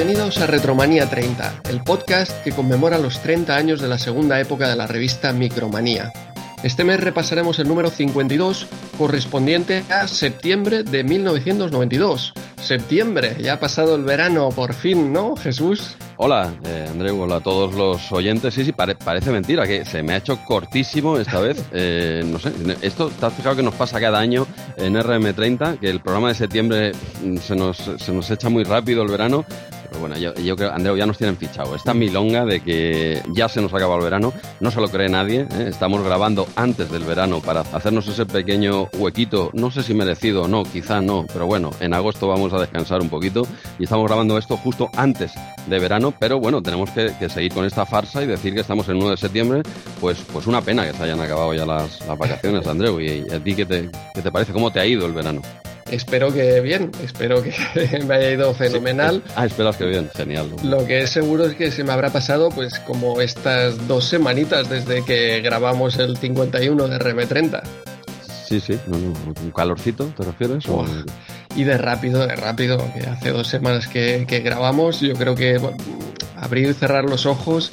Bienvenidos a Retromanía 30, el podcast que conmemora los 30 años de la segunda época de la revista Micromanía. Este mes repasaremos el número 52, correspondiente a septiembre de 1992. Septiembre, ya ha pasado el verano por fin, ¿no, Jesús? Hola, eh, Andreu, hola a todos los oyentes. Sí, sí, parece mentira que se me ha hecho cortísimo esta vez. Eh, no sé, esto, ¿te has fijado que nos pasa cada año en RM30? Que el programa de septiembre mm, se nos, se nos echa muy rápido el verano. Pero bueno, yo, yo creo, Andreu, ya nos tienen fichado. Esta milonga de que ya se nos acaba el verano, no se lo cree nadie. ¿eh? Estamos grabando antes del verano para hacernos ese pequeño huequito, no sé si merecido o no, quizá no, pero bueno, en agosto vamos a descansar un poquito y estamos grabando esto justo antes de verano, pero bueno, tenemos que, seguir con esta farsa y decir que estamos en 1 de septiembre, pues, pues una pena que se hayan acabado ya las, vacaciones, Andreu. ¿Y a ti qué qué te parece? ¿Cómo te ha ido el verano? Espero que bien, espero que me haya ido fenomenal. Ah, esperas que bien, genial. Lo que es seguro es que se me habrá pasado pues como estas dos semanitas desde que grabamos el 51 de RM30. Sí, sí, un calorcito, ¿te refieres? Y de rápido, de rápido, que hace dos semanas que, que grabamos, yo creo que abrir y cerrar los ojos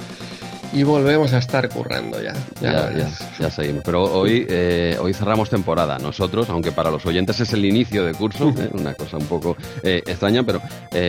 y volvemos a estar currando ya. Ya, ya, seguimos. Pero hoy, eh, hoy cerramos temporada. Nosotros, aunque para los oyentes es el inicio de curso, eh, una cosa un poco eh, extraña, pero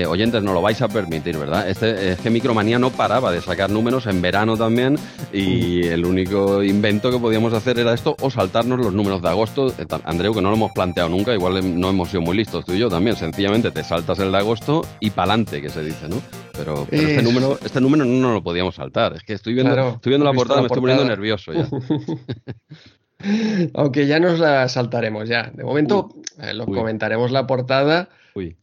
oyentes no lo vais a permitir, ¿verdad? Este, es que Micromanía no paraba de sacar números en verano también y el único invento que podíamos hacer era esto o saltarnos los números de agosto. Andreu, que no lo hemos planteado nunca, igual no hemos sido muy listos tú y yo también. Sencillamente te saltas el de agosto y pa'lante, que se dice, ¿no? Pero, este, número, este número no nos lo podíamos saltar. Es que estoy viendo, estoy viendo la portada, me estoy poniendo nervioso ya. Aunque ya nos la saltaremos ya. De momento eh, lo comentaremos la portada,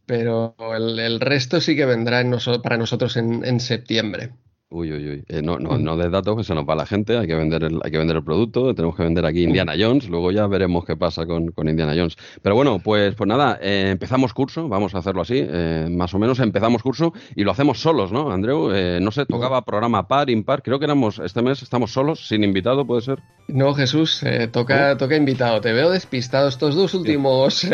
pero el, resto sí que vendrá para nosotros en septiembre. Uy, uy, uy. Eh, no, no, no des datos, que se nos va la gente, hay que vender el, hay que vender el producto, tenemos que vender aquí Indiana Jones, luego ya veremos qué pasa con, Indiana Jones. Pero bueno, pues, pues nada, eh, empezamos curso, vamos a hacerlo así, eh, más o menos empezamos curso y lo hacemos solos, ¿no, Andreu? no sé, tocaba programa par, impar, creo que éramos, este mes estamos solos, sin invitado, ¿puede ser? No, Jesús, toca, toca invitado, te veo despistado, estos dos últimos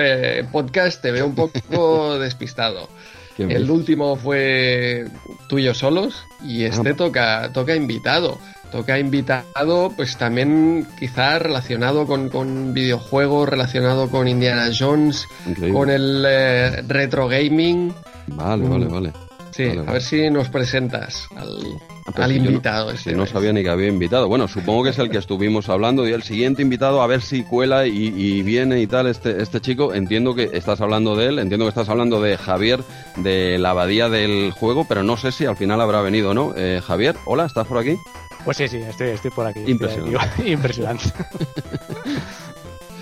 podcasts te veo un poco despistado. El último fue tuyo solos y este ah. toca, toca invitado. Toca invitado, pues también quizá relacionado con, videojuegos, relacionado con Indiana Jones, con el eh, retro gaming. Vale, vale, mm. vale. Sí, a ver si nos presentas al, al invitado. No, no sabía ni que había invitado. Bueno, supongo que es el que estuvimos hablando y el siguiente invitado a ver si cuela y, viene y tal este, este chico. Entiendo que estás hablando de él, entiendo que estás hablando de Javier de la abadía del juego, pero no sé si al final habrá venido o no. Eh, Javier, hola, ¿estás por aquí? Pues sí, sí, estoy, estoy por aquí. Impresionante. Impresionante.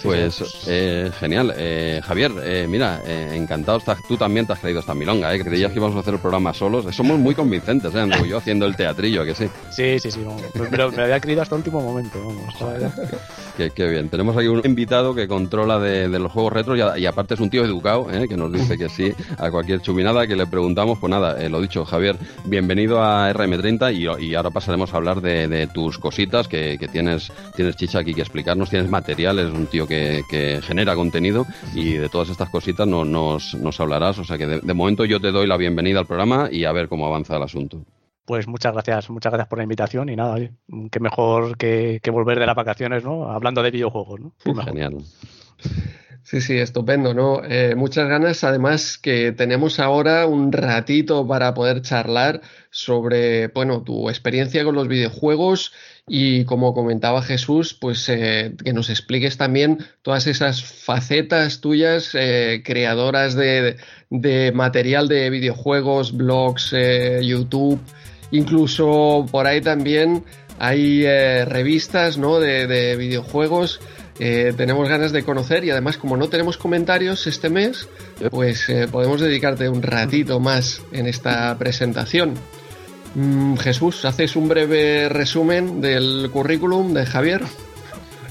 Pues eh, genial. Eh, Javier, eh, mira, eh, encantado. Tú también te has traído esta milonga, ¿eh? Creías que íbamos a hacer el programa solos. Somos muy convincentes, ¿eh? Ando yo haciendo el teatrillo, que sí. Sí, sí, sí. Pero me había creído hasta el último momento, vamos. Qué, bien. Tenemos aquí un invitado que controla de, los juegos retro y, aparte es un tío educado, ¿eh? que nos dice que sí a cualquier chubinada que le preguntamos. Pues nada, lo dicho, Javier, bienvenido a RM30 y, ahora pasaremos a hablar de, tus cositas que, tienes, tienes chicha aquí que explicarnos, tienes material, eres un tío que, genera contenido y de todas estas cositas no, nos, nos, hablarás. O sea que de, momento yo te doy la bienvenida al programa y a ver cómo avanza el asunto. Pues muchas gracias, muchas gracias por la invitación y nada, qué mejor que, volver de las vacaciones, ¿no? Hablando de videojuegos, ¿no? Genial. Sí, sí, estupendo, ¿no? Eh, muchas ganas, además que tenemos ahora un ratito para poder charlar sobre, bueno, tu experiencia con los videojuegos y como comentaba Jesús, pues eh, que nos expliques también todas esas facetas tuyas, eh, creadoras de, material de videojuegos, blogs, YouTube, incluso por ahí también hay revistas, ¿no? De, de videojuegos eh, tenemos ganas de conocer y además como no tenemos comentarios este mes, pues eh, podemos dedicarte un ratito más en esta presentación. Mm, Jesús, ¿haces un breve resumen del currículum de Javier?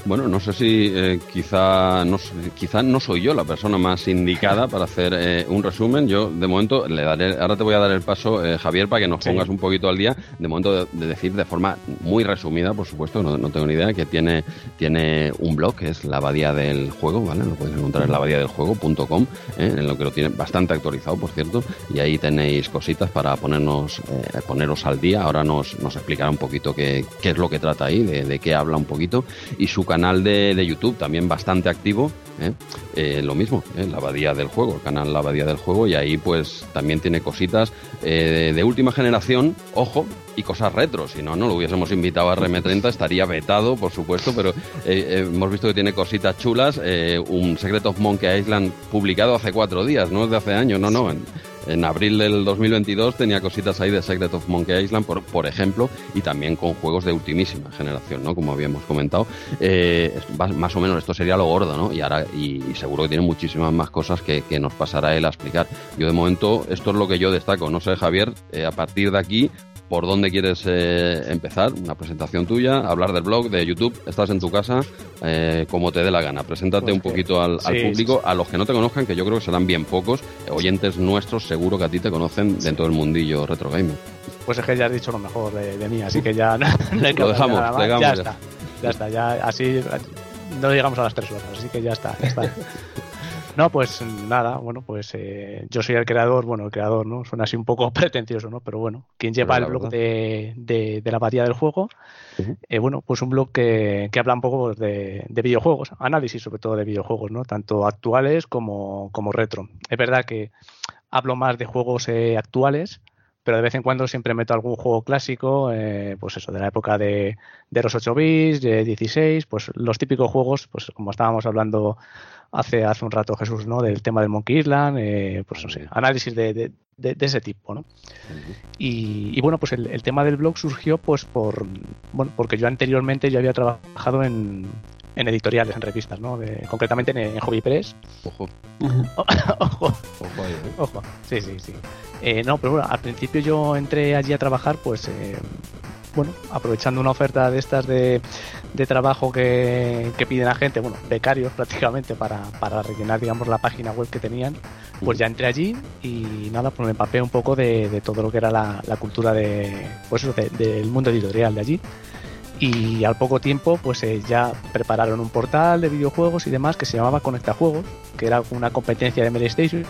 Bueno, no sé si eh, quizá, no, quizá no soy yo la persona más indicada para hacer eh, un resumen. Yo, de momento, le daré, ahora te voy a dar el paso, eh, Javier, para que nos pongas un poquito al día. De momento, de, decir de forma muy resumida, por supuesto, no, tengo ni idea, que tiene, tiene un blog que es la abadía del juego, ¿vale? Lo podéis encontrar en la abadía del juego.com, en lo que lo tiene bastante actualizado, por cierto, y ahí tenéis cositas para ponernos, poneros al día. Ahora nos, nos explicará un poquito qué, qué es lo que trata ahí, de, de qué habla un poquito, y su canal de, de YouTube también bastante activo. ¿eh? Eh, lo mismo, ¿eh? la abadía del juego, el canal La Abadía del Juego, y ahí pues también tiene cositas de, última generación, ojo, y cosas retro. Si no, no lo hubiésemos invitado a RM30, estaría vetado, por supuesto, pero hemos visto que tiene cositas chulas. un Secret of Monkey Island publicado hace cuatro días, no es de hace años, no, no. En abril del 2022 tenía cositas ahí de Secret of Monkey Island, por, por ejemplo, y también con juegos de ultimísima generación, ¿no? Como habíamos comentado. Eh, más o menos esto sería lo gordo, ¿no? Y ahora, y, seguro que tiene muchísimas más cosas que, que, nos pasará él a explicar. Yo de momento, esto es lo que yo destaco. No sé, Javier, eh, a partir de aquí, por dónde quieres eh, empezar, una presentación tuya, hablar del blog, de YouTube, estás en tu casa, eh, como te dé la gana. Preséntate pues un poquito al, público, a los que no te conozcan, que yo creo que serán bien pocos, oyentes nuestros seguro que a ti te conocen dentro del mundillo retro gamer. Pues es que ya has dicho lo mejor de, mí, así que ya no, lo dejamos, ya, ya está, ya está, ya así no llegamos a las tres horas, así que ya está, ya está. No, pues nada, bueno, pues eh, yo soy el creador, bueno, el creador, ¿no? Suena así un poco pretencioso, ¿no? Pero bueno, quien lleva el blog de, de, la batalla del juego, eh, bueno, pues un blog que, habla un poco de, videojuegos, análisis sobre todo de videojuegos, ¿no? Tanto actuales como, como retro. Es verdad que hablo más de juegos eh, actuales, pero de vez en cuando siempre meto algún juego clásico, pues eso, de la época de, de los 8 bits, de 16, pues los típicos juegos, pues como estábamos hablando hace, hace un rato Jesús, ¿no? Del tema del Monkey Island, eh, pues no sé, análisis de, de, de, ese tipo, ¿no? y, y, bueno, pues el, el, tema del blog surgió pues por, bueno, porque yo anteriormente yo había trabajado en, en editoriales, en revistas, ¿no? concretamente en, en Hobby Press. Ojo. Ojo. Ojo, ahí, ¿eh? Ojo. Sí, sí, sí. Eh, no, pero bueno, al principio yo entré allí a trabajar, pues, eh, bueno, aprovechando una oferta de estas de, trabajo que, piden a gente, bueno, becarios prácticamente para, rellenar, digamos, la página web que tenían, pues ya entré allí y nada, pues me empapé un poco de, todo lo que era la, cultura de, pues del mundo editorial de allí. Y al poco tiempo, pues eh, ya prepararon un portal de videojuegos y demás que se llamaba Conecta Juegos, que era una competencia de Station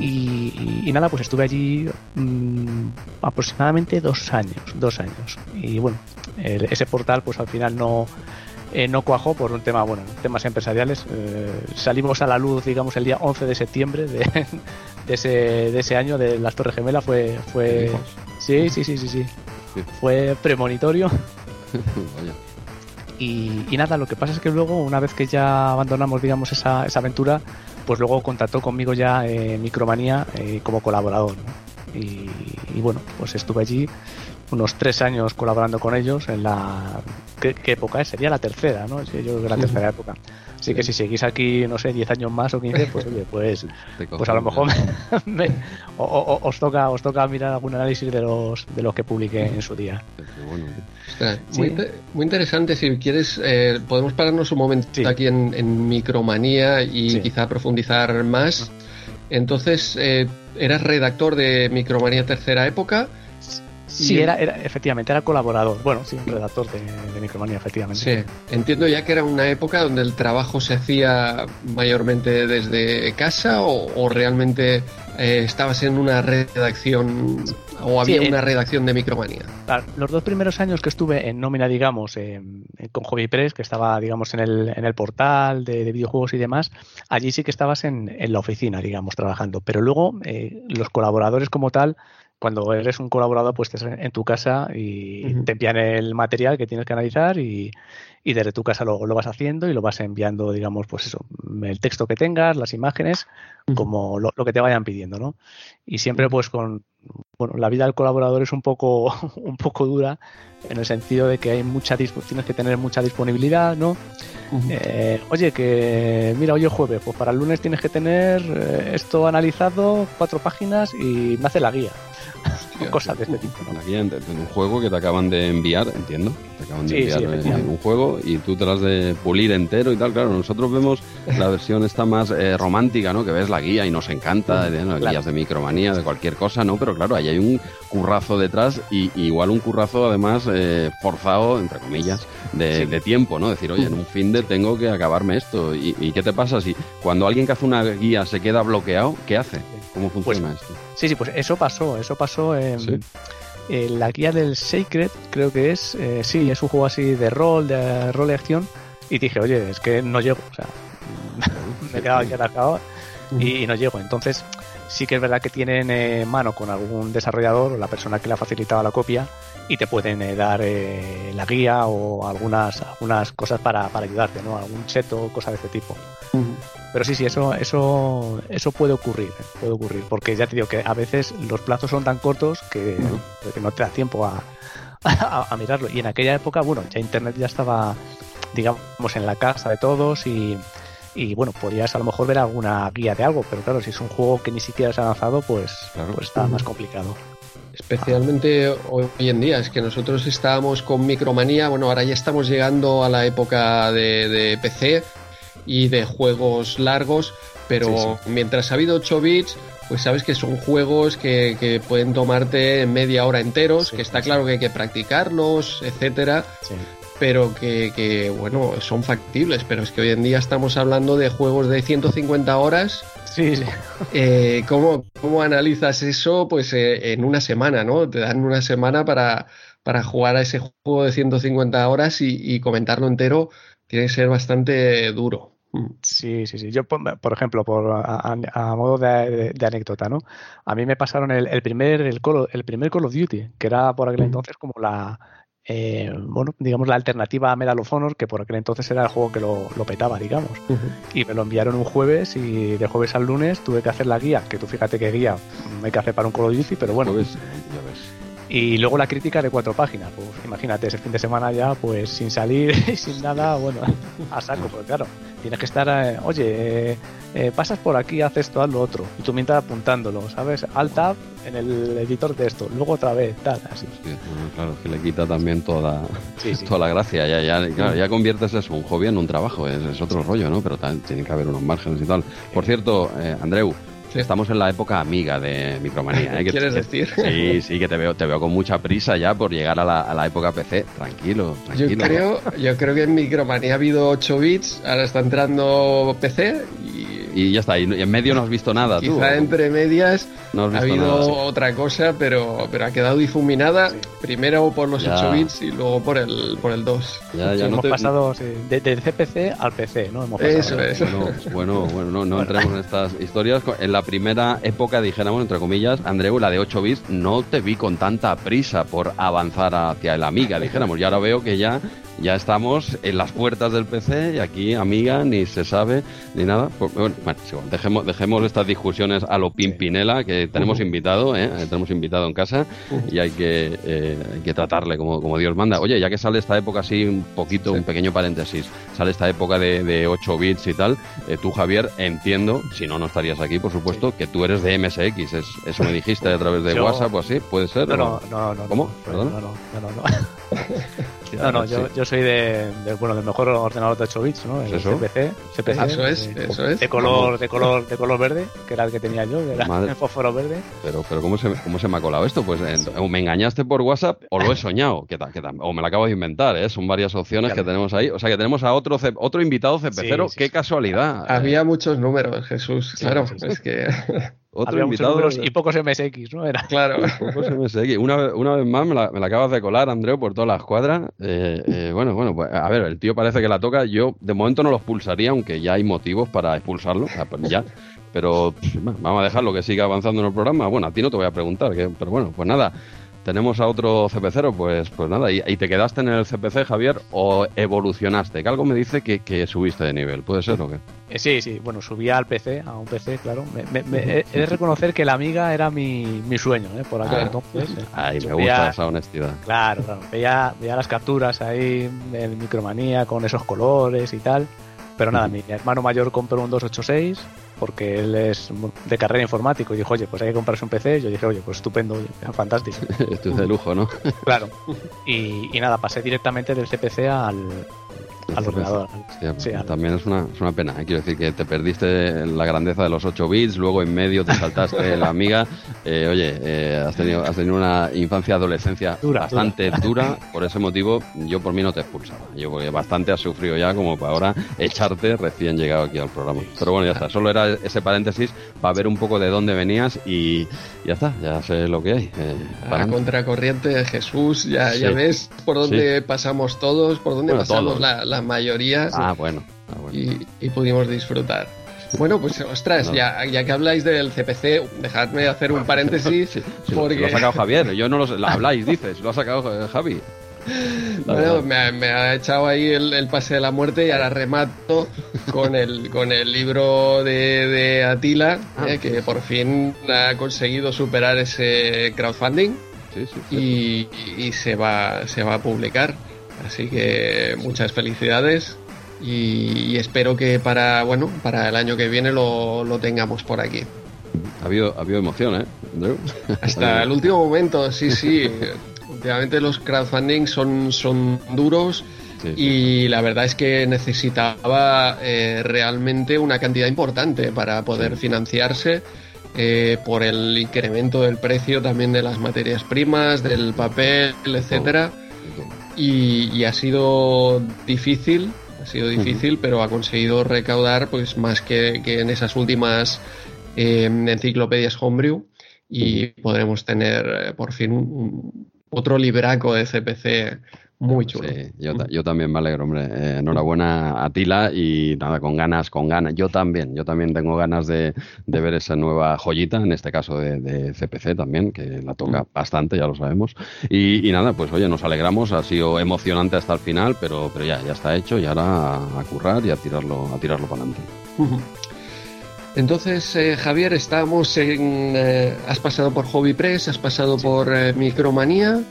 y, nada, pues estuve allí mm, aproximadamente dos años, dos años. Y bueno, ese portal pues al final no, eh, no cuajó por un tema, bueno, temas empresariales. Eh, salimos a la luz, digamos, el día 11 de septiembre de, de, ese, de ese año de las Torres Gemelas. Fue, fue sí, sí, sí, sí, sí. Fue premonitorio. y, y, nada, lo que pasa es que luego, una vez que ya abandonamos, digamos, esa, esa aventura, pues luego contactó conmigo ya eh, Micromanía eh, como colaborador. Y, bueno, pues estuve allí unos tres años colaborando con ellos en la... ¿Qué, época es? Sería la tercera, ¿no? Sí, yo creo que la tercera época. Así que si seguís aquí, no sé, 10 años más o 15, pues oye, pues, pues a lo mejor os, toca, os toca mirar algún análisis de los, de los que publiqué en su día. muy, muy, interesante, si quieres, eh, podemos pararnos un momento aquí en, Micromanía y quizá profundizar más. Entonces, eh, eras redactor de Micromanía Tercera Época. Sí, era, era, efectivamente, era colaborador. Bueno, sí, un redactor de, de, Micromanía, efectivamente. Sí, entiendo ya que era una época donde el trabajo se hacía mayormente desde casa o, realmente eh, estabas en una redacción o había una redacción de Micromanía. Los dos primeros años que estuve en nómina, digamos, con Hobby Press, que estaba, digamos, en el, en el portal de, videojuegos y demás, allí sí que estabas en, en la oficina, digamos, trabajando. Pero luego eh, los colaboradores como tal cuando eres un colaborador, pues estás en tu casa y te envían el material que tienes que analizar y, desde tu casa lo, lo, vas haciendo y lo vas enviando, digamos, pues eso, el texto que tengas, las imágenes, como lo, que te vayan pidiendo, ¿no? Y siempre pues con, bueno, la vida del colaborador es un poco, un poco dura en el sentido de que hay mucha, tienes que tener mucha disponibilidad, ¿no? Eh, oye, que mira, hoy es jueves, pues para el lunes tienes que tener eh, esto analizado, cuatro páginas y me hace la guía cosas de este tipo. un juego que te acaban de enviar, entiendo. Te acaban de enviar un juego y tú te lo has de pulir entero y tal. Claro, nosotros vemos la versión esta más eh, romántica, ¿no? Que ves la guía y nos encanta, ¿no? guías de micromanía, de cualquier cosa, ¿no? Pero claro, ahí hay un currazo detrás y igual un currazo además eh, forzado, entre comillas, de, tiempo, ¿no? Decir, oye, en un fin de tengo que acabarme esto. ¿Y, qué te pasa si cuando alguien que hace una guía se queda bloqueado, qué hace? ¿Cómo pues funciona esto? Sí, sí, pues eso pasó, eso pasó en... la guía del Sacred, creo que es, eh, sí, es un juego así de rol, de rol de acción. Y dije, oye, es que no llego, o sea, me quedaba aquí atascado y, y no llego. Entonces, sí que es verdad que tienen eh, mano con algún desarrollador o la persona que le ha facilitado la copia y te pueden eh, dar eh, la guía o algunas, algunas cosas para, ayudarte, ¿no? Algún cheto, cosas de este tipo. Pero sí, sí, eso, eso, eso puede ocurrir, puede ocurrir, porque ya te digo que a veces los plazos son tan cortos que, no te da tiempo a, a, mirarlo. Y en aquella época, bueno, ya Internet ya estaba, digamos, en la casa de todos y, y bueno, podrías a lo mejor ver alguna guía de algo, pero claro, si es un juego que ni siquiera se ha lanzado, pues, pues está más complicado. Especialmente hoy en día, es que nosotros estábamos con Micromanía, bueno, ahora ya estamos llegando a la época de, PC y de juegos largos, pero mientras ha habido 8 bits, pues sabes que son juegos que, pueden tomarte media hora enteros, que está claro que hay que practicarlos, etcétera pero que, bueno, son factibles, pero es que hoy en día estamos hablando de juegos de 150 horas. Sí, sí. Eh, ¿cómo, analizas eso? Pues eh, en una semana, ¿no? Te dan una semana para, para jugar a ese juego de 150 horas y, comentarlo entero. Tiene que ser bastante duro. Mm. Sí, sí, sí. Yo, por ejemplo, por a, modo de, anécdota, ¿no? A mí me pasaron el, primer el, el primer Call of Duty, que era por aquel mm. entonces como la eh, bueno, digamos la alternativa a Medal of Honor, que por aquel entonces era el juego que lo, petaba, digamos. Y me lo enviaron un jueves y de jueves al lunes tuve que hacer la guía, que tú fíjate qué guía hay que hacer para un Call of Duty, pero bueno. Y luego la crítica de cuatro páginas. Pues imagínate, ese fin de semana ya, pues sin salir y sin nada, bueno, a saco, porque claro, tienes que estar, eh, oye, eh, eh, pasas por aquí, haces todo lo otro, y tú mientras apuntándolo, ¿sabes? Alt tab en el editor de esto, luego otra vez, tal, así. claro, que le quita también toda, toda la gracia, ya, ya, ya conviertes eso, un hobby en un trabajo, es, otro rollo, ¿no? Pero tiene que haber unos márgenes y tal. Por cierto, Andreu, Estamos en la época amiga de Micromanía. ¿eh? ¿Quieres decir? Sí, sí, que te veo, te veo con mucha prisa ya por llegar a la, a la época PC. Tranquilo, tranquilo. Yo creo, yo creo que en Micromanía ha habido 8 bits, ahora está entrando PC y ya está. Y en medio no has visto nada. Quizá entre medias ha habido otra cosa, pero, pero ha quedado difuminada. Primero por los 8 bits y luego por el, por el 2. Ya, ya hemos pasado de, del CPC al PC, ¿no? Hemos eso es. Bueno, bueno, no, no entremos en estas historias. En la primera época, dijéramos, entre comillas, Andreu, la de 8 bits, no te vi con tanta prisa por avanzar hacia el Amiga, dijéramos. Y ahora veo que ya ya estamos en las puertas del PC y aquí, amiga, ni se sabe ni nada. Pues, bueno, dejemos, dejemos estas discusiones a lo Pimpinela, que tenemos invitado, ¿eh? tenemos invitado en casa y hay que, eh, hay que tratarle como, como Dios manda. Oye, ya que sale esta época así, un poquito, un pequeño paréntesis, sale esta época de, de 8 bits y tal, eh, tú, Javier, entiendo, si no, no estarías aquí, por supuesto, que tú eres de MSX. Es, eso me dijiste a través de WhatsApp o así, ¿puede ser? No, no, no, ¿Cómo? No, no, no. no, no, yo, yo soy de, bueno, del mejor ordenador de 8 bits, ¿no? El ¿Eso? CPC, CPC eso es, eso es. De color, de color, de color verde, que era el que tenía yo, que era el fósforo verde. Pero, pero ¿cómo se, cómo se me ha colado esto? Pues o me engañaste por WhatsApp o lo he soñado, que, que, o me lo acabo de inventar, ¿eh? Son varias opciones que tenemos ahí. O sea que tenemos a otro otro invitado CPCero, qué casualidad. Había muchos números, Jesús, claro, es que... Otro invitado. Y pocos MSX, ¿no? Era. Claro. Pocos MSX. Una, una vez más me la, me la, acabas de colar, Andreu, por todas las cuadras. Eh, eh, bueno, bueno, pues a ver, el tío parece que la toca. Yo de momento no lo expulsaría, aunque ya hay motivos para expulsarlo. Pues ya. Pero vamos a dejarlo que siga avanzando en el programa. Bueno, a ti no te voy a preguntar, pero bueno, pues nada tenemos a otro CPCero, pues, pues nada, y, te quedaste en el CPC, Javier, o evolucionaste, que algo me dice que, que subiste de nivel, ¿puede ser o qué? Eh, sí, sí, bueno, subí al PC, a un PC, claro. Me, he de reconocer que la amiga era mi, mi sueño, ¿eh? Por aquel ah. entonces. Ay, me gusta esa honestidad. Claro, claro. Veía, veía las capturas ahí en Micromanía con esos colores y tal. Pero nada, mi hermano mayor compró un 286 porque él es de carrera informático y dijo, oye, pues hay que comprarse un PC. Yo dije, oye, pues estupendo, fantástico. Esto es de lujo, ¿no? claro. Y, y nada, pasé directamente del CPC al, al ordenador. También es una, es una pena. ¿eh? Quiero decir que te perdiste la grandeza de los 8 bits, luego en medio te saltaste la amiga. Eh, oye, eh, has, tenido, has tenido una infancia, adolescencia bastante dura. Por ese motivo, yo por mí no te expulsaba. Yo porque bastante has sufrido ya como para ahora echarte recién llegado aquí al programa. Pero bueno, ya está. Solo era ese paréntesis para ver un poco de dónde venías y ya está. Ya sé lo que hay. a contracorriente, Jesús, ya, ya ves por dónde pasamos todos, por dónde pasamos la la mayoría. Ah, bueno. Ah, y, pudimos disfrutar. Bueno, pues ostras, ya, ya que habláis del CPC, dejadme hacer un paréntesis. porque... Lo ha sacado Javier, yo no lo habláis, dices, lo ha sacado Javi. Bueno, me ha, echado ahí el, pase de la muerte y ahora remato con el, con el libro de, Atila, ah, eh, que por fin ha conseguido superar ese crowdfunding y, y, se, va, se va a publicar. Así que muchas felicidades y, espero que para bueno para el año que viene lo, tengamos por aquí. Ha habido, ha habido emoción, ¿eh? Hasta el último momento, sí, sí. Últimamente los crowdfunding son, son duros y la verdad es que necesitaba eh, realmente una cantidad importante para poder financiarse. Eh, por el incremento del precio también de las materias primas, del papel, etcétera y, ha sido difícil, ha sido difícil, pero ha conseguido recaudar pues más que, en esas últimas em, enciclopedias Homebrew. Y podremos tener eh, por fin otro libraco de CPC muy chulo. yo, también me alegro, hombre. Eh, enhorabuena a Tila y nada, con ganas, con ganas. Yo también, yo también tengo ganas de, ver esa nueva joyita, en este caso de, CPC también, que la toca bastante, ya lo sabemos. Y, nada, pues oye, nos alegramos, ha sido emocionante hasta el final, pero, pero ya, ya está hecho y ahora a, currar y a tirarlo, a tirarlo para adelante. Entonces, eh, Javier, estamos en. Eh, has pasado por Hobby Press, has pasado por Micromanía.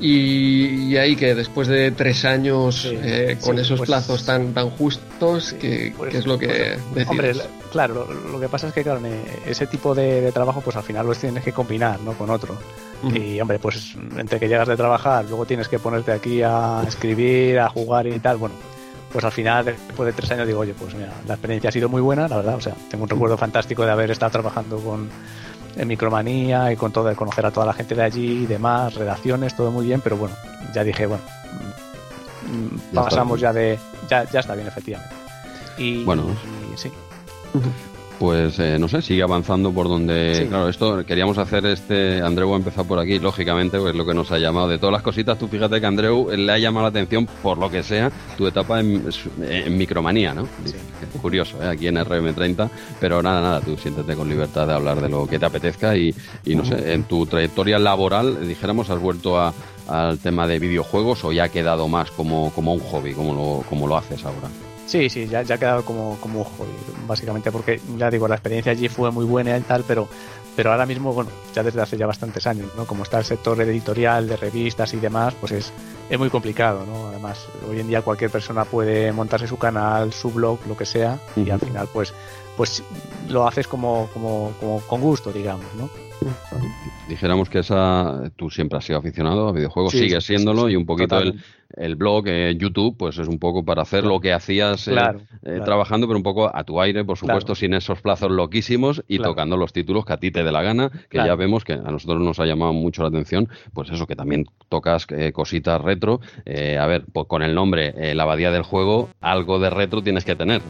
Y, ahí que después de tres años eh, con esos pues plazos tan tan justos, ¿qué, pues es lo que pues, Hombre, claro, lo, que pasa es que claro, ese tipo de, trabajo pues al final lo tienes que combinar ¿no? con otro. Y hombre, pues entre que llegas de trabajar, luego tienes que ponerte aquí a escribir, a jugar y tal, bueno, pues al final, después de tres años, digo, oye, pues mira, la experiencia ha sido muy buena, la verdad. O sea, tengo un recuerdo fantástico de haber estado trabajando con, en Micromanía y con todo, de conocer a toda la gente de allí y demás, redacciones, todo muy bien, pero bueno, ya dije, bueno, pasamos ya de. Ya, ya está bien, efectivamente. Y, bueno, sí pues eh, no sé, sigue avanzando por donde. Claro, esto queríamos hacer este. Andreu ha empezado por aquí, lógicamente, pues es lo que nos ha llamado. De todas las cositas, tú fíjate que Andreu le ha llamado la atención, por lo que sea, tu etapa en, micromanía, ¿no? Curioso, ¿eh? aquí en RM30, pero nada, nada, tú siéntete con libertad de hablar de lo que te apetezca y, y no sé, en tu trayectoria laboral, dijéramos, has vuelto a, al tema de videojuegos o ya ha quedado más como, como un hobby, como lo, como lo haces ahora. Sí, sí, ya, ya ha quedado como, como básicamente, porque ya digo, la experiencia allí fue muy buena y tal, pero, pero ahora mismo, bueno, ya desde hace ya bastantes años, ¿no? Como está el sector editorial de revistas y demás, pues es, es muy complicado, ¿no? Además, hoy en día cualquier persona puede montarse su canal, su blog, lo que sea, y al final, pues, pues lo haces como, como, como con gusto, digamos, ¿no? Dijéramos que esa, tú siempre has sido aficionado a videojuegos, sigues siéndolo y un poquito el, el blog, eh, YouTube, pues es un poco para hacer lo que hacías eh, eh, trabajando, pero un poco a tu aire, por supuesto, sin esos plazos loquísimos y tocando los títulos que a ti te dé la gana, que ya vemos que a nosotros nos ha llamado mucho la atención, pues eso, que también tocas cositas retro. a ver, pues con el nombre La Abadía del Juego, algo de retro tienes que tener,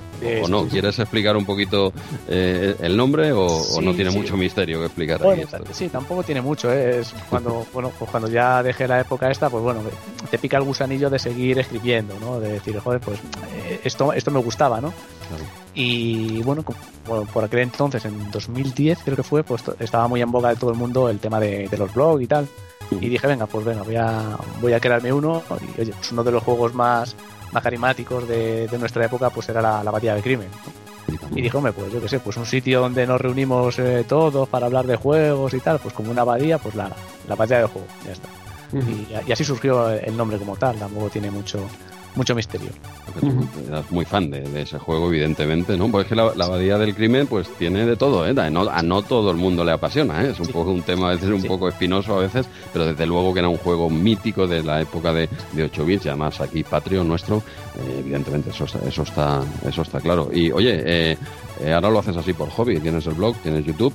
¿o no? ¿Quieres explicar un poquito el nombre o, no tiene mucho misterio que explicar? Sí, tampoco tiene mucho, es cuando, bueno, pues cuando ya dejé la época esta, pues bueno, te pica el gusanillo de seguir escribiendo, ¿no? De decir, joder, pues eh, esto, esto me gustaba, ¿no? Y bueno, por aquel entonces, en 2010 creo que fue, pues estaba muy en boga de todo el mundo el tema de, los blogs y tal. Y dije, venga, pues venga, voy a, voy a crearme uno. Y oye, pues uno de los juegos más, más carismáticos de, nuestra época, pues era la, la Batalla del Crimen. Y dije, hombre, pues yo qué sé, pues un sitio donde nos reunimos eh, todos para hablar de juegos y tal, pues como una abadía, pues la, la batalla del juego, ya está y, así surgió el nombre como tal, tampoco tiene mucho, mucho misterio. Eras muy fan de, ese juego, evidentemente, ¿no? Porque es que la, abadía del crimen, pues tiene de todo, ¿eh? A no, todo el mundo le apasiona, ¿eh? Es un poco un tema a veces un poco espinoso a veces, pero desde luego que era un juego mítico de la época de, de 8 bits, y además aquí patrio nuestro, eh, evidentemente eso, eso está eso está claro. Y oye, eh, eh, ahora lo haces así por hobby, tienes el blog, tienes YouTube,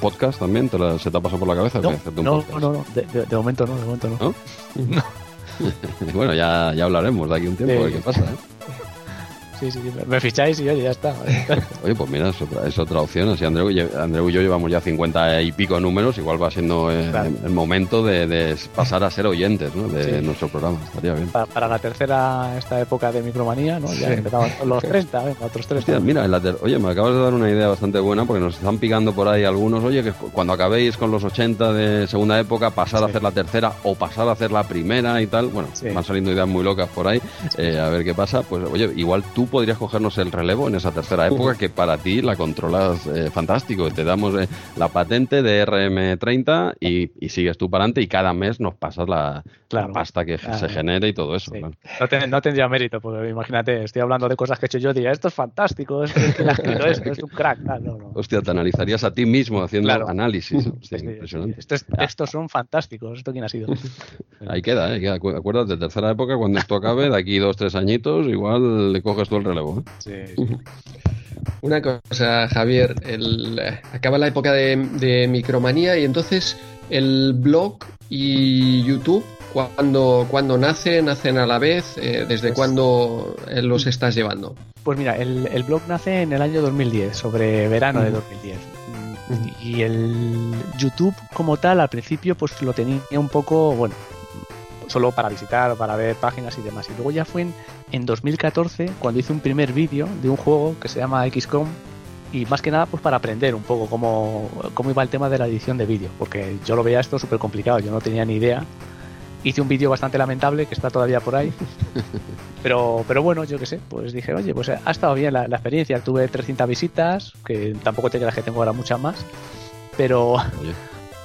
podcast también, ¿te ¿se te ha pasado por la cabeza? No, no, no, no, de, momento no, de momento no. ¿No? bueno, ya, ya hablaremos de aquí un tiempo, a ver qué pasa. ¿eh? Sí, sí, me ficháis y oye, ya está. oye, pues mira, es otra, es otra opción. Así Andreu, y yo llevamos ya 50 y pico números, igual va siendo eh, el, momento de, pasar a ser oyentes ¿no? de nuestro programa. Estaría bien. Para, la tercera esta época de micromanía, ¿no? Ya empezamos los 30, venga, otros 30. mira, oye, me acabas de dar una idea bastante buena porque nos están picando por ahí algunos. Oye, que cuando acabéis con los 80 de segunda época, pasar a hacer la tercera o pasar a hacer la primera y tal. Bueno, van saliendo ideas muy locas por ahí. Eh, a ver qué pasa. Pues oye, igual tú podrías cogernos el relevo en esa tercera época que para ti la controlas eh, fantástico. Te damos eh, la patente de RM30 y, sigues tú para adelante y cada mes nos pasas la, pasta que se genere y todo eso. No, tendría mérito, porque imagínate, estoy hablando de cosas que he hecho yo y diría, esto es fantástico, esto es, es un crack. Hostia, te analizarías a ti mismo haciendo análisis. impresionante. estos son fantásticos, ¿esto quién ha sido? Ahí queda, ¿eh? Acuérdate, tercera época, cuando esto acabe, de aquí dos, tres añitos, igual le coges tú el relevo. Una cosa, Javier, acaba la época de, Micromanía y entonces el blog y YouTube, cuando, cuando nacen, nacen a la vez, eh, ¿desde pues cuándo eh, los estás llevando? Pues mira, el, blog nace en el año 2010, sobre verano de 2010. Y el YouTube como tal, al principio, pues lo tenía un poco, bueno, solo para visitar, para ver páginas y demás. Y luego ya fue en, 2014 cuando hice un primer vídeo de un juego que se llama XCOM y más que nada pues para aprender un poco cómo, cómo iba el tema de la edición de vídeo, porque yo lo veía esto súper complicado, yo no tenía ni idea. Hice un vídeo bastante lamentable que está todavía por ahí. Pero, pero bueno, yo qué sé, pues dije, oye, pues ha estado bien la, experiencia. Tuve 300 visitas, que tampoco te creas que tengo ahora muchas más. Pero,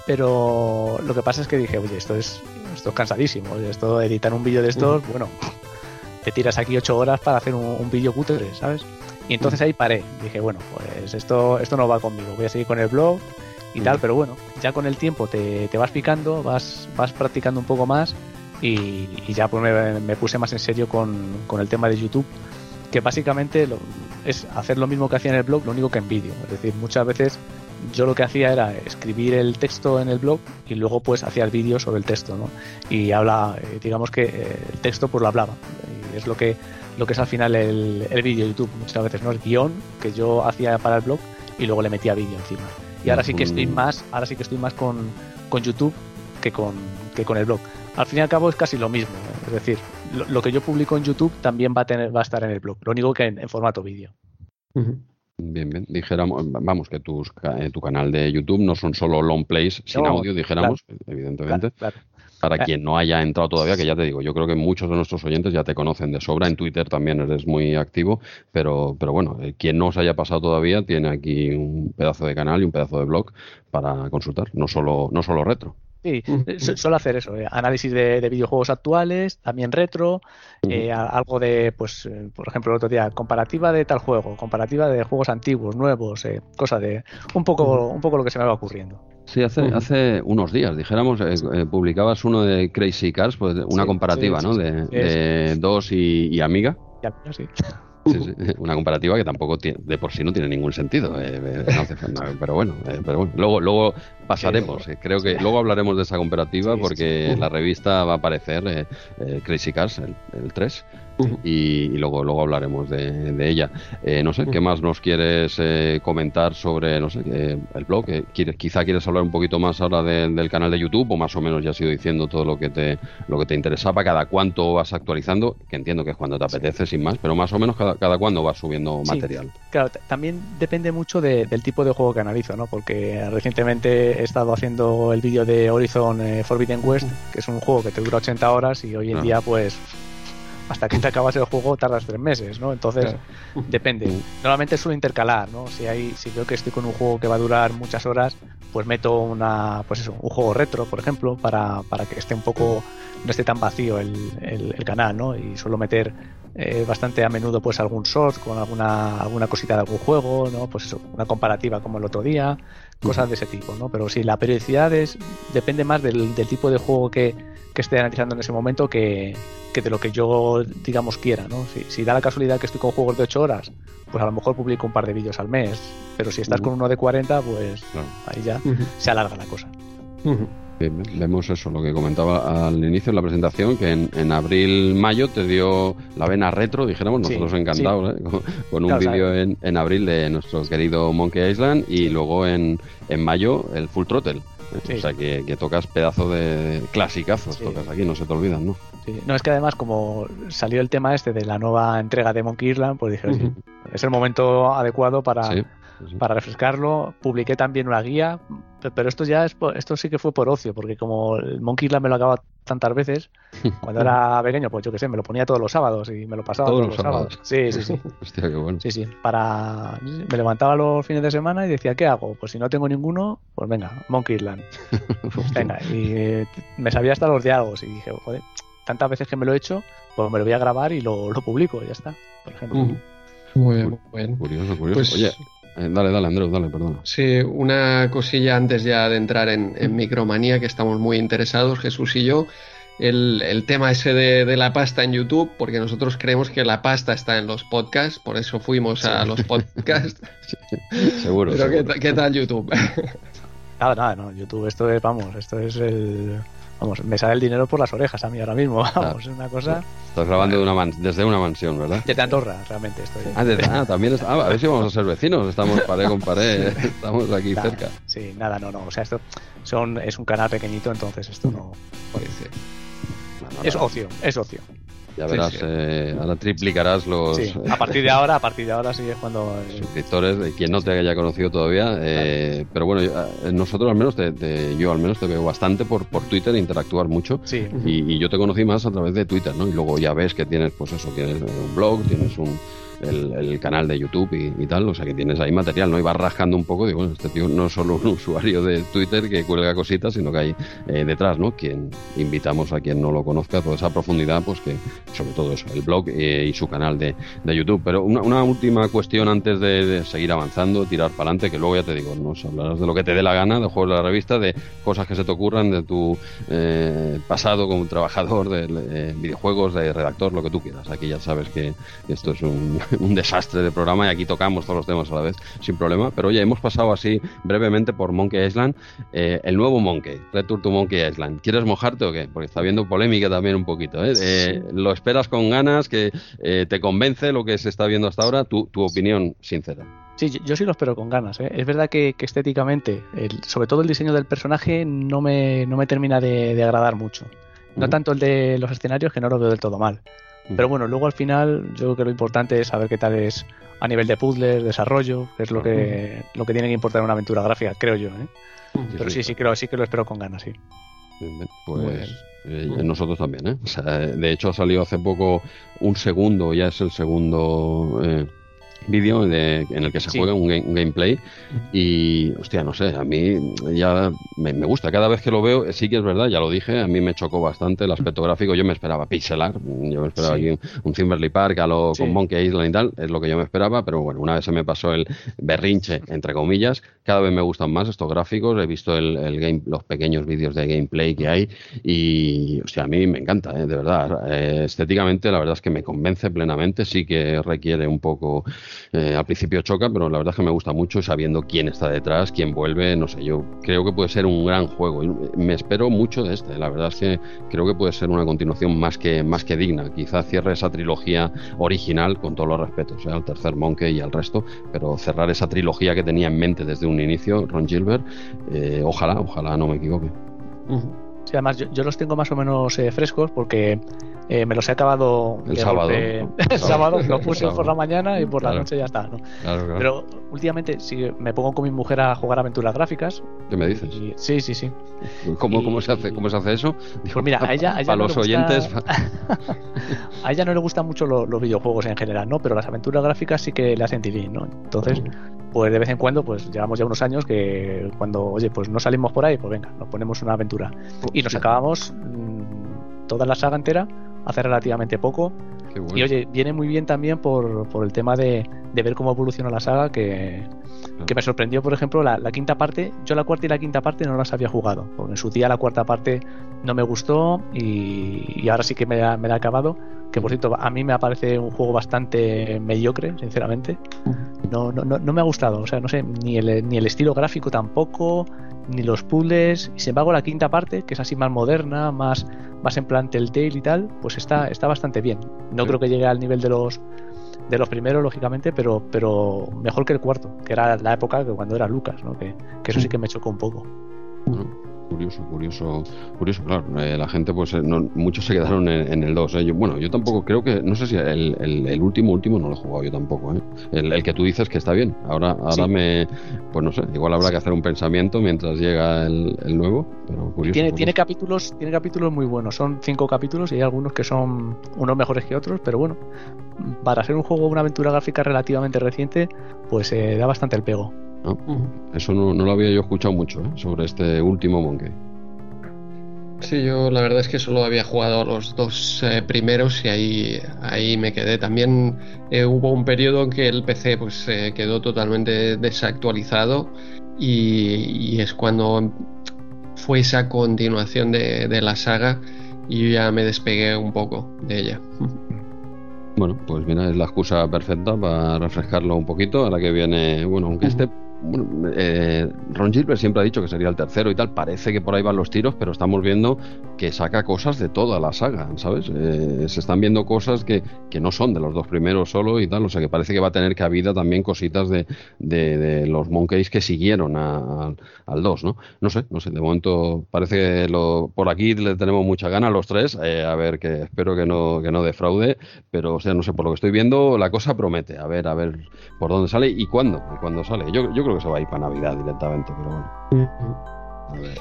pero lo que pasa es que dije, oye, esto es, esto es cansadísimo. Esto, editar un vídeo de estos, bueno, te tiras aquí ocho horas para hacer un, vídeo cutre, ¿sabes? Y entonces ahí paré. Dije, bueno, pues esto, esto no va conmigo. Voy a seguir con el blog y tal, pero bueno, ya con el tiempo te, vas picando, vas, vas practicando un poco más y, ya pues me, puse más en serio con, con, el tema de YouTube, que básicamente es hacer lo mismo que hacía en el blog, lo único que en vídeo. Es decir, muchas veces yo lo que hacía era escribir el texto en el blog y luego pues hacía el vídeo sobre el texto, ¿no? Y habla, eh, digamos que eh, el texto pues lo hablaba. Y es lo que, lo que es al final el, el vídeo de YouTube. Muchas veces, ¿no? El guion que yo hacía para el blog y luego le metía vídeo encima. Y ahora sí que estoy más, ahora sí que estoy más con, con YouTube que con, que con el blog. Al fin y al cabo es casi lo mismo. Es decir, lo, que yo publico en YouTube también va a tener, va a estar en el blog. Lo único que en, formato vídeo. Bien, bien. Dijéramos, vamos, que tus, eh, tu canal de YouTube no son solo long plays sin audio, dijéramos, evidentemente. Para eh. quien no haya entrado todavía, que ya te digo, yo creo que muchos de nuestros oyentes ya te conocen de sobra. En Twitter también eres muy activo, pero, pero bueno, eh, quien no se haya pasado todavía tiene aquí un pedazo de canal y un pedazo de blog para consultar, no solo, no solo retro. Sí, eh, suelo hacer eso, eh, análisis de, videojuegos actuales, también retro, eh, algo de, pues, por ejemplo, el otro día, comparativa de tal juego, comparativa de juegos antiguos, nuevos, eh, cosa de un poco, un poco lo que se me va ocurriendo. Sí, hace, hace unos días, dijéramos, publicabas uno de Crazy Cars, pues una comparativa, ¿no? De, dos y, Amiga. Y sí. una comparativa que tampoco tiene, de por sí no tiene ningún sentido. Eh, eh, pero bueno, eh, pero bueno, luego, luego pasaremos. creo que luego hablaremos de esa comparativa porque la revista va a aparecer Crazy Cars, el, el 3 y, luego, luego hablaremos de, ella. Eh, no sé, ¿qué más nos quieres eh, comentar sobre no sé, el blog? ¿Quieres, quizá quieres hablar un poquito más ahora del canal de YouTube o más o menos ya has ido diciendo todo lo que te, lo que te interesaba, cada cuánto vas actualizando, que entiendo que es cuando te apetece sin más, pero más o menos cada, cada cuándo vas subiendo material. Claro, también depende mucho del tipo de juego que analizo, ¿no? Porque recientemente he estado haciendo el vídeo de Horizon eh, Forbidden West, que es un juego que te dura 80 horas y hoy en día pues hasta que te acabas el juego tardas tres meses, ¿no? Entonces, depende. Normalmente suelo intercalar, ¿no? Si hay, si veo que estoy con un juego que va a durar muchas horas, pues meto una, pues eso, un juego retro, por ejemplo, para, para que esté un poco, no esté tan vacío el, el, canal, ¿no? Y suelo meter eh, bastante a menudo pues algún short con alguna, alguna cosita de algún juego, ¿no? Pues eso, una comparativa como el otro día, cosas de ese tipo, ¿no? Pero sí, la periodicidad es, depende más del, del tipo de juego que, que esté analizando en ese momento que, que de lo que yo, digamos, quiera, ¿no? Si, si, da la casualidad que estoy con juegos de 8 horas, pues a lo mejor publico un par de vídeos al mes, pero si estás con uno de 40, pues ahí ya se alarga la cosa. vemos eso, lo que comentaba al inicio de la presentación, que en, abril-mayo te dio la vena retro, dijéramos, nosotros encantados, ¿eh? con, un vídeo en, en, abril de nuestro querido Monkey Island y luego en, en mayo el Full Throttle. O sea que, tocas pedazo de clasicazos, tocas aquí, no se te olvidan, ¿no? No, es que además como salió el tema este de la nueva entrega de Monkey Island, pues dije, es el momento adecuado para, para refrescarlo. Publiqué también una guía, pero esto ya es esto sí que fue por ocio, porque como el Monkey Island me lo acaba tantas veces, cuando era pequeño, pues yo qué sé, me lo ponía todos los sábados y me lo pasaba todos, los sábados. Sí, sí, sí. Hostia, qué bueno. Sí, sí. Para me levantaba los fines de semana y decía, ¿qué hago? Pues si no tengo ninguno, pues venga, Monkey Island. venga, y me sabía hasta los diálogos y dije, joder, tantas veces que me lo he hecho, pues me lo voy a grabar y lo, lo publico, y ya está, por ejemplo. Muy bien, muy bien. Curioso, curioso. Pues Oye, eh, dale, dale, Andrés, dale, perdón. Sí, una cosilla antes ya de entrar en, Micromanía, que estamos muy interesados, Jesús y yo. El, tema ese de, la pasta en YouTube, porque nosotros creemos que la pasta está en los podcasts, por eso fuimos a los podcasts. seguro. Pero ¿qué, tal YouTube? nada, nada, no, YouTube, esto es, vamos, esto es el, Vamos, me sale el dinero por las orejas a mí ahora mismo. Vamos, es una cosa. Estás grabando de una desde una mansión, ¿verdad? Desde Andorra, realmente estoy. Ah, ah también. Está... Ah, a ver si vamos a ser vecinos. Estamos pared con pared. Estamos aquí cerca. Sí, nada, no, no. O sea, esto son, es un canal pequeñito, entonces esto no. Es ocio, es ocio. Ya verás, Eh, ahora triplicarás los. Sí, a partir de ahora, a partir de ahora sí es cuando. Eh, suscriptores, de quien no te haya conocido todavía. Eh, pero bueno, eh, nosotros al menos, te, yo al menos te veo bastante por, por Twitter, interactuar mucho. Sí. Y, y, yo te conocí más a través de Twitter, ¿no? Y luego ya ves que tienes, pues eso, tienes un blog, tienes un el, canal de YouTube y, tal, o sea que tienes ahí material, ¿no? Y vas rascando un poco, digo, este tío no es solo un usuario de Twitter que cuelga cositas, sino que hay eh, detrás, ¿no? Quien invitamos a quien no lo conozca, toda esa profundidad, pues que, sobre todo eso, el blog eh, y su canal de, de YouTube. Pero una, última cuestión antes de, seguir avanzando, tirar para adelante, que luego ya te digo, nos hablarás de lo que te dé la gana, de juegos de la revista, de cosas que se te ocurran, de tu eh, pasado como trabajador de videojuegos, de redactor, lo que tú quieras. Aquí ya sabes que esto es un, un desastre de programa y aquí tocamos todos los temas a la vez sin problema. Pero oye, hemos pasado así brevemente por Monkey Island, eh, el nuevo Monkey, Return to Monkey Island. ¿Quieres mojarte o qué? Porque está habiendo polémica también un poquito. ¿eh? eh lo esperas con ganas, que eh, te convence lo que se está viendo hasta ahora, tu, tu opinión sincera. Sí, yo, sí lo espero con ganas. Es verdad que, estéticamente, sobre todo el diseño del personaje, no me, no me termina de, agradar mucho. No tanto el de los escenarios, que no lo veo del todo mal. Pero bueno, luego al final yo creo que lo importante es saber qué tal es a nivel de puzzles, desarrollo, que es lo que, lo que tiene que importar en una aventura gráfica, creo yo. ¿eh? Pero sí, sí, creo, sí que lo espero con ganas, sí. Pues eh, nosotros también, ¿eh? O sea, de hecho ha salido hace poco un segundo, ya es el segundo eh, vídeo en el que se juega un, gameplay y, hostia, no sé, a mí ya me, gusta. Cada vez que lo veo, sí que es verdad, ya lo dije, a mí me chocó bastante el aspecto gráfico. Yo me esperaba pixelar, yo me esperaba aquí un, Timberley Park a lo, con Monkey Island y tal, es lo que yo me esperaba, pero bueno, una vez se me pasó el berrinche, entre comillas, cada vez me gustan más estos gráficos. He visto el, game, los pequeños vídeos de gameplay que hay y, hostia, a mí me encanta, ¿eh? de verdad. Eh, estéticamente, la verdad es que me convence plenamente, sí que requiere un poco eh, al principio choca, pero la verdad es que me gusta mucho sabiendo quién está detrás, quién vuelve, no sé, yo creo que puede ser un gran juego. Me espero mucho de este, la verdad es que creo que puede ser una continuación más que, más que digna. Quizá cierre esa trilogía original con todos los respetos al tercer Monkey y al resto, pero cerrar esa trilogía que tenía en mente desde un inicio Ron Gilbert, eh, ojalá, ojalá no me equivoque. Sí, además yo, los tengo más o menos eh, frescos porque eh, me los he acabado el sábado. el sábado lo puse por la mañana y por la noche ya está. ¿no? Pero últimamente sí, me pongo con mi mujer a jugar aventuras gráficas. ¿Qué me dices? sí, sí, sí. ¿Cómo, cómo, se, hace, ¿Cómo se hace eso? Pues mira, a ella, a ella los oyentes. a ella no le gustan mucho los, videojuegos en general, ¿no? Pero las aventuras gráficas sí que le hacen tirín, ¿no? Entonces, pues de vez en cuando, pues llevamos ya unos años que cuando, oye, pues no salimos por ahí, pues venga, nos ponemos una aventura. Y nos acabamos mm, toda la saga entera hace relativamente poco. Y oye, viene muy bien también por, por el tema de, de, ver cómo evoluciona la saga, que, que me sorprendió, por ejemplo, la, quinta parte. Yo la cuarta y la quinta parte no las había jugado, porque en su día la cuarta parte no me gustó y, ahora sí que me, me la he acabado. Que por cierto, a mí me parece un juego bastante mediocre, sinceramente. No, no, no, no me ha gustado, o sea, no sé, ni el, ni el estilo gráfico tampoco, ni los puzzles. Y sin embargo, la quinta parte, que es así más moderna, más, más en plan Telltale y tal, pues está, está bastante bien. No creo que llegue al nivel de los de los primeros, lógicamente, pero, pero mejor que el cuarto, que era la época que cuando era Lucas, ¿no? que, eso sí que me chocó un poco. Curioso, curioso, curioso, claro. Eh, la gente, pues, eh, muchos se quedaron en, el 2. ¿eh? bueno, yo tampoco creo que, no sé si el, último, último no lo he jugado yo tampoco. ¿eh? El, que tú dices que está bien. Ahora, ahora me, pues no sé, igual habrá que hacer un pensamiento mientras llega el, nuevo, pero curioso. Tiene, tiene capítulos, tiene capítulos muy buenos. Son cinco capítulos y hay algunos que son unos mejores que otros, pero bueno, para hacer un juego, una aventura gráfica relativamente reciente, pues da bastante el pego. Eso no, lo había yo escuchado mucho ¿eh? sobre este último Monkey. Sí, yo la verdad es que solo había jugado los dos eh, primeros y ahí, ahí me quedé. También eh, hubo un periodo en que el PC pues quedó totalmente desactualizado y, es cuando fue esa continuación de, de la saga y ya me despegué un poco de ella. Bueno, pues mira, es la excusa perfecta para refrescarlo un poquito. Ahora que viene, bueno, aunque esté eh, Ron Gilbert siempre ha dicho que sería el tercero y tal. Parece que por ahí van los tiros, pero estamos viendo que saca cosas de toda la saga, ¿sabes? Eh, se están viendo cosas que, que, no son de los dos primeros solo y tal. O sea que parece que va a tener cabida también cositas de, de, los Monkeys que siguieron al 2, ¿no? No sé, no sé. De momento parece que lo, por aquí le tenemos mucha gana a los tres. Eh, a ver, que espero que no, que no defraude. Pero, o sea, no sé, por lo que estoy viendo, la cosa promete. A ver, a ver por dónde sale y cuándo. Y cuándo sale. Creo que se va a ir para Navidad directamente, pero bueno. A ver,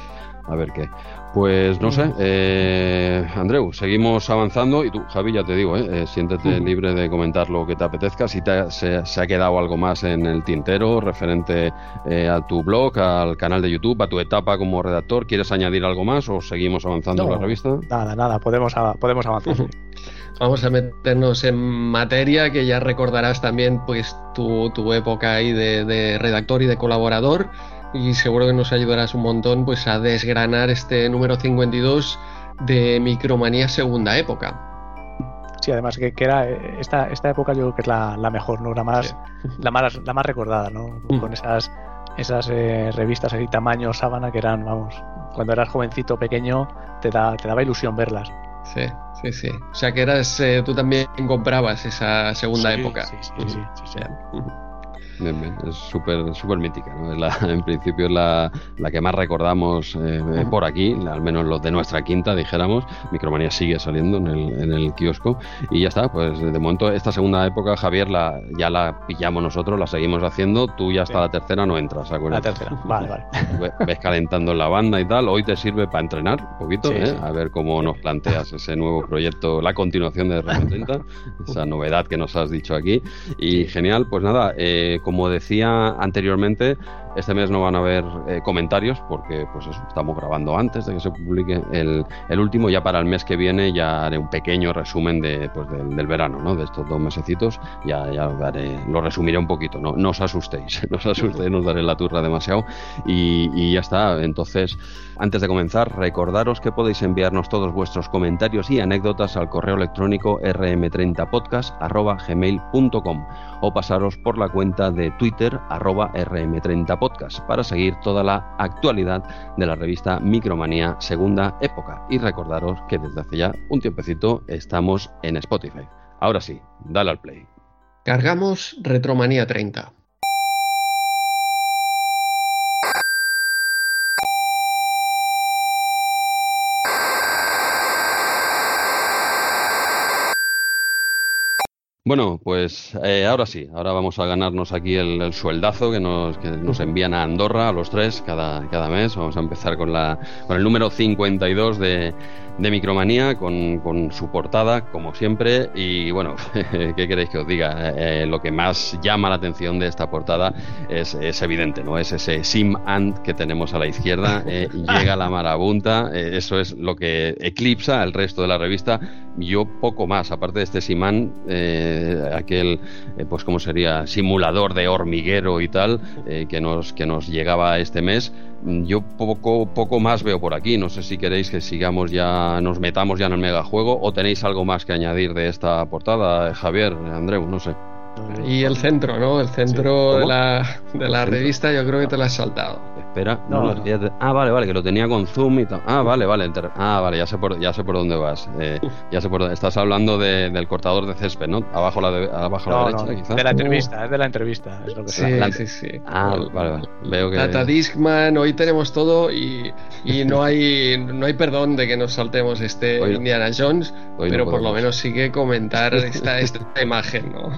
a ver qué. Pues no sé, eh, Andreu, seguimos avanzando y tú, Javi, ya te digo, eh, eh siéntete libre de comentar lo que te apetezca. Si te, se, ha quedado algo más en el tintero referente eh, a tu blog, al canal de YouTube, a tu etapa como redactor, ¿quieres añadir algo más o seguimos avanzando en la revista? Nada, nada, podemos, podemos avanzar. Vamos a meternos en materia, que ya recordarás también pues tu, tu época ahí de, redactor y de colaborador y seguro que nos ayudarás un montón pues a desgranar este número 52 de Micromanía segunda época. Sí, además que, era esta, esta época yo creo que es la, mejor, ¿no? La más, la más, la más recordada, ¿no? Mm. Con esas, esas eh, revistas así tamaño sábana que eran, vamos, cuando eras jovencito pequeño te, da, te daba ilusión verlas. Sí, sí, sí. O sea que eras, eh, tú también comprabas esa segunda época. Sí, sí, sí. sí, es súper súper mítica, ¿no? en principio es la, la, que más recordamos eh, por aquí, al menos los de nuestra quinta, dijéramos. Micromanía sigue saliendo en el, en el kiosco y ya está, pues de momento esta segunda época, Javier, la, ya la pillamos nosotros, la seguimos haciendo, tú ya hasta la tercera no entras, La tercera, vale, vale. Ves calentando en la banda y tal, hoy te sirve para entrenar un poquito, ¿eh? a ver cómo nos planteas ese nuevo proyecto, la continuación de RM30, esa novedad que nos has dicho aquí. Y genial, pues nada, eh, como decía anteriormente, este mes no van a haber eh, comentarios porque pues estamos grabando antes de que se publique el, último. Ya para el mes que viene ya haré un pequeño resumen de, pues, del, verano, ¿no? de estos dos mesecitos. Ya, ya lo resumiré un poquito. No, no os asustéis, no os asustéis, no os daré la turra demasiado. Y, y ya está. Entonces, antes de comenzar, recordaros que podéis enviarnos todos vuestros comentarios y anécdotas al correo electrónico rm30podcast.gmail.com o pasaros por la cuenta de Twitter arroba rm30podcast para seguir toda la actualidad de la revista Micromanía Segunda Época. Y recordaros que desde hace ya un tiempecito estamos en Spotify. Ahora sí, dale al play. Cargamos Retromanía 30. Bueno, pues eh, ahora sí, ahora vamos a ganarnos aquí el, sueldazo que nos, que nos, envían a Andorra a los tres cada, cada mes. Vamos a empezar con, la, con el número 52 de, de Micromanía, con, con, su portada, como siempre. Y bueno, ¿qué queréis que os diga? Eh, lo que más llama la atención de esta portada es, es evidente, ¿no? Es ese Sim Ant que tenemos a la izquierda, eh, llega la marabunta, eso es lo que eclipsa al resto de la revista. Yo poco más, aparte de este Simán, eh, aquel, eh, pues como sería, simulador de hormiguero y tal, eh, que, nos, que nos llegaba este mes, yo poco, poco más veo por aquí. No sé si queréis que sigamos ya, nos metamos ya en el megajuego o tenéis algo más que añadir de esta portada, Javier, Andreu, no sé. Y el centro, ¿no? El centro de la, de la revista yo creo que te lo has saltado. Espera, no, ah, vale, vale, que lo tenía con zoom y tal. Ah, vale, vale, ah, vale, ya sé por, ya sé por dónde vas. Eh, ya sé por dónde. Estás hablando de, del cortador de césped, ¿no? Abajo a la, abajo la derecha, quizás. De la entrevista, es de la entrevista, es lo que Sí, sí, sí. Ah, vale, vale. Veo que... Data Discman, hoy tenemos todo y, y no hay no hay perdón de que nos saltemos este Indiana Jones, pero por lo menos sí que comentar esta, esta imagen, ¿no?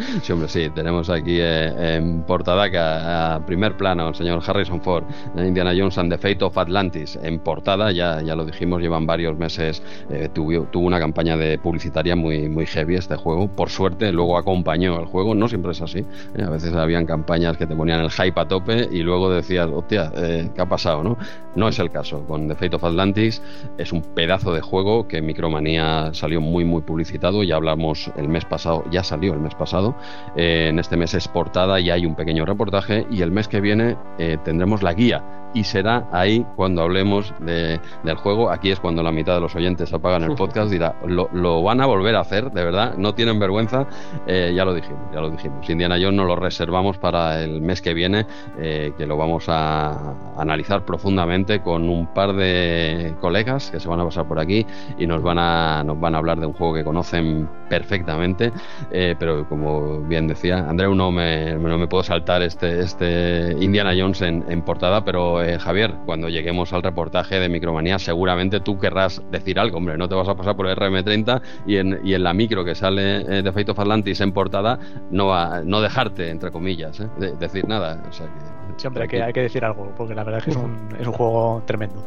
sí, hombre, sí, tenemos aquí eh, en portada que a, primer plano el señor Harrison Ford, Indiana Jones and the Fate of Atlantis, en portada, ya, ya lo dijimos, llevan varios meses, eh, tuvo, tuvo, una campaña de publicitaria muy, muy heavy este juego, por suerte luego acompañó el juego, no siempre es así, eh, a veces habían campañas que te ponían el hype a tope y luego decías, hostia, ¿qué ha pasado? No? no es el caso, con The Fate of Atlantis es un pedazo de juego que Micromanía salió muy muy publicitado, ya hablamos el mes pasado, ya salió el mes pasado, eh, en este mes es portada y hay un pequeño reportaje y el mes que viene eh, tendremos la guía y será ahí cuando hablemos de, del juego. Aquí es cuando la mitad de los oyentes apagan el podcast, dirá, lo, lo van a volver a hacer, de verdad, no tienen vergüenza, eh, ya lo dijimos, ya lo dijimos. Indiana Jones nos lo reservamos para el mes que viene, eh, que lo vamos a analizar profundamente con un par de colegas que se van a pasar por aquí y nos van a, nos van a hablar de un juego que conocen perfectamente, eh, pero como bien decía, Andreu no me, no me puedo saltar este, este Indiana Jones en, en portada, pero eh, Javier, cuando lleguemos al reportaje de Micromanía, seguramente tú querrás decir algo, hombre, no te vas a pasar por el RM30 y en, y en la micro que sale eh, de Fate of Atlantis en portada, no, va, no dejarte, entre comillas, eh, decir nada. O sea que, sí, hombre, hay que, hay que decir algo, porque la verdad es que es un, es un juego tremendo.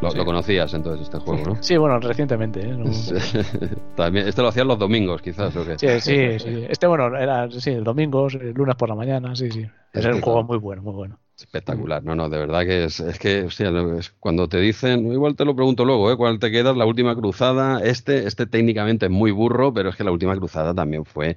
Lo, conocías entonces este juego, ¿no? Sí, bueno, recientemente. ¿eh? También, este lo hacían los domingos, quizás, ¿o qué? Sí, sí, sí. Este, bueno, era, sí, domingos, lunes por la mañana, sí, sí. Es, un juego muy bueno, muy bueno. Espectacular, no, no, de verdad que es, es que, hostia, cuando te dicen, igual te lo pregunto luego, ¿eh? ¿Cuál te quedas? La última cruzada, este, este técnicamente es muy burro, pero es que la última cruzada también fue,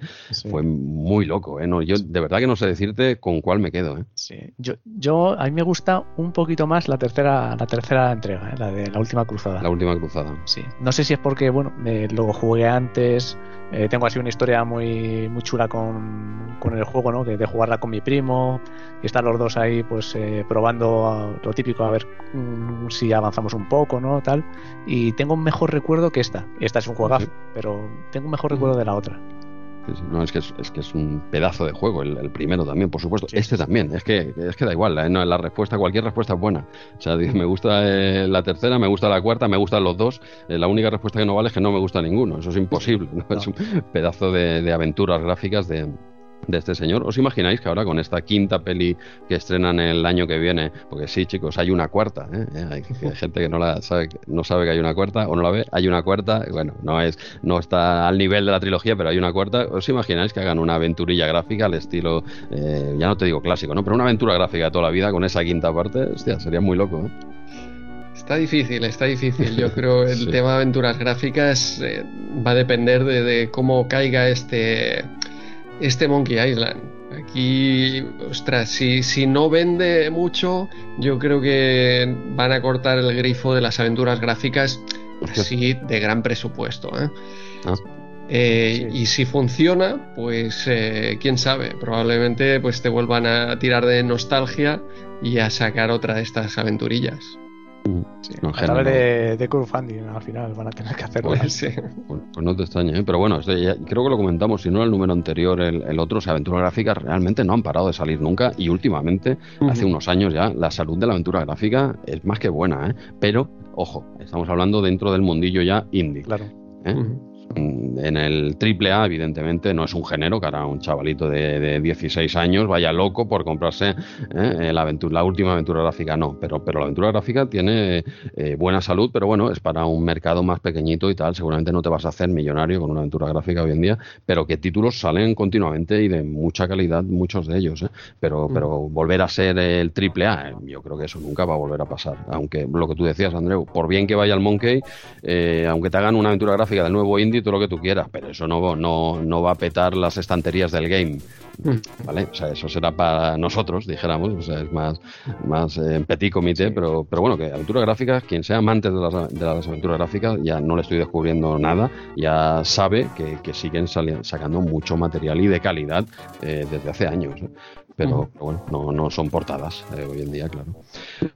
fue muy loco, ¿eh? No, yo de verdad que no sé decirte con cuál me quedo, ¿eh? Sí, yo, yo, a mí me gusta un poquito más la tercera, la tercera entrega, ¿eh? la de la última cruzada. La última cruzada. Sí, no sé si es porque, bueno, eh, lo jugué antes, eh, tengo así una historia muy, muy chula con, con el juego, ¿no? Que de jugarla con mi primo y estar los dos ahí pues eh, probando lo típico a ver mm, si avanzamos un poco, ¿no? Tal. Y tengo un mejor recuerdo que esta. Esta es un juegazo, pero tengo un mejor recuerdo de la otra. no, es que es, que es un pedazo de juego, el, primero también, por supuesto. este también, es que, es que da igual, ¿eh? no, la respuesta, cualquier respuesta es buena. O sea, me gusta eh, la tercera, me gusta la cuarta, me gustan los dos. la única respuesta que no vale es que no me gusta ninguno. Eso es imposible. Es un pedazo de aventuras gráficas de, de este señor. ¿Os imagináis que ahora con esta quinta peli que estrenan el año que viene, porque sí, chicos, hay una cuarta, ¿eh? Eh, hay, gente que no la sabe, no sabe que hay una cuarta o no la ve, hay una cuarta, bueno, no es, no está al nivel de la trilogía, pero hay una cuarta. ¿Os imagináis que hagan una aventurilla gráfica al estilo, eh, ya no te digo clásico, ¿no? Pero una aventura gráfica de toda la vida con esa quinta parte, hostia, sería muy loco, Está difícil, está difícil. Yo creo el tema de aventuras gráficas va a depender de, cómo caiga este este Monkey Island. Aquí, ostras, si, si no vende mucho, yo creo que van a cortar el grifo de las aventuras gráficas así de gran presupuesto. ¿eh? Ah. Eh, y si funciona, pues eh, quién sabe, probablemente pues te vuelvan a tirar de nostalgia y a sacar otra de estas aventurillas. Sí, a través de, de, crowdfunding al final van a tener que hacerlo. Pues, pues, pues no te extraña, ¿eh? pero bueno, creo que lo comentamos, si no el número anterior, el, otro, o sea, aventuras gráficas realmente no han parado de salir nunca y últimamente, hace unos años ya, la salud de la aventura gráfica es más que buena, ¿eh? pero, ojo, estamos hablando dentro del mundillo ya indie. Claro. ¿eh? En el triple A, evidentemente, no es un género que hará un chavalito de, 16 años vaya loco por comprarse eh, la, aventura, la última aventura gráfica, no, pero, pero la aventura gráfica tiene eh, buena salud, pero bueno, es para un mercado más pequeñito y tal, seguramente no te vas a hacer millonario con una aventura gráfica hoy en día, pero que títulos salen continuamente y de mucha calidad, muchos de ellos, ¿eh? pero, mm. pero volver a ser el triple A, yo creo que eso nunca va a volver a pasar, aunque lo que tú decías, Andreu, por bien que vaya el Monkey, aunque te hagan una aventura gráfica del nuevo indie, todo lo que tú quieras, pero eso no, no, no va a petar las estanterías del game. Mm. ¿Vale? O sea, eso será para nosotros, dijéramos, o sea, es más, más en eh, petit comité, pero, pero bueno, que aventuras gráficas, quien sea amante de las, de las aventuras gráficas, ya no le estoy descubriendo nada, ya sabe que, que siguen sacando mucho material y de calidad eh, desde hace años. ¿eh? Pero, bueno, no, no, son portadas eh, hoy en día, claro.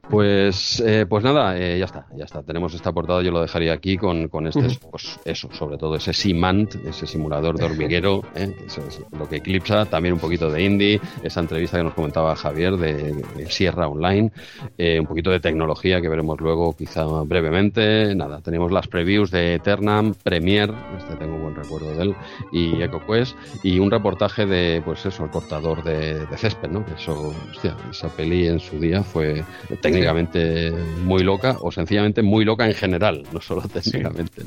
Pues, eh, pues nada, eh, ya está, ya está. Tenemos esta portada, yo lo dejaría aquí con, con este, pues eso, sobre todo ese Simant, ese simulador de hormiguero, eso es lo que eclipsa, también un poquito de indie, esa entrevista que nos comentaba Javier de, Sierra Online, un poquito de tecnología que veremos luego quizá brevemente, nada, tenemos las previews de Eternam, Premiere, este tengo buen recuerdo de él, y EcoQuest, y un reportaje de, pues eso, el portador de, de ¿no? Eso, esa peli en su día fue técnicamente muy loca o sencillamente muy loca en general, no solo técnicamente.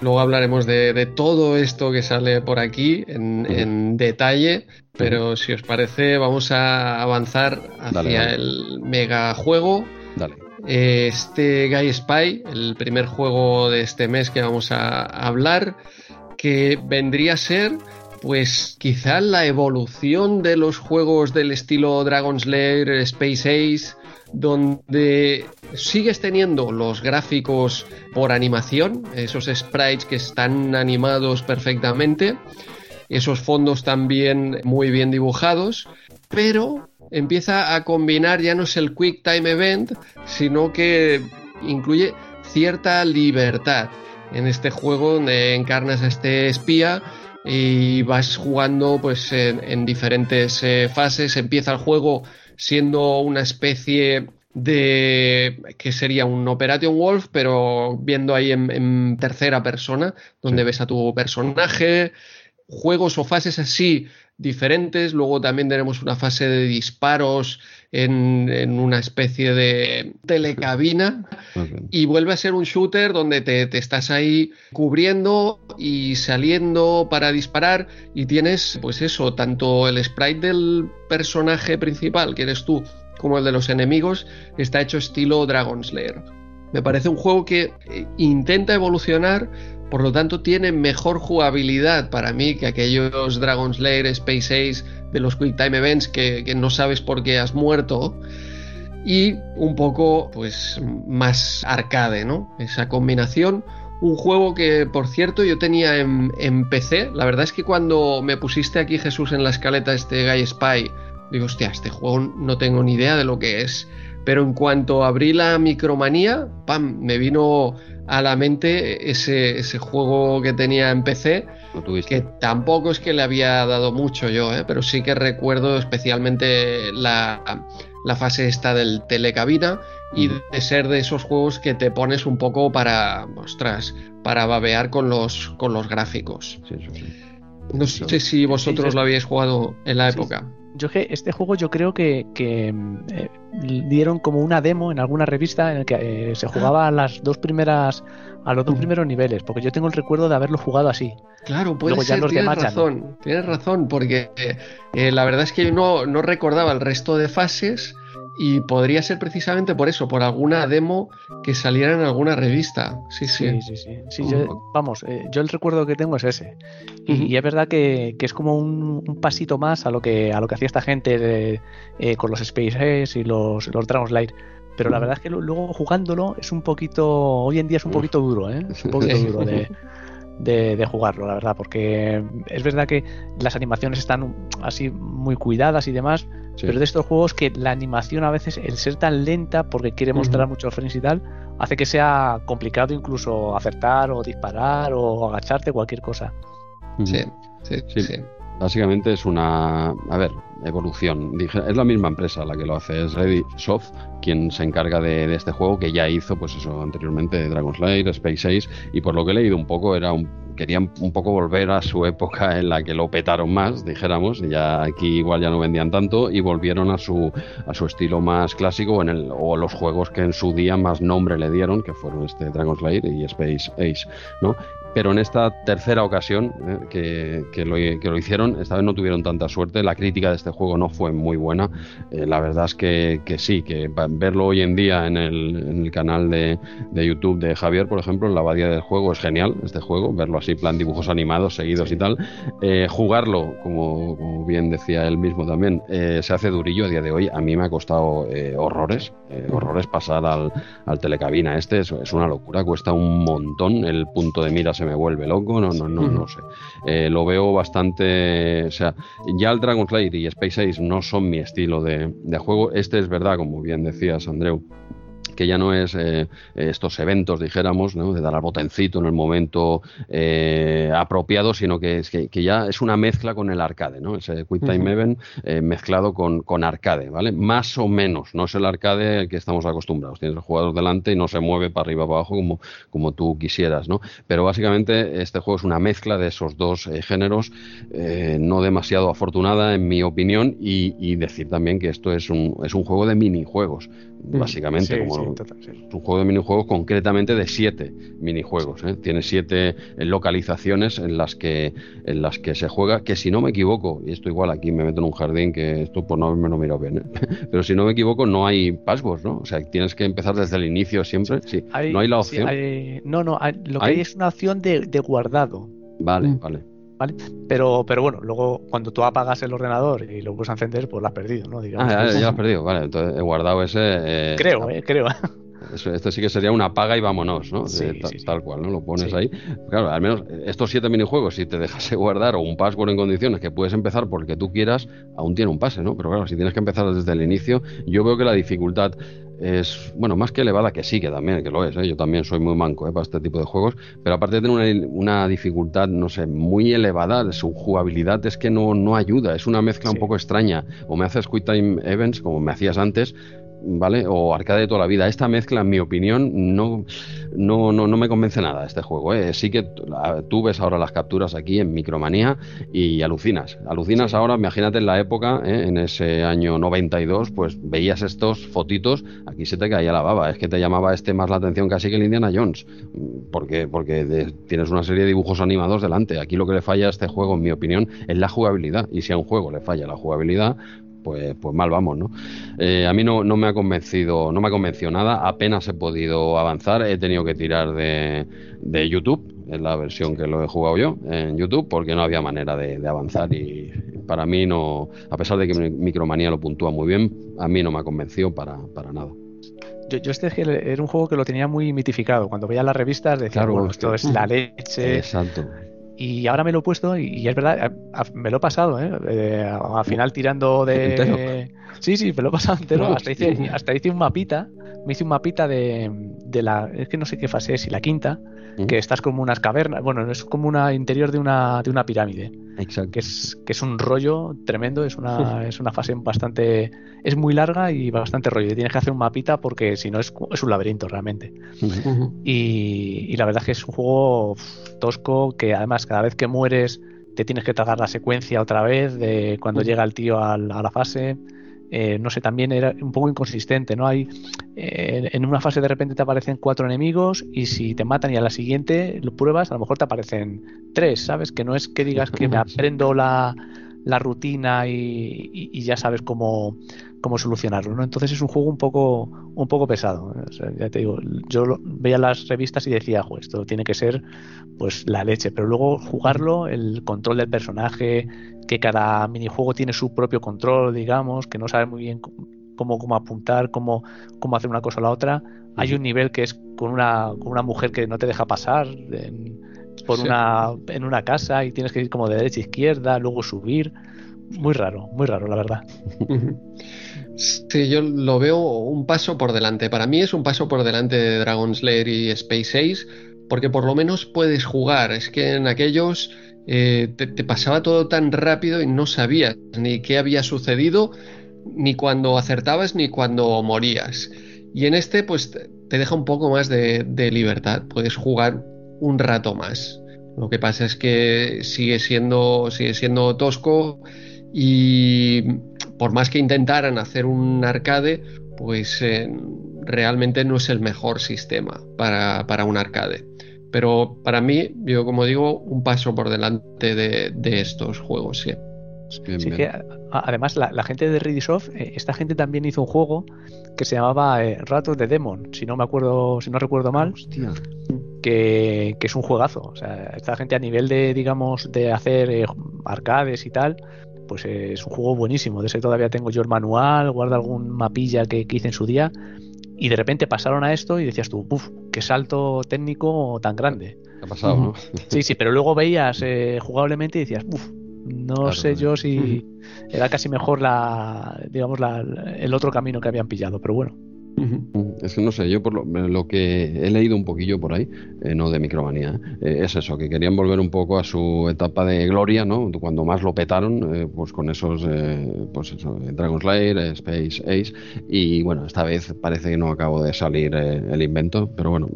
Luego hablaremos de, todo esto que sale por aquí en, detalle, pero si os parece vamos a avanzar hacia el mega juego. Dale. Este Guy Spy, el primer juego de este mes que vamos a hablar, que vendría a ser pues quizá la evolución de los juegos del estilo Dragon's Lair, Space Ace, donde sigues teniendo los gráficos por animación, esos sprites que están animados perfectamente, esos fondos también muy bien dibujados, pero empieza a combinar ya no es el Quick Time Event, sino que incluye cierta libertad. En este juego donde encarnas a este espía y vas jugando pues en, diferentes eh, fases. Empieza el juego siendo una especie de que sería un Operation Wolf, pero viendo ahí en, tercera persona, donde ves a tu personaje, juegos o fases así diferentes. Luego también tenemos una fase de disparos en, una especie de telecabina y vuelve a ser un shooter donde te, te, estás ahí cubriendo y saliendo para disparar y tienes pues eso, tanto el sprite del personaje principal que eres tú como el de los enemigos está hecho estilo Dragon Slayer. Me parece un juego que eh, intenta evolucionar por lo tanto, tiene mejor jugabilidad para mí que aquellos Dragon's Lair, Space Ace de los Quick Time Events que, no sabes por qué has muerto. Y un poco, pues, más arcade, ¿no? Esa combinación. Un juego que, por cierto, yo tenía en, en, PC. La verdad es que cuando me pusiste aquí, Jesús, en la escaleta este Guy Spy, digo, hostia, este juego no tengo ni idea de lo que es. Pero en cuanto abrí la micromanía, ¡pam! Me vino a la mente ese, ese juego que tenía en PC, que tampoco es que le había dado mucho yo, ¿eh? pero sí que recuerdo especialmente la, la fase esta del telecabina y de ser de esos juegos que te pones un poco para, ostras, para babear con los, con los gráficos. No sé si vosotros lo habíais jugado en la época. Yo que este juego yo creo que, eh, dieron como una demo en alguna revista en el que eh, se jugaba a las dos primeras a los dos primeros niveles, porque yo tengo el recuerdo de haberlo jugado así. Claro, puede ser, tienes razón, tienes razón, porque eh, la verdad es que yo no, no recordaba el resto de fases y podría ser precisamente por eso, por alguna demo que saliera en alguna revista. Sí, sí. Sí, sí, sí. vamos, eh, yo el recuerdo que tengo es ese. Y, es verdad que, es como un, pasito más a lo que, a lo que hacía esta gente eh, con los Space y los, los Dragon's Light. Pero la verdad es que luego jugándolo es un poquito, hoy en día es un poquito duro, ¿eh? Es un poquito duro de, de, jugarlo, la verdad, porque es verdad que las animaciones están así muy cuidadas y demás, pero de estos juegos que la animación a veces, el ser tan lenta porque quiere mostrar mucho frames y tal, hace que sea complicado incluso acertar o disparar o agacharte, cualquier cosa. Sí, sí, sí. Básicamente es una, a ver, evolución. Es la misma empresa la que lo hace, es Ready Soft quien se encarga de, este juego que ya hizo, pues eso, anteriormente Dragon's Lair, Space Ace, y por lo que he leído un poco era un querían un poco volver a su época en la que lo petaron más, dijéramos, ya aquí igual ya no vendían tanto y volvieron a su a su estilo más clásico en el, o los juegos que en su día más nombre le dieron, que fueron este Dragon's Lair y Space Ace, ¿no? Pero en esta tercera ocasión eh, que, lo, que, lo, hicieron, esta vez no tuvieron tanta suerte, la crítica de este juego no fue muy buena, eh, la verdad es que, sí, que verlo hoy en día en el, en el canal de, de, YouTube de Javier, por ejemplo, en la abadía del juego, es genial este juego, verlo así, plan dibujos animados, seguidos y tal, eh, jugarlo, como, bien decía él mismo también, se hace durillo a día de hoy, a mí me ha costado horrores, horrores pasar al, al telecabina este, es, es, una locura, cuesta un montón, el punto de mira se me vuelve loco, no, no, no, no sé. Eh, lo veo bastante, o sea, ya el Dragon Slayer y Space Ace no son mi estilo de, de juego. Este es verdad, como bien decías, Andreu que ya no es eh, estos eventos, dijéramos, de dar al botencito en el momento eh, apropiado, sino que, es que, ya es una mezcla con el arcade, ¿no? ese Quick Time Event eh, mezclado con, con, arcade, ¿vale? Más o menos, no es el arcade al que estamos acostumbrados. Tienes el jugador delante y no se mueve para arriba para abajo como, como tú quisieras, ¿no? Pero básicamente este juego es una mezcla de esos dos géneros, no demasiado afortunada en mi opinión, y, y, decir también que esto es un, es un juego de minijuegos. Mm, básicamente. como un juego de minijuegos concretamente de siete minijuegos. ¿eh? Tiene siete eh, localizaciones en las, que, en las que se juega, que si no me equivoco, y esto igual aquí me meto en un jardín que esto por no haberme lo mirado bien, ¿eh? pero si no me equivoco no hay passwords, ¿no? O sea, tienes que empezar desde el inicio siempre. Sí, no hay la opción. no, no, lo que hay, es una opción de, de guardado. Vale, mm. vale. Pero, pero bueno, luego cuando tú apagas el ordenador y lo vuelves a encender, pues lo has perdido, ¿no? ah, ya, lo has perdido, vale, entonces he guardado ese... Eh, creo, eh, creo. esto sí que sería una paga y vámonos, ¿no? tal, cual, ¿no? Lo pones ahí. Claro, al menos estos siete minijuegos, si te dejas guardar o un password en condiciones que puedes empezar porque tú quieras, aún tiene un pase, ¿no? Pero claro, si tienes que empezar desde el inicio, yo veo que la dificultad es, bueno, más que elevada, que sí, que también, que lo es, ¿eh? yo también soy muy manco ¿eh? para este tipo de juegos, pero aparte de tener una, dificultad, no sé, muy elevada, su jugabilidad es que no, no ayuda, es una mezcla un poco extraña, o me haces Quick Time Events, como me hacías antes, ¿vale? O arcade de toda la vida. Esta mezcla, en mi opinión, no, no, no, no me convence nada este juego. ¿eh? Sí que tú ves ahora las capturas aquí en Micromanía y alucinas. Alucinas ahora, imagínate en la época, ¿eh? en ese año 92, pues veías estos fotitos, aquí se te caía la baba. Es que te llamaba este más la atención casi que el Indiana Jones. Porque, porque tienes una serie de dibujos animados delante. Aquí lo que le falla a este juego, en mi opinión, es la jugabilidad. Y si a un juego le falla la jugabilidad, pues, pues mal vamos, ¿no? Eh, a mí no, no, me ha convencido, no me ha convencido nada, apenas he podido avanzar, he tenido que tirar de, de YouTube, es la versión que lo he jugado yo en YouTube, porque no había manera de, avanzar y para mí no, a pesar de que Micromanía lo puntúa muy bien, a mí no me ha convencido para, para nada. Yo, yo, este era un juego que lo tenía muy mitificado. Cuando veía las revistas decía, bueno, esto es la leche. Exacto. Y ahora me lo he puesto y, es verdad, me lo he pasado, ¿eh? eh al final tirando de... Sí, sí, me lo he pasado entero. hasta, hice, hasta hice un mapita, me hice un mapita de, de la... Es que no sé qué fase es, y la quinta, que estás como unas cavernas, bueno, es como una interior de una, de una pirámide. Exacto. Que es, que es un rollo tremendo, es una, es una fase bastante, es muy larga y bastante rollo. Y tienes que hacer un mapita porque si no es, es un laberinto realmente. y, y, la verdad es que es un juego tosco que además cada vez que mueres te tienes que tragar la secuencia otra vez de cuando llega el tío a la fase. Eh, no sé, también era un poco inconsistente, ¿no? Hay, eh, en una fase de repente te aparecen cuatro enemigos y si te matan y a la siguiente lo pruebas, a lo mejor te aparecen tres, ¿sabes? Que no es que digas que me aprendo la, la rutina y, ya sabes cómo, cómo solucionarlo, ¿no? Entonces es un juego un poco, un poco pesado. ya te digo, yo veía las revistas y decía, esto tiene que ser pues la leche, pero luego jugarlo, el control del personaje, que cada minijuego tiene su propio control, digamos, que no sabes muy bien cómo, cómo apuntar, cómo, cómo hacer una cosa o la otra. Hay un nivel que es con una, con una mujer que no te deja pasar por una, en una casa y tienes que ir como de derecha a izquierda, luego subir. Muy raro, muy raro, la verdad. Sí, yo lo veo un paso por delante. Para mí es un paso por delante de Dragon Slayer y Space Ace porque por lo menos puedes jugar. Es que en aquellos eh, te, pasaba todo tan rápido y no sabías ni qué había sucedido, ni cuando acertabas, ni cuando morías. Y en este, pues te deja un poco más de, libertad. Puedes jugar un rato más. Lo que pasa es que sigue siendo, sigue siendo tosco y por más que intentaran hacer un arcade, pues eh, realmente no es el mejor sistema para, para un arcade. Pero para mí, yo como digo, un paso por delante de, estos juegos, sí. además, la, gente de Readisoft, eh, esta gente también hizo un juego que se llamaba eh, Ratos de Demon, si no me acuerdo, si no recuerdo mal. Que, es un juegazo. O sea, esta gente a nivel de, digamos, de hacer eh, arcades y tal, pues es un juego buenísimo. De ese todavía tengo yo el manual, guardo algún mapilla que, que hice en su día y de repente pasaron a esto y decías tú, uff, qué salto técnico tan grande. ha pasado, no? Sí, sí, pero luego veías eh, jugablemente y decías, uff, no sé yo si era casi mejor la, digamos, la, el otro camino que habían pillado, pero bueno. Es que no sé, yo por lo, que he leído un poquillo por ahí, eh, no de micromanía, eh, es eso, que querían volver un poco a su etapa de gloria, ¿no? Cuando más lo petaron, eh, pues con esos, pues eso, Dragon Slayer, Space Ace, y bueno, esta vez parece que no acabo de salir el invento, pero bueno,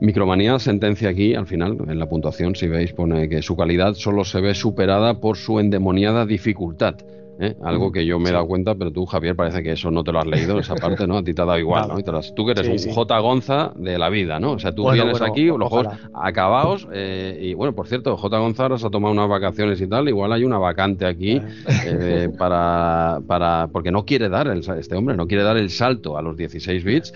micromanía sentencia aquí, al final, en la puntuación, si veis, pone que su calidad solo se ve superada por su endemoniada dificultad. ¿Eh? algo que yo me he dado cuenta, pero tú, Javier, parece que eso no te lo has leído, esa parte, ¿no? A ti te ha dado igual, ¿no? tú que eres un J. Gonza de la vida, ¿no? O sea, tú vienes aquí, los juegos acabados, eh, y bueno, por cierto, J. Gonza ahora se ha tomado unas vacaciones y tal, igual hay una vacante aquí eh, para, para, porque no quiere dar, el, este hombre no quiere dar el salto a los 16 bits.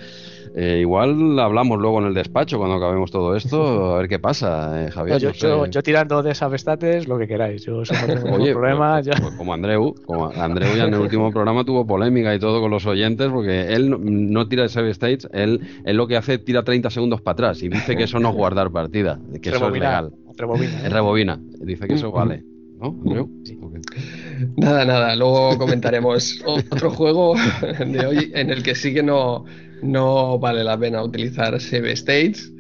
Eh, igual hablamos luego en el despacho cuando acabemos todo esto, a ver qué pasa, eh, Javier. yo, tirando de esas vestates, lo que queráis. Yo no tengo problema. Pues, pues como Andreu, como Andreu ya en el último programa tuvo polémica y todo con los oyentes, porque él no, tira de save states, él, él lo que hace tira 30 segundos para atrás y dice que eso no es guardar partida, que eso es legal. Rebobina. Es rebobina. Dice que eso vale. ¿No, Andreu? Nada, nada. Luego comentaremos otro juego de hoy en el que sí que no, no vale la pena utilizar Save States.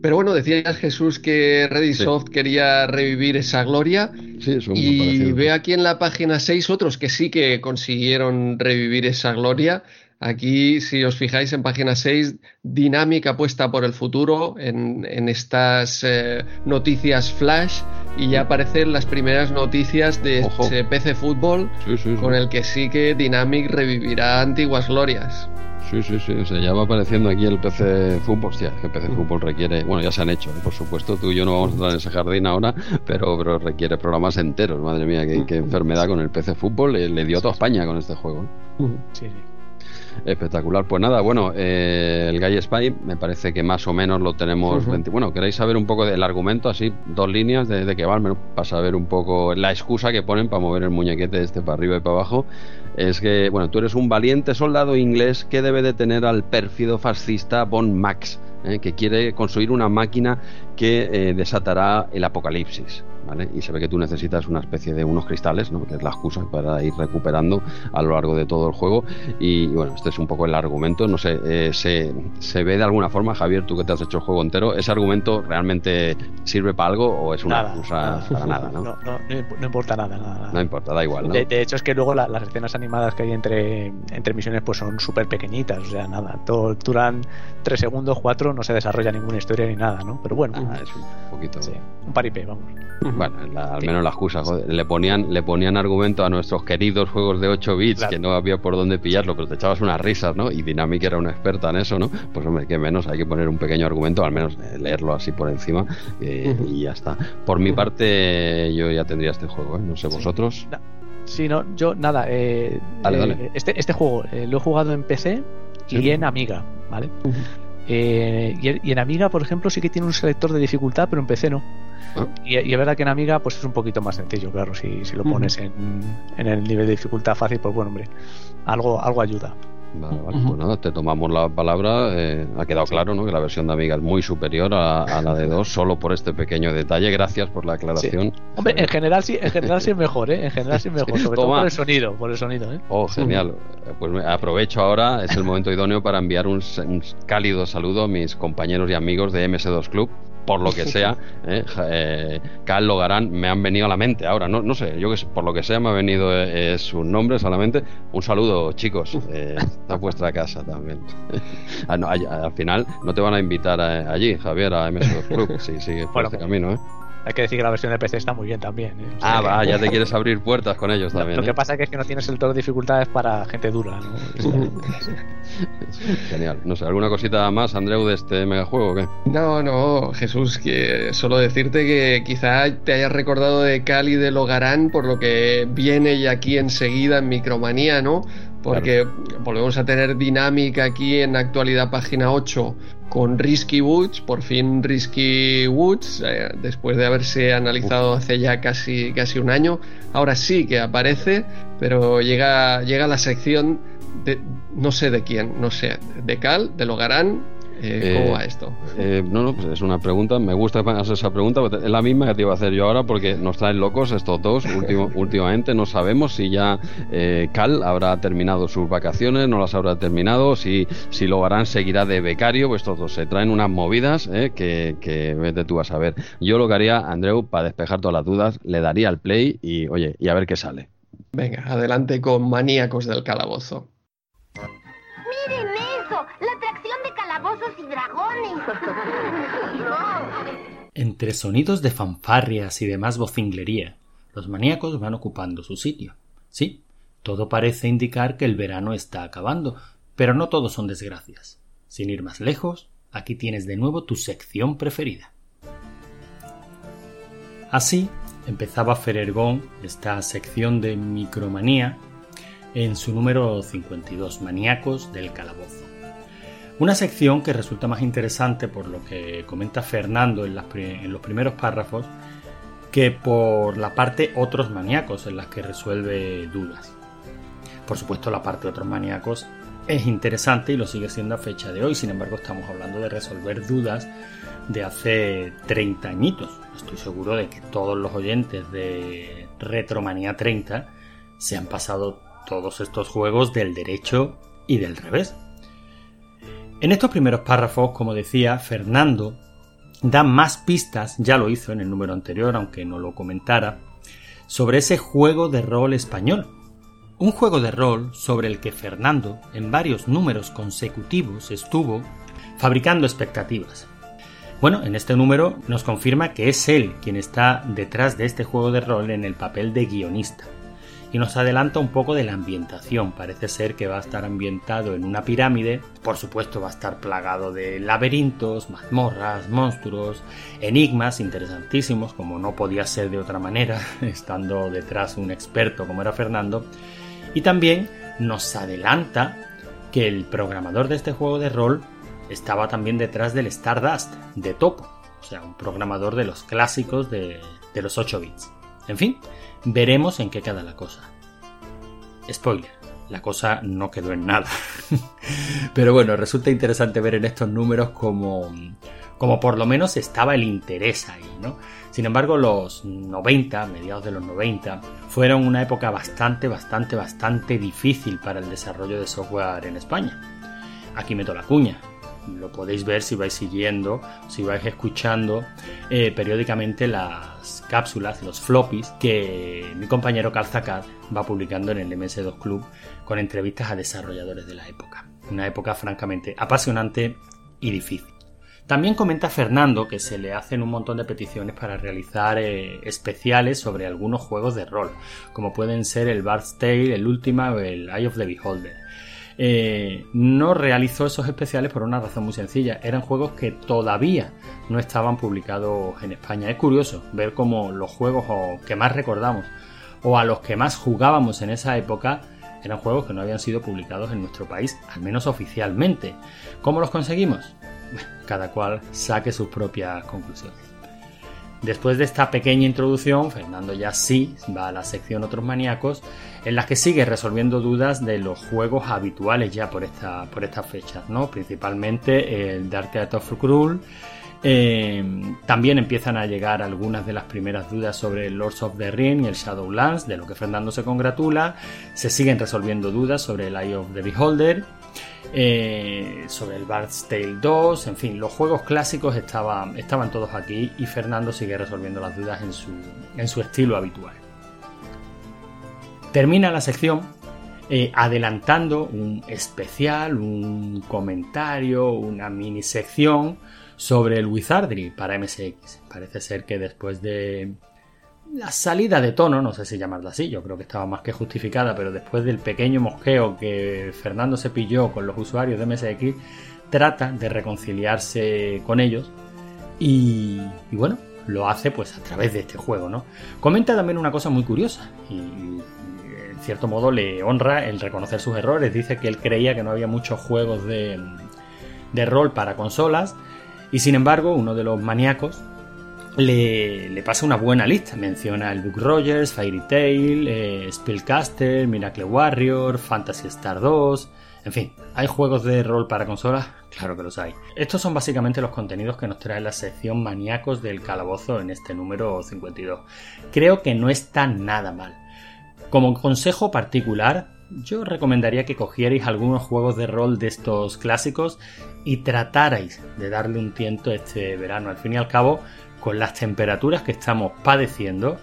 Pero bueno, decías Jesús que Redisoft quería revivir esa gloria. Sí, y ve aquí en la página 6 otros que sí que consiguieron revivir esa gloria. Aquí, si os fijáis en página 6, dinámica puesta por el futuro en, estas eh, noticias flash y ya aparecen las primeras noticias de ese PC Fútbol con el que sí que Dynamic revivirá antiguas glorias. Sí, sí, sí. O sea, ya va apareciendo aquí el PC Fútbol. Hostia, que el PC Fútbol requiere. Bueno, ya se han hecho, ¿eh? por supuesto. Tú y yo no vamos a entrar en ese jardín ahora, pero, pero requiere programas enteros. Madre mía, qué, enfermedad con el PC Fútbol. Le, dio a toda España con este juego. ¿eh? Sí, sí. Espectacular. Pues nada, bueno, eh, el Guy Spy me parece que más o menos lo tenemos. Bueno, ¿queréis saber un poco del argumento? Así, dos líneas de, de que va, para saber un poco la excusa que ponen para mover el muñequete este para arriba y para abajo. Es que, bueno, tú eres un valiente soldado inglés que debe de tener al pérfido fascista Von Max, eh, que quiere construir una máquina que eh, desatará el apocalipsis. Y se ve que tú necesitas una especie de unos cristales, ¿no? Que es la excusa para ir recuperando a lo largo de todo el juego. Y, bueno, este es un poco el argumento. No sé, eh, se, se, ve de alguna forma, Javier, tú que te has hecho el juego entero, ¿ese argumento realmente sirve para algo o es una excusa para nada, ¿no? No, importa nada, No importa, da igual, ¿no? De, hecho, es que luego las escenas animadas que hay entre, entre misiones pues son súper pequeñitas, o sea, nada. Todo, duran tres segundos, cuatro, no se desarrolla ninguna historia ni nada, ¿no? Pero bueno. Ah, es un poquito. un paripé, vamos. Bueno, al menos la excusa, le ponían, le ponían argumento a nuestros queridos juegos de 8 bits que no había por dónde pillarlo, pero te echabas unas risas, ¿no? Y Dynamic era una experta en eso, ¿no? Pues hombre, que menos, hay que poner un pequeño argumento, al menos leerlo así por encima eh, y ya está. Por mi parte, yo ya tendría este juego, ¿eh? No sé vosotros. Sí, no, yo nada. Eh, este, este juego lo he jugado en PC y en Amiga, ¿vale? y, en Amiga, por ejemplo, sí que tiene un selector de dificultad, pero en PC no. Y, es verdad que en Amiga pues es un poquito más sencillo, claro, si, si lo pones en, en, el nivel de dificultad fácil, pues bueno, hombre, algo, algo ayuda. Vale, vale. Pues nada, te tomamos la palabra. Eh, ha quedado claro ¿no? que la versión de Amiga es muy superior a, la de 2, solo por este pequeño detalle. Gracias por la aclaración. Hombre, en general sí, en general sí es mejor, ¿eh? En general sí es mejor, sobre todo por el sonido, por el sonido, ¿eh? Oh, genial. Pues aprovecho ahora, es el momento idóneo para enviar un, un cálido saludo a mis compañeros y amigos de MS2 Club por lo que sea, eh, eh, Logarán me han venido a la mente ahora, no, no sé, yo que por lo que sea me ha venido eh, su nombre solamente. Un saludo, chicos, eh, a vuestra casa también. Ah, al final no te van a invitar allí, Javier, a MS2 Club, si sigues por este camino, ¿eh? Hay que decir que la versión de PC está muy bien también. ¿eh? ah, va, ya te quieres abrir puertas con ellos también. Lo, que ¿eh? pasa es que no tienes el todo de dificultades para gente dura. ¿no? Genial. No sé, ¿alguna cosita más, Andreu, de este megajuego o qué? No, no, Jesús, que solo decirte que quizá te hayas recordado de Cali de Logarán por lo que viene ya aquí enseguida en Micromanía, ¿no? Porque volvemos a tener dinámica aquí en actualidad página 8 con Risky Woods, por fin Risky Woods, eh, después de haberse analizado hace ya casi, casi un año, ahora sí que aparece, pero llega, llega la sección de no sé de quién, no sé, de Cal, de Logarán, eh, ¿Cómo va esto? Eh, no, no, pues es una pregunta. Me gusta hacer esa pregunta. Es la misma que te iba a hacer yo ahora porque nos traen locos estos dos últimamente. No sabemos si ya eh, Cal habrá terminado sus vacaciones, no las habrá terminado, si, si lo harán, seguirá de becario. Pues estos dos se traen unas movidas que, que vete tú a saber. Yo lo que haría, Andreu, para despejar todas las dudas, le daría al play y, oye, y a ver qué sale. Venga, adelante con Maníacos del Calabozo. ¡Miren ¡La atracción de calabozos y dragones! Entre sonidos de fanfarrias y demás vocinglería, los maníacos van ocupando su sitio. Sí, todo parece indicar que el verano está acabando, pero no todo son desgracias. Sin ir más lejos, aquí tienes de nuevo tu sección preferida. Así empezaba Ferergón esta sección de micromanía en su número 52, Maníacos del Calabozo. Una sección que resulta más interesante por lo que comenta Fernando en, los primeros párrafos que por la parte otros maníacos en las que resuelve dudas. Por supuesto la parte otros maníacos es interesante y lo sigue siendo a fecha de hoy, sin embargo estamos hablando de resolver dudas de hace 30 añitos. Estoy seguro de que todos los oyentes de Retromanía 30 se han pasado todos estos juegos del derecho y del revés. En estos primeros párrafos, como decía, Fernando da más pistas, ya lo hizo en el número anterior, aunque no lo comentara, sobre ese juego de rol español. Un juego de rol sobre el que Fernando, en varios números consecutivos, estuvo fabricando expectativas. Bueno, en este número nos confirma que es él quien está detrás de este juego de rol en el papel de guionista y nos adelanta un poco de la ambientación. Parece ser que va a estar ambientado en una pirámide, por supuesto va a estar plagado de laberintos, mazmorras, monstruos, enigmas interesantísimos, como no podía ser de otra manera, estando detrás un experto como era Fernando, y también nos adelanta que el programador de este juego de rol estaba también detrás del Stardust de Topo, o sea, un programador de los clásicos de, los 8 bits. En fin, Veremos en qué queda la cosa. Spoiler, la cosa no quedó en nada. Pero bueno, resulta interesante ver en estos números como, como por lo menos estaba el interés ahí, ¿no? Sin embargo, los 90, mediados de los 90, fueron una época bastante, bastante, bastante difícil para el desarrollo de software en España. Aquí meto la cuña lo podéis ver si vais siguiendo, si vais escuchando eh, periódicamente las cápsulas, los floppies que mi compañero Calzacat va publicando en el MS2 Club con entrevistas a desarrolladores de la época. Una época francamente apasionante y difícil. También comenta Fernando que se le hacen un montón de peticiones para realizar eh, especiales sobre algunos juegos de rol, como pueden ser el Bard's Tale, el Ultima o el Eye of the Beholder eh, no realizó esos especiales por una razón muy sencilla. Eran juegos que todavía no estaban publicados en España. Es curioso ver cómo los juegos que más recordamos o a los que más jugábamos en esa época eran juegos que no habían sido publicados en nuestro país, al menos oficialmente. ¿Cómo los conseguimos? Cada cual saque sus propias conclusiones. Después de esta pequeña introducción, Fernando ya sí va a la sección Otros maníacos, en la que sigue resolviendo dudas de los juegos habituales ya por, esta, por estas fechas, ¿no? principalmente el Dark Art of Cruel. Eh, también empiezan a llegar algunas de las primeras dudas sobre Lords of the Ring y el Shadowlands, de lo que Fernando se congratula. Se siguen resolviendo dudas sobre el Eye of the Beholder eh, sobre el Bard's Tale 2, en fin, los juegos clásicos estaban, estaban todos aquí y Fernando sigue resolviendo las dudas en su, en su estilo habitual. Termina la sección eh, adelantando un especial, un comentario, una mini sección sobre el Wizardry para MSX. Parece ser que después de la salida de tono, no sé si llamarla así, yo creo que estaba más que justificada, pero después del pequeño mosqueo que Fernando se pilló con los usuarios de MSX, trata de reconciliarse con ellos y, bueno, lo hace pues a través de este juego, ¿no? Comenta también una cosa muy curiosa y, cierto modo le honra el reconocer sus errores. Dice que él creía que no había muchos juegos de, de rol para consolas y sin embargo uno de los maníacos le, pasa una buena lista. Menciona el Book Rogers, Fairy Tail, eh, Spellcaster, Miracle Warrior, Fantasy Star 2. En fin, ¿hay juegos de rol para consolas? Claro que los hay. Estos son básicamente los contenidos que nos trae la sección maníacos del calabozo en este número 52. Creo que no está nada mal. Como consejo particular, yo recomendaría que cogierais algunos juegos de rol de estos clásicos y tratarais de darle un tiento este verano. Al fin y al cabo, con las temperaturas que estamos padeciendo,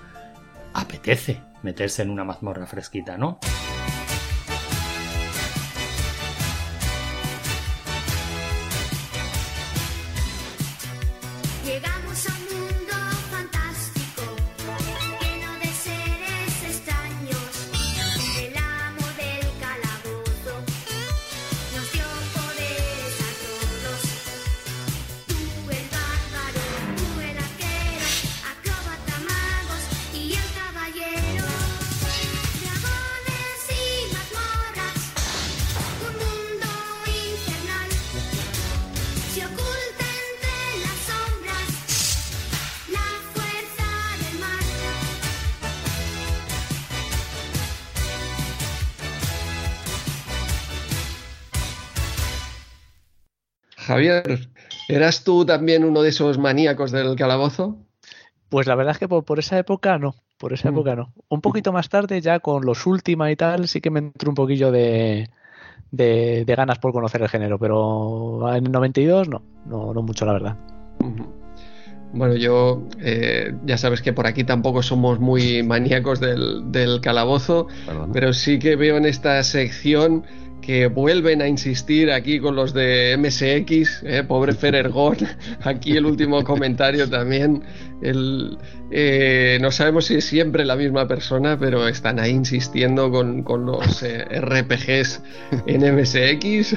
apetece meterse en una mazmorra fresquita, ¿no? Javier, ¿eras tú también uno de esos maníacos del calabozo? Pues la verdad es que por, esa época no, por esa mm. época no. Un poquito más tarde, ya con los últimos y tal, sí que me entró un poquillo de, ganas por conocer el género, pero en el 92 no, no, no mucho la verdad. Bueno, yo eh, ya sabes que por aquí tampoco somos muy maníacos del, del calabozo, pero sí que veo en esta sección que vuelven a insistir aquí con los de MSX, eh, pobre Ferergón, aquí el último comentario también, eh, no sabemos si es siempre la misma persona, pero están ahí insistiendo con, los eh, RPGs en MSX.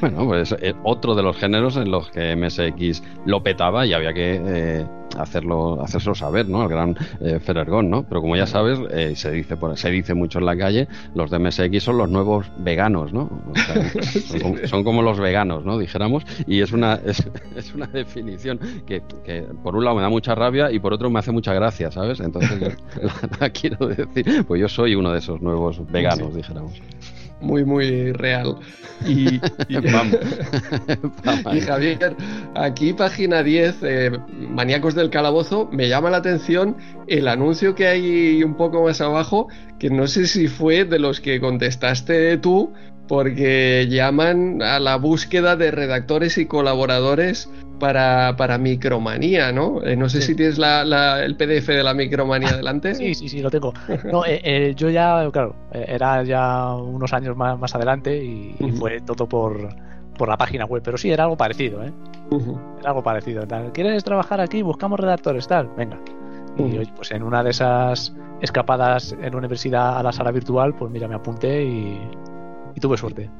Bueno, pues otro de los géneros en los que MSX lo petaba y había que hacerlo, hacérselo saber, ¿no? Al gran eh, Ferergón, ¿no? Pero como ya sabes, eh, se dice se dice mucho en la calle, los de MSX son los nuevos veganos, ¿no? son, como, los veganos, ¿no? Dijéramos, y es una, es, una definición que, por un lado me da mucha rabia y por otro me hace mucha gracia, ¿sabes? Entonces la, quiero decir, pues yo soy uno de esos nuevos veganos, dijéramos muy, muy real. Y, Javier, aquí página 10, eh, Maníacos del Calabozo, me llama la atención el anuncio que hay un poco más abajo, que no sé si fue de los que contestaste tú, porque llaman a la búsqueda de redactores y colaboradores para, para Micromanía, ¿no? Eh, no sé si tienes la, el PDF de la Micromanía delante. Sí, sí, sí, lo tengo. No, eh, eh, yo ya, claro, era ya unos años más, más adelante y, fue todo por, por la página web, pero sí, era algo parecido, ¿eh? Era algo parecido. ¿Quieres trabajar aquí? Buscamos redactores, tal, venga. Y pues en una de esas escapadas en universidad a la sala virtual, pues mira, me apunté y, y tuve suerte.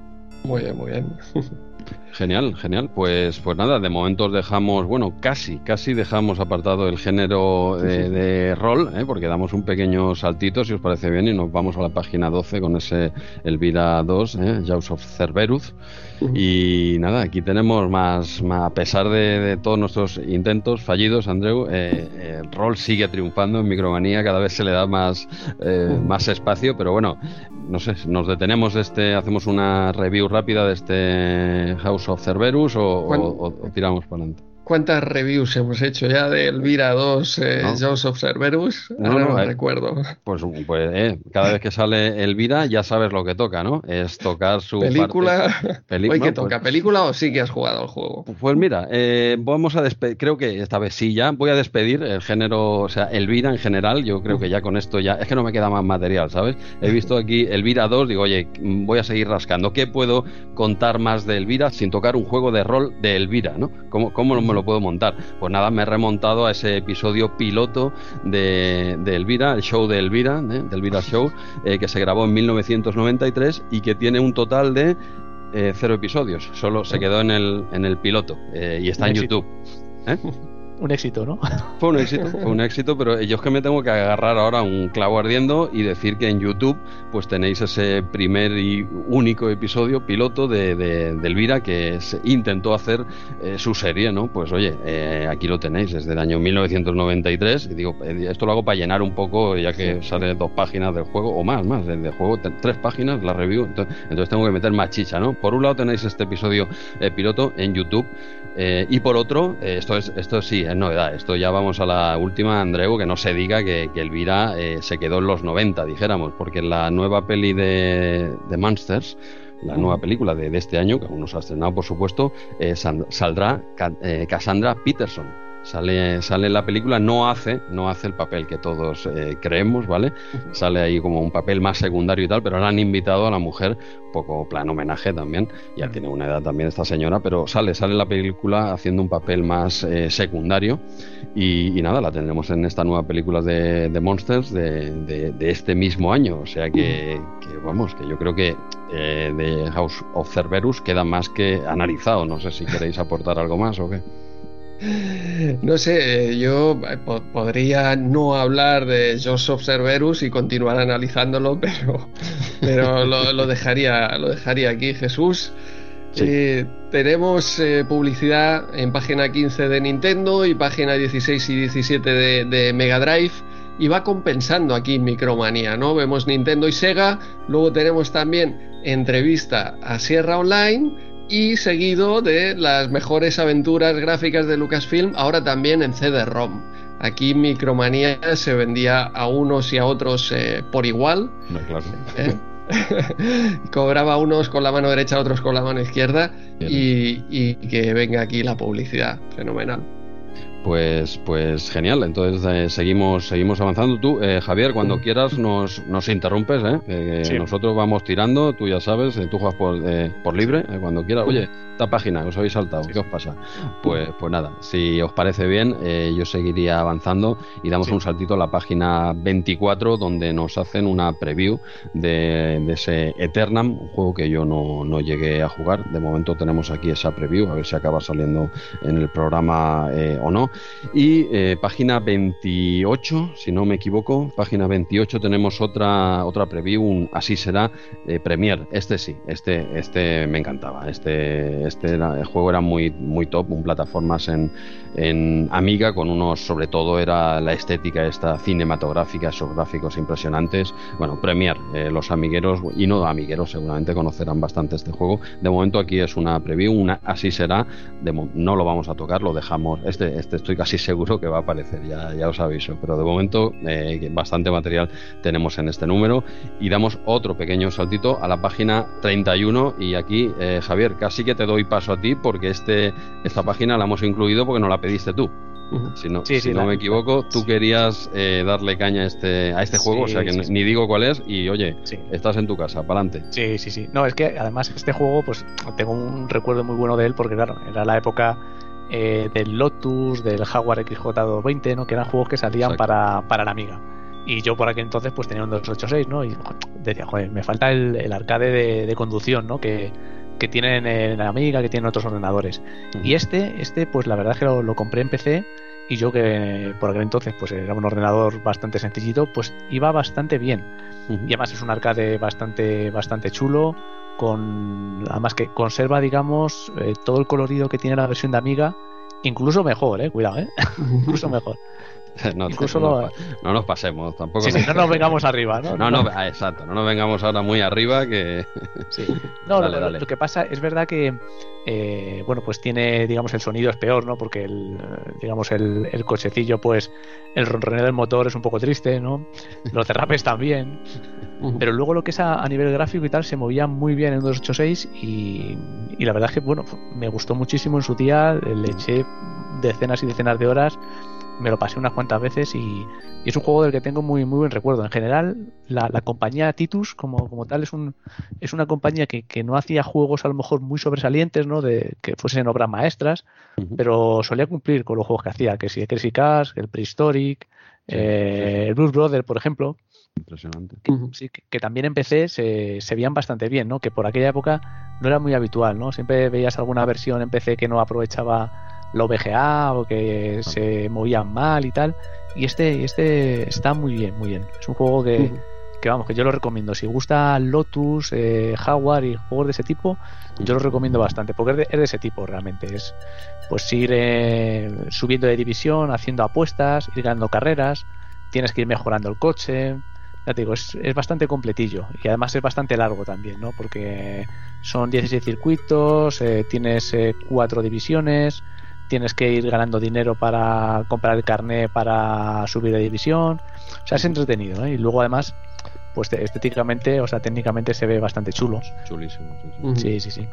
Muy bien, muy bien. Genial, genial. Pues, pues nada, de momento dejamos, bueno, casi, casi dejamos apartado el género de, rol, ¿eh? porque damos un pequeño saltito, si os parece bien, y nos vamos a la página 12 con ese Elvira 2, ¿eh? Jaws of Cerberus. Y nada, aquí tenemos más, a pesar de, todos nuestros intentos fallidos, Andreu, eh, el rol sigue triunfando en Micromanía, cada vez se le da más, eh, más espacio, pero bueno, no sé, nos detenemos este, hacemos una review rápida de este House of Cerberus o, o tiramos para adelante. ¿Cuántas reviews hemos hecho ya de Elvira 2, eh, of Cerberus? No, no, eh, recuerdo. Pues, pues eh, cada vez que sale Elvira ya sabes lo que toca, ¿no? Es tocar su película. Parte... ¿qué toca? Pues ¿Película o sí que has jugado al juego? Pues mira, eh, vamos a despedir, creo que esta vez sí ya, voy a despedir el género, o sea, Elvira en general, yo creo que ya con esto ya, es que no me queda más material, ¿sabes? He visto aquí Elvira 2, digo, oye, voy a seguir rascando. ¿Qué puedo contar más de Elvira sin tocar un juego de rol de Elvira, ¿no? ¿Cómo, cómo me lo puedo montar? Pues nada, me he remontado a ese episodio piloto de, Elvira, el show de Elvira, ¿eh? de Elvira Show, eh, que se grabó en 1993 y que tiene un total de eh, cero episodios. Solo se quedó en el, en el piloto y está en YouTube. un éxito, ¿no? Fue un éxito, fue un éxito, pero yo es que me tengo que agarrar ahora un clavo ardiendo y decir que en YouTube pues tenéis ese primer y único episodio piloto de, de, Elvira que se intentó hacer eh, su serie, ¿no? Pues oye, eh, aquí lo tenéis, desde el año 1993, y digo, eh, esto lo hago para llenar un poco, ya que sale dos páginas del juego, o más, más, del juego, tres páginas, la review, entonces, entonces, tengo que meter más chicha, ¿no? Por un lado tenéis este episodio piloto en YouTube, eh, y por otro, eh, esto es esto sí es novedad. Esto ya vamos a la última, Andreu, que no se diga que, que Elvira eh, se quedó en los 90, dijéramos, porque la nueva peli de, de Monsters, la nueva película de, de, este año, que aún no se ha estrenado, por supuesto, saldrá Cassandra Peterson Sale, sale en la película, no hace, no hace el papel que todos eh, creemos, ¿vale? Sale ahí como un papel más secundario y tal, pero ahora han invitado a la mujer, poco plan homenaje también, ya tiene una edad también esta señora, pero sale, sale en la película haciendo un papel más eh, secundario y, nada, la tendremos en esta nueva película de, Monsters de, este mismo año, o sea que, vamos, que yo creo que eh, de House of Cerberus queda más que analizado, no sé si queréis aportar algo más o qué. No sé, yo eh, podría no hablar de Joseph Cerberus y continuar analizándolo, pero, pero lo, dejaría, lo dejaría aquí, Jesús. Eh, tenemos eh, publicidad en página 15 de Nintendo y página 16 y 17 de, de Mega Drive y va compensando aquí Micromanía, ¿no? Vemos Nintendo y Sega, luego tenemos también entrevista a Sierra Online y seguido de las mejores aventuras gráficas de Lucasfilm, ahora también en CD-ROM. Aquí Micromanía se vendía a unos y a otros eh, por igual. ¿Eh? Cobraba unos con la mano derecha, otros con la mano izquierda. Y, y que venga aquí la publicidad. Fenomenal. Pues, pues genial, entonces eh, seguimos, seguimos avanzando. Tú, eh, Javier, cuando quieras nos, nos interrumpes, ¿eh? nosotros vamos tirando, tú ya sabes, tú juegas por, por libre, cuando quieras. Oye, esta página, os habéis saltado, ¿qué os pasa? Pues, pues nada, si os parece bien, yo seguiría avanzando y damos un saltito a la página 24, donde nos hacen una preview de, de ese Eternam, un juego que yo no, no, llegué a jugar. De momento tenemos aquí esa preview, a ver si acaba saliendo en el programa o no. Y eh, página 28, si no me equivoco, página 28 tenemos otra otra preview, un así será eh, Premier. Este sí, este este me encantaba. Este este el juego era muy muy top, un plataformas en en Amiga con unos, sobre todo era la estética esta cinematográfica, esos gráficos impresionantes. Bueno, Premier, eh, los amigueros y no amigueros seguramente conocerán bastante este juego. De momento aquí es una preview, una así será. no lo vamos a tocar, lo dejamos. Este, este estoy casi seguro que va a aparecer, ya, ya os aviso. Pero de momento eh, bastante material tenemos en este número y damos otro pequeño saltito a la página 31 y aquí eh, Javier, casi que te doy paso a ti porque este, esta página la hemos incluido porque no la pediste tú. Si no, si no me equivoco, tú querías eh, darle caña a este, a este juego, o sea que ni digo cuál es y oye, estás en tu casa, para adelante. Sí, sí, sí. No, es que además este juego, pues tengo un recuerdo muy bueno de él porque claro, era la época eh, del Lotus, del Jaguar XJ220, ¿no? que eran juegos que salían para, para la Amiga. Y yo por aquel entonces pues tenía un 286, ¿no? Y decía, joder, me falta el, arcade de, conducción, ¿no? Que, que tienen en Amiga, que tienen otros ordenadores. Y este, este, pues la verdad es que lo, lo, compré en PC y yo que por aquel entonces pues era un ordenador bastante sencillito, pues iba bastante bien. Y además es un arcade bastante, bastante chulo, con además que conserva, digamos, eh, todo el colorido que tiene la versión de Amiga, incluso mejor, eh, cuidado, eh, incluso mejor. No, Incluso no, no, nos pasemos, tampoco. Sí, no nos vengamos arriba, ¿no? No, no, ah, exacto, no nos vengamos ahora muy arriba que. Sí. No, dale, lo, dale. lo, que pasa es verdad que, eh, bueno, pues tiene, digamos, el sonido es peor, ¿no? Porque el, digamos, el, el cochecillo, pues, el ronroneo del motor es un poco triste, ¿no? Los derrapes también. Pero luego lo que es a, a, nivel gráfico y tal se movía muy bien en 286 y, y la verdad es que, bueno, me gustó muchísimo en su día, le eché decenas y decenas de horas me lo pasé unas cuantas veces y, y, es un juego del que tengo muy muy buen recuerdo. En general, la, la compañía Titus como, como tal es un es una compañía que, que, no hacía juegos a lo mejor muy sobresalientes, ¿no? De que fuesen obras maestras, uh -huh. pero solía cumplir con los juegos que hacía, que si el Crazy Cars, el Prehistoric, sí, eh, sí. el Blues Brother, por ejemplo. Impresionante. Que, sí, que, que, también en PC se, se veían bastante bien, ¿no? Que por aquella época no era muy habitual, ¿no? Siempre veías alguna versión en PC que no aprovechaba la VGA o que se movían mal y tal. Y este, este está muy bien, muy bien. Es un juego que, uh -huh. que vamos, que yo lo recomiendo. Si gusta Lotus, eh, Jaguar y juegos de ese tipo, yo lo recomiendo bastante, porque es de, es de ese tipo realmente. Es pues ir eh, subiendo de división, haciendo apuestas, ir ganando carreras, tienes que ir mejorando el coche. Ya te digo, es, es bastante completillo y además es bastante largo también, ¿no? Porque son 16 circuitos, eh, tienes eh, cuatro divisiones, tienes que ir ganando dinero para comprar el carnet para subir de división. O sea, es entretenido, ¿eh? Y luego además, pues estéticamente, o sea, técnicamente se ve bastante chulo. Chulísimo, sí, sí, sí. sí.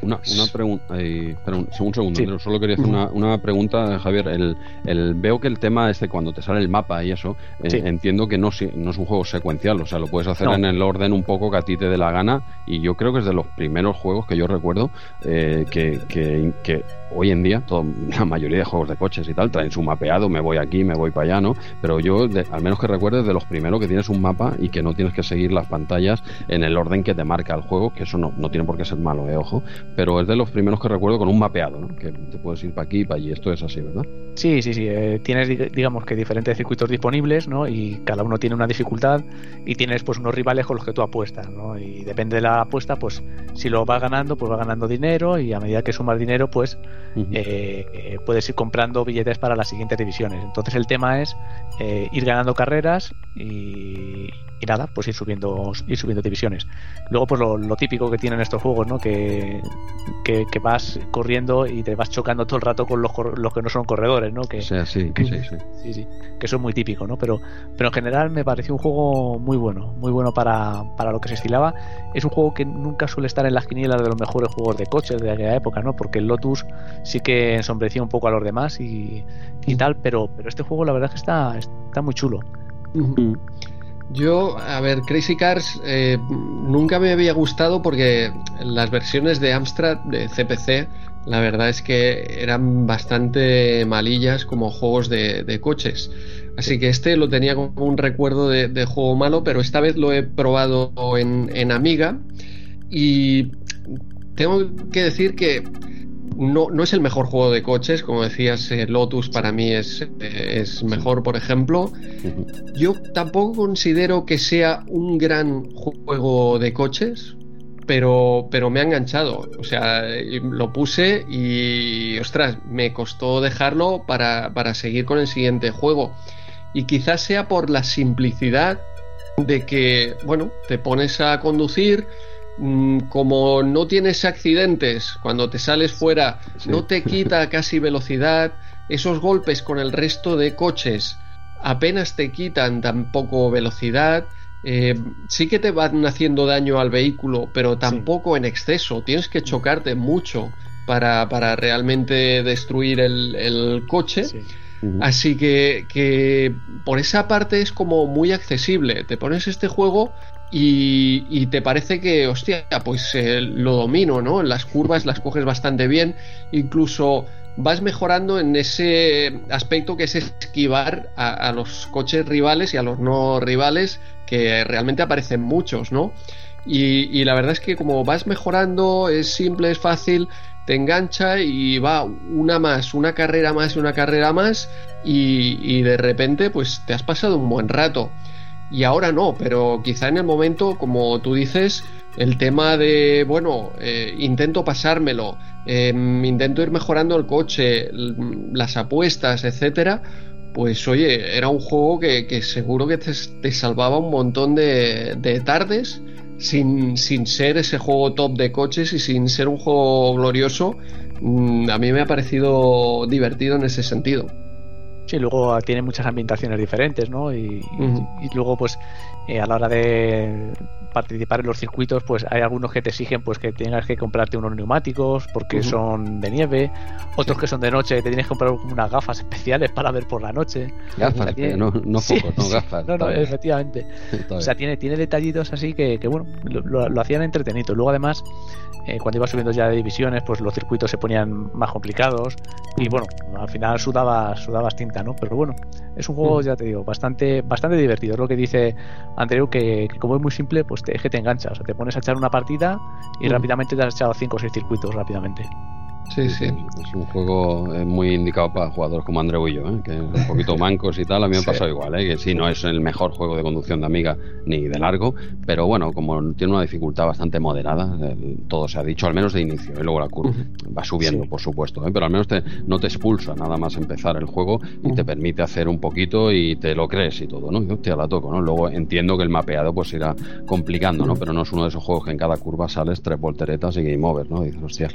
Una, una pregunta, eh, un, un, segundo, sí. solo quería hacer una, una, pregunta, Javier. El, el, veo que el tema este, cuando te sale el mapa y eso, eh, sí. entiendo que no, no es un juego secuencial, o sea, lo puedes hacer no. en el orden un poco que a ti te dé la gana, y yo creo que es de los primeros juegos que yo recuerdo eh, que, que, que, hoy en día, todo, la mayoría de juegos de coches y tal, traen su mapeado, me voy aquí, me voy para allá, ¿no? Pero yo, de, al menos que recuerdes, de los primeros que tienes un mapa y que no tienes que seguir las pantallas en el orden que te marca el juego, que eso no, no tiene por qué ser malo, eh, ojo, pero es de los primeros que recuerdo con un mapeado, ¿no? Que te puedes ir para aquí, para allí, esto es así, ¿verdad? Sí, sí, sí. Eh, tienes, digamos que diferentes circuitos disponibles, ¿no? Y cada uno tiene una dificultad y tienes pues unos rivales con los que tú apuestas, ¿no? Y depende de la apuesta, pues si lo vas ganando, pues vas ganando dinero y a medida que sumas dinero, pues eh, puedes ir comprando billetes para las siguientes divisiones. Entonces el tema es eh, ir ganando carreras y, y, nada, pues ir subiendo, ir subiendo divisiones. Luego, pues lo, lo típico que tienen estos juegos, ¿no? Que, que, que, vas corriendo y te vas chocando todo el rato con los, los que no son corredores, ¿no? Que, o sea, sí, que, sí, sí. sí, sí, que eso es muy típico, ¿no? Pero, pero en general me pareció un juego muy bueno, muy bueno para, para lo que se estilaba. Es un juego que nunca suele estar en las quinielas de los mejores juegos de coches de aquella época, ¿no? Porque el Lotus sí que ensombrecía un poco a los demás y, y tal, pero, pero este juego la verdad es que está, está muy chulo. Uh -huh. Yo, a ver, Crazy Cars eh, nunca me había gustado porque las versiones de Amstrad, de CPC, la verdad es que eran bastante malillas como juegos de, de coches. Así que este lo tenía como un recuerdo de, de juego malo, pero esta vez lo he probado en, en Amiga y tengo que decir que no, no, es el mejor juego de coches, como decías, eh, Lotus para mí es, eh, es, mejor, por ejemplo. Yo tampoco considero que sea un gran juego de coches, pero, pero me ha enganchado. O sea, lo puse y, ostras, me costó dejarlo para, para seguir con el siguiente juego. Y quizás sea por la simplicidad de que, bueno, te pones a conducir como no tienes accidentes cuando te sales fuera, sí. no te quita casi velocidad, esos golpes con el resto de coches apenas te quitan tampoco velocidad, eh, sí que te van haciendo daño al vehículo, pero tampoco sí. en exceso, tienes que chocarte mucho para, para realmente destruir el, el coche. Sí. Uh -huh. Así que, que por esa parte es como muy accesible. Te pones este juego y, te parece que, hostia, pues eh, lo domino, ¿no? Las curvas las coges bastante bien, incluso vas mejorando en ese aspecto que es esquivar a, los coches rivales y a los no rivales, que realmente aparecen muchos, ¿no? y, la verdad es que como vas mejorando, es simple, es fácil, te engancha y va una más, una carrera más y una carrera más y de repente pues te has pasado un buen rato. Y ahora no, pero quizá en el momento, como tú dices, el tema de, bueno, eh, intento pasármelo, em, intento ir mejorando el coche, las apuestas, etcétera, pues oye, era un juego que, seguro que te, salvaba un montón de, tardes sin, sin, ser ese juego top de coches y sin ser un juego glorioso. Mm, a mí me ha parecido divertido en ese sentido. Sí, luego tiene muchas ambientaciones diferentes, ¿no? Y, y luego, pues, eh, a la hora de participar en los circuitos, pues hay algunos que te exigen pues que tengas que comprarte unos neumáticos porque son de nieve, otros que son de noche, te tienes que comprar unas gafas especiales para ver por la noche. Gafas, no, no focos, no gafas. No, no, efectivamente. o sea, tiene, tiene detallitos así que, que bueno, lo, lo, hacían entretenido. Luego además, eh, cuando iba subiendo ya de divisiones, pues los circuitos se ponían más complicados y bueno, al final sudabas, sudabas tinta, ¿no? Pero bueno, es un juego, ya te digo, bastante, bastante divertido. Es lo que dice Andreu, que, como es muy simple, pues te, que te engancha. O sea, te pones a echar una partida y rápidamente te has echado 5 o 6 circuitos rápidamente. Sí, sí. Es un juego eh, muy indicado para jugadores como Andreu y yo, ¿eh? que un poquito mancos y tal. A mí me ha pasado igual, ¿eh? que sí, no es el mejor juego de conducción de Amiga ni de largo, pero bueno, como tiene una dificultad bastante moderada, todo se ha dicho, al menos de inicio, y luego la curva va subiendo, por supuesto, ¿eh? pero al menos te, no te expulsa nada más empezar el juego y te permite hacer un poquito y te lo crees y todo, ¿no? Y hostia, la toco, ¿no? Luego entiendo que el mapeado pues irá complicando, ¿no? Pero no es uno de esos juegos que en cada curva sales tres volteretas y game over, ¿no? dices, hostia,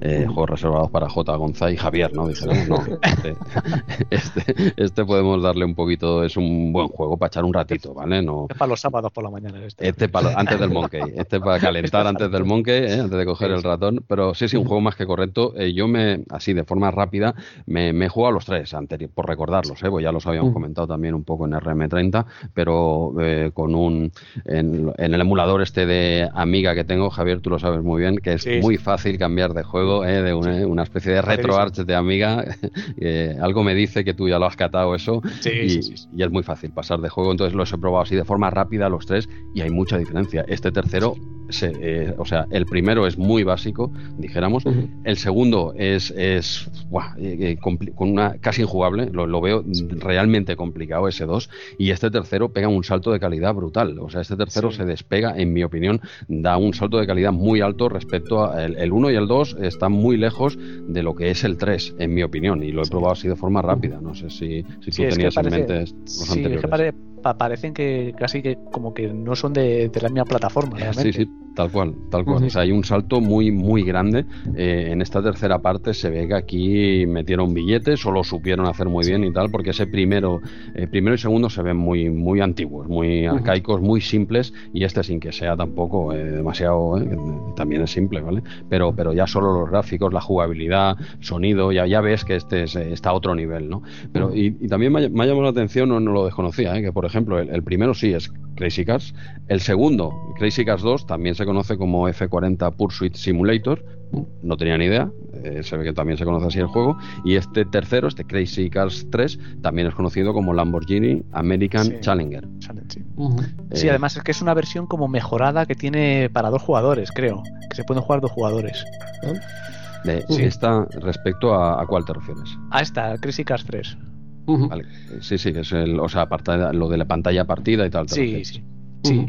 eh, reservados para J. González y Javier, ¿no? Dijeron, no, este, este, este, podemos darle un poquito, es un buen juego para echar un ratito, ¿vale? No, es para los sábados por la mañana. Este, este para, antes del Monkey, este para calentar antes del Monkey, ¿eh? antes de coger el ratón, pero sí, sí, un juego más que correcto. Eh, yo me, así de forma rápida, me, me he jugado a los tres anteriores, por recordarlos, ¿eh? pues ya los habíamos comentado también un poco en RM30, pero eh, con un, en, el emulador este de Amiga que tengo, Javier, tú lo sabes muy bien, que es muy fácil cambiar de juego, de una, una especie de RetroArch de amiga. algo me dice que tú ya lo has catado eso. y, es muy fácil pasar de juego. Entonces los he probado así de forma rápida los tres y hay mucha diferencia. Este tercero, eh, o sea, el primero es muy básico, dijéramos. El segundo es, es eh, eh, con una, casi injugable. Lo, veo realmente complicado ese dos. Y este tercero pega un salto de calidad brutal. O sea, este tercero se despega, en mi opinión, da un salto de calidad muy alto respecto al el 1 y el 2 están muy lejos de lo que es el 3, en mi opinión, y lo he probado así de forma rápida. No sé si, si tú tenías en mente los anteriores parecen que casi que como que no son de, la misma plataforma. Sí, sí, tal cual, tal cual. O sea, hay un salto muy, muy grande. Eh, en esta tercera parte se ve que aquí metieron billetes o lo supieron hacer muy bien y tal, porque ese primero, eh, primero y segundo se ven muy, muy antiguos, muy arcaicos, muy simples, y este sin que sea tampoco eh, demasiado, también es simple, ¿vale? Pero, pero ya solo los gráficos, la jugabilidad, sonido, ya, ya ves que este está a otro nivel, ¿no? Pero, y, también me, ha, llamado la atención, no, no lo desconocía, que por ejemplo, el, primero sí es Crazy Cars. El segundo, Crazy Cars 2, también se conoce como F40 Pursuit Simulator. No tenía ni idea, eh, se ve que también se conoce así el juego. Y este tercero, este Crazy Cars 3, también es conocido como Lamborghini American Challenger. Sí, eh, además es que es una versión como mejorada que tiene para dos jugadores, creo. Que se pueden jugar dos jugadores. De, esta respecto a, a, cuál te refieres? A esta, Crazy Cars 3. Sí, sí, es el, o sea, lo de la pantalla partida y tal. Sí, sí. sí.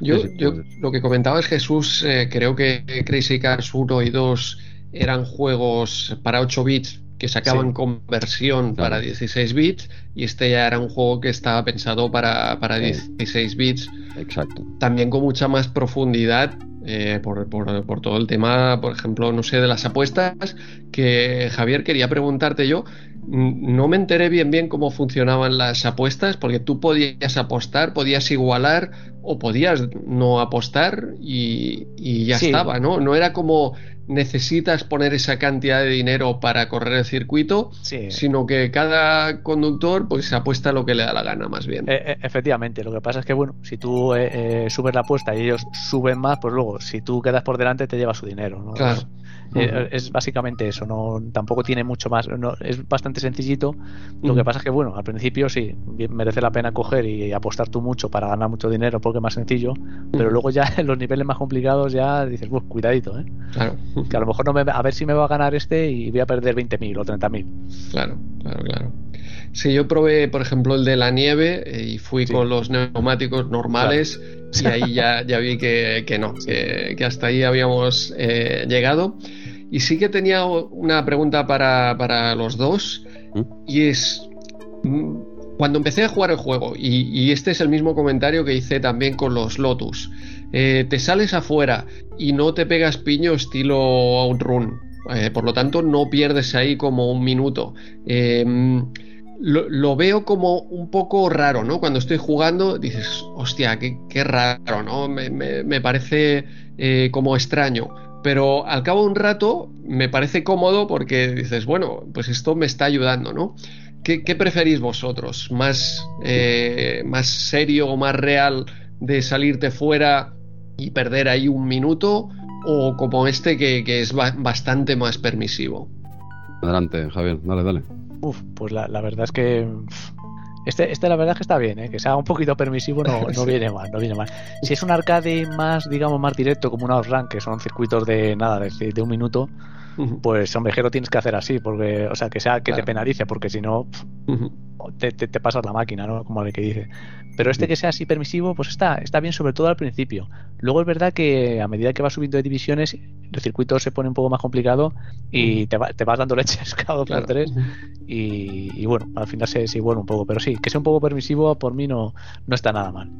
Yo, yo pues lo que comentaba es Jesús, eh, creo que Crazy Cars 1 y 2 eran juegos para 8 bits que sacaban conversión para 16 bits y este ya era un juego que estaba pensado para, para 16 bits. Exacto. También con mucha más profundidad eh, por, por, por, todo el tema, por ejemplo, no sé, de las apuestas, que Javier quería preguntarte yo, no me enteré bien bien cómo funcionaban las apuestas, porque tú podías apostar, podías igualar o podías no apostar y, ya estaba, ¿no? No era como necesitas poner esa cantidad de dinero para correr el circuito, sino que cada conductor pues apuesta lo que le da la gana más bien. E, e, efectivamente, lo que pasa es que bueno, si tú eh, eh, subes la apuesta y ellos suben más, pues luego si tú quedas por delante te llevas su dinero, ¿no? Claro. Eh, es básicamente eso, no tampoco tiene mucho más, no, es bastante sencillito. Lo que pasa es que, bueno, al principio sí, merece la pena coger y apostar tú mucho para ganar mucho dinero porque es más sencillo, pero luego ya en los niveles más complicados ya dices, pues cuidadito, ¿eh? Claro. Que a lo mejor no me, a ver si me va a ganar este y voy a perder 20.000 o 30.000. Claro, claro, claro. Sí, yo probé, por ejemplo, el de la nieve eh, y fui con los neumáticos normales y ahí ya, ya vi que, que no, que, que, hasta ahí habíamos eh, llegado. Y sí que tenía una pregunta para, para los dos ¿Mm? y es, mm, cuando empecé a jugar el juego, y, y, este es el mismo comentario que hice también con los Lotus, eh, te sales afuera y no te pegas piño estilo Outrun, eh, por lo tanto no pierdes ahí como un minuto. Eh, lo, veo como un poco raro, ¿no? Cuando estoy jugando, dices, hostia, qué, raro, ¿no? Me, parece eh, como extraño. Pero al cabo de un rato me parece cómodo porque dices, bueno, pues esto me está ayudando, ¿no? ¿Qué, preferís vosotros? ¿Más, eh, ¿Más serio o más real de salirte fuera y perder ahí un minuto? ¿O como este que, que es ba bastante más permisivo? Adelante, Javier, dale, dale. Uf, pues la, la verdad es que este, este la verdad es que está bien, ¿eh? que sea un poquito permisivo no, no viene mal, no viene mal. Si es un arcade más, digamos, más directo, como un outrun, que son circuitos de nada, de, de un minuto, pues hombre, lo tienes que hacer así, porque, o sea, que sea que claro. te penalice, porque si no, te, te, te, pasas la máquina, ¿no? Como el que dice. Pero este que sea así permisivo, pues está, está bien, sobre todo al principio. Luego es verdad que a medida que vas subiendo de divisiones, el circuito se pone un poco más complicado y te, va, te vas dando leches cada dos por tres. Y, y, bueno, al final se, se iguala un poco. Pero sí, que sea un poco permisivo, por mí no, no está nada mal.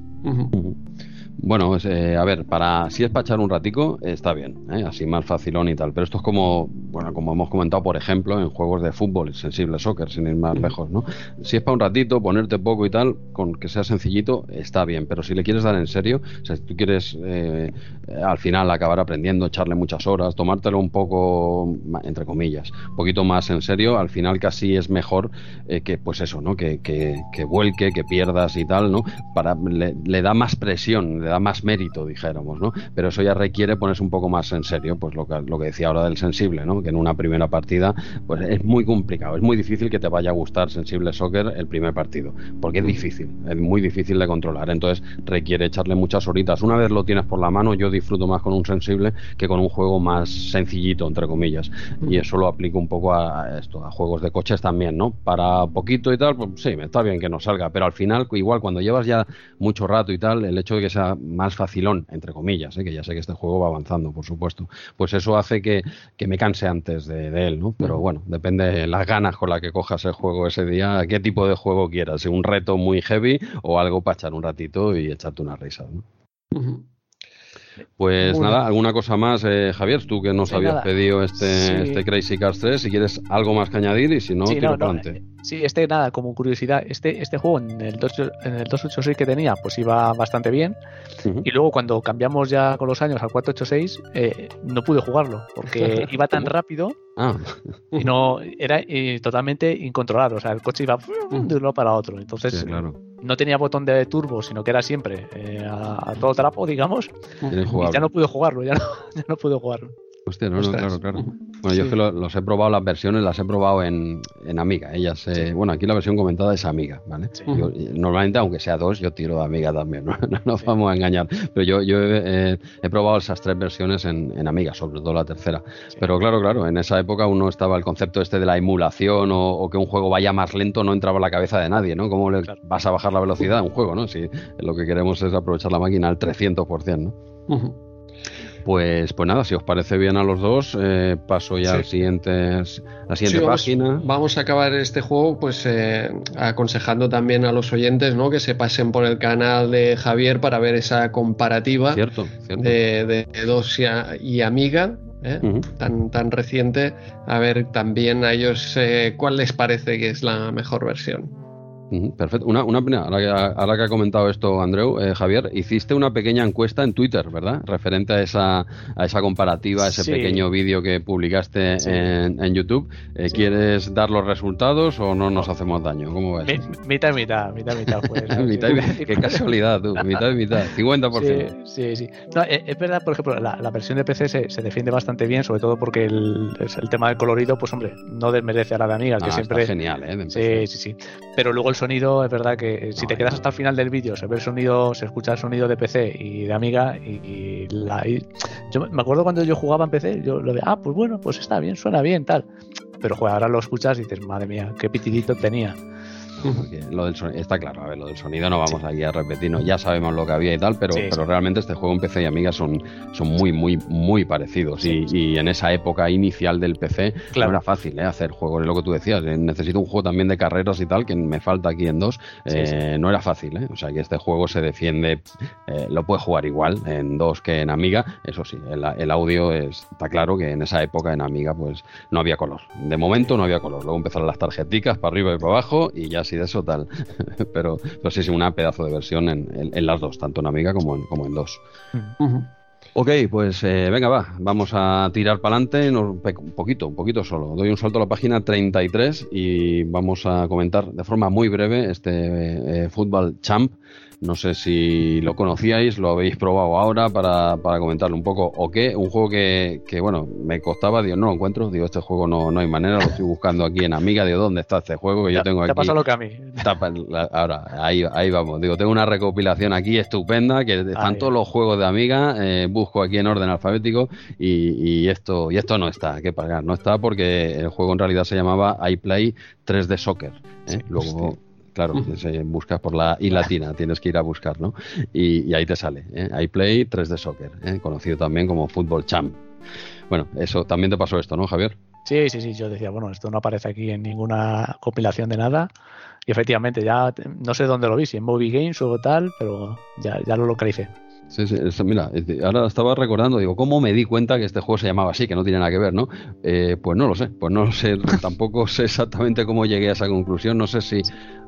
Bueno, pues, eh, a ver, para si es para echar un ratico, está bien, ¿eh? así más facilón y tal. Pero esto es como, bueno, como hemos comentado, por ejemplo, en juegos de fútbol, sensible soccer, sin ir más lejos, ¿no? Si es para un ratito, ponerte poco y tal, con que sea sencillito, está bien. Pero si le quieres dar en serio, o sea, si tú quieres al final acabar aprendiendo, echarle muchas horas, tomártelo un poco, entre comillas, un poquito más en serio, al final casi es mejor eh, que, pues eso, ¿no? Que, que, que, vuelque, que pierdas y tal, ¿no? Para, le, le da más presión, le da más mérito, dijéramos, ¿no? Pero eso ya requiere ponerse un poco más en serio, pues lo que, lo que decía ahora del sensible, ¿no? Que en una primera partida, pues es muy complicado, es muy difícil que te vaya a gustar sensible soccer el primer partido, porque es difícil, es muy difícil de controlar, entonces requiere echarle muchas horitas. Una vez lo tienes por la mano, yo disfruto más con un sensible que con un juego más sencillito, entre comillas, y eso lo aplico un poco a, esto, a juegos de coches también, ¿no? Para poquito y tal, pues sí, está bien que no salga, pero al final, igual cuando llevas ya mucho rato y tal, el hecho de que sea más facilón, entre comillas, ¿eh? que ya sé que este juego va avanzando, por supuesto, pues eso hace que, que me canse antes de, de, él, ¿no? Pero bueno, depende de las ganas con las que cojas el juego ese día, qué tipo de juego quieras, si un reto muy heavy o algo para echar un ratito y echarte una risa, ¿no? Uh -huh. Pues nada, ¿alguna cosa más, eh, Javier? Tú que nos sí, habías nada. pedido este, sí. este Crazy Cars 3, si quieres algo más que añadir y si no, sí, tiro no, no, eh, Sí, este nada, como curiosidad, este, este juego en el, 2, en el 286 que tenía, pues iba bastante bien. Uh -huh. Y luego cuando cambiamos ya con los años al 486, eh, no pude jugarlo, porque iba tan rápido Ah. y no era eh, totalmente incontrolable. O sea, el coche iba de uno para otro. Entonces sí, claro. No tenía botón de turbo, sino que era siempre eh, a, a, todo trapo, digamos. Y ya no pude jugarlo, ya no, ya no pude jugarlo. Hostia, no, no, claro, claro. Bueno, sí. yo es que lo, los he probado las versiones, las he probado en, en Amiga. Ellas, eh, sí. bueno, aquí la versión comentada es Amiga, ¿vale? Sí. Yo, normalmente, aunque sea dos, yo tiro de Amiga también, no, no nos vamos a engañar. Pero yo, yo he, eh, he, probado esas tres versiones en, en, Amiga, sobre todo la tercera. Pero claro, claro, en esa época uno estaba el concepto este de la emulación o, o que un juego vaya más lento, no entraba en la cabeza de nadie, ¿no? ¿Cómo le claro. vas a bajar la velocidad a un juego, no? Si lo que queremos es aprovechar la máquina al 300%, ¿no? Uh -huh. Pues, pues nada, si os parece bien a los dos, eh, paso ya sí. al siguiente, a la siguiente sí, página. Vamos a acabar este juego, pues eh, aconsejando también a los oyentes, ¿no? Que se pasen por el canal de Javier para ver esa comparativa cierto, cierto. De, de, Dos y, y Amiga. ¿eh? Uh -huh. tan, tan reciente, a ver también a ellos eh, cuál les parece que es la mejor versión. Perfecto. Una, una ahora, que, ahora, que, ha comentado esto Andreu, eh, Javier, hiciste una pequeña encuesta en Twitter, ¿verdad? Referente a esa, a esa comparativa, a ese pequeño vídeo que publicaste en, YouTube. Eh, ¿Quieres dar los resultados o no nos hacemos daño? ¿Cómo ves? mitad y mitad, mitad y mitad. Pues, mitad qué casualidad, tú. Mitad y mitad. 50%. Sí, sí. No, eh, es verdad, por ejemplo, la, la versión de PC se, se, defiende bastante bien, sobre todo porque el, el tema del colorido, pues hombre, no desmerece a la de Amiga, que ah, siempre. Está genial, ¿eh? Sí, sí, sí. Pero luego el sonido, es verdad que eh, si te quedas hasta el final del vídeo, se ve el sonido, se escucha el sonido de PC y de Amiga. Y, la, yo me acuerdo cuando yo jugaba en PC, yo lo de, ah, pues bueno, pues está bien, suena bien, tal. Pero ahora lo escuchas y dices, madre mía, qué pitidito tenía lo del sonido, está claro, a ver, lo del sonido no vamos aquí a repetirnos, ya sabemos lo que había y tal, pero, pero realmente este juego en PC y Amiga son, son muy, muy, muy parecidos. Y, en esa época inicial del PC no era fácil ¿eh? hacer juegos, es lo que tú decías, eh, necesito un juego también de carreras y tal, que me falta aquí en dos, eh, no era fácil, ¿eh? o sea que este juego se defiende, lo puede jugar igual en dos que en Amiga, eso sí, el, audio está claro que en esa época en Amiga pues no había color, de momento no había color, luego empezaron las tarjeticas para arriba y para abajo y ya sí de eso tal. pero, pero sí, sí, una pedazo de versión en, en, las dos, tanto en Amiga como en, como en dos. Ok, pues eh, venga, va, vamos a tirar para adelante, un poquito, un poquito solo. Doy un salto a la página 33 y vamos a comentar de forma muy breve este eh, Fútbol Champ no sé si lo conocíais, lo habéis probado ahora para, para comentarlo un poco o qué. Un juego que, que, bueno, me costaba, digo, no lo encuentro. Digo, este juego no, no hay manera, lo estoy buscando aquí en Amiga. Digo, ¿dónde está este juego que yo tengo aquí? Te pasa lo que a mí. ahora, ahí, ahí vamos. Digo, tengo una recopilación aquí estupenda que están todos los juegos de Amiga. Eh, busco aquí en orden alfabético y, y, esto, y esto no está, que pagar. No está porque el juego en realidad se llamaba iPlay 3D Soccer. ¿eh? Luego claro, buscas por la I latina, tienes que ir a buscar, ¿no? Y, ahí te sale, ¿eh? iPlay 3D Soccer, ¿eh? conocido también como Football Champ. Bueno, eso también te pasó esto, ¿no, Javier? Sí, sí, sí, yo decía, bueno, esto no aparece aquí en ninguna compilación de nada. Y efectivamente, ya no sé dónde lo vi, si en Movie Games o tal, pero ya, ya lo localicé. Sí, sí, mira, ahora estaba recordando, digo, ¿cómo me di cuenta que este juego se llamaba así, que no tiene nada que ver, ¿no? Eh, pues no lo sé, pues no lo sé, tampoco sé exactamente cómo llegué a esa conclusión, no sé si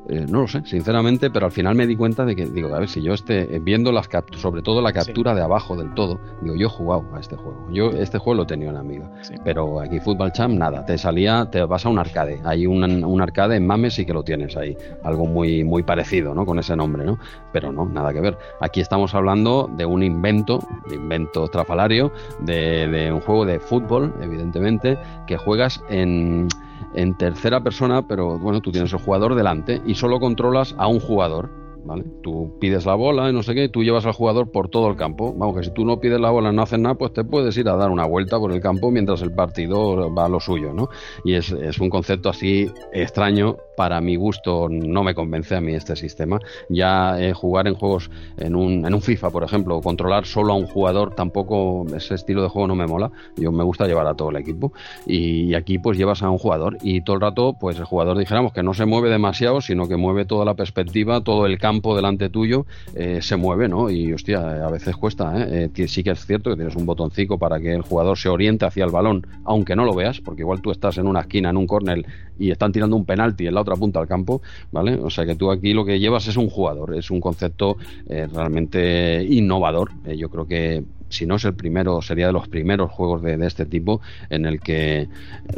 eh, no lo sé, sinceramente, pero al final me di cuenta de que, digo, a ver, si yo esté viendo las capturas, sobre todo la captura de abajo del todo, digo, yo he jugado a este juego. Yo este juego lo tenido en amiga. Pero aquí Football Champ, nada, te salía, te vas a un arcade. Hay un, un arcade en Mames y que lo tienes ahí. Algo muy, muy parecido, ¿no? Con ese nombre, ¿no? Pero no, nada que ver. Aquí estamos hablando de un invento, de invento trafalario, de, un juego de fútbol, evidentemente, que juegas en en tercera persona, pero bueno, tú tienes el jugador delante y solo controlas a un jugador. ¿Vale? Tú pides la bola y no sé qué, tú llevas al jugador por todo el campo. Vamos, que si tú no pides la bola y no haces nada, pues te puedes ir a dar una vuelta por el campo mientras el partido va a lo suyo, ¿no? Y es, es un concepto así extraño, para mi gusto no me convence a mí este sistema. Ya eh, jugar en juegos, en un, en un FIFA, por ejemplo, controlar solo a un jugador, tampoco ese estilo de juego no me mola. Yo me gusta llevar a todo el equipo. Y, aquí pues llevas a un jugador y todo el rato pues el jugador dijéramos que no se mueve demasiado, sino que mueve toda la perspectiva, todo el campo delante tuyo eh, se mueve, ¿no? Y hostia, a veces cuesta, ¿eh? ¿eh? Sí que es cierto que tienes un botoncito para que el jugador se oriente hacia el balón, aunque no lo veas, porque igual tú estás en una esquina, en un córner y están tirando un penalti en la otra punta al campo, ¿vale? O sea que tú aquí lo que llevas es un jugador, es un concepto eh, realmente innovador. Eh, yo creo que si no es el primero, sería de los primeros juegos de, este tipo en el que,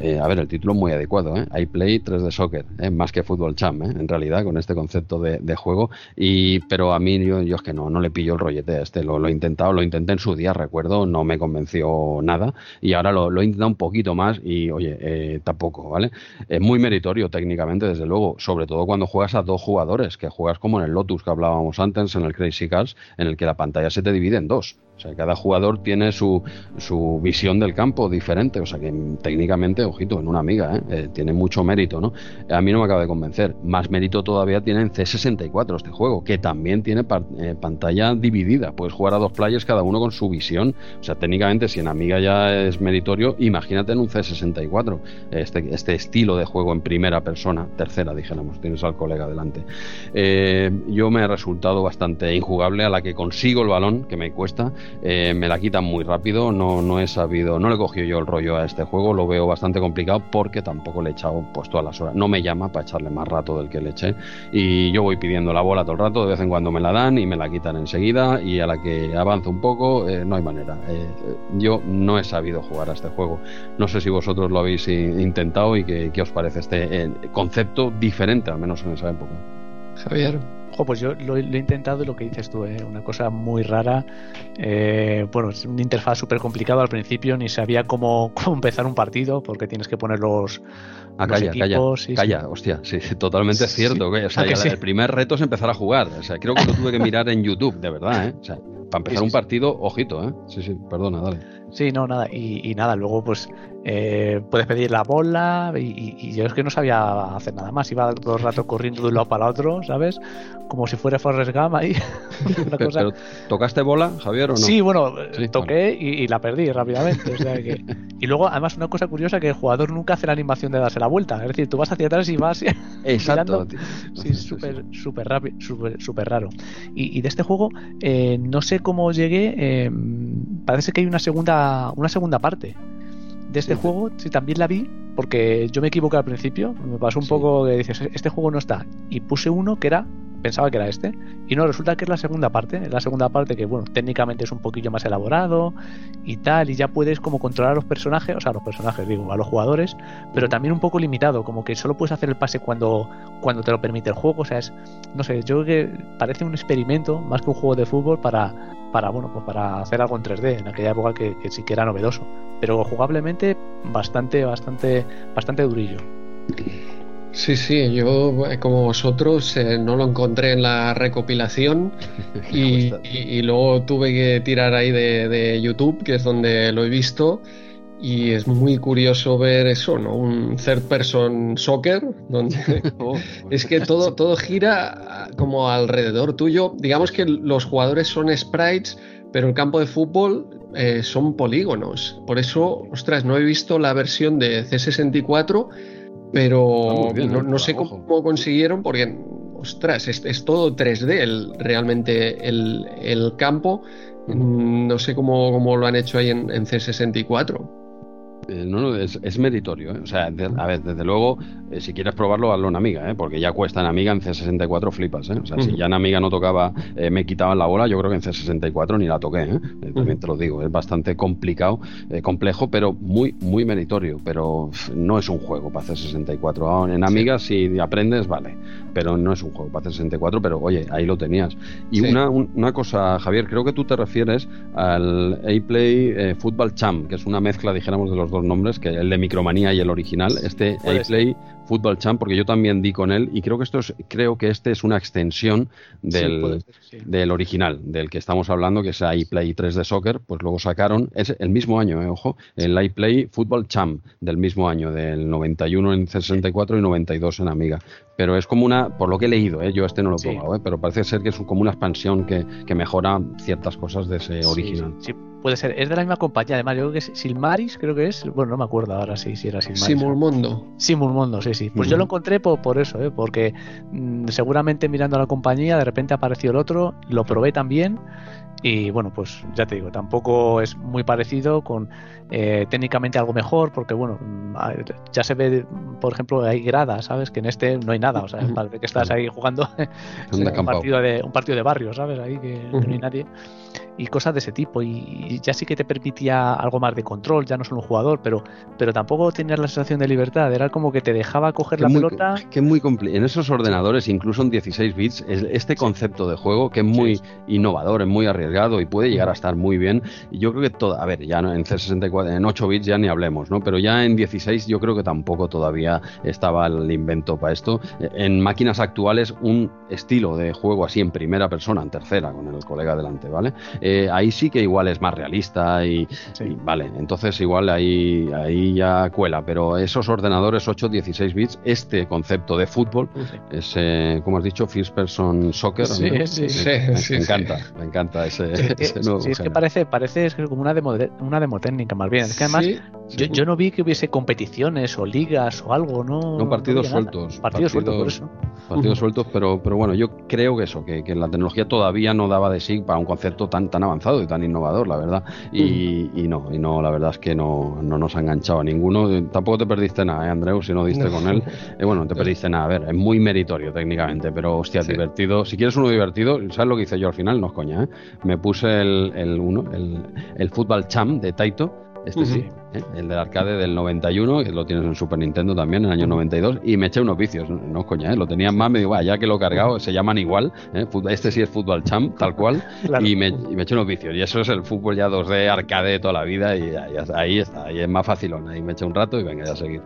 eh, a ver, el título es muy adecuado, ¿eh? I Play 3D Soccer, ¿eh? más que Fútbol Champ, ¿eh? en realidad, con este concepto de, juego, y pero a mí yo, yo, es que no, no le pillo el rollete a este, lo, he intentado, lo intenté en su día, recuerdo, no me convenció nada, y ahora lo, lo he intentado un poquito más y, oye, tampoco, ¿vale? Es muy meritorio técnicamente, desde luego, sobre todo cuando juegas a dos jugadores, que juegas como en el Lotus que hablábamos antes, en el Crazy Cars, en el que la pantalla se te divide en dos. O sea, cada jugador tiene su, su visión del campo diferente. O sea, que técnicamente, ojito, en una amiga, ¿eh? Eh, tiene mucho mérito, ¿no? A mí no me acaba de convencer. Más mérito todavía tiene en C64 este juego, que también tiene eh, pantalla dividida. Puedes jugar a dos players cada uno con su visión. O sea, técnicamente, si en amiga ya es meritorio, imagínate en un C64. Este, este estilo de juego en primera persona, tercera, dijéramos, tienes al colega delante. yo me he resultado bastante injugable a la que consigo el balón, que me cuesta eh, me la quitan muy rápido, no, no he sabido, no le he cogido yo el rollo a este juego, lo veo bastante complicado porque tampoco le he echado pues todas las horas, no me llama para echarle más rato del que le eché y yo voy pidiendo la bola todo el rato, de vez en cuando me la dan y me la quitan enseguida. Y a la que avanzo un poco, eh, no hay manera. Eh, yo no he sabido jugar a este juego, no sé si vosotros lo habéis intentado y qué, qué os parece este concepto diferente, al menos en esa época. Javier pues yo lo, he intentado y lo que dices tú, ¿eh? una cosa muy rara. Eh, bueno, es una interfaz súper complicada al principio, ni sabía cómo, empezar un partido, porque tienes que poner los, ah, calla, equipos. Calla, calla, hostia, sí, totalmente cierto. O sea, ah, el primer reto es empezar a jugar. O sea, creo que lo tuve que mirar en YouTube, de verdad, ¿eh? O sea, para empezar un partido, ojito, ¿eh? Sí, sí, perdona, dale. Sí, no, nada. Y, nada, luego pues eh, puedes pedir la bola y, yo es que no sabía hacer nada más. Iba todo el rato corriendo de un lado para otro, ¿sabes? Como si fuera Forrest Gump ahí. pero, ¿tocaste bola, Javier, o no? Sí, bueno, toqué y, la perdí rápidamente. Y luego, además, una cosa curiosa que el jugador nunca hace la animación de darse la vuelta. Es decir, tú vas hacia atrás y vas... Exacto. Sí, súper, súper rápido, súper raro. Y, de este juego, eh, no sé cómo llegué... Eh, parece que hay una segunda, una segunda parte de este juego. Sí, también la vi, porque yo me equivoqué al principio. Me pasó un poco que dices, este juego no está. Y puse uno que era pensaba que era este. Y no, resulta que es la segunda parte. la segunda parte que, bueno, técnicamente es un poquillo más elaborado y tal. Y ya puedes como controlar a los personajes, o sea, a los personajes, digo, a los jugadores, pero también un poco limitado. Como que solo puedes hacer el pase cuando, cuando te lo permite el juego. O sea, es, no sé, yo creo que parece un experimento más que un juego de fútbol para, para bueno, pues para hacer algo en 3D. En aquella época que, que sí que era novedoso. Pero jugablemente bastante, bastante, bastante durillo. Sí, sí, yo eh, como vosotros eh, no lo encontré en la recopilación y, luego tuve que tirar ahí de, YouTube, que es donde lo he visto, y es muy curioso ver eso, ¿no? Un third person soccer, donde oh, es que todo, todo gira como alrededor tuyo. Digamos que los jugadores son sprites, pero el campo de fútbol eh, son polígonos. Por eso, ostras, no he visto la versión de C64 pero no, ¿eh? sé cómo consiguieron, porque, ostras, es, todo 3D realmente el, campo. No sé cómo, cómo, lo han hecho ahí en, en C64. Eh, no, no, es, meritorio. ¿eh? O sea, a ver, desde luego, eh, si quieres probarlo, hazlo en Amiga, porque ya cuesta en Amiga, en C64 flipas. O sea, si ya en Amiga no tocaba, me quitaban la bola, yo creo que en C64 ni la toqué. También te lo digo, es bastante complicado, complejo, pero muy, muy meritorio. Pero no es un juego para C64. En Amiga, si aprendes, vale, pero no es un juego para C64. Pero oye, ahí lo tenías. Y una, una cosa, Javier, creo que tú te refieres al A-Play Football Champ, que es una mezcla, dijéramos, de los dos nombres, que el de Micromanía y el original. Este A-Play Football Champ, porque yo también di con él y creo que esto es, creo que este es una extensión del, del original, del que estamos hablando, que es iPlay 3 de Soccer, pues luego sacaron, es el mismo año, eh, ojo, el iPlay Football Champ del mismo año, del 91 en C64 y 92 en Amiga. Pero es como una, por lo que he leído, eh, yo este no lo he probado, eh, pero parece ser que es como una expansión que, que mejora ciertas cosas de ese original. Sí, puede ser, es de la misma compañía, además, yo creo que es Silmaris, creo que es, bueno, no me acuerdo ahora si, si era Silmaris. Simulmondo. Simulmondo, sí, sí. Pues yo lo encontré por, eso, ¿eh? porque mm, seguramente mirando a la compañía de repente apareció el otro, lo probé también y bueno, pues ya te digo, tampoco es muy parecido con eh, técnicamente algo mejor, porque bueno, mm, ya se ve, por ejemplo, hay gradas, ¿sabes? Que en este no hay nada, o sea, parece que estás ahí jugando un, partido de, un partido de barrio, ¿sabes? Ahí que no hay nadie y cosas de ese tipo. Y, ya sí que te permitía algo más de control, ya no solo un jugador, pero, pero tampoco tenías la sensación de libertad. Era como que te dejaba coger la pelota. Que muy En esos ordenadores, incluso en 16 bits, este concepto de juego que es muy innovador, es muy arriesgado y puede llegar a estar muy bien. Y yo creo que todo, a ver, ya en C64, en 8 bits ya ni hablemos, ¿no? Pero ya en 16 yo creo que tampoco todavía estaba el invento para esto. En máquinas actuales, un estilo de juego así en primera persona, en tercera, con el colega delante, ¿vale? Eh, ahí sí que igual es más realista y, vale, entonces igual ahí, ahí ya cuela, pero esos ordenadores 8, 16 bits, este concepto de fútbol, ese, como has dicho, First Person Soccer, sí, sí, sí, me, encanta, me encanta ese, nuevo. Sí, es que parece, parece como una demo, una demo técnica más bien, es que además Yo, yo, no vi que hubiese competiciones o ligas o algo, ¿no? No, partidos sueltos. Partidos, sueltos, por eso. Partidos sueltos, pero, pero bueno, yo creo que eso, que, que, la tecnología todavía no daba de sí para un concepto tan, tan avanzado y tan innovador, la verdad. Y, y no, y no, la verdad es que no, no, nos ha enganchado a ninguno. Tampoco te perdiste nada, ¿eh, Andreu? Si no diste con él. Eh, bueno, no te perdiste nada. A ver, es muy meritorio técnicamente, pero hostia, sí. divertido. Si quieres uno divertido, ¿sabes lo que hice yo al final? No es coña, ¿eh? Me puse el, el uno, el, el Fútbol Champ de Taito este uh -huh. sí, ¿eh? el del arcade del 91, que lo tienes en Super Nintendo también, en el año 92, y me eché unos vicios, no coña, ¿eh? lo tenían más, me digo, ya que lo he cargado, se llaman igual, ¿eh? este sí es Fútbol Champ, tal cual, claro. y, me, y, me, eché unos vicios, y eso es el fútbol ya 2D arcade de toda la vida, y ahí está, ahí es más facilón, ahí me eché un rato y venga, ya a seguir.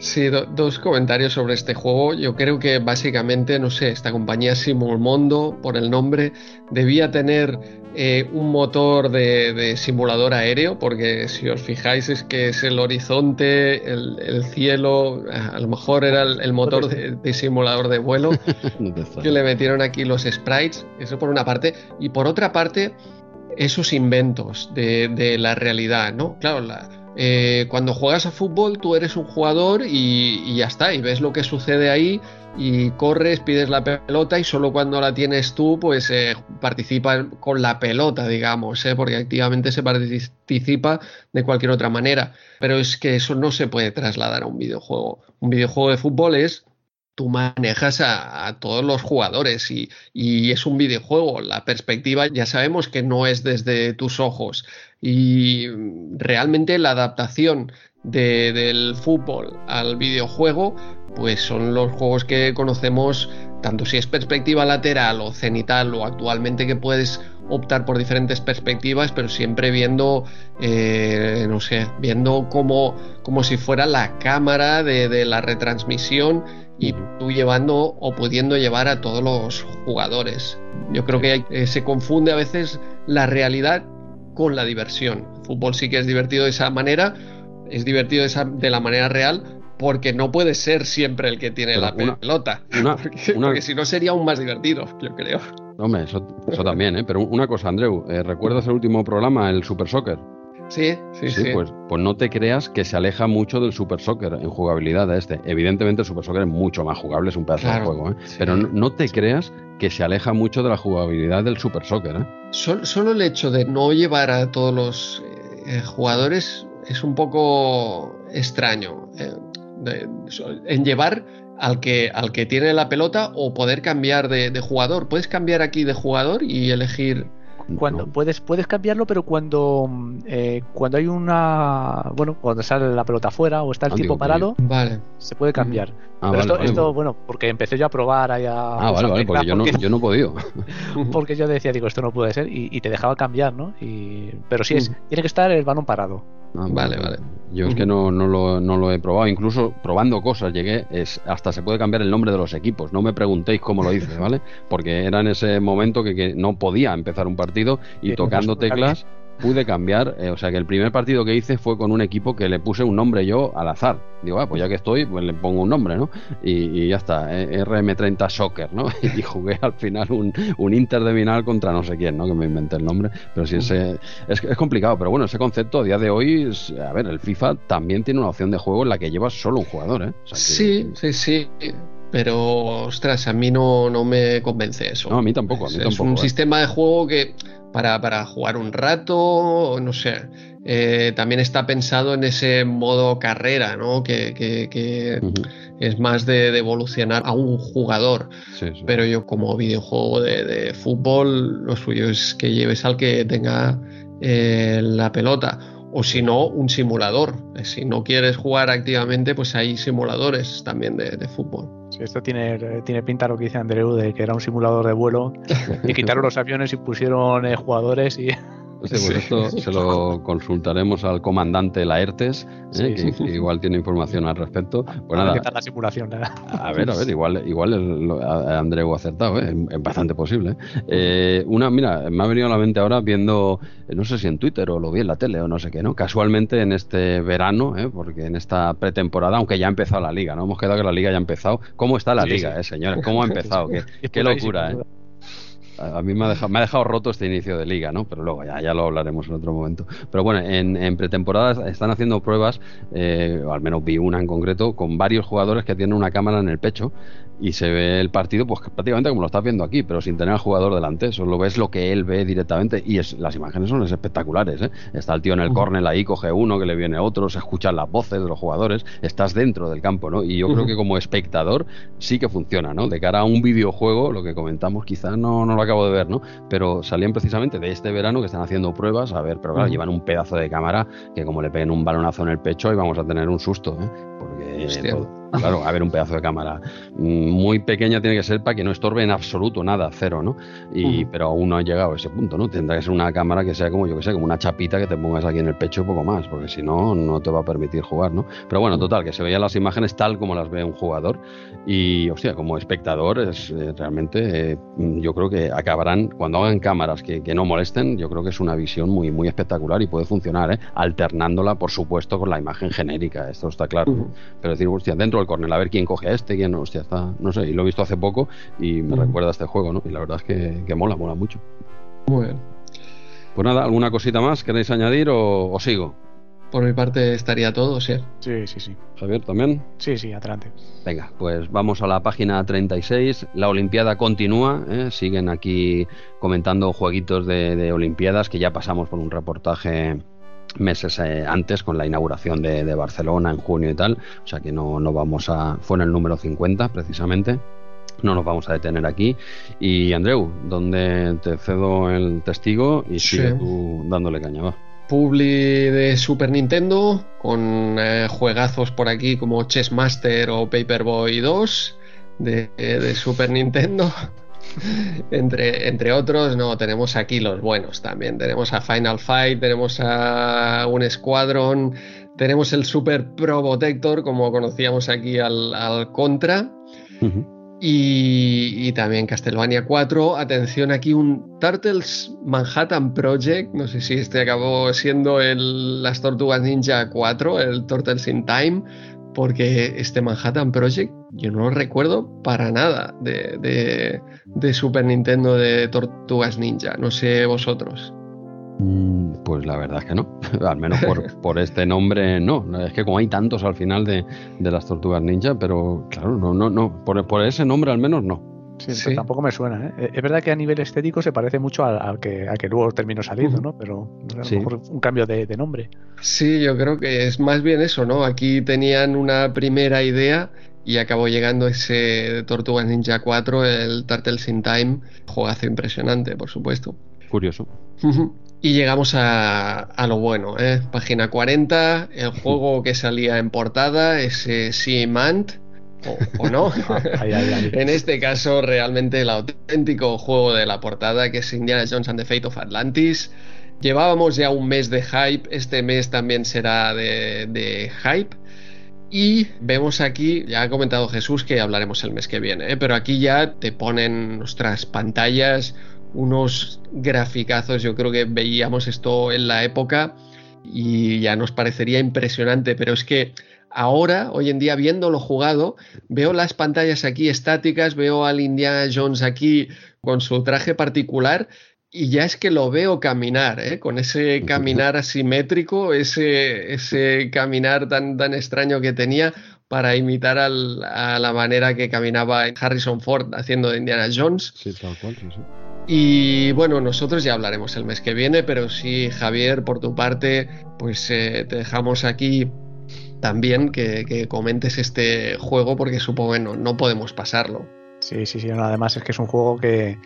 Sí, do, dos comentarios sobre este juego. Yo creo que básicamente, no sé, esta compañía Simulmondo, por el nombre, debía tener eh, un motor de, de, simulador aéreo, porque si os fijáis es que es el horizonte, el, el cielo, a lo mejor era el, el motor de, de, simulador de vuelo, que le metieron aquí los sprites, eso por una parte, y por otra parte, esos inventos de, de la realidad, ¿no? Claro, la, eh, cuando juegas a fútbol tú eres un jugador y, ya está, y ves lo que sucede ahí y corres, pides la pelota y solo cuando la tienes tú pues eh, participa con la pelota, digamos, ¿eh? porque activamente se participa de cualquier otra manera. Pero es que eso no se puede trasladar a un videojuego. Un videojuego de fútbol es tú manejas a, todos los jugadores y, es un videojuego. La perspectiva ya sabemos que no es desde tus ojos y realmente la adaptación de, del fútbol al videojuego pues son los juegos que conocemos tanto si es perspectiva lateral o cenital o actualmente que puedes optar por diferentes perspectivas, pero siempre viendo, eh, no sé, viendo como, como si fuera la cámara de, de la retransmisión y tú llevando o pudiendo llevar a todos los jugadores. Yo creo que eh, se confunde a veces la realidad con la diversión. El fútbol sí que es divertido de esa manera, es divertido de, esa, de la manera real, porque no puede ser siempre el que tiene Pero la una, pelota. Una, porque, una... porque, si no sería aún más divertido, yo creo. Hombre, eso, eso también, ¿eh? Pero una cosa, Andreu, eh, ¿recuerdas el último programa, el Super Soccer? Sí, sí, sí, sí. Pues, pues, no te creas que se aleja mucho del Super Soccer en jugabilidad de este. Evidentemente el Super Soccer es mucho más jugable, es un pedazo claro, de juego, ¿eh? sí. Pero no, no, te creas que se aleja mucho de la jugabilidad del Super Soccer, ¿eh? Solo, solo el hecho de no llevar a todos los eh, jugadores es un poco extraño. Eh, de, en llevar al que, al que tiene la pelota o poder cambiar de, de jugador. Puedes cambiar aquí de jugador y elegir cuando no. puedes puedes cambiarlo pero cuando eh, cuando hay una bueno cuando sale la pelota afuera o está el ah, tipo parado vale. se puede cambiar ah, pero vale, esto, vale. esto, bueno porque empecé yo a probar ahí a ah vale vale porque yo no yo no he podido porque yo decía digo esto no puede ser y, y te dejaba cambiar no y pero sí es mm. tiene que estar el balón parado Ah, vale, vale. Yo es que no, no, lo, no, lo, he probado. Incluso probando cosas llegué, es, hasta se puede cambiar el nombre de los equipos. No me preguntéis cómo lo hice, ¿vale? Porque era en ese momento que, que no podía empezar un partido y tocando teclas pude cambiar. Eh, o sea que el primer partido que hice fue con un equipo que le puse un nombre yo al azar. Digo, ah, pues ya que estoy, pues le pongo un nombre, ¿no? Y, ya está, eh, RM30 Soccer, ¿no? Y jugué al final un, un Inter de Minal contra no sé quién, ¿no? Que me inventé el nombre. Pero sí, ese, es, es complicado. Pero bueno, ese concepto a día de hoy, a ver, el FIFA también tiene una opción de juego en la que llevas solo un jugador, ¿eh? Sí, sí, sí. Pero, ostras, a mí no, no me convence eso. No, a mí tampoco. A mí es, tampoco, un ¿eh? sistema de juego que para, para jugar un rato, no sé. Eh, también está pensado en ese modo carrera, ¿no? Que, que, que uh -huh. es más de, de, evolucionar a un jugador. Sí, sí. Pero yo como videojuego de, de, fútbol, lo suyo es que lleves al que tenga eh, la pelota. O si no, un simulador. Si no quieres jugar activamente, pues hay simuladores también de, de fútbol. Esto tiene, tiene pinta lo que dice Andreu de que era un simulador de vuelo y quitaron los aviones y pusieron eh, jugadores y Sí, pues esto se lo consultaremos al comandante Laertes, ¿eh? sí, que, que, igual tiene información al respecto. Pues nada, ¿Qué tal la simulación? ¿eh? A ver, a ver, igual, igual el, Andreu ha acertado, ¿eh? es bastante posible. ¿eh? una, mira, me ha venido a la mente ahora viendo, no sé si en Twitter o lo vi en la tele o no sé qué, ¿no? Casualmente en este verano, porque en esta pretemporada, aunque ya ha empezado la liga, ¿no? Hemos quedado que la liga ya ha empezado. ¿Cómo está la liga, eh, señores? ¿Cómo ha empezado? qué, qué locura, ¿eh? A mí me ha, dejado, me ha dejado roto este inicio de liga, ¿no? Pero luego ya, ya lo hablaremos en otro momento. Pero bueno, en, pretemporada están haciendo pruebas, eh, o al menos vi una en concreto, con varios jugadores que tienen una cámara en el pecho y se ve el partido pues prácticamente como lo estás viendo aquí, pero sin tener al jugador delante. Solo ves lo que él ve directamente y es, las imágenes son espectaculares. ¿eh? Está el tío en el córner ahí, coge uno, que le viene otro, se escuchan las voces de los jugadores, estás dentro del campo, ¿no? Y yo creo que como espectador sí que funciona, ¿no? De cara a un videojuego, lo que comentamos quizás no, no lo acabo de ver, ¿no? Pero salían precisamente de este verano que están haciendo pruebas, a ver, pero claro, llevan un pedazo de cámara que como le peguen un balonazo en el pecho y vamos a tener un susto, ¿eh? Porque... Claro, a ver, un pedazo de cámara muy pequeña tiene que ser para que no estorbe en absoluto nada, cero, ¿no? Y, Pero aún no ha llegado a ese punto, ¿no? Tendrá que ser una cámara que sea como, yo que sé, como una chapita que te pongas aquí en el pecho y poco más, porque si no, no te va a permitir jugar, ¿no? Pero bueno, total, que se veían las imágenes tal como las ve un jugador y, hostia, como espectador, es eh, realmente, eh, yo creo que acabarán, cuando hagan cámaras que, que, no molesten, yo creo que es una visión muy, muy espectacular y puede funcionar, ¿eh? Alternándola, por supuesto, con la imagen genérica, esto está claro. Pero decir, hostia, dentro el corner, a ver quién coge a este, quién no, hostia, está, no sé, y lo he visto hace poco y me recuerda a este juego, ¿no? Y la verdad es que, que, mola, mola mucho. Muy bien. Pues nada, ¿alguna cosita más queréis añadir o, o sigo? Por mi parte estaría todo, sí. Sí, sí, sí. Javier, ¿también? Sí, sí, adelante. Venga, pues vamos a la página 36. La Olimpiada continúa. ¿eh? Siguen aquí comentando jueguitos de, de Olimpiadas que ya pasamos por un reportaje meses eh, antes con la inauguración de, de, Barcelona en junio y tal, o sea que no, no vamos a... fue en el número 50 precisamente. No nos vamos a detener aquí. Y Andreu, donde te cedo el testigo y Sí. sigue tú dándole caña, va. Publi de Super Nintendo con eh, juegazos por aquí como Chess Master o Paperboy 2 de, de Super Nintendo. entre, entre otros, no, tenemos aquí los buenos también. Tenemos a Final Fight, tenemos a un Squadron, tenemos el Super Probotector, como conocíamos aquí al, al Contra. Y, y también Castlevania 4. Atención aquí, un Turtles Manhattan Project. No sé si este acabó siendo el, las Tortugas Ninja 4, el Turtles in Time. Porque este Manhattan Project yo no lo recuerdo para nada de, de, de Super Nintendo de Tortugas Ninja. No sé vosotros. Mm, Pues la verdad es que no, al menos por, por este nombre no. Es que como hay tantos al final de, de las tortugas ninja, pero claro, no, no, no, por, por ese nombre al menos no. Sí, Sí. pero tampoco me suena. ¿eh? Es verdad que a nivel estético se parece mucho al, al que, al que luego terminó saliendo, ¿no? Pero a lo Sí. mejor un cambio de, de nombre. Sí, yo creo que es más bien eso, ¿no? Aquí tenían una primera idea y acabó llegando ese Tortugas Ninja 4, el Turtles in Time, juegazo impresionante, por supuesto. Curioso. Y llegamos a, a lo bueno, ¿eh? Página 40, el juego que salía en portada, ese Seamant, o, o no. Ahí. En este caso, realmente el auténtico juego de la portada, que es Indiana Jones and the Fate of Atlantis. Llevábamos ya un mes de hype, este mes también será de, de hype. Y vemos aquí, ya ha comentado Jesús que hablaremos el mes que viene, ¿eh? pero aquí ya te ponen nuestras pantallas unos graficazos, yo creo que veíamos esto en la época y ya nos parecería impresionante, pero es que ahora, hoy en día, viéndolo jugado, veo las pantallas aquí estáticas, veo al Indiana Jones aquí con su traje particular y ya es que lo veo caminar, ¿eh? con ese caminar asimétrico, ese, ese caminar tan, tan extraño que tenía para imitar al, a la manera que caminaba Harrison Ford haciendo de Indiana Jones. Sí, tal cual, sí, sí. Y bueno, nosotros ya hablaremos el mes que viene, pero sí, Javier, por tu parte, pues eh, te dejamos aquí también que, que comentes este juego porque supongo que no, no podemos pasarlo. Sí, sí, sí. no, además es que es un juego que,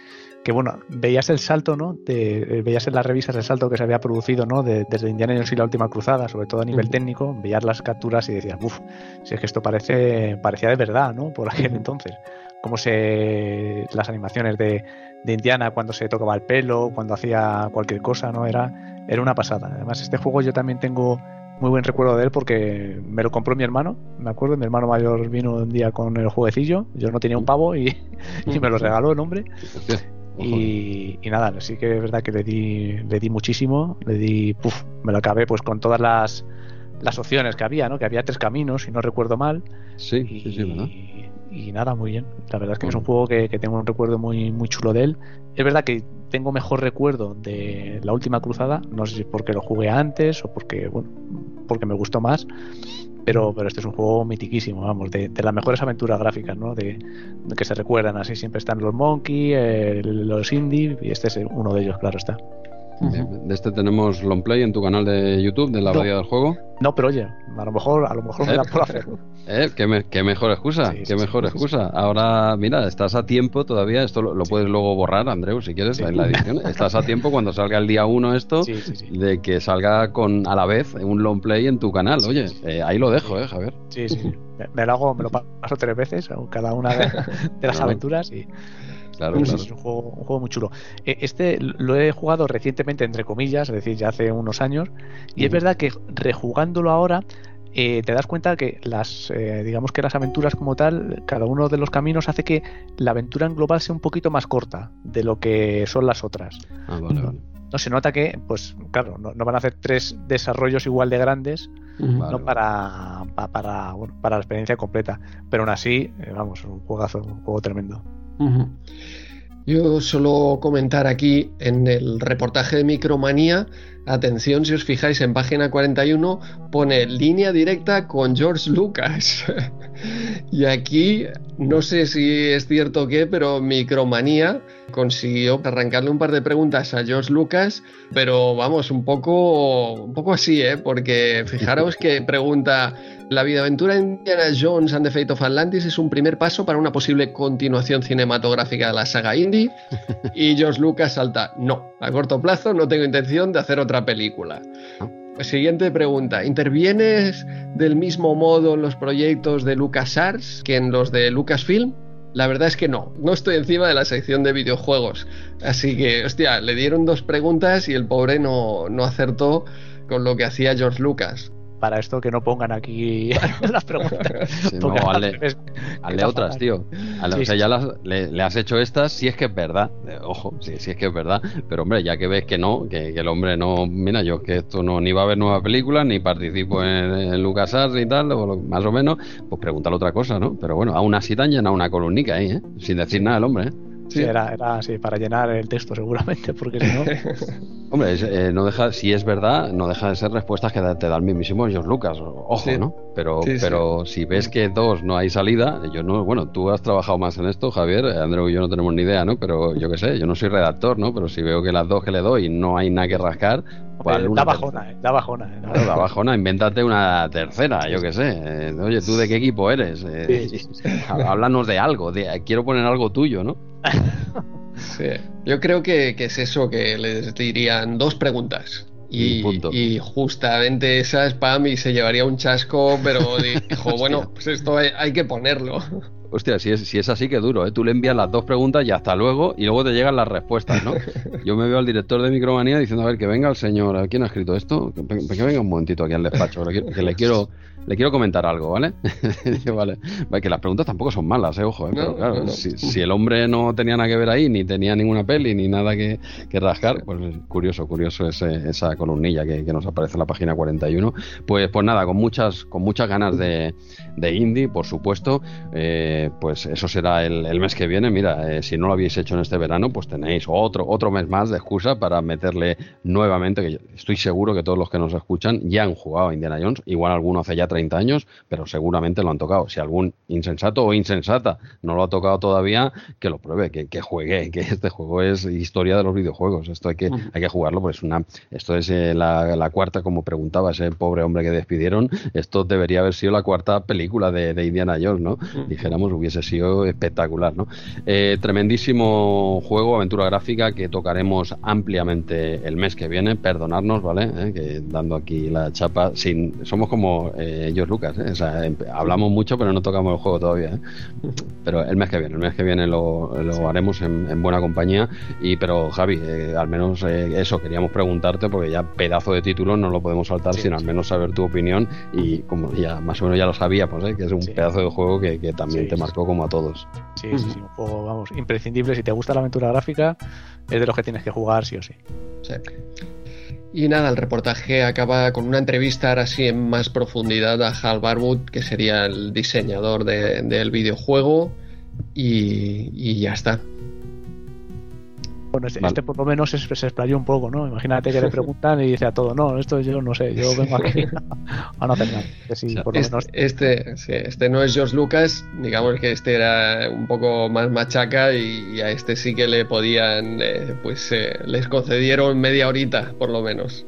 que bueno, veías el salto, ¿no? De, eh, veías en las revistas el salto que se había producido, ¿no? De- desde Indiana Jones y la última cruzada, sobre todo a nivel Ujú. técnico, veías las capturas y decías, uff, si es que esto parece, parecía de verdad, ¿no? Por aquel Ujú. entonces. Como se. las animaciones de, de Indiana cuando se tocaba el pelo, cuando hacía cualquier cosa, ¿no? Era, era una pasada. Además, este juego yo también tengo muy buen recuerdo de él porque me lo compró mi hermano, me acuerdo, mi hermano mayor vino un día con el jueguecillo, yo no tenía un pavo y, y me lo regaló el hombre. Y, y nada, sí que es verdad que le di, le di muchísimo, le di, puf, me lo acabé pues con todas las, las opciones que había, ¿no? Que había tres caminos, si no recuerdo mal. Sí, Y, sí, sí, ¿verdad? Y nada, muy bien. La verdad es que es un juego que, tengo un recuerdo muy, muy chulo de él. Es verdad que tengo mejor recuerdo de la última cruzada, no sé si porque lo jugué antes o porque, bueno, porque me gustó más, pero, pero este es un juego mitiquísimo, vamos, de, las mejores aventuras gráficas, ¿no? De, que se recuerdan, así siempre están los Monkey, los Indie, y este es uno de ellos, claro está. De este tenemos long play en tu canal de YouTube de la no, del juego. No, pero oye, a lo mejor, a lo mejor me da por hacerlo. ¿Eh? ¿Qué, mejor excusa, qué mejor excusa. Ahora, mira, estás a tiempo todavía, esto lo, puedes luego borrar, Andreu, si quieres, en la edición. Estás a tiempo cuando salga el día 1 esto, de que salga con a la vez un long play en tu canal. Oye, eh, ahí lo dejo, ¿eh, Javier? Sí, sí. Me lo hago, me lo paso tres veces, cada una de, las aventuras y... Claro, Es un juego, muy chulo. E, este lo he jugado recientemente, entre comillas, es decir, ya hace unos años, y es verdad que rejugándolo ahora, eh, te das cuenta que las, eh, digamos que las aventuras como tal, cada uno de los caminos hace que la aventura en global sea un poquito más corta de lo que son las otras. Ah, vale, no, vale. no, se nota que, pues claro, no, van a hacer tres desarrollos igual de grandes no para, para, bueno, para la experiencia completa. Pero aún así, eh, vamos, un juegazo, un juego tremendo. Yo solo comentar aquí en el reportaje de Micromanía, atención si os fijáis en página 41, pone línea directa con George Lucas. y aquí no sé si es cierto o qué, pero Micromanía consiguió arrancarle un par de preguntas a George Lucas, pero vamos, un poco, un poco así, ¿eh? porque fijaros que pregunta la videoaventura Indiana Jones and the Fate of Atlantis es un primer paso para una posible continuación cinematográfica de la saga indie. Y George Lucas salta, no, a corto plazo no tengo intención de hacer otra película. Siguiente pregunta, ¿intervienes del mismo modo en los proyectos de LucasArts que en los de Lucasfilm? La verdad es que no, no estoy encima de la sección de videojuegos. Así que, hostia, le dieron dos preguntas y el pobre no, no acertó con lo que hacía George Lucas para esto que no pongan aquí las preguntas. no, hazle, otras, tío. o sea, ya le, has hecho estas si es que es verdad. Eh, ojo, si, es que es verdad. Pero hombre, ya que ves que no, que, el hombre no. Mira, yo que esto no ni va a haber nueva película, ni participo en, en LucasArts y tal, o más o menos, pues pregúntale otra cosa, ¿no? Pero bueno, aún así te han llenado una columnica ahí, ¿eh? Sin decir nada el hombre, ¿eh? Sí, era, era así, para llenar el texto seguramente, porque si no... Hombre, eh, no deja, si es verdad, no deja de ser respuestas que te da el mismísimo George Lucas, ojo, ¿no? Pero, pero si ves que dos no hay salida, yo no, bueno, tú has trabajado más en esto, Javier, Andreu y yo no tenemos ni idea, ¿no? Pero yo qué sé, yo no soy redactor, ¿no? Pero si veo que las dos que le doy no hay nada que rascar, pues da bajona, eh, da bajona. Eh, da bajona, invéntate una tercera, yo qué sé. oye, ¿tú de qué equipo eres? háblanos de algo, de, quiero poner algo tuyo, ¿no? Sí. Yo creo que, es eso, que les dirían dos preguntas. Y, y, justamente esa spam y se llevaría un chasco, pero dijo, bueno, pues esto hay, que ponerlo. Hostia, si es, si es así, que duro, ¿eh? Tú le envías las dos preguntas y hasta luego, y luego te llegan las respuestas, ¿no? Yo me veo al director de Micromanía diciendo, a ver, que venga el señor, ¿quién ha escrito esto? Que, venga un momentito aquí al despacho, que le quiero, le quiero comentar algo, ¿vale? vale. Que las preguntas tampoco son malas, ¿eh? Ojo, ¿eh? Pero claro, si, el hombre no tenía nada que ver ahí, ni tenía ninguna peli, ni nada que, rascar, pues curioso, curioso ese, esa columnilla que, nos aparece en la página 41. Pues, pues nada, con muchas, con muchas ganas de, de indie, por supuesto. Eh, pues eso será el, mes que viene. Mira, eh, si no lo habéis hecho en este verano, pues tenéis otro, otro mes más de excusa para meterle nuevamente, que estoy seguro que todos los que nos escuchan ya han jugado a Indiana Jones, igual alguno hace ya 30 años, pero seguramente lo han tocado. Si algún insensato o insensata no lo ha tocado todavía, que lo pruebe, que, que juegue, que este juego es historia de los videojuegos. Esto hay que, hay que jugarlo, pues una, esto es eh, la, cuarta, como preguntaba ese pobre hombre que despidieron, esto debería haber sido la cuarta película de, Indiana Jones, ¿no? Dijéramos, hubiese sido espectacular, ¿no? Eh, tremendísimo juego, aventura gráfica que tocaremos ampliamente el mes que viene, perdonarnos, ¿vale? Eh, que dando aquí la chapa, sin, somos como ellos Lucas, ¿eh? hablamos mucho pero no tocamos el juego todavía. ¿eh? Pero el mes que viene, el mes que viene lo, haremos en, buena compañía. Y pero Javi, eh, al menos eso queríamos preguntarte porque ya pedazo de título no lo podemos saltar sin al menos saber tu opinión y como ya más o menos ya lo sabíamos, que es un pedazo de juego que, también te marcó como a todos. Sí, sí, sí, un juego vamos imprescindible si te gusta la aventura gráfica es de los que tienes que jugar sí o sí. Sí. Y nada, el reportaje acaba con una entrevista ahora sí en más profundidad a Hal Barwood, que sería el diseñador del videojuego, y ya está. Bueno, este, este, por lo menos se, se, explayó un poco, ¿no? Imagínate que le preguntan y dice a todo, no, esto yo no sé, yo vengo aquí a no hacer nada. este, este, no es George Lucas, digamos que este era un poco más machaca y, a este sí que le podían, eh, pues eh, les concedieron media horita, por lo menos.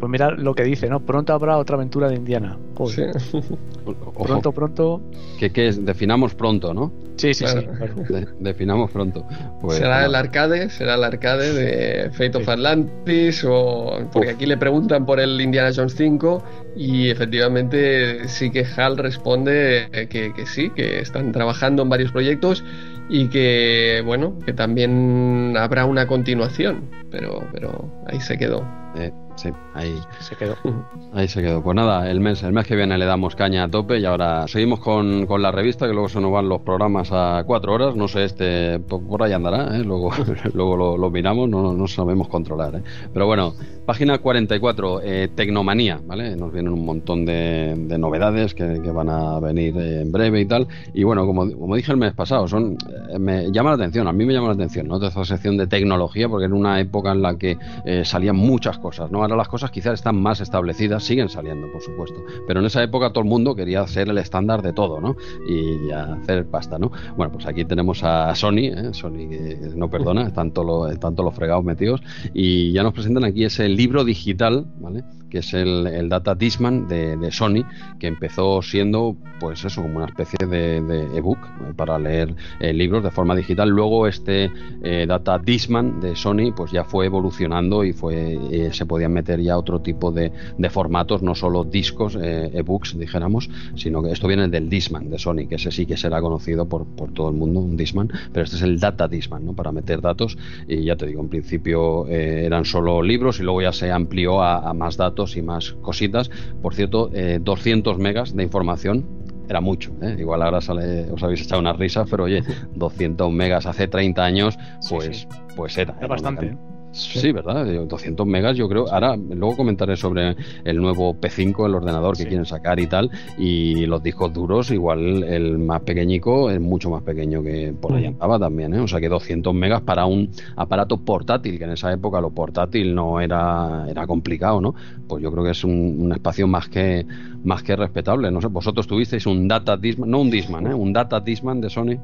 Pues mira lo que dice, ¿no? Pronto habrá otra aventura de Indiana. Pronto, pronto. Que, es, definamos pronto, ¿no? Sí, sí, sí. definamos pronto. Pues, será el arcade, será el arcade de Fate of Atlantis o porque aquí le preguntan por el Indiana Jones 5 y efectivamente sí que Hal responde que, que sí, que están trabajando en varios proyectos y que bueno, que también habrá una continuación, pero pero ahí se quedó. Eh, sí, ahí se quedó. Ahí se quedó. Pues nada, el mes, el mes que viene le damos caña a tope y ahora seguimos con, con la revista, que luego se nos van los programas a cuatro horas. No sé, este por ahí andará, ¿eh? luego, luego lo, miramos, no, no sabemos controlar. ¿eh? Pero bueno, página 44, eh, Tecnomanía, ¿vale? Nos vienen un montón de, de novedades que, que, van a venir en breve y tal. Y bueno, como, como dije el mes pasado, son me llama la atención, a mí me llama la atención, ¿no? Toda esta sección de tecnología, porque en una época en la que salían muchas cosas, ¿no? Las cosas quizás están más establecidas, siguen saliendo, por supuesto, pero en esa época todo el mundo quería ser el estándar de todo, ¿no? Y hacer pasta, ¿no? Bueno, pues aquí tenemos a Sony, ¿eh? Sony que no perdona, todos los, los fregados metidos, y ya nos presentan aquí ese libro digital, ¿vale? Que es el, Data Disman de, Sony, que empezó siendo, pues eso, como una especie de, ebook eh, para leer eh, libros de forma digital. Luego este eh, Data Disman de Sony, pues ya fue evolucionando y fue se podían meter ya otro tipo de, formatos, no solo discos, ebooks, dijéramos, sino que esto viene del Disman de Sony, que ese sí que será conocido por todo el mundo, un Disman, pero este es el Data Disman, ¿no? Para meter datos y ya te digo, en principio eran solo libros y luego ya se amplió a más datos y más cositas. Por cierto, 200 eh, megas de información era mucho. ¿eh? Igual ahora sale, os habéis echado una risa, pero oye, 200 megas hace 30 años, pues, pues era. Era bastante. ¿eh? Sí, ¿verdad? 200 megas, yo creo. Ahora, luego comentaré sobre el nuevo P5, el ordenador que quieren sacar y tal. Y los discos duros, igual el más pequeñico es mucho más pequeño que por ahí andaba también, ¿eh? O sea que 200 megas para un aparato portátil, que en esa época lo portátil no era, era complicado, ¿no? Pues yo creo que es un, espacio más que, más que respetable. No sé, vosotros tuvisteis un Data Disman, no un Disman, ¿eh? Un Data Disman de Sony.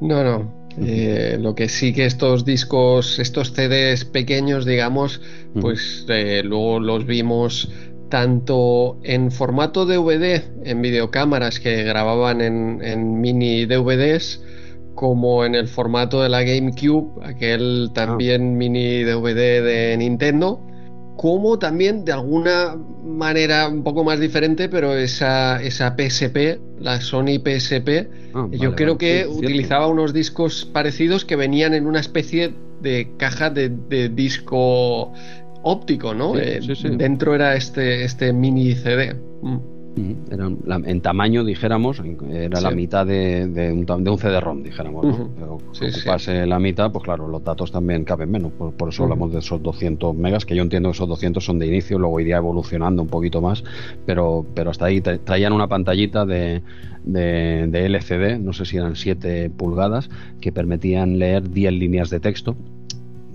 No, no. Eh, lo que sí que estos discos, estos CDs pequeños, digamos, pues eh, luego los vimos tanto en formato DVD, en videocámaras que grababan en, mini DVDs, como en el formato de la GameCube, aquel también ah. mini DVD de Nintendo como también de alguna manera un poco más diferente, pero esa, esa PSP, la Sony PSP, ah, yo creo que utilizaba unos discos parecidos que venían en una especie de caja de, disco óptico, ¿no? Eh, dentro era este, este mini CD. Mm. Era en tamaño, dijéramos, era la mitad de, un, de, un, CD-ROM, dijéramos. ¿no? ocupase la mitad, pues claro, los datos también caben menos. Por, eso hablamos de esos 200 megas, que yo entiendo que esos 200 son de inicio, luego iría evolucionando un poquito más, pero, pero hasta ahí traían una pantallita de, de, de LCD, no sé si eran 7 pulgadas, que permitían leer 10 líneas de texto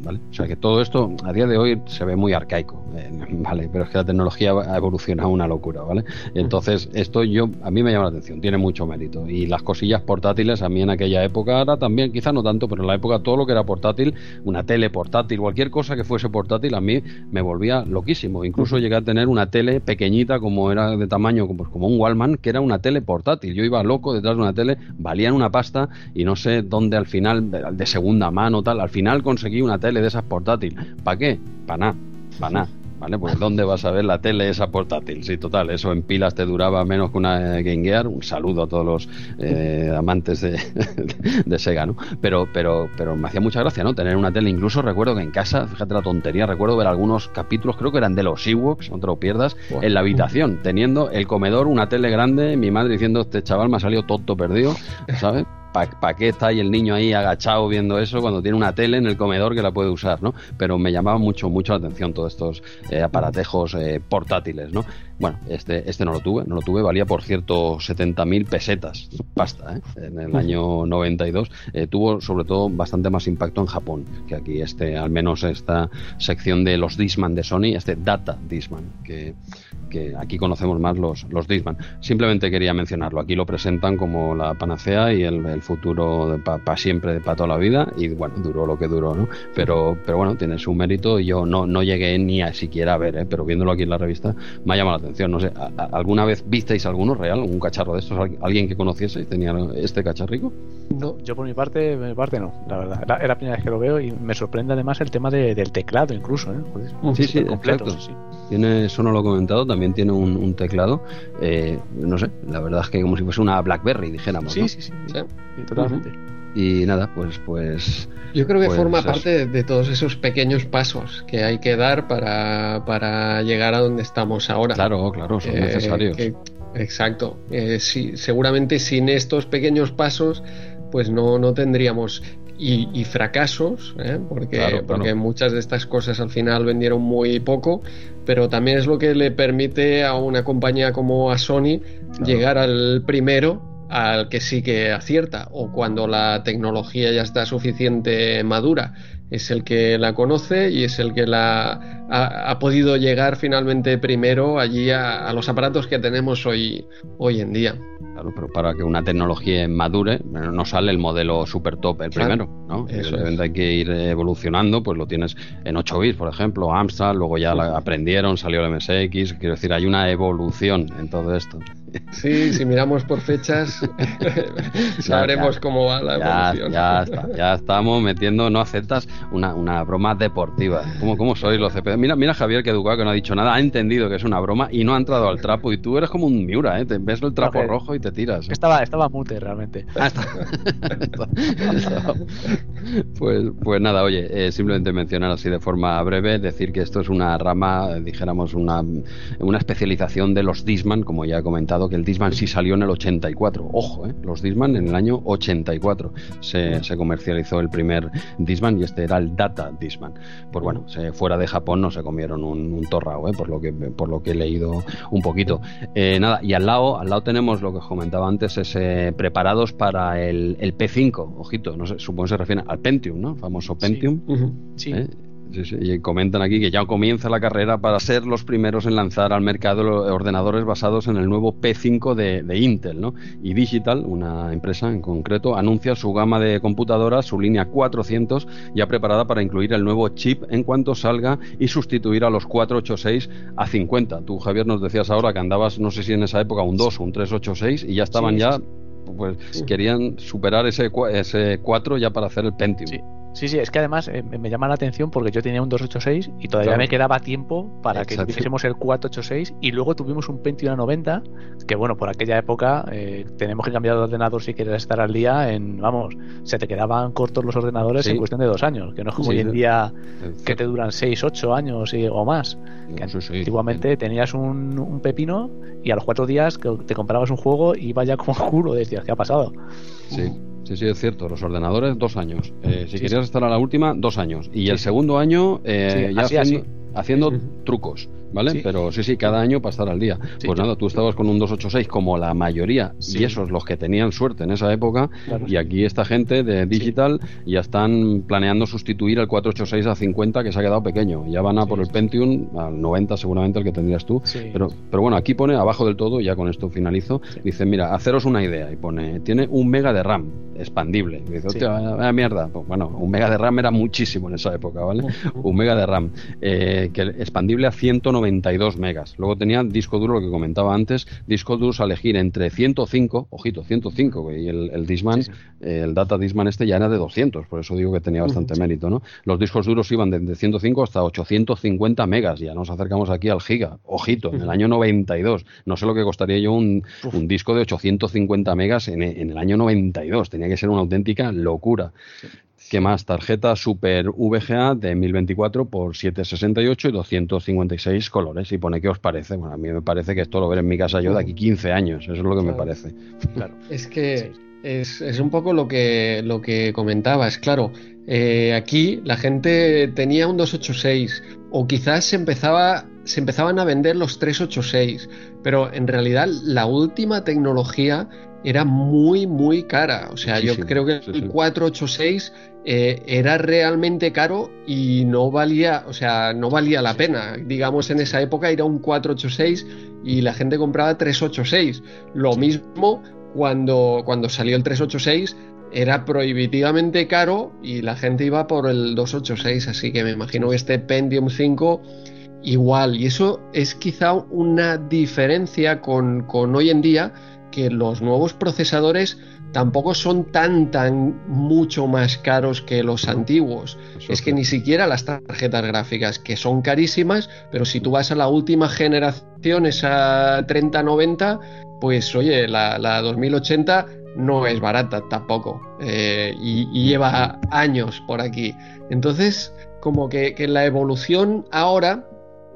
o sea que todo esto a día de hoy se ve muy arcaico, eh, ¿vale? Pero es que la tecnología ha evolucionado una locura, ¿vale? Entonces, esto yo, a mí me llama la atención, tiene mucho mérito. Y las cosillas portátiles, a mí en aquella época, ahora también, quizá no tanto, pero en la época todo lo que era portátil, una tele portátil, cualquier cosa que fuese portátil, a mí me volvía loquísimo. Incluso llegué a tener una tele pequeñita, como era de tamaño, como, como un Wallman, que era una tele portátil. Yo iba loco detrás de una tele, valían una pasta y no sé dónde al final, de segunda mano, tal, al final conseguí una tele de esas portátil. ¿Para qué? Para nada, para nada. ¿Vale? Pues ¿dónde vas a ver la tele esa portátil? Sí, total, eso en pilas te duraba menos que una Game Gear. Un saludo a todos los eh, amantes de, de, Sega, ¿no? Pero, pero, pero me hacía mucha gracia, ¿no? Tener una tele. Incluso recuerdo que en casa, fíjate la tontería, recuerdo ver algunos capítulos, creo que eran de los Ewoks, no te lo pierdas, en la habitación, teniendo el comedor, una tele grande, mi madre diciendo, este chaval me ha salido tonto perdido, ¿sabes? ¿Para qué está ahí el niño ahí agachado viendo eso cuando tiene una tele en el comedor que la puede usar, ¿no? Pero me llamaba mucho, mucho la atención todos estos eh, aparatejos eh, portátiles, ¿no? Bueno, este, este no lo tuve, no lo tuve, valía por cierto 70.000 pesetas, pasta, ¿eh? en el año 92. Eh, tuvo sobre todo bastante más impacto en Japón, que aquí este, al menos esta sección de los Disman de Sony, este Data Disman, que, que aquí conocemos más los, los Disman. Simplemente quería mencionarlo, aquí lo presentan como la panacea y el, futuro para siempre, para toda la vida, y bueno, duró lo que duró, ¿no? Pero, pero bueno, tiene su mérito y yo no, no llegué ni a siquiera a ver, ¿eh? pero viéndolo aquí en la revista me ha llamado la atención. No sé, ¿alguna vez visteis alguno real, un cacharro de estos? ¿Alguien que conociese y tenía este cacharrico? No, yo por mi parte, mi parte no, la verdad. Era, la primera vez que lo veo y me sorprende además el tema del teclado incluso, ¿eh? sí, sí, completo. Sí. Tiene, eso no lo he comentado, también tiene un, teclado, eh, no sé, la verdad es que como si fuese una BlackBerry, dijéramos. Sí, sí, sí, totalmente. Y nada, pues, pues. Yo creo que pues forma parte de todos esos pequeños pasos que hay que dar para, llegar a donde estamos ahora. Claro, claro, son eh, necesarios. exacto. Eh, sí, seguramente sin estos pequeños pasos, pues no, no tendríamos y, fracasos, ¿eh? porque, porque muchas de estas cosas al final vendieron muy poco, pero también es lo que le permite a una compañía como a Sony llegar al primero al que sí que acierta o cuando la tecnología ya está suficiente madura es el que la conoce y es el que la ha, podido llegar finalmente primero allí a, los aparatos que tenemos hoy, hoy en día. Claro, pero para que una tecnología madure, no sale el modelo super top el primero, ¿no? hay que ir evolucionando, pues lo tienes en 8 bits, por ejemplo, Amstrad, luego ya la aprendieron, salió el MSX, quiero decir, hay una evolución en todo esto. Sí, si miramos por fechas, sabremos cómo va la evolución. Ya, está, ya estamos metiendo, no aceptas una, una broma deportiva. ¿Cómo, cómo sois los CP? Mira, mira Javier que educado que no ha dicho nada, ha entendido que es una broma y no ha entrado al trapo. Y tú eres como un Miura, ¿eh? Te ves el trapo rojo y te tiras. ¿eh? Estaba, estaba mute realmente. Ah, pues, pues nada, oye, eh, simplemente mencionar así de forma breve, decir que esto es una rama, dijéramos, una, una especialización de los Disman, como ya he comentado, que el Disman sí salió en el 84. Ojo, ¿eh? los Disman en el año 84 se, se comercializó el primer Disman y este era el Data Disman. Pues bueno, se, fuera de Japón no se comieron un, un torrao, ¿eh? por, lo que, por lo que he leído un poquito. Eh, nada, y al lado, al lado tenemos lo que comentaba antes, es preparados para el, el, P5. Ojito, no sé, supongo que se refiere al Pentium, ¿no? El famoso Pentium. Sí. ¿Eh? Y comentan aquí que ya comienza la carrera para ser los primeros en lanzar al mercado ordenadores basados en el nuevo P5 de, Intel. ¿no? Y Digital, una empresa en concreto, anuncia su gama de computadoras, su línea 400, ya preparada para incluir el nuevo chip en cuanto salga y sustituir a los 486 a 50. Tú, Javier, nos decías ahora que andabas, no sé si en esa época, un 2 o un 386 y ya estaban ya pues querían superar ese, ese 4 ya para hacer el Pentium. Sí, sí, es que además eh, me llama la atención porque yo tenía un 286 y todavía me quedaba tiempo para que tuviésemos el 486 y luego tuvimos un Pentium 90 que bueno, por aquella época eh, tenemos que cambiar de ordenador si quieres estar al día en, vamos, se te quedaban cortos los ordenadores en cuestión de dos años, que no es como hoy en día que te duran 6, 8 años o más. Que antiguamente tenías un, pepino y a los cuatro días que te comprabas un juego y vaya como culo, decías, ¿qué ha pasado? Sí. Sí, sí, es cierto. Los ordenadores, dos años. Eh, si querías estar a la última, dos años. Y el segundo año, eh, ya haciendo, haciendo trucos. ¿Vale? Pero sí, sí, cada año para estar al día. pues nada, tú estabas con un 286 como la mayoría, y esos los que tenían suerte en esa época, y aquí esta gente de digital ya están planeando sustituir el 486 a 50 que se ha quedado pequeño. Ya van a por el Pentium, al 90 seguramente el que tendrías tú. Pero, pero bueno, aquí pone abajo del todo, ya con esto finalizo, dice, mira, haceros una idea, y pone, tiene un mega de RAM expandible. Y dice, hostia, mierda. Pues, bueno, un mega de RAM era muchísimo en esa época, ¿vale? un mega de RAM, eh, que expandible a 190 92 megas. Luego tenía disco duro, lo que comentaba antes, disco duros a elegir entre 105, ojito, 105, y el, el Disman, el Data Disman este ya era de 200, por eso digo que tenía bastante mérito, ¿no? Los discos duros iban de, 105 hasta 850 megas, ya nos acercamos aquí al giga, ojito, en el año 92. No sé lo que costaría yo un, disco de 850 megas en, en, el año 92, tenía que ser una auténtica locura. ¿Qué más? Tarjeta Super VGA de 1024 por 768 y 256 colores. Y pone qué os parece. Bueno, a mí me parece que esto lo veré en mi casa yo de aquí 15 años. Eso es lo que me parece. Claro. Es que es, es, un poco lo que, lo que comentabas. Claro, eh, aquí la gente tenía un 286 o quizás se, empezaba, se empezaban a vender los 386, pero en realidad la última tecnología era muy, muy cara. O sea, yo creo que el 486 eh, era realmente caro y no valía, o sea, no valía la pena. Digamos, en esa época era un 486 y la gente compraba 386. Lo mismo cuando, cuando salió el 386 era prohibitivamente caro y la gente iba por el 286, así que me imagino que este Pentium 5 igual. Y eso es quizá una diferencia con, con hoy en día que los nuevos procesadores tampoco son tan, tan mucho más caros que los antiguos. es que ni siquiera las tarjetas gráficas, que son carísimas, pero si tú vas a la última generación, esa 3090, pues oye, la, 2080 no es barata tampoco. Eh, y, lleva años por aquí. Entonces, como que, que la evolución ahora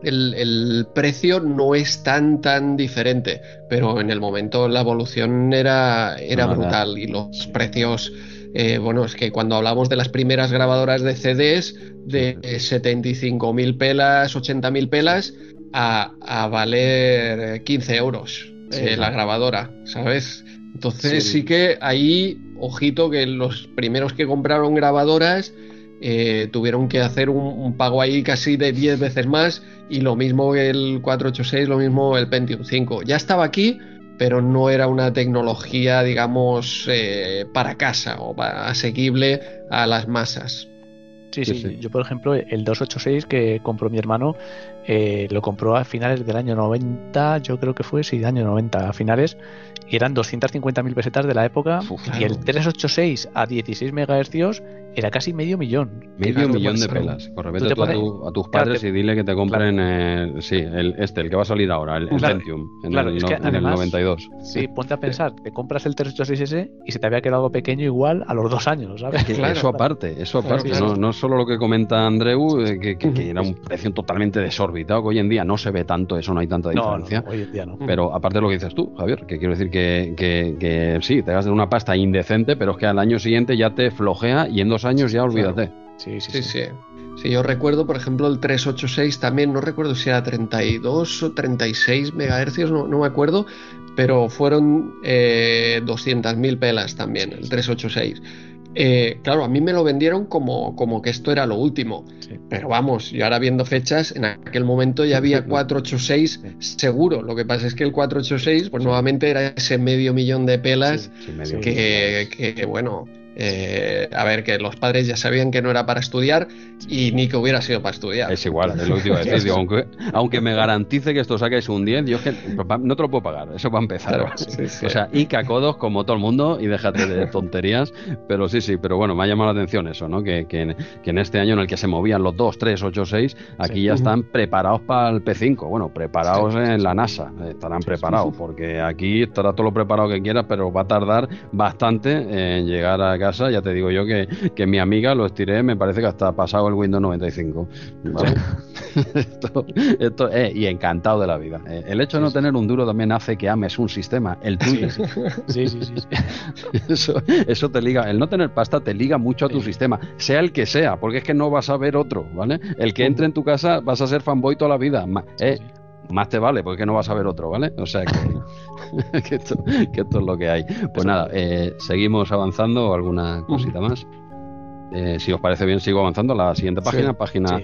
el, precio no es tan tan diferente, pero en el momento la evolución era, era brutal y los precios, eh, bueno, es que cuando hablamos de las primeras grabadoras de CDs de 75.000 pelas, 80.000 pelas, a, a, valer 15 euros eh, la grabadora, ¿sabes? Entonces sí que ahí, ojito que los primeros que compraron grabadoras eh, tuvieron que hacer un, pago ahí casi de 10 veces más y lo mismo el 486, lo mismo el Pentium 5. Ya estaba aquí, pero no era una tecnología, digamos, eh, para casa o asequible a las masas. Sí, sí, Yo, por ejemplo, el 286 que compró mi hermano, eh, lo compró a finales del año 90, yo creo que fue, sí, año 90, a finales, y eran 250.000 pesetas de la época, y el 386 a 16 MHz era casi medio millón. Medio millón de pelas. Corre, tú, a, tus padres y dile que te compren el, sí, el, este, el que va a salir ahora, el, Pentium, en, el, 92. Sí, ponte a pensar, te compras el 386S y se te había quedado pequeño igual a los dos años, ¿sabes? eso aparte, eso aparte. No, no solo lo que comenta Andreu, eh, que, que, era un precio totalmente desorbitado, que hoy en día no se ve tanto, eso no hay tanta diferencia. hoy en día no. Pero aparte de lo que dices tú, Javier, que quiero decir que, que, sí, te gastas una pasta indecente, pero es que al año siguiente ya te flojea y en dos años ya olvídate. Sí, sí, sí, sí. yo recuerdo, por ejemplo, el 386 también, no recuerdo si era 32 o 36 megahercios, no, no me acuerdo, pero fueron eh, 200.000 pelas también, el 386. Eh, claro, a mí me lo vendieron como, como que esto era lo último. Pero vamos, yo ahora viendo fechas, en aquel momento ya había 486 seguro. Lo que pasa es que el 486, pues nuevamente era ese medio millón de pelas que, que, bueno, eh, a ver, que los padres ya sabían que no era para estudiar y ni que hubiera sido para estudiar. Es igual, es lo que iba a decir. aunque, aunque, me garantice que esto saques un 10, yo que no te lo puedo pagar, eso va a empezar. O sea, y cacodos como todo el mundo y déjate de tonterías, pero sí, sí, pero bueno, me ha llamado la atención eso, ¿no? Que, que, en este año en el que se movían los 2, 3, 8, 6, aquí ya están preparados para el P5, bueno, preparados en la NASA, estarán preparados, porque aquí estará todo lo preparado que quieras, pero va a tardar bastante en llegar a ya te digo yo que, que mi amiga lo estiré, me parece que hasta pasado el Windows 95. esto, esto eh, y encantado de la vida. Eh, el hecho de no tener un duro también hace que ames un sistema, el tuyo. Sí, sí, sí. Eso, eso te liga, el no tener pasta te liga mucho a tu sistema, sea el que sea, porque es que no vas a ver otro, ¿vale? El que entre en tu casa vas a ser fanboy toda la vida. Eh, más te vale, porque no vas a ver otro, ¿vale? O sea que, esto, es lo que hay. Pues nada, eh, seguimos avanzando, alguna cosita más. Eh, si os parece bien, sigo avanzando la siguiente página, página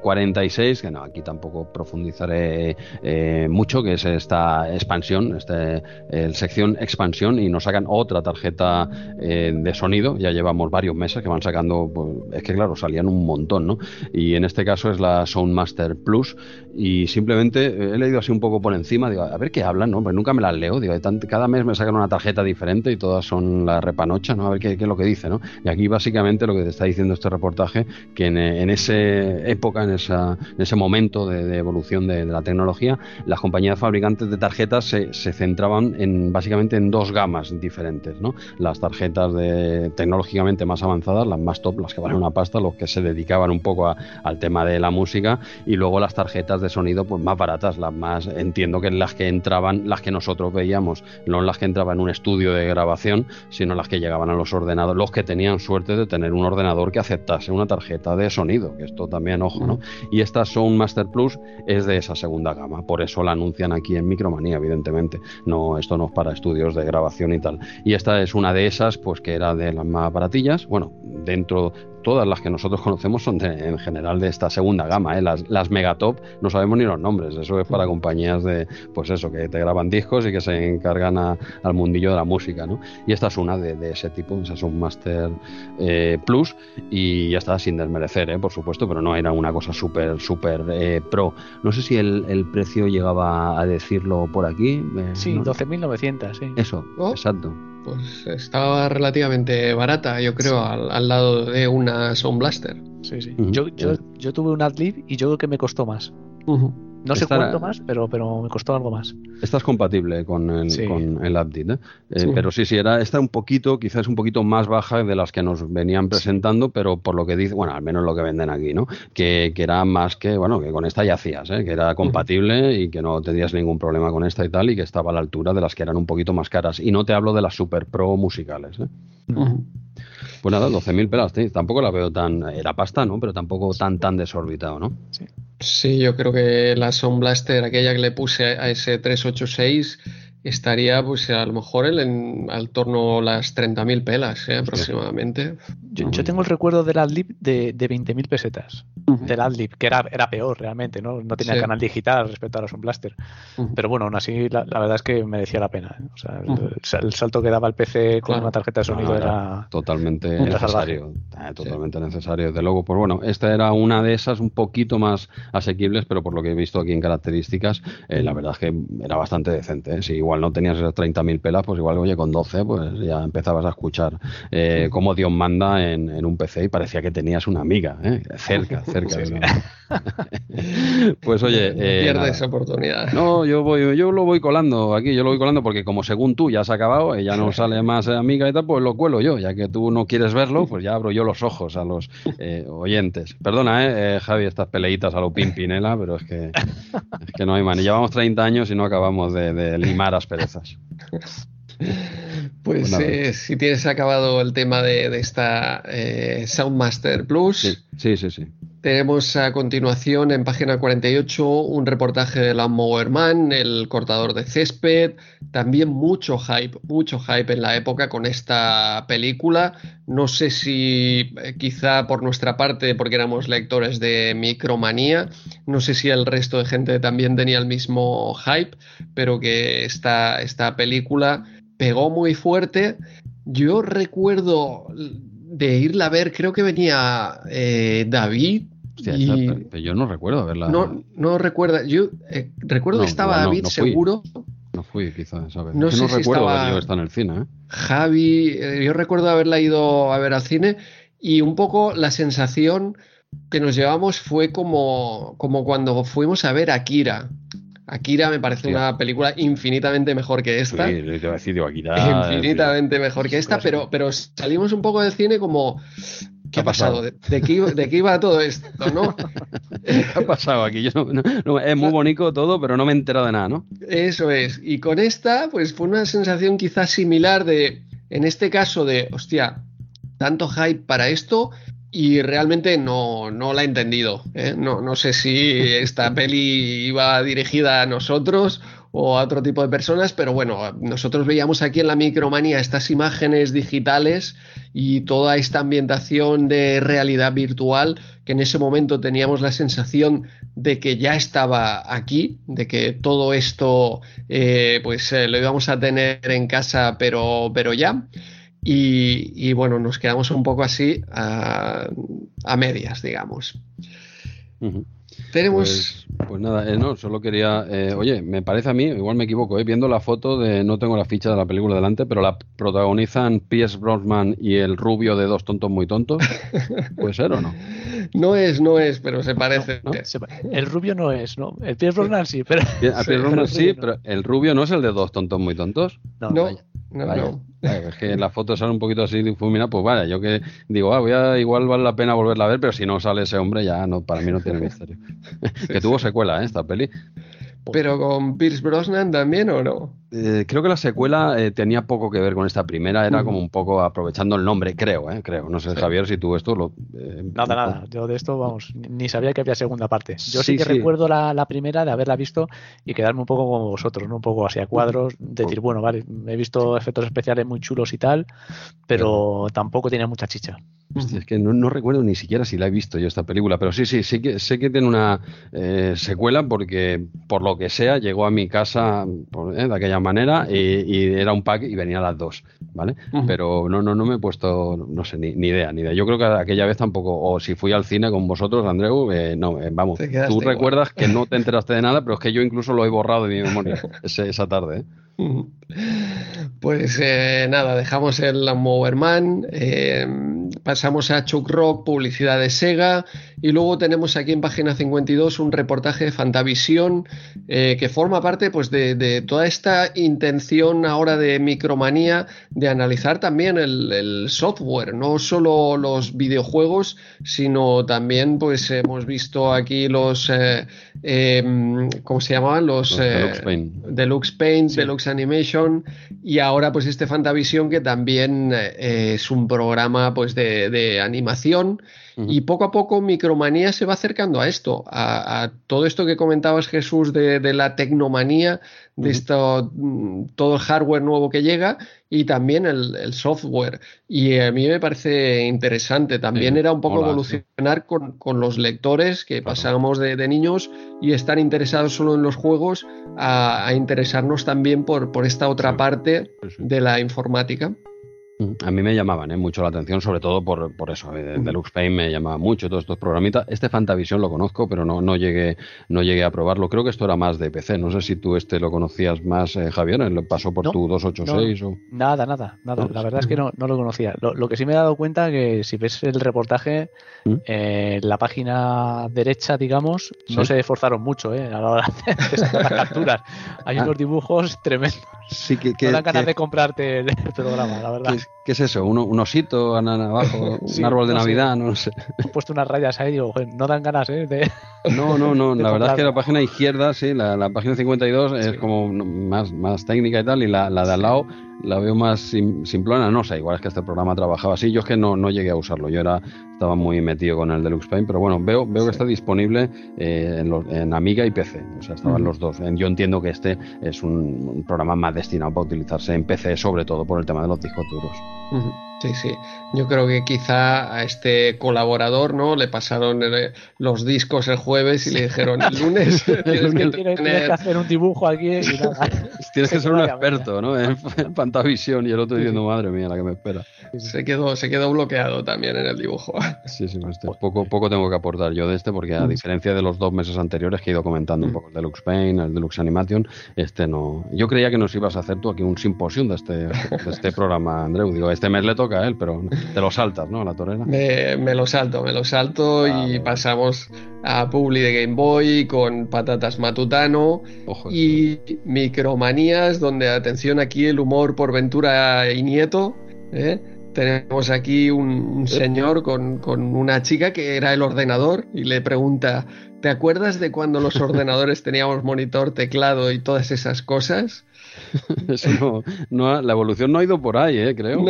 46, eh, que no, aquí tampoco profundizaré eh, mucho, que es esta expansión, este, el sección expansión, y nos sacan otra tarjeta de sonido. Ya llevamos varios meses que van sacando, pues, es que claro, salían un montón, ¿no? Y en este caso es la Soundmaster Plus, y simplemente he leído así un poco por encima, digo, a ver qué hablan, ¿no? Pues nunca me las leo, digo, cada mes me sacan una tarjeta diferente y todas son la repanocha, ¿no? A ver qué, qué es lo que dice, ¿no? Y aquí básicamente lo que te está diciendo este reportaje, que en, en esa época, en, esa, en ese momento de, evolución de, la tecnología, las compañías fabricantes de tarjetas se, se, centraban en básicamente en dos gamas diferentes, ¿no? Las tarjetas de, tecnológicamente más avanzadas, las más top, las que valen una pasta, los que se dedicaban un poco al tema de la música, y luego las tarjetas de sonido pues más baratas, las más, entiendo que las que entraban, las que nosotros veíamos, no las que entraban en un estudio de grabación, sino las que llegaban a los ordenadores, los que tenían suerte de tener un ordenador que aceptase una tarjeta de sonido, que esto también, ojo, ¿no? Y estas son Master Plus es de esa segunda gama, por eso la anuncian aquí en Micromanía, evidentemente. No, esto no es para estudios de grabación y tal. Y esta es una de esas, pues que era de las más baratillas, bueno, dentro todas las que nosotros conocemos son en general de esta segunda gama, ¿eh? las, las megatop no sabemos ni los nombres, eso es para compañías de, pues eso, que te graban discos y que se encargan al mundillo de la música, ¿no? Y esta es una de, ese tipo, esa es un Master eh, Plus y ya está sin desmerecer, ¿eh? por supuesto, pero no era una cosa súper, súper eh, pro. No sé si el, precio llegaba a decirlo por aquí. sí, 12.900, sí. Eso, oh. exacto. Pues estaba relativamente barata, yo creo, al, lado de una Sound Blaster. Sí, sí. yo, yo, yo, tuve un Adlib y yo creo que me costó más. No sé cuánto más, pero, pero me costó algo más. Esta es compatible con el, con el update, ¿eh? Eh, pero sí, sí, era esta un poquito, quizás un poquito más baja de las que nos venían presentando, pero por lo que dice, bueno, al menos lo que venden aquí, ¿no? Que, que era más que, bueno, que con esta ya hacías, ¿eh? que era compatible y que no tenías ningún problema con esta y tal, y que estaba a la altura de las que eran un poquito más caras. Y no te hablo de las super pro musicales, ¿eh? Pues nada, 12.000 pelas, tampoco la veo tan. Era pasta, ¿no? Pero tampoco tan, tan desorbitado, ¿no? Sí. Sí, yo creo que la Sound Blaster, aquella que le puse a ese 386, estaría pues a lo mejor en, al torno las 30.000 pelas ¿eh? aproximadamente. Yo, tengo el recuerdo del Adlib de, de 20.000 pesetas, del Adlib, que era, era peor realmente, ¿no? No tenía canal digital respecto a los Blaster. Pero bueno, aún así la, verdad es que merecía la pena. ¿eh? O sea, el, salto que daba el PC con una tarjeta de sonido era, totalmente necesario. Eh, totalmente necesario, desde luego. Pues bueno, esta era una de esas un poquito más asequibles, pero por lo que he visto aquí en características, la verdad es que era bastante decente. Sí, igual no tenías esas 30.000 pelas, pues igual, oye, con 12, pues ya empezabas a escuchar eh, cómo Dios manda en, un PC y parecía que tenías una amiga, ¿eh? cerca, cerca de una... pues oye... Eh, pierdes esa oportunidad. No, yo voy, yo lo voy colando aquí, yo lo voy colando porque como según tú ya has acabado y ya no sale más amiga y tal, pues lo cuelo yo, ya que tú no quieres verlo, pues ya abro yo los ojos a los oyentes. Perdona, eh, Javi, estas peleitas a lo pimpinela, pero es que, es que no hay manera. Llevamos 30 años y no acabamos de, de limar esperanças. Pues eh, si tienes acabado el tema de, esta eh, Soundmaster Plus. Sí, sí, sí, Tenemos a continuación en página 48 un reportaje de Lawnmower Man, el cortador de césped. También mucho hype, mucho hype en la época con esta película. No sé si eh, quizá por nuestra parte, porque éramos lectores de Micromanía, no sé si el resto de gente también tenía el mismo hype, pero que esta, esta película pegó muy fuerte. Yo recuerdo de irla a ver, creo que venía eh, David. yo no recuerdo verla. No, no recuerda. Yo eh, recuerdo que estaba David seguro. No fui, quizás, ¿sabes? No, sé no recuerdo haber ido en el cine. ¿eh? Javi, yo recuerdo haberla ido a ver al cine y un poco la sensación que nos llevamos fue como, como cuando fuimos a ver a Kira. Akira me parece una película infinitamente mejor que esta. Sí, te voy a decir, Akira. Infinitamente mejor que esta, pero, pero salimos un poco del cine como. ¿Qué ha pasado? ¿De, qué, iba todo esto, no? ¿Qué ha pasado aquí? es muy bonito todo, pero no me he enterado de nada, ¿no? Eso es. Y con esta, pues fue una sensación quizás similar de, en este caso, de, hostia, tanto hype para esto, y realmente no, no la he entendido. ¿eh? No, no sé si esta peli iba dirigida a nosotros o a otro tipo de personas, pero bueno, nosotros veíamos aquí en la micromanía estas imágenes digitales y toda esta ambientación de realidad virtual que en ese momento teníamos la sensación de que ya estaba aquí, de que todo esto eh, pues eh, lo íbamos a tener en casa, pero, pero ya. Y, bueno, nos quedamos un poco así a, medias, digamos. Tenemos. Pues, pues nada, eh, no, solo quería. eh, oye, me parece a mí, igual me equivoco, eh, viendo la foto de. No tengo la ficha de la película delante, pero la protagonizan Pierce Brosnan y el rubio de dos tontos muy tontos. ¿Puede ser o no? No es, no es, pero se parece. El rubio no es, ¿no? El Pierce Brosnan sí, pero. A Pierce Brosnan sí, rubio no. pero el rubio no es el de dos tontos muy tontos. No, No, vaya. no, Vaya, no. Es que la foto sale un poquito así difuminada, pues vaya, yo que digo, ah, voy a, igual vale la pena volverla a ver, pero si no sale ese hombre ya no, para mí no tiene misterio. que tuvo secuela, ¿eh? esta peli. Pero con Pierce Brosnan también o no? Eh, creo que la secuela eh, tenía poco que ver con esta primera, era como un poco aprovechando el nombre, creo, ¿eh? creo. No sé, Sí. Javier, si tú esto lo... eh, Nada, nada. Yo de esto, vamos, ni- sabía que había segunda parte. Yo sí, Sí, que sí. recuerdo la, la primera de haberla visto y quedarme un poco como vosotros, ¿no? Un poco así a cuadros, decir, bueno, vale, he visto efectos especiales muy chulos y tal, pero tampoco tiene mucha chicha. Hostia, es que no, no recuerdo ni siquiera si la he visto yo esta película, pero sí, sí, sí que sé que tiene una eh, secuela porque por lo que sea llegó a mi casa por- eh, de aquella manera y, y era un pack y venían las dos, ¿vale? Pero no, no, no me he puesto, no sé, ni, ni idea, ni idea. Yo creo que aquella vez tampoco, o si fui al cine con vosotros, Andreu, eh, no, eh, vamos, tú igual. recuerdas que no te enteraste de nada, pero es que yo incluso lo he borrado de mi memoria ese- esa tarde, ¿eh? Pues eh, nada, dejamos el Mowerman, eh, pasamos a Chuck Rock, publicidad de Sega, y luego tenemos aquí en página 52 un reportaje de Fantavisión eh, que forma parte pues, de, de toda esta intención ahora de Micromanía de analizar también el, el software, no solo los videojuegos, sino también pues hemos visto aquí los, eh, ¿cómo se llamaban? Los, Los Deluxe Paint. Deluxe Paint, Deluxe Animation y ahora pues este Fantavision que también eh, es un programa pues de animación Y poco a poco Micromanía se va acercando a esto, a, a todo esto que comentabas Jesús de, de la tecnomanía, de esto, mm, todo el hardware nuevo que llega y también el, el software. Y a mí me parece interesante, también Sí, era un poco evolucionar con, con los lectores que pasábamos de, de niños y estar interesados solo en los juegos a, a interesarnos también por, por esta otra Sí, parte de la informática. A mí me llamaban ¿eh? mucho la atención, sobre todo por, por eso. eh. Deluxe Paint me llamaba mucho, todos estos programitas. Este Fantavision lo conozco, pero no, no, llegué, no llegué a probarlo. Creo que esto era más de PC. No sé si tú este lo conocías más, eh, Javier. ¿Lo pasó por No, tu 286 o...? Nada, nada, nada. No, La verdad es que no, no lo conocía. Lo, lo que sí me he dado cuenta que si ves el reportaje, ¿Mm? eh, la página derecha, digamos, no se esforzaron mucho eh, a la hora de sacar las capturas. Hay Ah. unos dibujos tremendos. Sí, que, que, no dan ganas que- de comprarte el, programa, la verdad. ¿qué es, qué es eso? ¿Un, un osito abajo? Sí, ¿Un árbol de no sé. Navidad? No sé. He puesto unas rayas ahí y digo, "Joder, no dan ganas ¿eh? de... No, no, no. La verdad es que la página izquierda, sí, la, la página 52 es Sí. como más, más técnica y tal, y la, la de al lado la veo más sim- simplona. No sé, igual es que este programa trabajaba así. Yo es que no, no llegué a usarlo. Yo era estaba muy metido con el Deluxe Paint, pero bueno, veo, veo que está disponible eh, en, en Amiga y PC. O sea, estaban los dos. Yo entiendo que este es un, un programa más destinado para utilizarse en PC, sobre todo por el tema de los discos duros. Sí, sí. Yo creo que quizá a este colaborador, ¿no? Le pasaron eh, los discos el jueves y le dijeron el lunes tienes que tienes que tener hacer un dibujo aquí y nada. Tienes que Se ser un experto, ¿no? En, en Pantavisión y el otro diciendo, madre mía, la que me espera. se quedó, se quedó bloqueado también en el dibujo. Sí, sí, pues este, poco, poco tengo que aportar yo de este, porque a diferencia de los dos meses anteriores que he ido comentando un poco el Deluxe Paint, el Deluxe Animation, este no. Yo creía que nos ibas a hacer tú aquí un simposium de este, de este programa, Andreu. Digo, este mes le toca a él, pero te lo saltas, ¿no? La torera. Me, me lo salto, me lo salto y Vale. pasamos a Publi de Game Boy con Patatas Matutano Ojo. y Micromanías, donde atención aquí el humor por Ventura y Nieto. ¿eh? Tenemos aquí un, un señor con, con una chica que era el ordenador y le pregunta, ¿te acuerdas de cuando los ordenadores teníamos monitor, teclado y todas esas cosas? Eso no, no ha- la evolución no ha ido por ahí, ¿eh? Creo.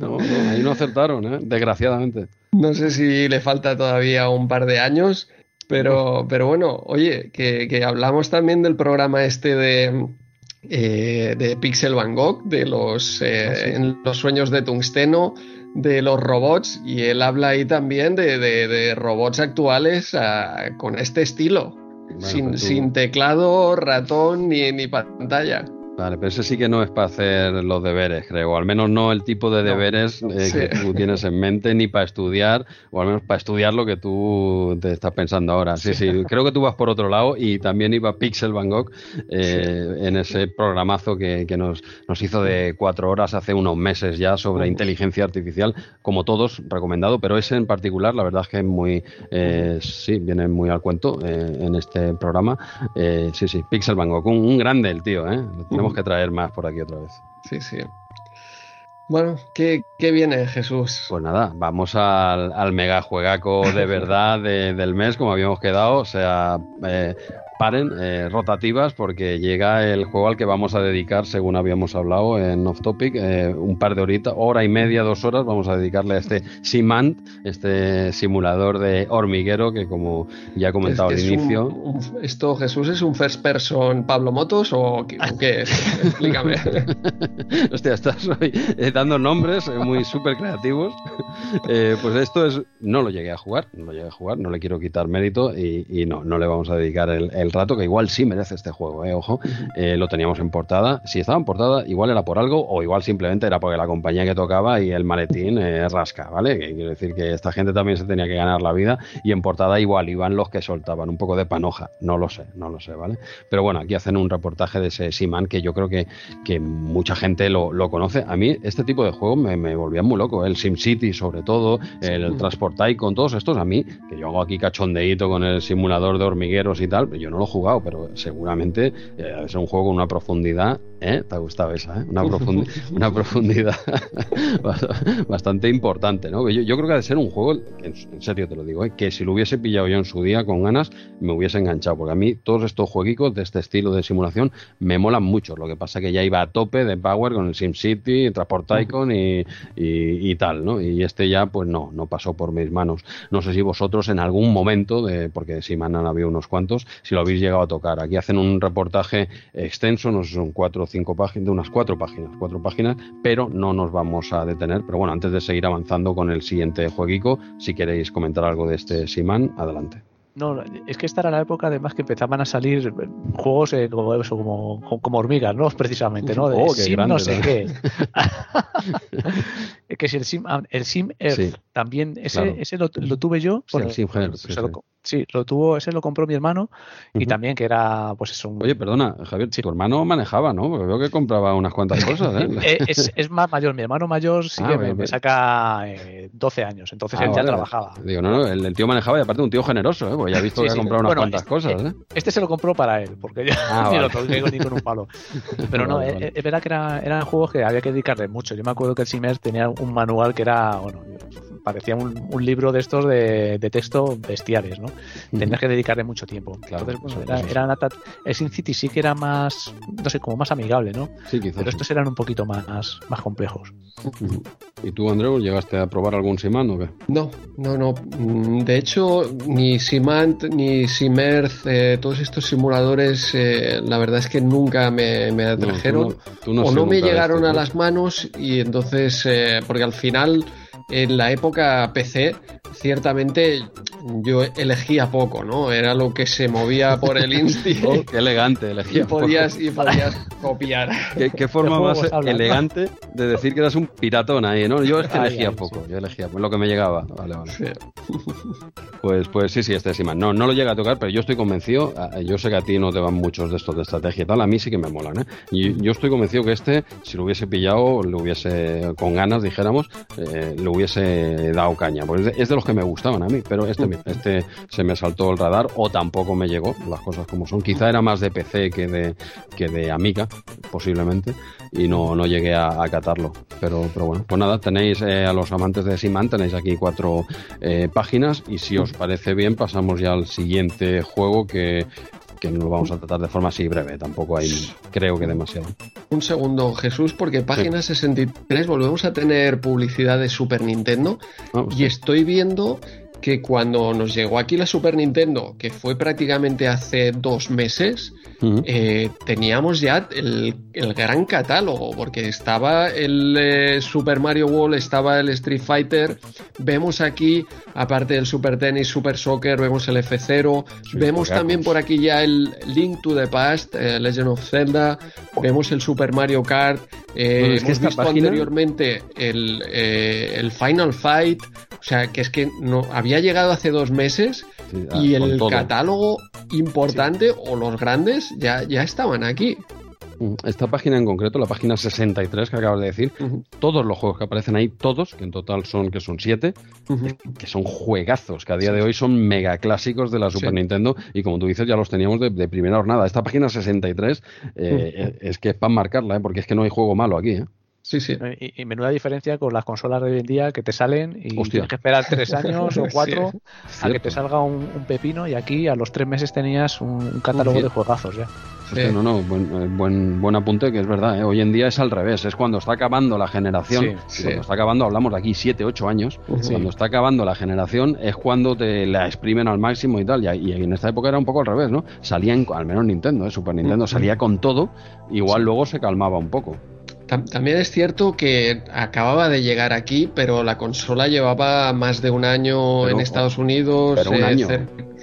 No, no, ahí no acertaron, ¿eh? Desgraciadamente. No sé si le falta todavía un par de años, pero, pero bueno, oye, que, que hablamos también del programa este de, eh, de Pixel Van Gogh, de los, eh, Ah, sí. en los sueños de tungsteno, de los robots, y él habla ahí también de, de- de robots actuales ah, con este estilo, Bueno, sin, pues sin teclado, ratón ni, ni pantalla. Vale, pero ese sí que no es para hacer los deberes, creo. O al menos no el tipo de deberes eh, que tú tienes en mente, ni para estudiar, o al menos para estudiar lo que tú te estás pensando ahora. Sí, sí, creo que tú vas por otro lado y también iba Pixel Van Gogh eh, en ese programazo que, nos, nos hizo de cuatro horas hace unos meses ya sobre inteligencia artificial, como todos, recomendado, pero ese en particular, la verdad es que es muy, eh, sí, viene muy al cuento en este programa. sí, sí, Pixel Van Gogh, un, grande el tío, ¿eh? Que traer más por aquí otra vez. Sí, sí. Bueno, ¿qué, viene, Jesús? Pues nada, vamos al, al mega juegaco de verdad del mes, como habíamos quedado. O sea, eh, paren eh, rotativas porque llega el juego al que vamos a dedicar, según habíamos hablado en Off Topic, eh, un par de horitas, hora y media, dos horas, vamos a dedicarle a este Simant, este simulador de hormiguero que como ya he comentado al inicio... ¿Esto, Jesús, es un first person Pablo Motos o qué, es? Explícame. Hostia, estás hoy eh, dando nombres muy súper creativos. pues esto es... No lo llegué a jugar, no lo llegué a jugar, no le quiero quitar mérito y, no, no le vamos a dedicar el el rato, que igual sí merece este juego, eh, ojo, eh, lo teníamos en portada. Si estaba en portada, igual era por algo, o igual simplemente era porque la compañía que tocaba y el maletín eh, rasca, ¿vale? Que quiero decir que esta gente también se tenía que ganar la vida, y en portada igual iban los que soltaban un poco de panoja, no lo sé, no lo sé, ¿vale? Pero bueno, aquí hacen un reportaje de ese Siman que yo creo que, que mucha gente lo, conoce. A mí este tipo de juegos me, me volvían muy loco, el SimCity sobre todo, el Transport Tycoon, todos estos a mí, que yo hago aquí cachondeíto con el simulador de hormigueros y tal, yo no lo he jugado, pero seguramente eh, es un juego con una profundidad, ¿eh? ¿Te ha gustado esa? Eh? Una, una profundidad bastante importante, ¿no? Yo, creo que ha de ser un juego, en, serio te lo digo, ¿eh? que si lo hubiese pillado yo en su día con ganas, me hubiese enganchado, porque a mí todos estos jueguitos de este estilo de simulación me molan mucho. Lo que pasa que ya iba a tope de Power con el SimCity, Transport Tycoon y, y, tal, ¿no? Y este ya, pues no, no pasó por mis manos. No sé si vosotros en algún momento, de, porque si me han habido unos cuantos, si lo habéis llegado a tocar. Aquí hacen un reportaje extenso, no sé, son cuatro o cinco páginas, de unas cuatro páginas, cuatro páginas, pero no nos vamos a detener. Pero bueno, antes de seguir avanzando con el siguiente jueguico, si queréis comentar algo de este Simán, adelante. No, es que esta era la época además que empezaban a salir juegos eh, como eso, como, como, hormigas, ¿no? Precisamente, ¿no? De oh, Sim no sé qué. que si el Sim, ah, el Sim también, ese, ese lo, tuve yo. Sí, Sí, lo tuvo, ese lo compró mi hermano y también que era, pues eso. Un... Oye, perdona, Javier, tu hermano manejaba, ¿no? Porque veo que compraba unas cuantas cosas, ¿eh? eh es, más mayor, mi hermano mayor sí ah, que me, saca 12 eh, años, entonces ah, él ya trabajaba. Digo, no, no, el, tío manejaba y aparte un tío generoso, ¿eh? Porque ya he visto que ha comprado unas cuantas este, cosas, ¿eh? Este se lo compró para él, porque yo ah, ni lo toqué ni con un palo. Pero no, es, verdad que era, eran juegos que había que dedicarle mucho. Yo me acuerdo que el Simer tenía un manual que era, bueno, parecía un, un libro de estos de, de, texto bestiales, ¿no? Tenías que dedicarle mucho tiempo. Claro, Entonces, bueno, era, era el Sin City sí que era más, no sé, como más amigable, ¿no? Sí, quizás. Pero estos eran un poquito más, más complejos. ¿Y tú, Andreu, llegaste a probar algún Siman o qué? No, no, no. Mm, de hecho, ni Simant ni Simerth, eh, todos estos simuladores, eh, la verdad es que nunca me, me atrajeron. o no me llegaron a las manos y entonces, eh, porque al final en la época PC, ciertamente yo elegía poco, ¿no? Era lo que se movía por el Insti. Oh, qué elegante, elegía y podías, Y podías copiar. ¿Qué, forma más elegante de decir que eras un piratón ahí, ¿no? Yo elegía poco, yo elegía lo que me llegaba. Vale, vale. Pues, pues sí, sí, este es No, no lo llega a tocar, pero yo estoy convencido, yo sé que a ti no te van muchos de estos de estrategia y tal, a mí sí que me molan, ¿eh? Y yo estoy convencido que este, si lo hubiese pillado, lo hubiese, con ganas, dijéramos, eh, lo hubiese dado caña. Pues es de los que me gustaban a mí, pero este, este se me saltó el radar o tampoco me llegó, las cosas como son. Quizá era más de PC que de, que de Amiga, posiblemente, y no, no llegué a, a catarlo. Pero, pero bueno, pues nada, tenéis eh, a los amantes de Siman, tenéis aquí cuatro eh, páginas y si os parece bien pasamos ya al siguiente juego que que no lo vamos a tratar de forma así breve, tampoco hay, creo que demasiado. Un segundo, Jesús, porque página 63 volvemos a tener publicidad de Super Nintendo y estoy viendo que cuando nos llegó aquí la Super Nintendo, que fue prácticamente hace dos meses, eh, teníamos ya el, gran catálogo, porque estaba el eh, Super Mario World, estaba el Street Fighter, vemos aquí, aparte del Super Tennis, Super Soccer, vemos el F0, vemos también por aquí ya el Link to the Past, eh, Legend of Zelda, vemos el Super Mario Kart, hemos visto anteriormente el, el Final Fight, o sea, que es que no había llegado hace dos meses ah, y el catálogo importante o los grandes ya, ya estaban aquí. Mm, esta página en concreto, la página 63 que acabas de decir, todos los juegos que aparecen ahí, todos, que en total son que son siete, que son juegazos, que a día de hoy son mega clásicos de la Super Nintendo y como tú dices ya los teníamos de, primera jornada. Esta página 63 eh, es que es para marcarla, ¿eh? porque es que no hay juego malo aquí. ¿eh? Sí, sí. Y, menuda diferencia con las consolas de hoy en día que te salen y tienes que esperar tres años o cuatro a que te salga un, pepino y aquí a los tres meses tenías un, catálogo de juegazos ya. no, no, buen, buen, buen, apunte que es verdad. ¿eh? Hoy en día es al revés, es cuando está acabando la generación. cuando está acabando, hablamos de aquí siete, ocho años. Cuando está acabando la generación es cuando te la exprimen al máximo y tal. Y, en esta época era un poco al revés, ¿no? Salían, al menos Nintendo, ¿eh? Super Nintendo, salía con todo, igual luego se calmaba un poco. También es cierto que acababa de llegar aquí, pero la consola llevaba más de un año en Estados Unidos. Pero un eh, año.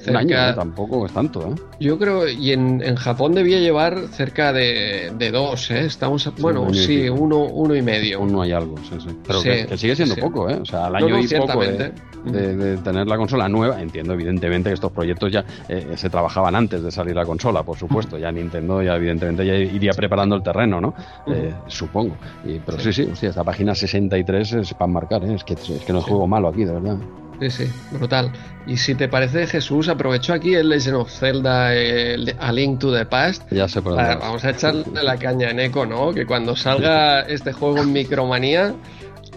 Un año, ¿eh? tampoco es tanto, ¿eh? Yo creo, y en, en Japón debía llevar cerca de, de dos, ¿eh? Estamos, bueno, sí, uno, uno y medio. Uno hay algo, sí, sí. Pero que, sigue siendo poco, ¿eh? O sea, al año y poco de, tener la consola nueva. Entiendo, evidentemente, que estos proyectos ya eh, se trabajaban antes de salir la consola, por supuesto. Ya Nintendo, ya evidentemente, ya iría preparando el terreno, ¿no? Eh, supongo. Y, pero sí, sí, sí, esta página 63 es para marcar, ¿eh? Es que, es que no es juego malo aquí, de verdad. Sí, sí, brutal. Y si te parece, Jesús, aprovecho aquí el Legend of Zelda, el, A Link to the Past. Ya sé por Vamos a echarle la caña en eco, ¿no? Que cuando salga este juego en Micromanía,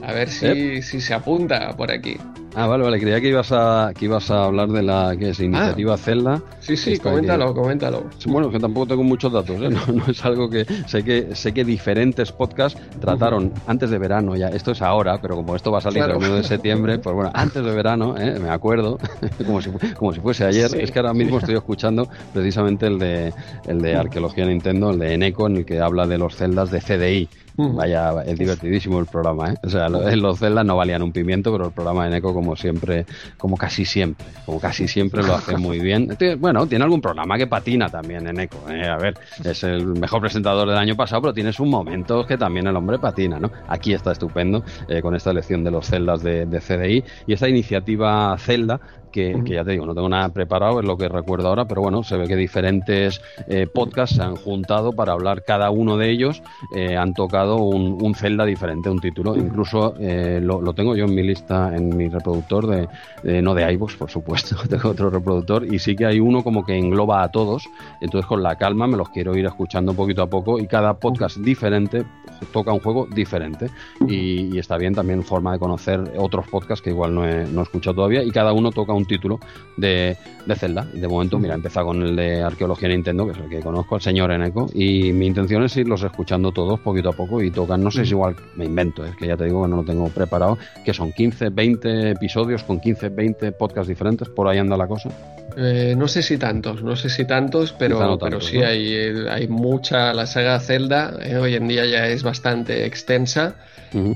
a ver si, si se apunta por aquí. Ah, vale, vale, creía que ibas a, que ibas a hablar de la que es iniciativa Zelda. Sí, sí, coméntalo, coméntalo. Bueno, que tampoco tengo muchos datos, ¿eh? no, es algo que sé que sé que diferentes podcasts trataron antes de verano ya. Esto es ahora, pero como esto va a salir el 1 de septiembre, pues bueno, antes de verano, ¿eh? me acuerdo, como si como si fuese ayer. Es que ahora mismo estoy escuchando precisamente el de el de arqueología Nintendo, el de Eneco, en el que habla de los celdas de CDI. Vaya, es divertidísimo el programa, ¿eh? O sea, los celdas no valían un pimiento, pero el programa de Eneco como siempre, como casi siempre, como casi siempre lo hace muy bien. Bueno, tiene algún programa que patina también en Eco. ¿eh? A ver, es el mejor presentador del año pasado, pero tiene sus momentos que también el hombre patina, ¿no? Aquí está estupendo eh, con esta elección de los celdas de, de CDI y esta iniciativa Celda que, ya te digo, no tengo nada preparado, es lo que recuerdo ahora, pero bueno, se ve que diferentes eh, podcasts se han juntado para hablar, cada uno de ellos eh, han tocado un, un, Zelda diferente, un título, incluso eh, lo, lo, tengo yo en mi lista, en mi reproductor, de, no de iVoox, por supuesto, tengo otro reproductor, y sí que hay uno como que engloba a todos, entonces con la calma me los quiero ir escuchando poquito a poco, y cada podcast diferente toca un juego diferente, y, está bien también forma de conocer otros podcasts que igual no he, no he escuchado todavía, y cada uno toca un título de, de Zelda. De momento, mira, empieza con el de Arqueología Nintendo, que es el que conozco, al señor Eneco, y mi intención es irlos escuchando todos poquito a poco y tocan, no sé si igual me invento, es que ya te digo que no lo tengo preparado, que son 15, 20 episodios con 15, 20 podcasts diferentes, por ahí anda la cosa. Eh, no sé si tantos, no sé si tantos, pero, pero sí hay, hay mucha. La saga Zelda eh, hoy en día ya es bastante extensa,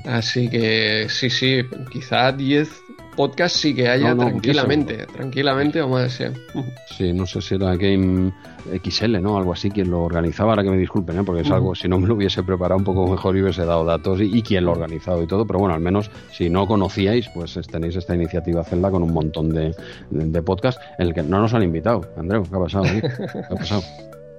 así que sí, sí, quizá 10 podcast sí que haya tranquilamente, tranquilamente o más. Sí, no sé si era Game XL, ¿no? Algo así, quien lo organizaba, ahora que me disculpen, ¿eh? porque es algo, si no me lo hubiese preparado un poco mejor y hubiese dado datos y, quién lo ha organizado y todo, pero bueno, al menos si no conocíais, pues tenéis esta iniciativa Zelda con un montón de, de, podcasts en el que no nos han invitado. Andreu, ¿qué ha pasado? ¿Qué ha pasado?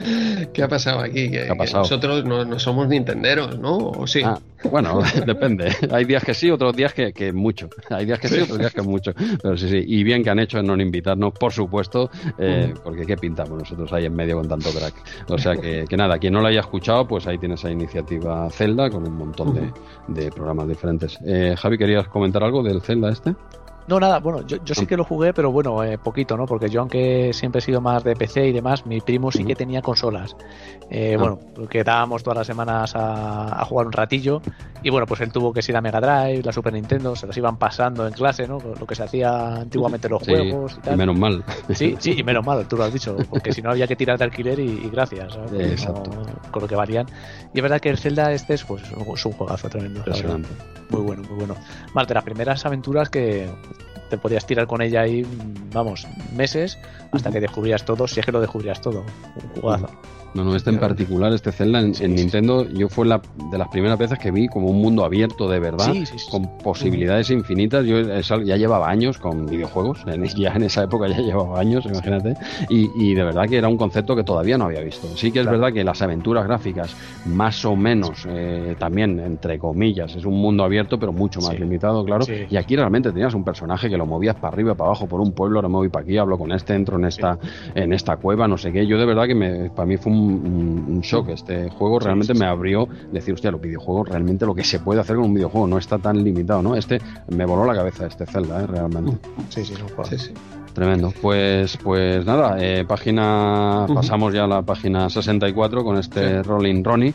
¿Qué ha pasado aquí? Que, nosotros no, somos nintenderos, ¿no? ¿O sí? Ah, bueno, depende. Hay días que sí, otros días que, que, mucho. Hay días que sí, otros días que mucho. Pero sí, sí. Y bien que han hecho en no invitarnos, por supuesto, eh, porque ¿qué pintamos nosotros ahí en medio con tanto crack? O sea que, que nada, quien no lo haya escuchado, pues ahí tienes esa iniciativa Zelda con un montón de, de programas diferentes. Eh, Javi, ¿querías comentar algo del Zelda este? No, nada, bueno, yo, yo sí que lo jugué, pero bueno, eh, poquito, ¿no? Porque yo, aunque siempre he sido más de PC y demás, mi primo sí que tenía consolas. Eh, Ah. Bueno, quedábamos todas las semanas a, a jugar un ratillo. Y bueno, pues él tuvo que ir a Mega Drive, la Super Nintendo, se las iban pasando en clase, ¿no? Lo que se hacía antiguamente los Sí, juegos y y tal. menos mal. Sí, sí, y menos mal, tú lo has dicho, porque si no había que tirar de alquiler y, y gracias, Exacto. no- con lo que valían. Y es verdad que el Zelda este es, pues, es un juegazo tremendo. Muy bueno, muy bueno. Más de las primeras aventuras que te podías tirar con ella ahí, vamos, meses, hasta que descubrías todo, si es que lo descubrías todo. Un jugazo. No, no, este en particular, este Zelda en, Sí, en sí, Nintendo, yo fue la, de las primeras veces que vi como un mundo abierto de verdad, Sí, sí, sí. con posibilidades infinitas. Yo esa- ya llevaba años con videojuegos, en- ya en esa época ya llevaba años, imagínate, y, y de verdad que era un concepto que todavía no había visto. Sí que es Claro. verdad que las aventuras gráficas, más o menos, eh, también, entre comillas, es un mundo abierto, pero mucho más Sí. limitado, claro. Sí. Y aquí realmente tenías un personaje que lo movías para arriba, para abajo, por un pueblo, ahora me voy para aquí, hablo con este, entro en esta, en esta cueva, no sé qué. Yo de verdad que me, para mí fue un, shock. Este juego Sí, realmente sí, sí. me abrió decir, hostia, los videojuegos, realmente lo que se puede hacer con un videojuego no está tan limitado, ¿no? Este me voló la cabeza, este Zelda, ¿eh? realmente. Sí, sí, un jugazo. Sí, sí. Tremendo. Pues, pues nada, eh, página, pasamos ya a la página 64 con este Rolling Ronnie.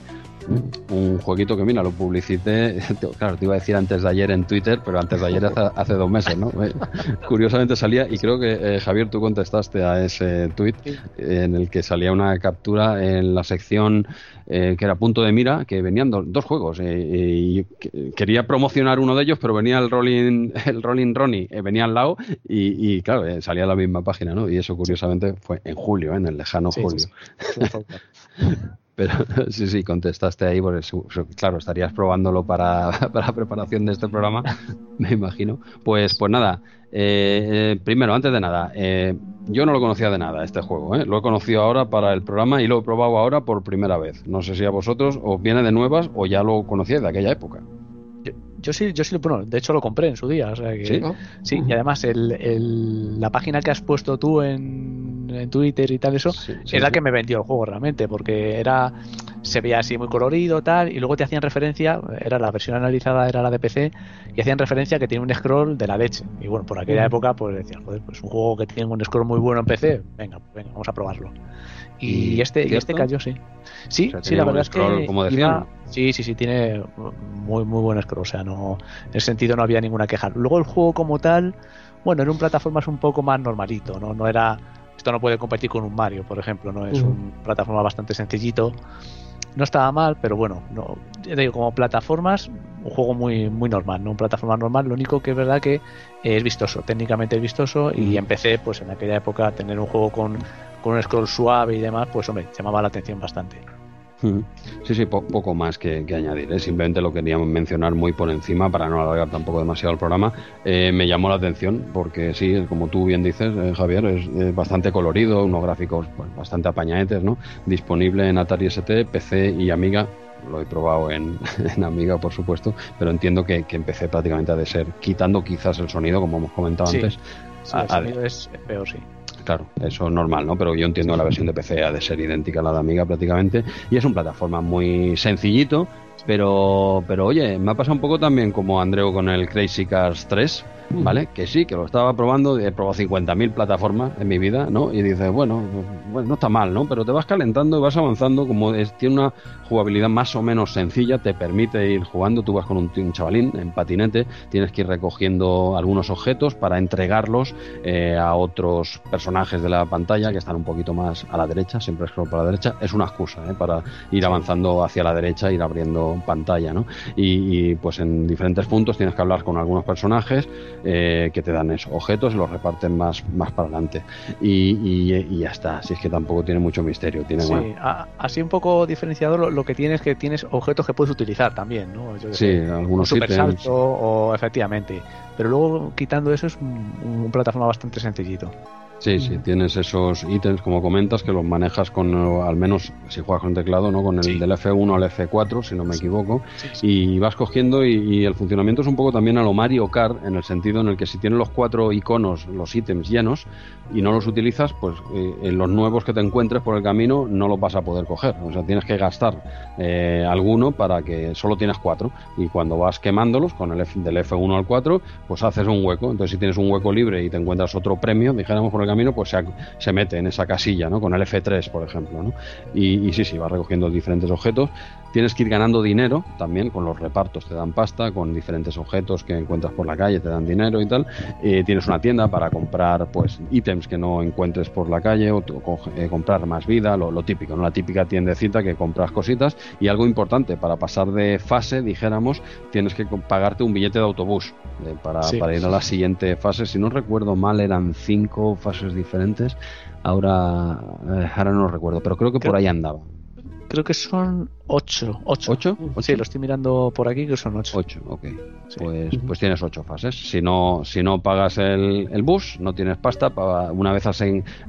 Un jueguito que, mira, lo publicité, claro, te iba a decir antes de ayer en Twitter, pero antes de ayer hace, hace dos meses, ¿no? Eh, Curiosamente salía, y creo que eh, Javier, tú contestaste a ese tweet en el que salía una captura en la sección eh, que era punto de mira, que venían do- dos juegos. eh, y que- quería promocionar uno de ellos, pero venía el Rolling, el Rolling Ronnie, eh, venía al lado, y, y, claro, salía la misma página, ¿no? Y eso curiosamente fue en julio, en el lejano Sí, julio. sí. Pero sí, sí, contestaste ahí, porque claro, estarías probándolo para, para la preparación de este programa, me imagino. Pues, pues nada, eh, eh, primero, antes de nada, eh, yo no lo conocía de nada este juego, ¿eh? lo he conocido ahora para el programa y lo he probado ahora por primera vez. No sé si a vosotros os viene de nuevas o ya lo conocíais de aquella época. Yo sí, yo sí, bueno, de hecho lo compré en su día, o sea que... ¿Sí? ¿no? Sí, y además el, el- la página que has puesto tú en, en Twitter y tal, eso, Sí, sí, es la que me vendió el juego realmente, porque era se veía así muy colorido tal, y luego te hacían referencia, era la versión analizada, era la de PC, y hacían referencia que tiene un scroll de la leche. Y bueno, por aquella época, pues decían, joder, pues un juego que tiene un scroll muy bueno en PC, venga, venga, vamos a probarlo. Y, ¿Y este, y este cayó, sí. Sí, O sea, sí, la verdad es que como decían. iba- sí, sí, sí, tiene muy muy buen scroll, o sea, no en ese sentido no había ninguna queja. Luego el juego como tal, bueno, era un plataformas un poco más normalito, no no era esto no puede competir con un Mario, por ejemplo, no es Ujú. un plataforma bastante sencillito. No estaba mal, pero bueno, no, ya te digo, como plataformas, un juego muy muy normal, no un plataforma normal, lo único que es verdad que es vistoso, técnicamente es vistoso y empecé pues en aquella época a tener un juego con, con un scroll suave y demás, pues hombre, llamaba la atención bastante. Sí, sí, po- poco más que, que añadir. ¿eh? Simplemente lo queríamos mencionar muy por encima para no alargar tampoco demasiado el programa. Eh, me llamó la atención porque sí, como tú bien dices, eh, Javier, es, es bastante colorido, unos gráficos pues, bastante apañadetes, ¿no? Disponible en Atari ST, PC y Amiga. Lo he probado en, en Amiga, por supuesto, pero entiendo que, que empecé prácticamente a de ser, quitando quizás el sonido, como hemos comentado Sí. antes. Sí, A- el a- sonido es es peor, sí. Claro, eso es normal, ¿no? Pero yo entiendo la versión de PC ha de ser idéntica a la de Amiga prácticamente. Y es un plataforma muy sencillito, pero, pero oye, me ha pasado un poco también como Andreu con el Crazy Cars 3, ¿vale? Que sí, que lo estaba probando, he probado 50.000 plataformas en mi vida, ¿no? Y dices, bueno, bueno, no está mal, ¿no? Pero te vas calentando y vas avanzando, como es, tiene una jugabilidad más o menos sencilla, te permite ir jugando, tú vas con un, un chavalín en patinete, tienes que ir recogiendo algunos objetos para entregarlos eh, a otros personajes de la pantalla que están un poquito más a la derecha, siempre scroll para la derecha, es una excusa ¿eh? para ir avanzando hacia la derecha, ir abriendo pantalla, ¿no? Y, y, pues en diferentes puntos tienes que hablar con algunos personajes eh, que te dan esos objetos y los reparten más, más para adelante. Y, y- y ya está, si es que tampoco tiene mucho misterio, tiene Sí, bueno, a- así un poco diferenciador lo, lo que tienes que tienes objetos que puedes utilizar también, ¿no? Yo Sí, sé, un algunos super ítems. salto o efectivamente. Pero luego quitando eso es un, un plataforma bastante sencillito. Sí, sí, tienes esos ítems, como comentas, que los manejas con, al menos si juegas con teclado, ¿no? Con el del F1 al F4, si no me equivoco, y vas cogiendo y, el funcionamiento es un poco también a lo Mario Kart, en el sentido en el que si tienes los cuatro iconos, los ítems llenos, y no los utilizas, pues eh, en los nuevos que te encuentres por el camino no los vas a poder coger. O sea, tienes que gastar eh, alguno para que solo tienes cuatro, y cuando vas quemándolos con el F, del F1 al 4, pues haces un hueco. Entonces, si tienes un hueco libre y te encuentras otro premio, dijéramos por el camino, pues se, se mete en esa casilla, ¿no? Con el F3, por ejemplo, ¿no? Y, y sí, sí, vas recogiendo diferentes objetos. Tienes que ir ganando dinero también con los repartos, te dan pasta, con diferentes objetos que encuentras por la calle te dan dinero y tal. Eh, tienes una tienda para comprar pues ítems que no encuentres por la calle o, eh, comprar más vida, lo, típico, ¿no? la típica tiendecita que compras cositas. Y algo importante, para pasar de fase, dijéramos, tienes que pagarte un billete de autobús eh, para, para ir a la siguiente fase. Si no recuerdo mal, eran cinco fases diferentes. Ahora, ahora no recuerdo, pero creo que por ahí andaba. Creo que son 8. 8. ¿Ocho? Sí, lo estoy mirando por aquí que son 8. 8, ok. Pues, pues tienes 8 fases. Si no, si no pagas el, el bus, no tienes pasta. Para, una vez has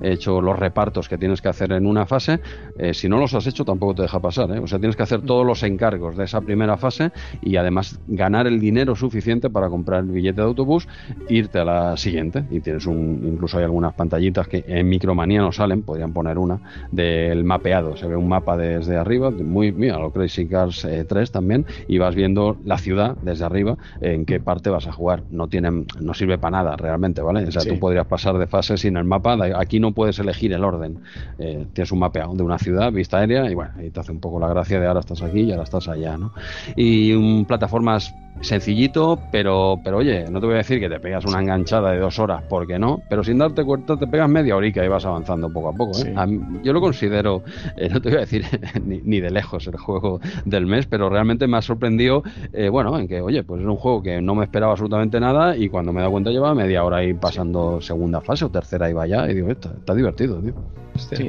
hecho los repartos que tienes que hacer en una fase, eh, si no los has hecho, tampoco te deja pasar. ¿eh? O sea, tienes que hacer todos los encargos de esa primera fase y además ganar el dinero suficiente para comprar el billete de autobús, irte a la siguiente. Y tienes un. Incluso hay algunas pantallitas que en Micromanía no salen, podrían poner una, del mapeado. Se ve un mapa desde arriba, muy a lo Crazy Cars 3 eh, también, y vas viendo la ciudad desde arriba, en qué parte vas a jugar. No tienen, no sirve para nada realmente, ¿vale? O sea, tú podrías pasar de fase sin el mapa, aquí no puedes elegir el orden. Eh, tienes un mapeado de una ciudad, vista aérea, y bueno, y te hace un poco la gracia de ahora estás aquí y ahora estás allá, ¿no? Y un, plataformas sencillito, pero, pero oye, no te voy a decir que te pegas una enganchada de dos horas, porque no, pero sin darte cuenta te pegas media horica y vas avanzando poco a poco. ¿eh? yo lo considero, eh, no te voy a decir ni, de lejos el juego del mes, pero realmente me ha sorprendido, eh, bueno, en que, oye, pues es un juego que no me esperaba absolutamente nada y cuando me he dado cuenta lleva media hora ahí pasando segunda fase o tercera y vaya, y digo, está, está divertido, tío. Sí,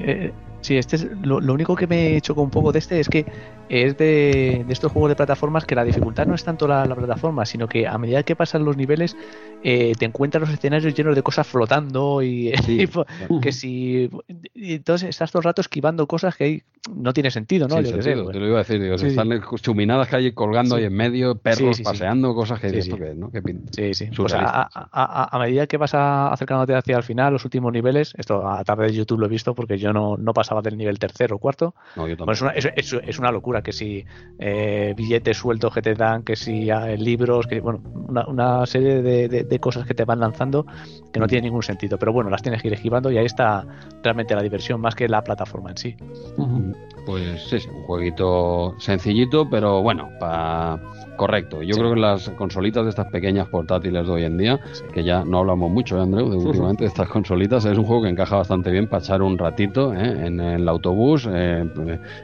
Sí, este es lo, único que me chocó un poco de este es que es de, estos juegos de plataformas que la dificultad no es tanto la, plataforma, sino que a medida que pasan los niveles eh, te encuentras los escenarios llenos de cosas flotando y, que si entonces estás todo el rato esquivando cosas que no tiene sentido, ¿no? Sí, te lo iba a decir, digo, están chuminadas que hay colgando ahí en medio, perros paseando, cosas que esto que, ¿no? sí, sí. Pues a, medida que vas acercándote hacia el final, los últimos niveles, esto a través de YouTube lo he visto porque yo no, no pasaba del nivel tercero o cuarto. es, una, es, una, locura que si eh, billetes sueltos que te dan, que si eh, libros, que bueno, una, serie de, cosas que te van lanzando que no tienen ningún sentido. Pero bueno, las tienes que ir esquivando y ahí está realmente la diversión más que la plataforma en sí. Pues sí, un jueguito sencillito, pero bueno, para Correcto. Yo creo que las consolitas de estas pequeñas portátiles de hoy en día, que ya no hablamos mucho, ¿eh, Andreu, de últimamente de estas consolitas, es un juego que encaja bastante bien para echar un ratito ¿eh? en el autobús, eh,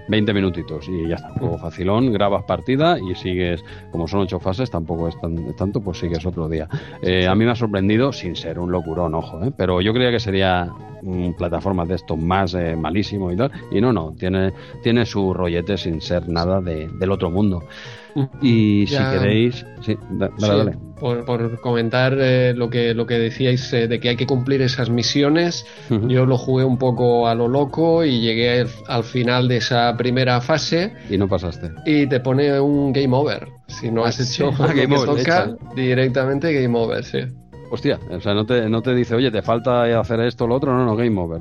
20 minutitos y ya está. Un juego facilón, grabas partida y sigues, como son ocho fases, tampoco es tan, tanto, pues sigues otro día. Eh, a mí me ha sorprendido, sin ser un locurón, ojo, ¿eh? pero yo creía que sería un plataforma de esto más malísimo y tal, y no, no, tiene, tiene su rollete sin ser nada de, del otro mundo. Y si queréis, sí, dale, Por, comentar eh, lo, que, lo que decíais eh, de que hay que cumplir esas misiones, yo lo jugué un poco a lo loco y llegué al final de esa primera fase. Y no pasaste. Y te pone un game over. Si no has hecho ah, game over, directamente game over, sí. Hostia, o sea, no te, no te dice, oye, te falta hacer esto o lo otro, no, no, game over.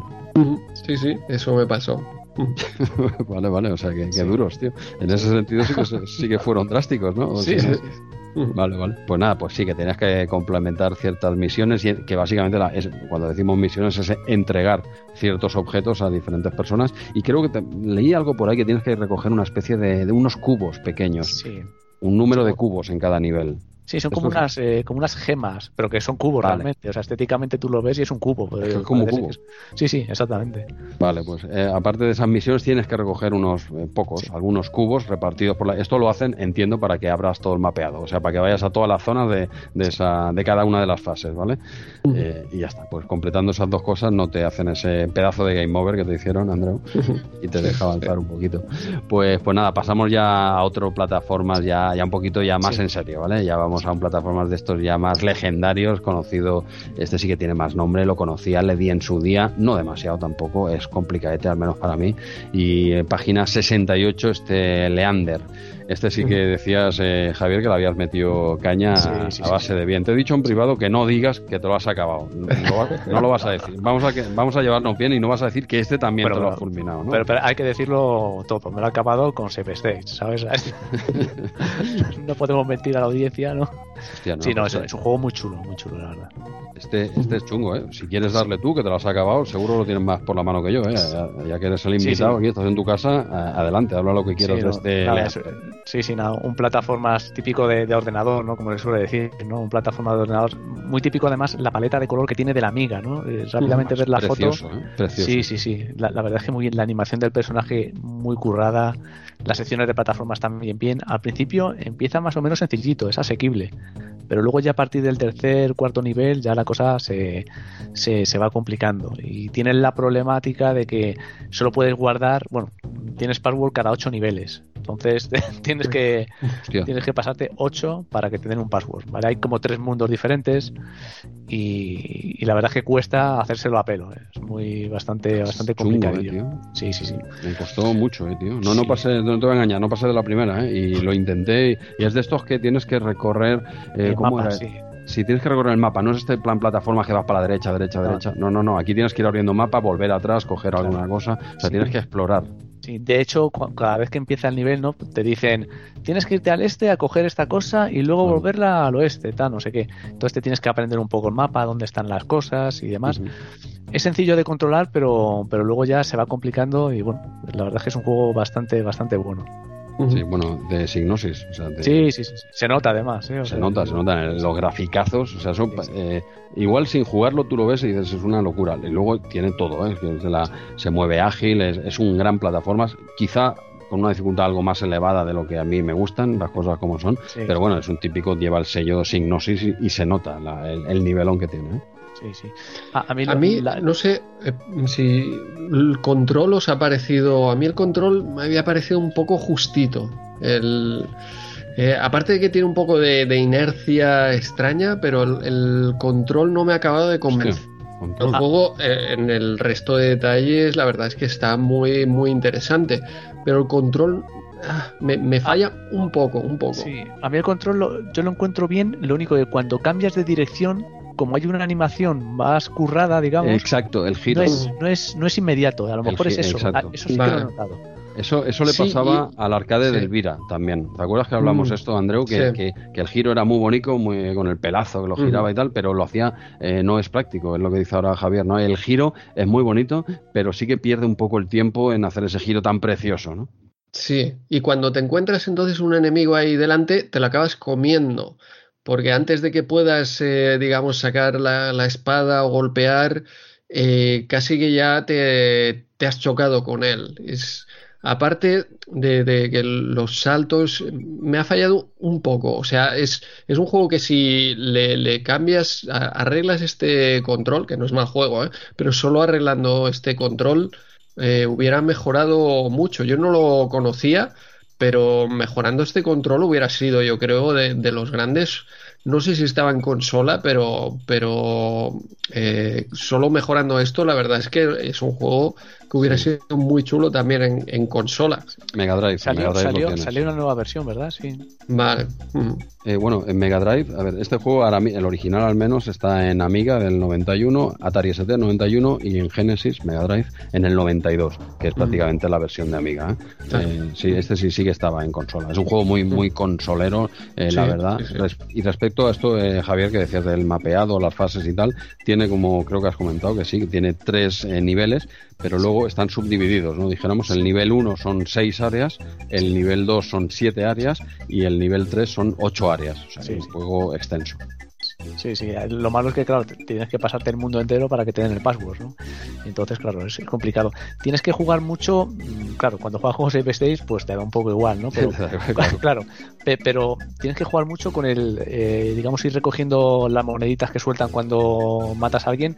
Sí, sí, eso me pasó. vale, vale, o sea, que, duros, tío. En ese sentido sí que, sí que fueron drásticos, ¿no? sí, sí. Vale, vale. Pues nada, pues sí que tenías que complementar ciertas misiones y que básicamente la, es, cuando decimos misiones es entregar ciertos objetos a diferentes personas. Y creo que leí algo por ahí que tienes que recoger una especie de, de unos cubos pequeños. Sí. Un número de cubos en cada nivel. Sí, son como unas, eh, como unas gemas, pero que son cubos realmente. O sea, estéticamente tú lo ves y es un cubo. Es, como cubo. Sí, sí, exactamente. Vale, pues eh, aparte de esas misiones tienes que recoger unos eh, pocos, algunos cubos repartidos por la... Esto lo hacen, entiendo, para que abras todo el mapeado. O sea, para que vayas a todas las zonas de, de, esa, de cada una de las fases, ¿vale? y ya está. Pues completando esas dos cosas no te hacen ese pedazo de game over que te hicieron, Andreu, y te deja avanzar un poquito. Pues, pues nada, pasamos ya a otro plataformas ya, ya un poquito ya más en serio, ¿vale? Ya vamos a un plataformas de estos ya más legendarios, conocido, este sí que tiene más nombre, lo conocía, le di en su día, no demasiado tampoco, es complicadete, al menos para mí. Y eh, página 68, este Leander. Este sí que decías, eh, Javier, que le habías metido caña a base de bien. Te he dicho en privado que no digas que te lo has acabado. No, lo vas a decir. Vamos a, que, vamos a llevarnos bien y no vas a decir que este también te lo ha fulminado. ¿no? Pero, hay que decirlo todo. Me lo ha acabado con Save Stage, ¿sabes? no podemos mentir a la audiencia, ¿no? Sí, no, es, es, un juego muy chulo, muy chulo, la verdad. Este, este es chungo, ¿eh? Si quieres darle tú, que te lo has acabado, seguro lo tienes más por la mano que yo, ¿eh? Ya, que eres el invitado aquí, estás en tu casa, adelante, habla lo que quieras de este... sí, sí, nada, un plataformas típico de, ordenador, ¿no? Como le suele decir, ¿no? Un plataforma de ordenador muy típico, además, la paleta de color que tiene de la amiga, ¿no? Eh, rápidamente ver la foto. ¿eh? Sí, sí, sí. La, verdad es que muy bien, la animación del personaje muy currada, las secciones de plataformas también bien. Al principio empieza más o menos sencillito, es asequible pero luego ya a partir del tercer, cuarto nivel ya la cosa se, se, va complicando y tienes la problemática de que solo puedes guardar, bueno, tienes password cada ocho niveles. Entonces tienes que tienes que pasarte ocho para que te den un password. ¿vale? Hay como tres mundos diferentes y, la verdad es que cuesta hacérselo a pelo. ¿eh? Es muy bastante bastante complicado. Eh, sí, sí, sí. Me costó mucho, eh, tío. No, no pasé, no te voy a engañar, no pasé de la primera, ¿eh? Y lo intenté y, es de estos que tienes que recorrer. Eh, ¿cómo era? si tienes que recorrer el mapa, no es este plan plataforma que vas para la derecha, derecha, derecha. No, no, no. Aquí tienes que ir abriendo mapa, volver atrás, coger alguna cosa. O sea, tienes que explorar. Sí, de hecho, cada vez que empieza el nivel, ¿no? Te dicen, tienes que irte al este a coger esta cosa y luego volverla al oeste, tal, no sé qué. Entonces te tienes que aprender un poco el mapa, dónde están las cosas y demás. Es sencillo de controlar, pero, pero luego ya se va complicando y bueno, la verdad es que es un juego bastante, bastante bueno. Sí, bueno, de Signosis. sí, sí, sí, se nota además. ¿eh? se nota, se nota en los graficazos. O sea, son, eh, igual sin jugarlo tú lo ves y dices, es una locura. Y luego tiene todo, ¿eh? se, la, se mueve ágil, es, un gran plataforma. Quizá con una dificultad algo más elevada de lo que a mí me gustan, las cosas como son. Pero bueno, es un típico, lleva el sello Signosis y, se nota el, el, nivelón que tiene. ¿Eh? A, mí, no sé eh, si el control os ha parecido. A mí el control me había parecido un poco justito. El, eh, aparte de que tiene un poco de, inercia extraña, pero el, control no me ha acabado de convencer. El juego, eh, en el resto de detalles, la verdad es que está muy, muy interesante. Pero el control ah, me, falla un poco, un poco. Sí, a mí el control yo lo encuentro bien, lo único que cuando cambias de dirección como hay una animación más currada, digamos. Exacto, el giro. No es, no es, inmediato, a lo mejor es eso. Eso sí que lo he notado. Eso, eso le pasaba al arcade de Elvira también. ¿Te acuerdas que hablamos mm, esto, Andreu? Que, que, el giro era muy bonito, muy, con el pelazo que lo giraba y tal, pero lo hacía, eh, no es práctico, es lo que dice ahora Javier, ¿no? El giro es muy bonito, pero sí que pierde un poco el tiempo en hacer ese giro tan precioso, ¿no? Sí, y cuando te encuentras entonces un enemigo ahí delante, te lo acabas comiendo porque antes de que puedas, eh, digamos, sacar la, espada o golpear, eh, casi que ya te, has chocado con él. Es, aparte de, que los saltos me ha fallado un poco. O sea, es, es un juego que si le, cambias, arreglas este control, que no es mal juego, ¿eh? pero solo arreglando este control hubiera mejorado mucho. Yo no lo conocía pero mejorando este control hubiera sido, yo creo, de, los grandes. No sé si estaba en consola, pero, pero eh, solo mejorando esto, la verdad es que es un juego que hubiera sido muy chulo también en, en consola. Mega Drive. Salió, salió, una nueva versión, ¿verdad? Sí. Vale. Eh, bueno, en Mega Drive, a ver, este juego, ahora, el original al menos, está en Amiga del 91, Atari ST 91 y en Genesis, Mega Drive, en el 92, que es prácticamente la versión de Amiga. ¿eh? Eh, sí, este sí, sí que estaba en consola. Es un juego muy, muy consolero, la verdad. y respecto a esto, Javier, que decías del mapeado, las fases y tal, tiene como creo que has comentado que sí, tiene tres niveles pero luego están subdivididos, ¿no? Dijéramos, el nivel 1 son 6 áreas, el nivel 2 son 7 áreas y el nivel 3 son 8 áreas, o sea, es un juego extenso. Sí, sí. Lo malo es que, claro, tienes que pasarte el mundo entero para que te den el password, ¿no? Entonces, claro, es complicado. Tienes que jugar mucho, mm, claro, cuando juegas juegos Save States, pues te da un poco igual, ¿no? Pero, claro, pero tienes que jugar mucho con el, eh, digamos, ir recogiendo las moneditas que sueltan cuando matas a alguien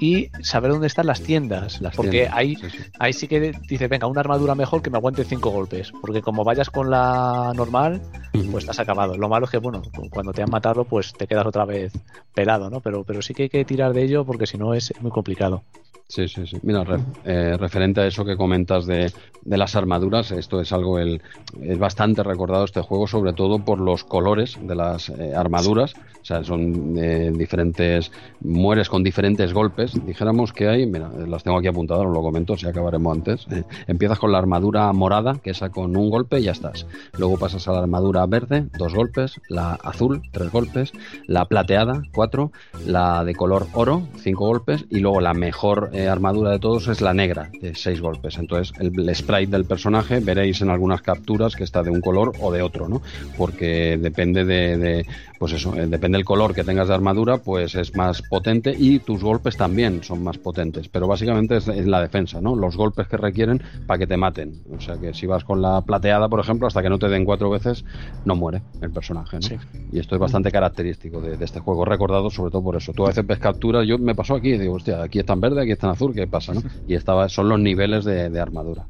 y saber dónde están las tiendas. porque ahí, sí, ahí sí que dices, venga, una armadura mejor que me aguante cinco golpes. Porque como vayas con la normal, pues estás acabado. Lo malo es que, bueno, cuando te han matado, pues te quedas otra vez pelado, ¿no? Pero, pero sí que hay que tirar de ello porque si no es muy complicado. Sí, sí, sí. Mira, eh, referente a eso que comentas de, de, las armaduras, esto es algo el, es bastante recordado este juego, sobre todo por los colores de las eh, armaduras. O sea, son eh, diferentes, mueres con diferentes golpes. Dijéramos que hay, mira, las tengo aquí apuntadas, os lo comento, si acabaremos antes. empiezas con la armadura morada, que esa con un golpe y ya estás. Luego pasas a la armadura verde, dos golpes, la azul, tres golpes, la plateada, cuatro, la de color oro, cinco golpes, y luego la mejor eh, armadura de todos es la negra, de seis golpes. Entonces, el, sprite del personaje veréis en algunas capturas que está de un color o de otro, ¿no? Porque depende de, pues eso, eh, depende del color que tengas de armadura, pues es más potente y tus golpes también son más potentes. Pero básicamente es, la defensa, ¿no? Los golpes que requieren para que te maten. O sea que si vas con la plateada, por ejemplo, hasta que no te den cuatro veces, no muere el personaje, ¿no? Y esto es bastante característico de, este juego, recordado sobre todo por eso. Tú a veces ves capturas, yo me pasó aquí, digo, hostia, aquí está en verde, aquí está azul, ¿qué pasa? ¿no? Y estaba, son los niveles de, armadura.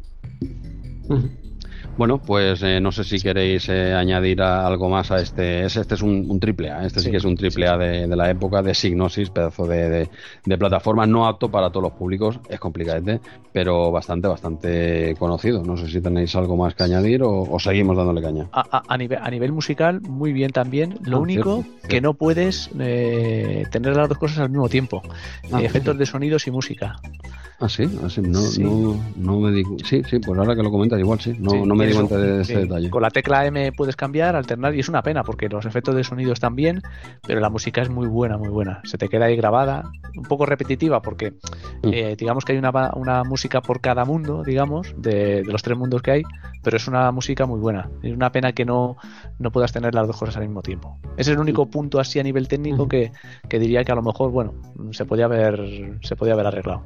Bueno, pues eh, no sé si queréis eh, añadir algo más a este. Este es un, triple A, este sí, que es un triple A de, la época de Signosis, pedazo de, plataforma no apto para todos los públicos, es complicado, pero bastante, bastante conocido. No sé si tenéis algo más que añadir o, seguimos dándole caña. A, nivel, a nivel musical, muy bien también. Lo ah, único que no puedes eh, tener las dos cosas al mismo tiempo: ah, efectos de sonidos y música. Ah, sí, así, ah, no, no, no, me digo. Sí, sí, pues ahora que lo comentas, igual sí, no, no me di cuenta de ese detalle. Con la tecla M puedes cambiar, alternar, y es una pena porque los efectos de sonido están bien, pero la música es muy buena, muy buena. Se te queda ahí grabada, un poco repetitiva porque mm. eh, digamos que hay una, una, música por cada mundo, digamos, de, de, los tres mundos que hay, pero es una música muy buena. Es una pena que no, no puedas tener las dos cosas al mismo tiempo. Ese es el único punto así a nivel técnico que, que diría que a lo mejor, bueno, se podía haber, se podía haber arreglado.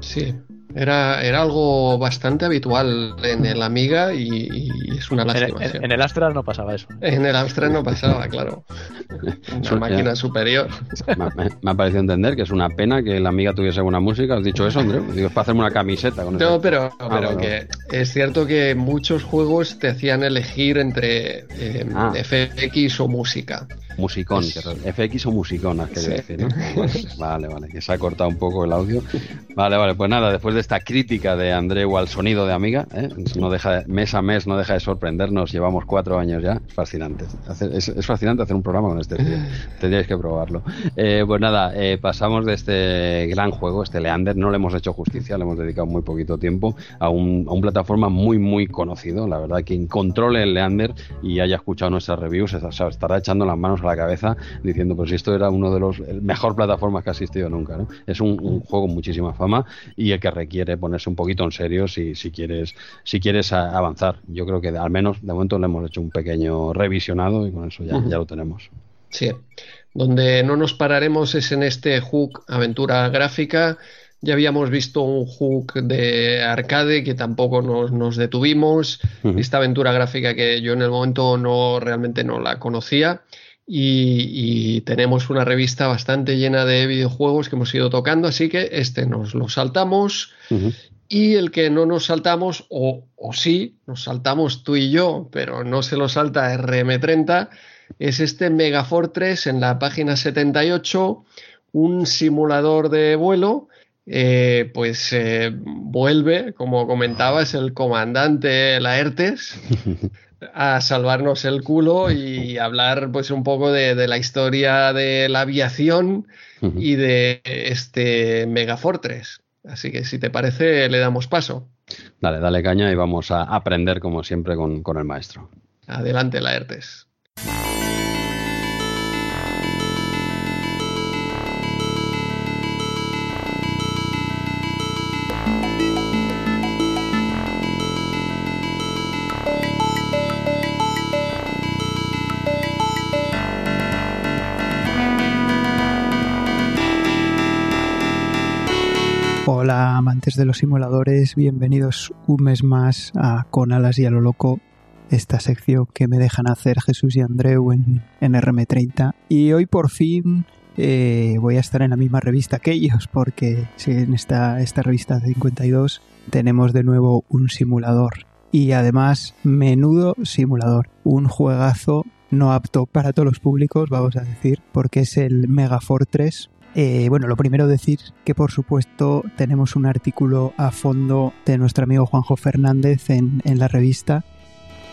Sí, era, era algo bastante habitual en el Amiga y, es una lástima. En, el Astra no pasaba eso. En el Astra no pasaba, claro. Una máquina superior. Me, ha parecido entender que es una pena que el Amiga tuviese buena música. ¿Has dicho eso, André? Digo, es para hacerme una camiseta con No, pero, ah, pero que es cierto que muchos juegos te hacían elegir entre eh, ah. FX o música. Musicón, FX o musicón, has querido decir, ¿no? Vale, vale, que se ha cortado un poco el audio. Vale, vale, pues nada, después de esta crítica de Andreu al sonido de Amiga, ¿eh? no deja, mes a mes no deja de sorprendernos, llevamos cuatro años ya, es fascinante. es, fascinante hacer un programa con este tío, tendríais que probarlo. Eh, pues nada, eh, pasamos de este gran juego, este Leander, no le hemos hecho justicia, le hemos dedicado muy poquito tiempo a un, a un plataforma muy, muy conocido, la verdad, quien controle el Leander y haya escuchado nuestras reviews, estará echando las manos a la cabeza diciendo, pues esto era uno de los mejor plataformas que ha existido nunca. ¿no? Es un, juego con muchísima fama y el que requiere ponerse un poquito en serio si, si quieres, si quieres avanzar. Yo creo que al menos de momento le hemos hecho un pequeño revisionado y con eso ya, ya lo tenemos. Sí, donde no nos pararemos es en este hook aventura gráfica. Ya habíamos visto un hook de arcade que tampoco nos, nos detuvimos. Esta aventura gráfica que yo en el momento no realmente no la conocía y, tenemos una revista bastante llena de videojuegos que hemos ido tocando, así que este nos lo saltamos. Y el que no nos saltamos, o, o, sí, nos saltamos tú y yo, pero no se lo salta RM30, es este Megafortress en la página 78, un simulador de vuelo. Eh, pues eh, vuelve, como comentabas, el comandante Laertes a salvarnos el culo y hablar pues un poco de, la historia de la aviación y de este Megafortress. Así que si te parece, le damos paso. Dale, dale caña y vamos a aprender como siempre con, con el maestro. Adelante, Laertes. Hola amantes de los simuladores, bienvenidos un mes más a Con alas y a lo loco, esta sección que me dejan hacer Jesús y Andreu en, en RM30. Y hoy por fin eh, voy a estar en la misma revista que ellos, porque en esta, esta revista 52 tenemos de nuevo un simulador. Y además, menudo simulador. Un juegazo no apto para todos los públicos, vamos a decir, porque es el Mega Fortress. Eh, bueno, lo primero decir que por supuesto tenemos un artículo a fondo de nuestro amigo Juanjo Fernández en, en la revista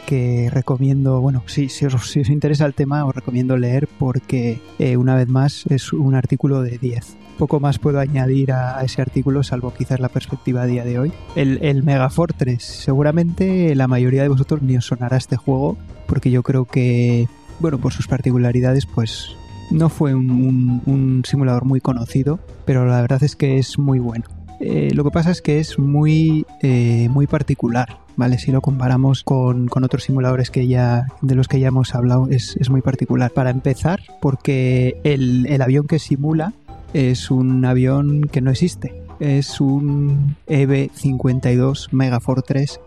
que recomiendo, bueno, si, si, os, interesa el tema, os recomiendo leer porque eh, una vez más es un artículo de 10. Poco más puedo añadir a, ese artículo, salvo quizás la perspectiva a día de hoy. El, el Mega Fortress, seguramente la mayoría de vosotros ni os sonará este juego, porque yo creo que, bueno, por sus particularidades, pues no fue un, simulador muy conocido, pero la verdad es que es muy bueno. Eh, lo que pasa es que es muy, eh, muy particular, ¿vale? Si lo comparamos con, con, otros simuladores que ya, de los que ya hemos hablado, es, es muy particular. Para empezar, porque el, el, avión que simula es un avión que no existe. Es un E EB-52 Megafortress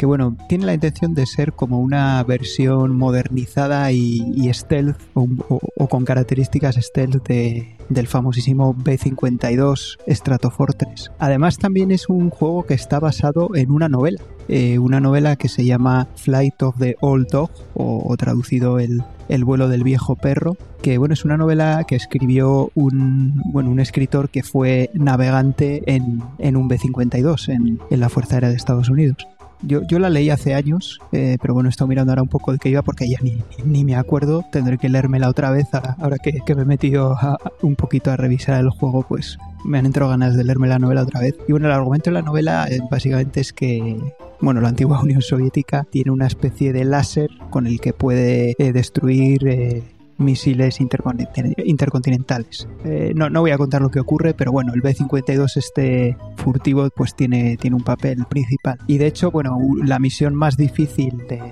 que bueno, tiene la intención de ser como una versión modernizada y, stealth o, con características stealth de, del famosísimo B52 Stratofortress. Además también es un juego que está basado en una novela, eh, una novela que se llama Flight of the Old Dog o, o traducido el, el vuelo del viejo perro, que bueno, es una novela que escribió un, bueno, un escritor que fue navegante en, en un B-52 en, en, la Fuerza Aérea de Estados Unidos. Yo, yo la leí hace años, eh, pero bueno, he estado mirando ahora un poco de qué iba porque ya ni, ni, me acuerdo. Tendré que leérmela otra vez ahora, ahora que, que, me he metido un poquito a revisar el juego, pues me han entrado ganas de leerme la novela otra vez. Y bueno, el argumento de la novela eh, básicamente es que bueno, la antigua Unión Soviética tiene una especie de láser con el que puede eh, destruir eh, misiles intercontinentales. Eh, no, no, voy a contar lo que ocurre, pero bueno, el B-52 este furtivo pues tiene, tiene un papel principal. Y de hecho, bueno, la misión más difícil de,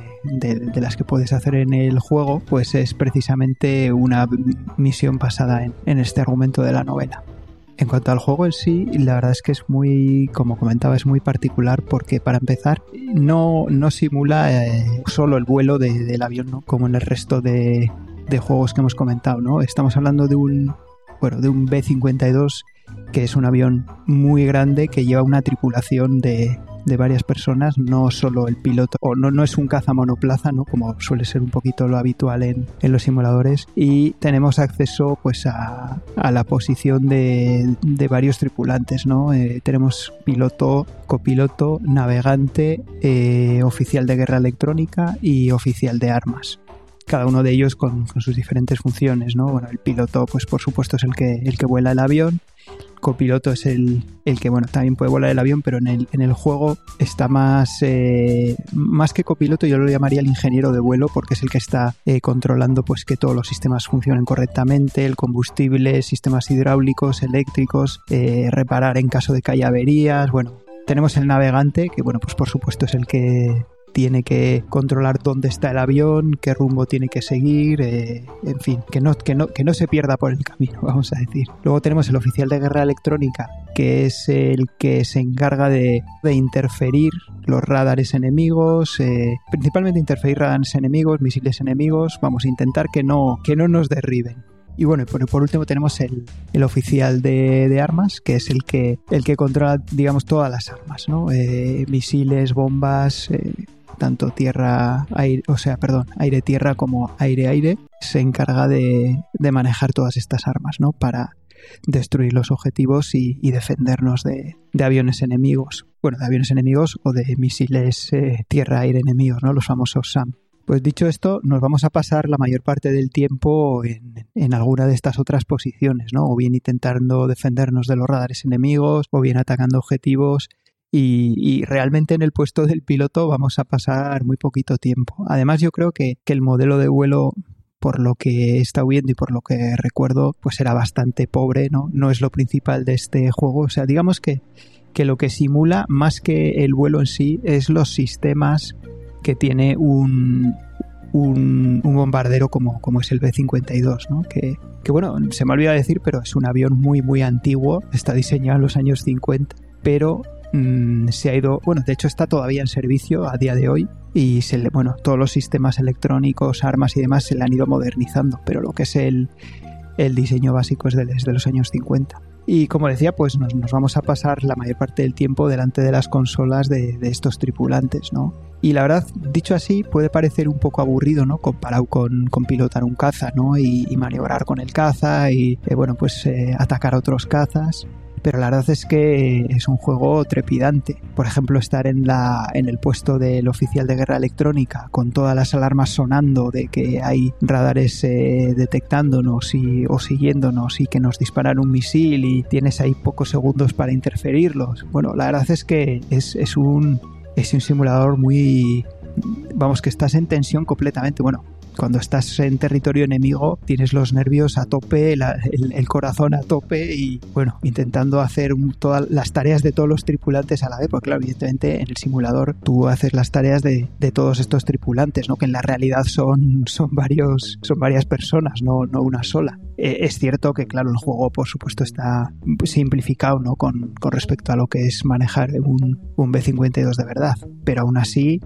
de, las que puedes hacer en el juego, pues es precisamente una misión basada en, en este argumento de la novela. En cuanto al juego en sí, la verdad es que es muy, como comentaba, es muy particular porque para empezar no, no simula eh, solo el vuelo de, del avión, ¿no? Como en el resto de, de, juegos que hemos comentado, ¿no? Estamos hablando de un, bueno, de un B-52 que es un avión muy grande que lleva una tripulación de, de varias personas, no solo el piloto, o no, no es un caza monoplaza, ¿no? Como suele ser un poquito lo habitual en, en los simuladores. Y tenemos acceso pues a, a la posición de, de, varios tripulantes, ¿no? Eh, tenemos piloto, copiloto, navegante, eh, oficial de guerra electrónica y oficial de armas cada uno de ellos con, sus diferentes funciones, ¿no? Bueno, el piloto, pues por supuesto es el que, el que vuela el avión, copiloto es el, el, que, bueno, también puede volar el avión, pero en el, en el juego está más, eh, más que copiloto, yo lo llamaría el ingeniero de vuelo, porque es el que está eh, controlando pues que todos los sistemas funcionen correctamente, el combustible, sistemas hidráulicos, eléctricos, eh, reparar en caso de que haya averías, bueno. Tenemos el navegante, que bueno, pues por supuesto es el que tiene que controlar dónde está el avión, qué rumbo tiene que seguir, eh, en fin, que no, que, no, que no se pierda por el camino, vamos a decir. Luego tenemos el oficial de guerra electrónica, que es el que se encarga de, interferir los radares enemigos, eh, principalmente interferir radares enemigos, misiles enemigos, vamos a intentar que no, que no nos derriben. Y bueno, por, por último tenemos el, el oficial de, armas, que es el que, el que controla, digamos, todas las armas, ¿no? Eh, misiles, bombas, tanto tierra, aire, o sea, perdón, aire-tierra como aire-aire, se encarga de, de, manejar todas estas armas, ¿no? Para destruir los objetivos y, defendernos de, de, aviones enemigos. Bueno, de aviones enemigos o de misiles eh, tierra-aire enemigos, ¿no? Los famosos SAM. Pues dicho esto, nos vamos a pasar la mayor parte del tiempo en, en, alguna de estas otras posiciones, ¿no? O bien intentando defendernos de los radares enemigos, o bien atacando objetivos. Y, realmente en el puesto del piloto vamos a pasar muy poquito tiempo. Además, yo creo que, que el modelo de vuelo por lo que he estado viendo y por lo que recuerdo, pues era bastante pobre, ¿no? No es lo principal de este juego. O sea, digamos que, que lo que simula, más que el vuelo en sí, es los sistemas que tiene un, un, un, bombardero como, como es el B-52, ¿no? Que, que, bueno, se me olvida decir, pero es un avión muy, muy antiguo, está diseñado en los años 50, pero mm, se ha ido, bueno, de hecho está todavía en servicio a día de hoy y se le, bueno, todos los sistemas electrónicos, armas y demás se le han ido modernizando, pero lo que es el, el diseño básico es de, desde los años 50. Y como decía, pues nos, nos, vamos a pasar la mayor parte del tiempo delante de las consolas de, de, estos tripulantes, ¿no? Y la verdad, dicho así, puede parecer un poco aburrido, ¿no? Comparado con, con pilotar un caza, ¿no? Y, maniobrar con el caza y, eh, bueno, pues eh, atacar a otros cazas pero la verdad es que es un juego trepidante. Por ejemplo, estar en, la, en el puesto del oficial de guerra electrónica con todas las alarmas sonando de que hay radares eh, detectándonos y, o siguiéndonos y que nos disparan un misil y tienes ahí pocos segundos para interferirlos. Bueno, la verdad es que es, es un, es un simulador muy... Vamos, que estás en tensión completamente. Bueno, cuando estás en territorio enemigo tienes los nervios a tope, la, el, el, corazón a tope y bueno, intentando hacer un, todas las tareas de todos los tripulantes a la vez, porque claro, evidentemente en el simulador tú haces las tareas de, de todos estos tripulantes, ¿no? que en la realidad son, son, varios, son varias personas, no, no una sola. Eh, es cierto que claro, el juego por supuesto está simplificado ¿no? con, con respecto a lo que es manejar un, un B52 de verdad, pero aún así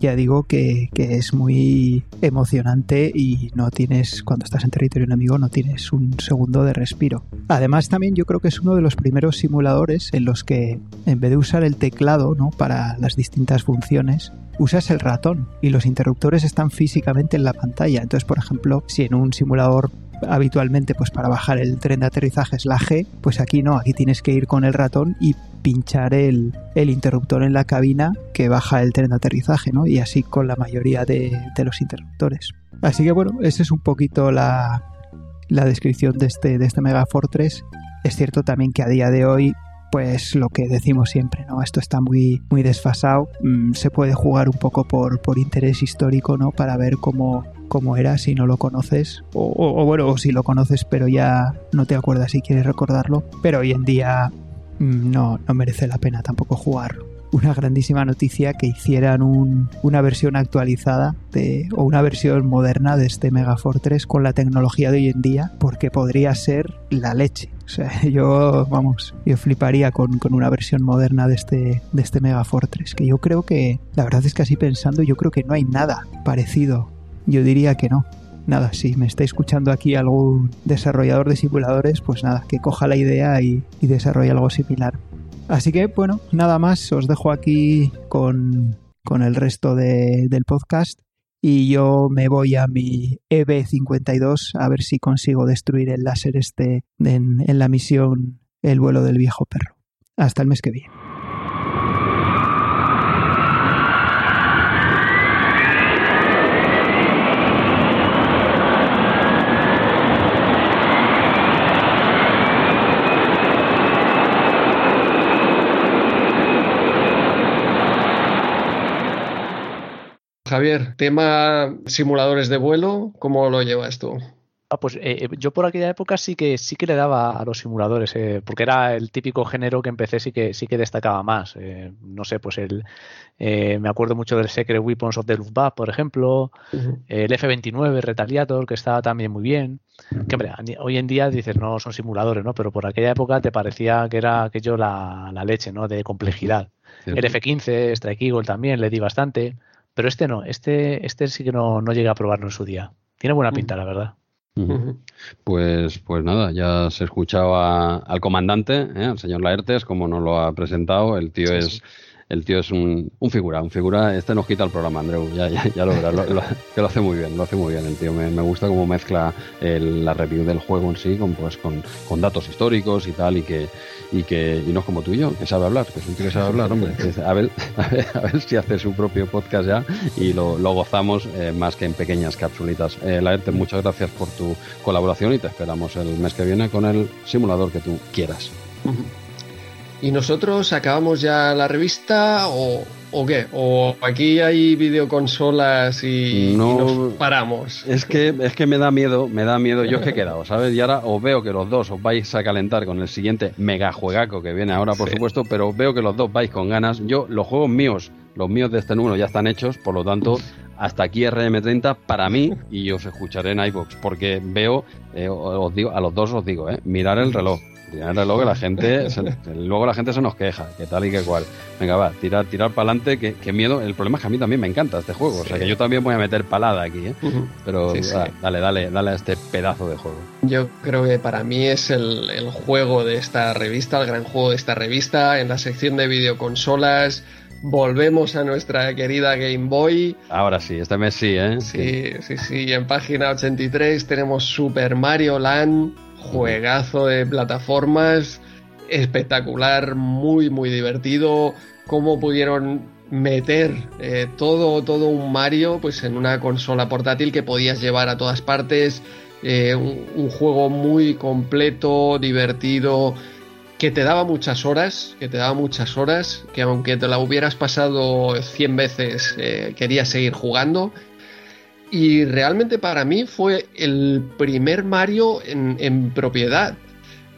ya digo que, que, es muy emocionante y no tienes, cuando estás en territorio enemigo, no tienes un segundo de respiro. Además, también yo creo que es uno de los primeros simuladores en los que, en vez de usar el teclado ¿no? para las distintas funciones, usas el ratón y los interruptores están físicamente en la pantalla. Entonces, por ejemplo, si en un simulador habitualmente pues para bajar el tren de aterrizaje es la G, pues aquí no, aquí tienes que ir con el ratón y pinchar el, el, interruptor en la cabina que baja el tren de aterrizaje, ¿no? Y así con la mayoría de, de los interruptores. Así que bueno, esa es un poquito la, la descripción de este, de este Mega Fortress. Es cierto también que a día de hoy pues lo que decimos siempre, ¿no? Esto está muy, muy desfasado. Mm, se puede jugar un poco por, por interés histórico, ¿no? Para ver cómo, cómo era si no lo conoces. O, bueno, o si lo conoces pero ya no te acuerdas si quieres recordarlo. Pero hoy en día mm, no, no merece la pena tampoco jugarlo una grandísima noticia que hicieran un, una versión actualizada de, o una versión moderna de este Mega Fortress con la tecnología de hoy en día, porque podría ser la leche. O sea, yo, vamos, yo fliparía con, con, una versión moderna de este, de este Mega Fortress, que yo creo que, la verdad es que así pensando, yo creo que no hay nada parecido. Yo diría que no. Nada, si me está escuchando aquí algún desarrollador de simuladores, pues nada, que coja la idea y, desarrolle algo similar. Así que, bueno, nada más, os dejo aquí con, con el resto de, del podcast y yo me voy a mi EB52 a ver si consigo destruir el láser este en, en la misión El vuelo del viejo perro. Hasta el mes que viene. Javier, tema simuladores de vuelo, ¿cómo lo llevas tú? Ah, pues eh, yo por aquella época sí que sí que le daba a los simuladores, eh, porque era el típico género que empecé sí que sí que destacaba más. Eh, no sé, pues el me acuerdo mucho del Secret Weapons of the Luftwaffe, por ejemplo, uh -huh. el F-29 Retaliator, que estaba también muy bien. Que hombre, hoy en día dices no son simuladores, ¿no? Pero por aquella época te parecía que era aquello la, la leche, ¿no? De complejidad. El F-15, Strike Eagle también le di bastante. Pero este no, este, este sí que no, no llega a probarlo en su día. Tiene buena pinta, la verdad. Uh -huh. Pues, pues nada, ya se escuchaba al comandante, ¿eh? al señor Laertes, como nos lo ha presentado. El tío sí, es. Sí el tío es un, un, figura, un figura. Este nos quita el programa, Andreu, ya, ya, ya lo verás, lo, lo, que lo hace muy bien, lo hace muy bien el tío. Me, me gusta cómo mezcla el, la review del juego en sí con, pues, con, con, datos históricos y tal, y que, y que y no es como tú y yo, que sabe hablar, que es un tío que sabe hablar, hombre. A ver, a ver, si hace su propio podcast ya y lo, lo gozamos eh, más que en pequeñas capsulitas. Eh, Laerte, muchas gracias por tu colaboración y te esperamos el mes que viene con el simulador que tú quieras. ¿Y nosotros acabamos ya la revista o, o qué? ¿O aquí hay videoconsolas y, no, y nos paramos? Es que, es que me da miedo, me da miedo. Yo es que he quedado, ¿sabes? Y ahora os veo que los dos os vais a calentar con el siguiente mega juegaco que viene ahora, por sí. supuesto, pero veo que los dos vais con ganas. Yo, los juegos míos, los míos de este número ya están hechos, por lo tanto, hasta aquí RM30 para mí y os escucharé en iVoox, porque veo, eh, os digo, a los dos os digo, eh, mirar el reloj luego la gente, se, luego la gente se nos queja, que tal y que cual. Venga, va, tirar, tirar para adelante, que, miedo. El problema es que a mí también me encanta este juego, o sea que yo también voy a meter palada aquí, ¿eh? Pero dale, dale, dale a este pedazo de juego. Yo creo que para mí es el, el juego de esta revista, el gran juego de esta revista, en la sección de videoconsolas volvemos a nuestra querida Game Boy. Ahora sí, este mes sí, ¿eh? Sí, sí, sí. En página 83 tenemos Super Mario Land, juegazo de plataformas, espectacular, muy, muy divertido. Cómo pudieron meter eh, todo, todo un Mario pues en una consola portátil que podías llevar a todas partes. Eh, un juego muy completo, divertido que te daba muchas horas, que te daba muchas horas, que aunque te la hubieras pasado 100 veces, eh, querías seguir jugando. Y realmente para mí fue el primer Mario en, propiedad.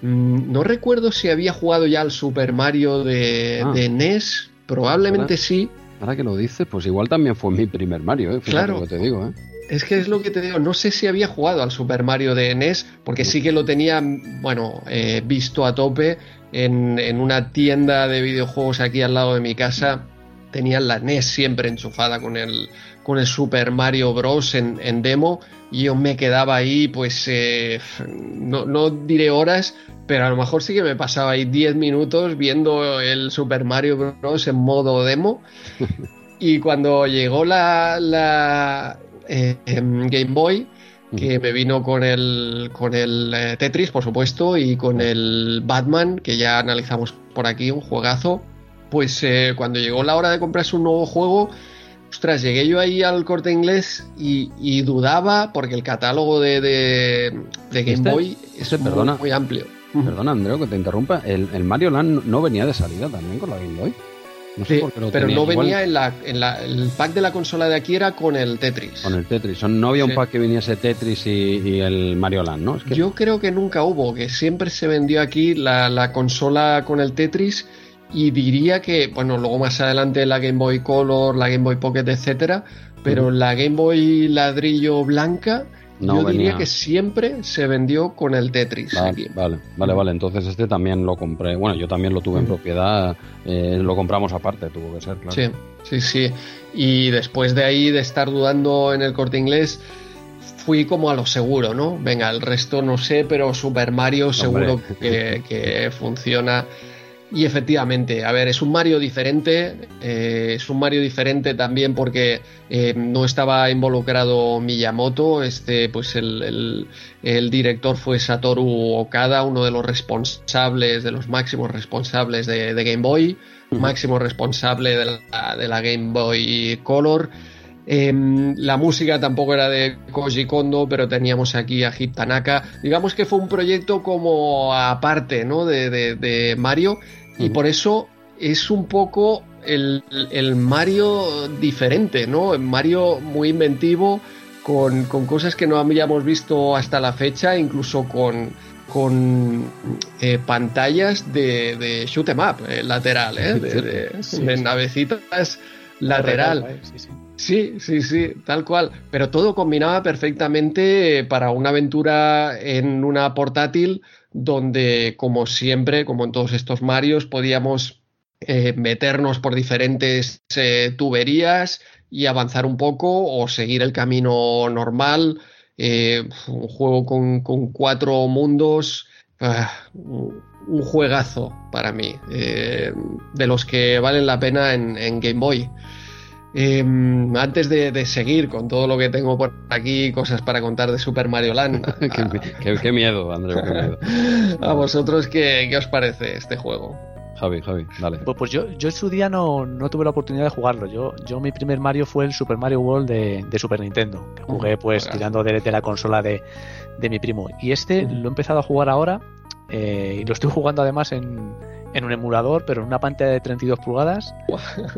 Mm, no recuerdo si había jugado ya al Super Mario de, ah. NES, probablemente sí. Ahora que lo dices, pues igual también fue mi primer Mario, ¿eh? claro. te digo, ¿eh? Es que es lo que te digo, no sé si había jugado al Super Mario de NES, porque sí que lo tenía, bueno, eh, visto a tope en, una tienda de videojuegos aquí al lado de mi casa. Tenían la NES siempre enchufada con el, con el Super Mario Bros. en, demo y yo me quedaba ahí, pues, eh, no, no, diré horas, pero a lo mejor sí que me pasaba ahí 10 minutos viendo el Super Mario Bros. en modo demo. Y cuando llegó la, eh, Game Boy que me vino con el, con el eh, Tetris, por supuesto, y con el Batman, que ya analizamos por aquí, un juegazo. Pues eh, cuando llegó la hora de comprarse un nuevo juego, ostras, llegué yo ahí al corte inglés y, dudaba porque el catálogo de, de, Game este, Boy es este, muy, amplio. Perdona, Andreo, que te interrumpa. El, el Mario Land no venía de salida también con la Game Boy pero no venía en, la, en la, el pack de la consola de aquí era con el Tetris. Con el Tetris. No había un pack que viniese Tetris y, el Mario Land, ¿no? Yo creo que nunca hubo, que siempre se vendió aquí la, la, consola con el Tetris y diría que, bueno, luego más adelante la Game Boy Color, la Game Boy Pocket, etcétera, pero la Game Boy ladrillo blanca yo diría que siempre se vendió con el Tetris. Vale, vale, vale, Entonces este también lo compré. Bueno, yo también lo tuve en propiedad. Eh, lo compramos aparte, tuvo que ser, claro. Sí, sí, sí. Y después de ahí, de estar dudando en el corte inglés, fui como a lo seguro, ¿no? Venga, el resto no sé, pero Super Mario seguro que, que funciona. Y efectivamente, a ver, es un Mario diferente, eh, es un Mario diferente también porque eh, no estaba involucrado Miyamoto, este, pues el, director fue Satoru Okada, uno de los responsables, de los máximos responsables de, Game Boy, máximo responsable de la, Game Boy Color. Em, la música tampoco era de Koji Kondo, pero teníamos aquí a Hip Tanaka. Digamos que fue un proyecto como aparte ¿no? de, de Mario y por eso es un poco el, Mario diferente, ¿no? Mario muy inventivo, con, cosas que no habíamos visto hasta la fecha, incluso con, con eh, pantallas de, de shoot em up eh, lateral, ¿eh? de, navecitas lateral. Sí, sí, sí, tal cual. Pero todo combinaba perfectamente para una aventura en una portátil donde, como siempre, como en todos estos Marios, podíamos eh, meternos por diferentes eh, tuberías y avanzar un poco o seguir el camino normal. Eh, un juego con, cuatro mundos. Ah, un juegazo para mí, de los que valen la pena en Game Boy. Em, antes de, seguir con todo lo que tengo por aquí, cosas para contar de Super Mario Land. qué, miedo, Andrés, qué miedo. ¿A vosotros qué, os parece este juego? Javi, Javi, dale. Pues, pues, yo, yo en su día no, tuve la oportunidad de jugarlo. Yo, yo mi primer Mario fue el Super Mario World de, Super Nintendo, que jugué pues tirando de, la consola de, mi primo. Y este lo he empezado a jugar ahora eh, y lo estoy jugando además en, en un emulador, pero en una pantalla de 32 pulgadas.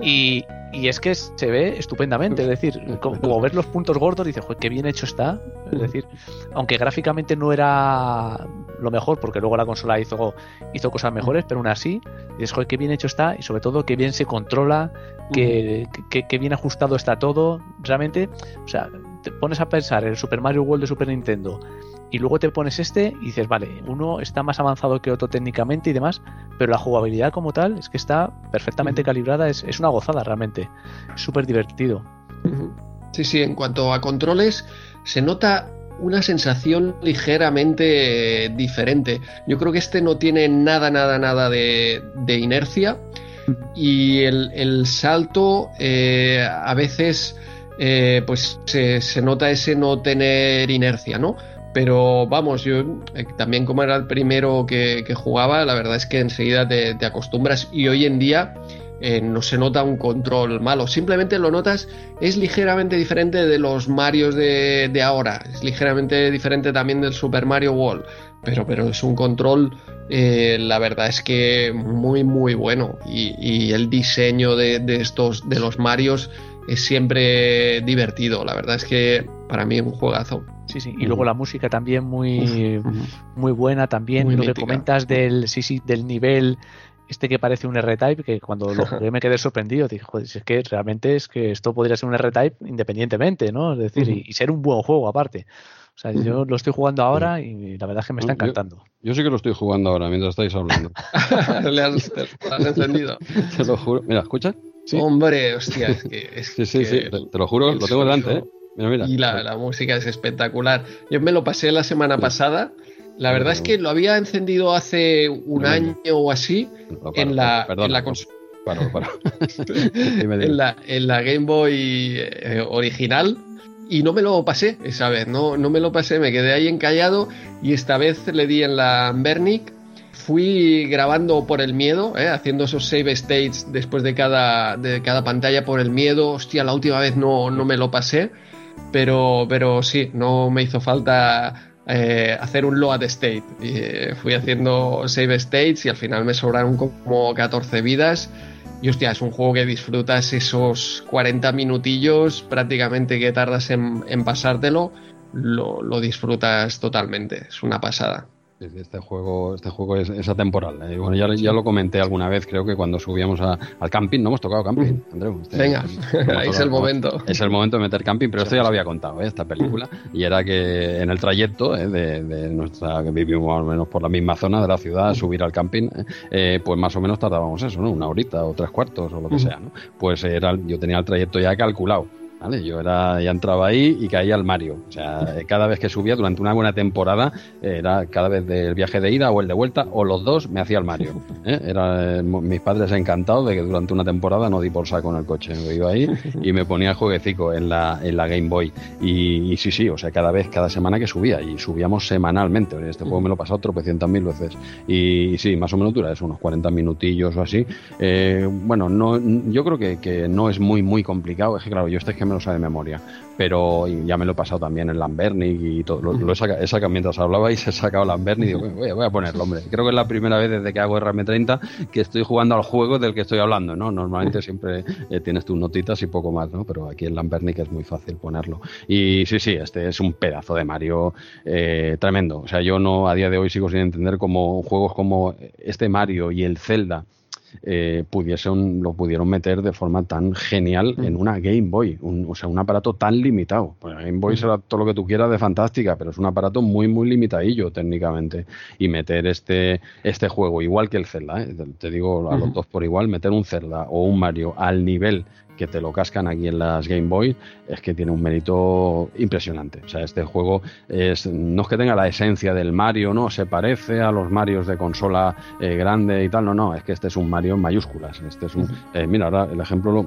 y, y, es que se ve estupendamente. Es decir, como, ver los puntos gordos, dices, qué bien hecho está. Es decir, aunque gráficamente no era lo mejor, porque luego la consola hizo, hizo cosas mejores, pero aún así, dices, joder, qué bien hecho está. Y sobre todo, qué bien se controla, qué, qué, bien ajustado está todo. Realmente, o sea, te pones a pensar el Super Mario World de Super Nintendo y luego te pones este y dices, vale, uno está más avanzado que otro técnicamente y demás, pero la jugabilidad como tal es que está perfectamente calibrada, es, es una gozada realmente, súper divertido. Sí, sí, en cuanto a controles, se nota una sensación ligeramente diferente. Yo creo que este no tiene nada, nada, nada de, de inercia y el, el salto eh, a veces eh, pues se, se, nota ese no tener inercia, ¿no? Pero vamos, yo eh, también como era el primero que, que, jugaba, la verdad es que enseguida te, te acostumbras. Y hoy en día eh, no se nota un control malo, simplemente lo notas, es ligeramente diferente de los Marios de, de ahora, es ligeramente diferente también del Super Mario World, pero, pero es un control, eh, la verdad es que muy, muy bueno. Y, y el diseño de, de, estos, de los Marios es siempre divertido, la verdad es que para mí es un juegazo. Sí, sí, y luego la música también muy, muy buena también, muy lo mítica. que comentas del, sí, sí, del nivel este que parece un R-Type, que cuando lo jugué me quedé sorprendido. Dije, joder, es que realmente es que esto podría ser un R-Type independientemente, ¿no? Es decir, uh -huh. y, y, ser un buen juego aparte. O sea, uh -huh. yo lo estoy jugando ahora y la verdad es que me está encantando. Yo, yo sí que lo estoy jugando ahora mientras estáis hablando. Le has, te, has encendido. Te lo juro. Mira, ¿escucha? Sí. Hombre, hostia, es que. Es sí, sí, que sí, te, te, lo juro, lo tengo delante, ¿eh? Mira, mira. Y la, la, música es espectacular. Yo me lo pasé la semana pasada la verdad es que lo había encendido hace un año o así en la, perdón, en la consola. Paro, paro. en, la, en la Game Boy eh, original y no me lo pasé esa vez, no, no me lo pasé, me quedé ahí encallado y esta vez le di en la Bernic. Fui grabando por el miedo, eh, haciendo esos save states después de cada, de cada pantalla por el miedo. Hostia, la última vez no, no me lo pasé, pero, pero sí, no me hizo falta eh, hacer un load state. Eh, fui haciendo save states y al final me sobraron como 14 vidas. Y hostia, es un juego que disfrutas esos 40 minutillos prácticamente que tardas en, en pasártelo. Lo, lo, disfrutas totalmente. Es una pasada. Este juego, este juego es, es atemporal. ¿eh? Bueno, ya, ya, lo comenté alguna vez, creo que cuando subíamos a, al camping, no hemos tocado camping, Andreu. Este, Venga, ahí es el momento. Es el momento de meter camping, pero esto ya lo había contado, ¿eh? esta película. Y era que en el trayecto ¿eh? de, de, nuestra, que vivimos más o menos por la misma zona de la ciudad, subir al camping, ¿eh? pues más o menos tardábamos eso, ¿no? Una horita o tres cuartos o lo que sea, ¿no? Pues era, yo tenía el trayecto ya calculado ¿Vale? Yo era, ya entraba ahí y caía al Mario. O sea, cada vez que subía durante una buena temporada, era cada vez del viaje de ida o el de vuelta, o los dos, me hacía el Mario. ¿eh? Era, eh, mis padres encantados de que durante una temporada no di por saco en el coche. Me iba ahí y me ponía el jueguecico en la, en la Game Boy. Y, y, sí, sí, o sea, cada vez, cada semana que subía. Y subíamos semanalmente. Este juego me lo he pasado tropecientas mil veces. Y, y, sí, más o menos dura eso, unos 40 minutillos o así. Eh, bueno, no, yo creo que, que, no es muy, muy complicado. Es que, claro, yo este es que me lo sabe de memoria, pero ya me lo he pasado también en Lambernic y todo. Lo, lo he, sacado, he sacado mientras hablaba y se he sacado Lambernic y digo, voy, voy, a ponerlo, hombre. Creo que es la primera vez desde que hago RM30 que estoy jugando al juego del que estoy hablando, ¿no? Normalmente siempre eh, tienes tus notitas y poco más, ¿no? Pero aquí en Lambernic es muy fácil ponerlo. Y sí, sí, este es un pedazo de Mario eh, tremendo. O sea, yo no a día de hoy sigo sin entender cómo juegos como este Mario y el Zelda eh, pudiesen, lo pudieron meter de forma tan genial mm. en una Game Boy, un, o sea, un aparato tan limitado. Pues Game Boy mm. será todo lo que tú quieras de fantástica, pero es un aparato muy, muy limitadillo técnicamente. Y meter este, este juego, igual que el Zelda, ¿eh? te digo a los mm. dos por igual, meter un Zelda o un Mario al nivel que te lo cascan aquí en las Game Boy es que tiene un mérito impresionante. O sea, este juego es, no es que tenga la esencia del Mario, no, se parece a los Marios de consola eh, grande y tal, no, no, es que este es un Mario en mayúsculas. Este es un, eh, mira, ahora el ejemplo lo,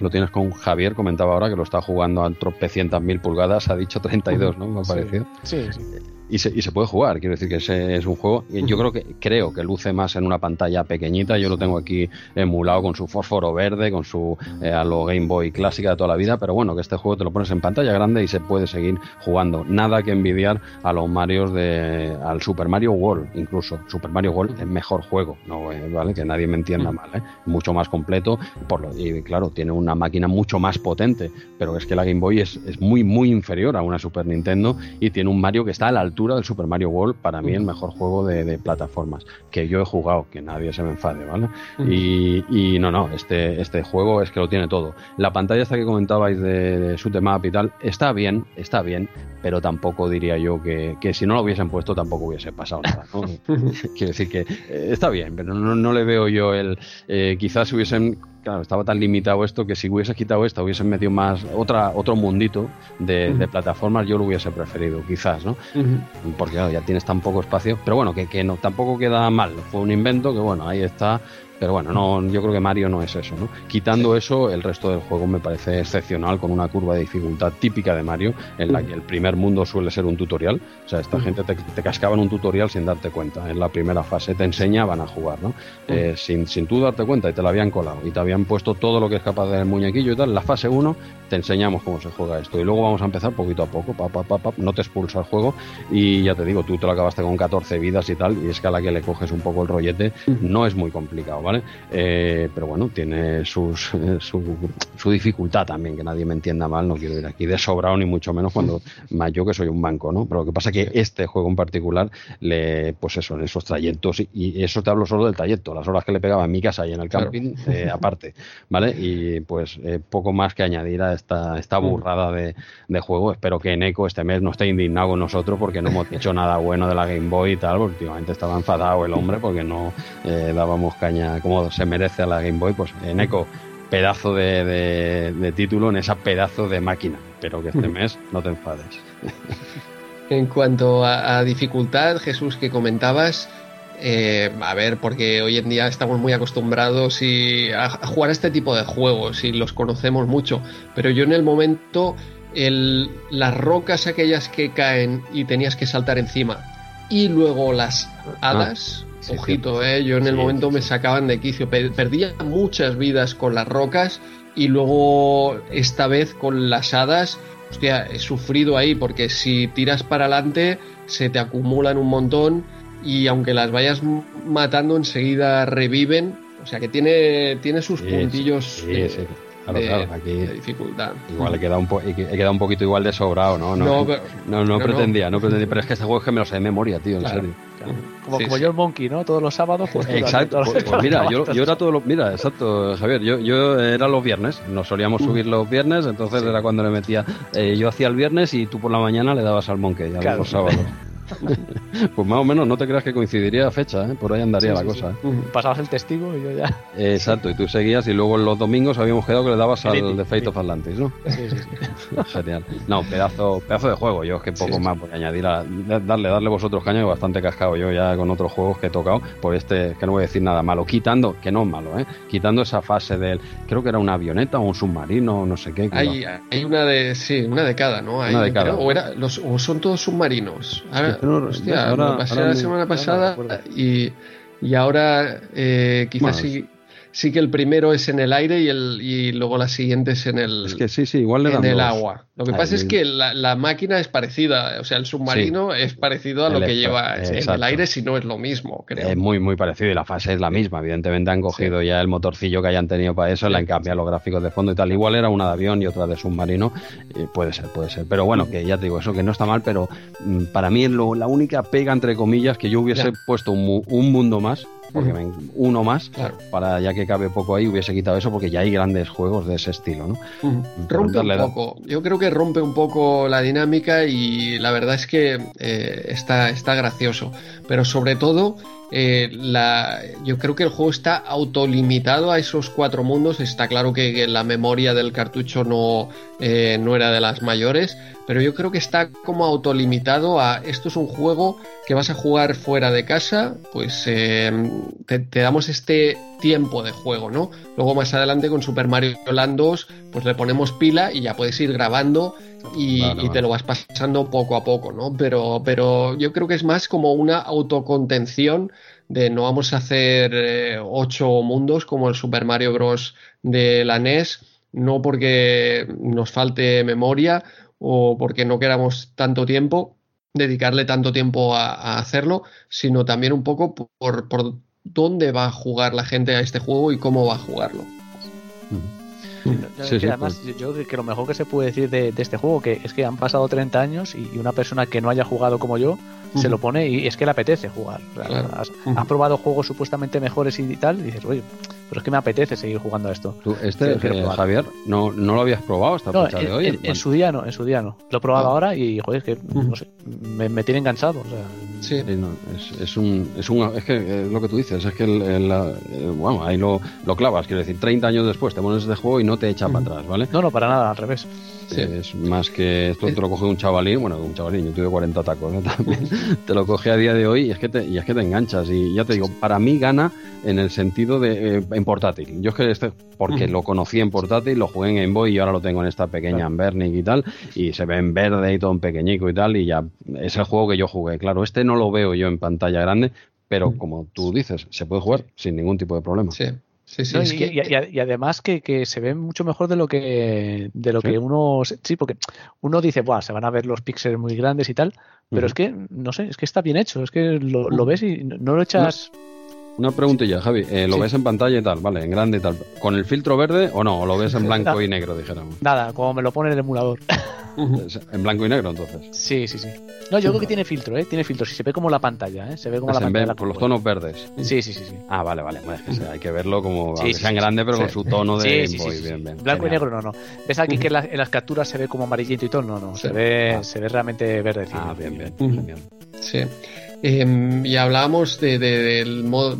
lo tienes con Javier, comentaba ahora que lo está jugando a tropecientas mil pulgadas, ha dicho 32, ¿no? Me ha parecido. Sí, sí. Y se, y se, puede jugar, quiero decir que ese es un juego. Yo creo que creo que luce más en una pantalla pequeñita. Yo lo tengo aquí emulado con su fósforo verde, con su eh, a lo Game Boy clásica de toda la vida. Pero bueno, que este juego te lo pones en pantalla grande y se puede seguir jugando. Nada que envidiar a los Marios de al Super Mario World, incluso Super Mario World es mejor juego, no eh, vale que nadie me entienda mal, ¿eh? mucho más completo. Por lo, y claro, tiene una máquina mucho más potente, pero es que la Game Boy es, es muy muy inferior a una Super Nintendo y tiene un Mario que está a la altura altura del Super Mario World, para mí el mejor juego de, plataformas que yo he jugado, que nadie se me enfade, ¿vale? y, no, no, este, este juego es que lo tiene todo. La pantalla esta que comentabais de, de em y tal, está bien, está bien, pero tampoco diría yo que, que, si no lo hubiesen puesto tampoco hubiese pasado nada. ¿no? Quiero decir que eh, está bien, pero no, no, le veo yo el... Eh, quizás hubiesen claro, estaba tan limitado esto que si hubiese quitado esto, hubiesen metido más otra, otro mundito de, plataformas, yo lo hubiese preferido, quizás, ¿no? Porque ya tienes tan poco espacio. Pero bueno, que, que no, tampoco queda mal. Fue un invento que, bueno, ahí está pero bueno, no, yo creo que Mario no es eso, ¿no? Quitando eso, el resto del juego me parece excepcional, con una curva de dificultad típica de Mario, en la que el primer mundo suele ser un tutorial. O sea, esta gente te, te cascaban un tutorial sin darte cuenta. En la primera fase te enseñaban a jugar, ¿no? Eh, sin, sin tú darte cuenta y te la habían colado y te habían puesto todo lo que es capaz del muñequillo y tal. En la fase 1 te enseñamos cómo se juega esto. Y luego vamos a empezar poquito a poco, pa, pa, pa, no te expulsa el juego. Y ya te digo, tú te lo acabaste con 14 vidas y tal. Y es que a la que le coges un poco el rollete, no es muy complicado, ¿vale? Eh, pero bueno, tiene sus, su, dificultad también, que nadie me entienda mal. No quiero ir aquí de sobrado, ni mucho menos cuando más yo que soy un banco, ¿no? Pero lo que pasa es que este juego en particular, le, pues eso, en esos trayectos, y, eso te hablo solo del trayecto, las horas que le pegaba en mi casa y en el camping, eh, aparte, ¿vale? Y pues eh, poco más que añadir a esta, esta mm. burrada de, juego. Espero que Eco este mes no esté indignado con nosotros porque no hemos hecho nada bueno de la Game Boy y tal, porque últimamente estaba enfadado el hombre porque no eh, dábamos caña como se merece a la Game Boy. Pues Eco pedazo de, título en esa pedazo de máquina, pero que este mes no te enfades. En cuanto a, dificultad, Jesús, que comentabas, eh, a ver, porque hoy en día estamos muy acostumbrados y a, jugar a este tipo de juegos y los conocemos mucho, pero yo en el momento, el, las rocas aquellas que caen y tenías que saltar encima y luego las hadas, ah, ojito, eh, yo en el momento me sacaban de quicio, perdía muchas vidas con las rocas y luego esta vez con las hadas, hostia, he sufrido ahí porque si tiras para adelante se te acumulan un montón y aunque las vayas matando enseguida reviven. O sea que tiene, tiene sus puntillos de, dificultad. Igual he quedado, un he un poquito igual de sobrado, ¿no? No, no, pretendía, no. pretendía, pero es que este juego es que me lo sé de memoria, tío, en serio. Como, como yo el Monkey, ¿no? Todos los sábados. Pues, exacto. Pues, pues mira, yo, yo, era todo lo, mira, exacto, Javier. Yo, yo era los viernes. Nos solíamos subir los viernes, entonces era cuando le metía. Eh, yo hacía el viernes y tú por la mañana le dabas al Monkey, ya los sábados. pues más o menos, no te creas que coincidiría la fecha, ¿eh? por ahí andaría la cosa. ¿eh? Pasabas el testigo y yo ya. Exacto, y tú seguías y luego los domingos habíamos quedado que le dabas al The Fate of Atlantis, ¿no? Sí, sí, Genial. No, pedazo, pedazo de juego. Yo es que poco más voy a añadir, a, darle, darle vosotros caña, bastante cascado yo ya con otros juegos que he tocado, por este, que no voy a decir nada malo, quitando, que no es malo, ¿eh? quitando esa fase del, creo que era una avioneta o un submarino, no sé qué. Hay, hay una de, sí, una de cada, ¿no? una de cada. o, era, los, o son todos submarinos. Ahora, hostia, ahora, pasé la semana pasada y, y ahora eh, quizás sí sí que el primero es en el aire y, el, y luego la siguiente es en el, es que sí, sí, igual en el agua. Lo que pasa es que la, máquina es parecida, o sea, el submarino es parecido a lo que lleva en el aire, si no es lo mismo, creo. Es muy, muy parecido y la fase es la misma. Evidentemente han cogido ya el motorcillo que hayan tenido para eso, le han cambiado los gráficos de fondo y tal. Igual era una de avión y otra de submarino, puede ser, puede ser. Pero bueno, que ya te digo, eso que no está mal, pero mm, para mí es lo, la única pega, entre comillas, que yo hubiese puesto un, un mundo más porque uno más, para ya que cabe poco ahí, hubiese quitado eso porque ya hay grandes juegos de ese estilo, ¿no? Rompe un poco, yo creo que rompe un poco la dinámica y la verdad es que eh, está, está gracioso, pero sobre todo eh, yo creo que el juego está autolimitado a esos cuatro mundos. Está claro que, la memoria del cartucho no, eh, no era de las mayores, pero yo creo que está como autolimitado a esto es un juego que vas a jugar fuera de casa, pues eh, te, damos este tiempo de juego, ¿no? Luego más adelante con Super Mario Land 2, pues le ponemos pila y ya puedes ir grabando y, te lo vas pasando poco a poco, ¿no? Pero, pero yo creo que es más como una autocontención de no vamos a hacer eh, ocho mundos como el Super Mario Bros. de la NES, no porque nos falte memoria o porque no queramos tanto tiempo, dedicarle tanto tiempo a, hacerlo, sino también un poco por, dónde va a jugar la gente a este juego y cómo va a jugarlo. Sí, sí, además, yo yo creo que lo mejor que se puede decir de, de este juego que es que han pasado 30 años y, y una persona que no haya jugado como yo se lo pone y es que le apetece jugar. O sea, Claro. has, Ujú. has probado juegos supuestamente mejores y tal y dices, oye, pero es que me apetece seguir jugando a esto. Tú, este, eh. Javier, no, no lo habías probado hasta No, fecha en, de hoy. en- el- en su día no, en su día no. Lo he probado Ah. ahora y joder, es que no sé, me, me tiene enganchado. O sea, Sí. No, es, es un, es un, es que es lo que tú dices, es que el, el- el- bueno, ahí lo, lo clavas, quiero decir, 30 años después te pones este juego y no te echa para atrás, ¿vale? No, no, para nada, al revés. Sí. Es más que esto te lo coge un chavalín, bueno, un chavalín, yo tuve 40 tacos ¿no? también, te lo coge a día de hoy y es que te, y es que te enganchas y ya te digo, para mí gana en el sentido de eh, en portátil. Yo es que este, porque lo conocí en portátil, lo jugué en Game Boy y ahora lo tengo en esta pequeña Claro. Y tal, y se ve en verde y todo en pequeñico y tal, y ya es el juego que yo jugué. Claro, este no lo veo yo en pantalla grande, pero como tú dices, se puede jugar sin ningún tipo de problema. Sí, sí, sí. No, es y, que- y- y- y además que, que se ve mucho mejor de lo que de lo Sí. que uno sí porque uno dice Buah, se van a ver los píxeles muy grandes y tal pero es que no sé es que está bien hecho es que lo, lo ves y no no lo echas Una preguntilla, Javi. Eh, ¿Lo Sí. ves en pantalla y tal? Vale, en grande y tal. ¿Con el filtro verde o no? ¿O lo ves en blanco y negro, dijéramos? nada como me lo pone el emulador En blanco y negro, entonces. sí sí sí no yo creo que tiene filtro eh tiene filtro si se ve como la pantalla eh se ve como Es la pantalla con los tonos verdes. sí sí sí sí Ah, vale, vale. Bueno, es que sí, hay que verlo como, Sí, aunque sí, sea en sí, grande, pero sí. con su tono de Sí, Game sí, sí, Boy. sí, Bien, sí. bien. Blanco y negro no, no. ¿Ves aquí que en, la- en las capturas se ve como amarillito y todo? No, no. Se Sí. ve, Ah. se ve realmente verde. Ah, bien, bien. Genial. Sí. Em, y hablábamos de,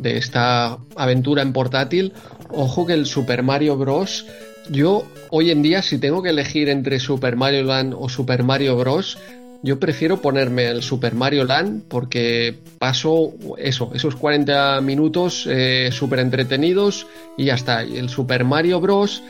esta aventura en portátil. Ojo que el Super Mario Bros. Yo hoy en día, si tengo que elegir entre Super Mario Land o Super Mario Bros., yo prefiero ponerme el Super Mario Land porque paso eso, esos 40 minutos eh, súper entretenidos y ya está. El Super Mario Bros.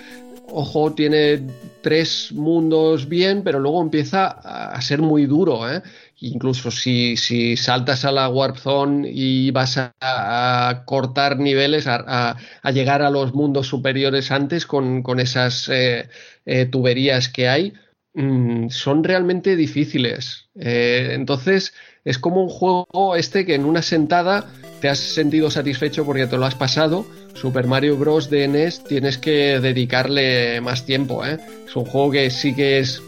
Ojo, tiene tres mundos bien, pero luego empieza a ser muy duro, ¿eh? Incluso si, si saltas a la Warp Zone y vas a, cortar niveles, a, llegar a los mundos superiores antes con, con esas eh, eh, tuberías que hay, mm, son realmente difíciles. Eh, entonces, es como un juego este que en una sentada te has sentido satisfecho porque te lo has pasado. Super Mario Bros. de NES tienes que dedicarle más tiempo. Es un juego que sí que es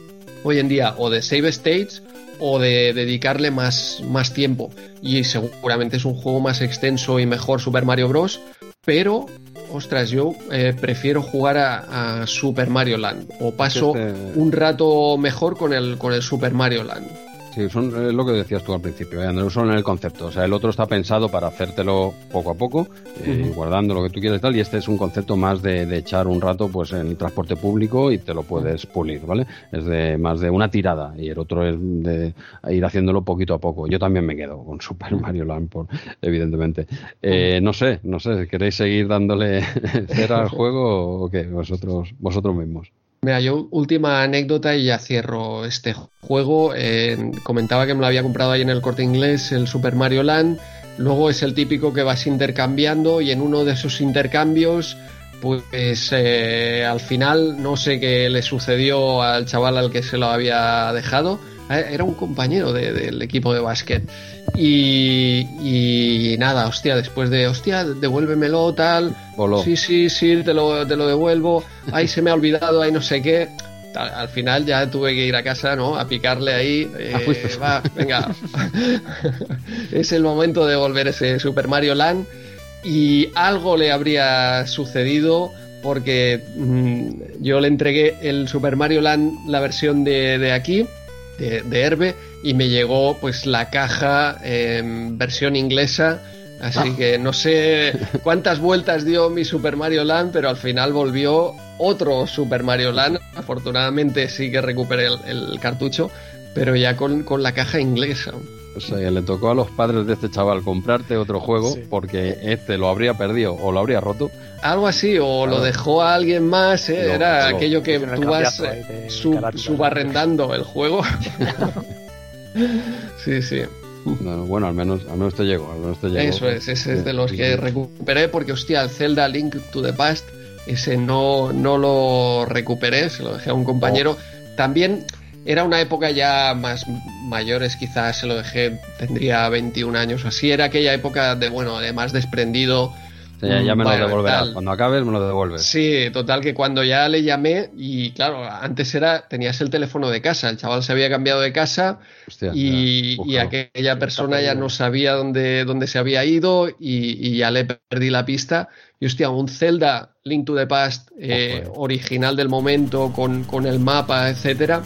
hoy en día o de save states o de dedicarle más, más tiempo. Y seguramente es un juego más extenso y mejor Super Mario Bros. Pero, ostras, yo eh, prefiero jugar a, a Super Mario Land. O paso Este- un rato mejor con el, con el Super Mario Land. Sí, son, es lo que decías tú al principio, ¿eh? Andreu, son en el concepto. O sea, el otro está pensado para hacértelo poco a poco, eh, guardando lo que tú quieres y tal, y este es un concepto más de, de echar un rato pues en el transporte público y te lo puedes pulir, ¿vale? Es de más de una tirada y el otro es de ir haciéndolo poquito a poco. Yo también me quedo con Super Mario Land, por, evidentemente. Eh, no sé, no sé, ¿queréis seguir dándole cera al juego o qué? Vosotros, vosotros mismos. Mira, yo última anécdota y ya cierro este juego. Eh, comentaba que me lo había comprado ahí en el corte inglés, el Super Mario Land. Luego es el típico que vas intercambiando y en uno de esos intercambios, pues eh, al final no sé qué le sucedió al chaval al que se lo había dejado. Eh, Era un compañero de- del equipo de básquet. Y, y nada, hostia, después de, hostia, devuélvemelo, tal. Voló. Sí, sí, sí, te lo, te lo devuelvo. Ay, se me ha olvidado, ay, no sé qué. Tal, Al final ya tuve que ir a casa, ¿no? A picarle ahí. eh, Ah, va, venga. es el momento de volver ese Super Mario Land. Y algo le habría sucedido porque mm, yo le entregué el Super Mario Land, la versión de, de aquí, de, de Herbe, y me llegó pues la caja en versión inglesa. Así que no sé cuántas vueltas dio mi Super Mario Land, pero al final volvió otro Super Mario Land. Afortunadamente sí que recuperé el, el cartucho, pero ya con, con la caja inglesa. O sea, le tocó a los padres de este chaval comprarte otro juego Sí. porque este lo habría perdido o lo habría roto. Algo así, o lo dejó a alguien más, ¿eh? Lo- era lo- aquello que tú vas eh, de sub- carátula. subarrendando el juego. sí, sí. No, bueno, al menos, al menos te llegó. Al menos te llegó. Eso es, ese es de los Sí, que sí. recuperé porque, hostia, el Zelda Link to the Past, ese no, no lo recuperé, se lo dejé a un compañero. También era una época ya más mayores, quizás se lo dejé, tendría 21 años o así, era aquella época de, bueno, de más desprendido, ya, me lo devolverás. tal. Cuando acabes me lo devuelves. Sí, total que cuando ya le llamé y claro, antes era tenías el teléfono de casa, el chaval se había cambiado de casa Hostia, y, aquella persona ya no sabía dónde, dónde se había ido y, y ya le perdí la pista. Y hostia, un Zelda Link to the Past eh, eh. original del momento con, con el mapa, etcétera.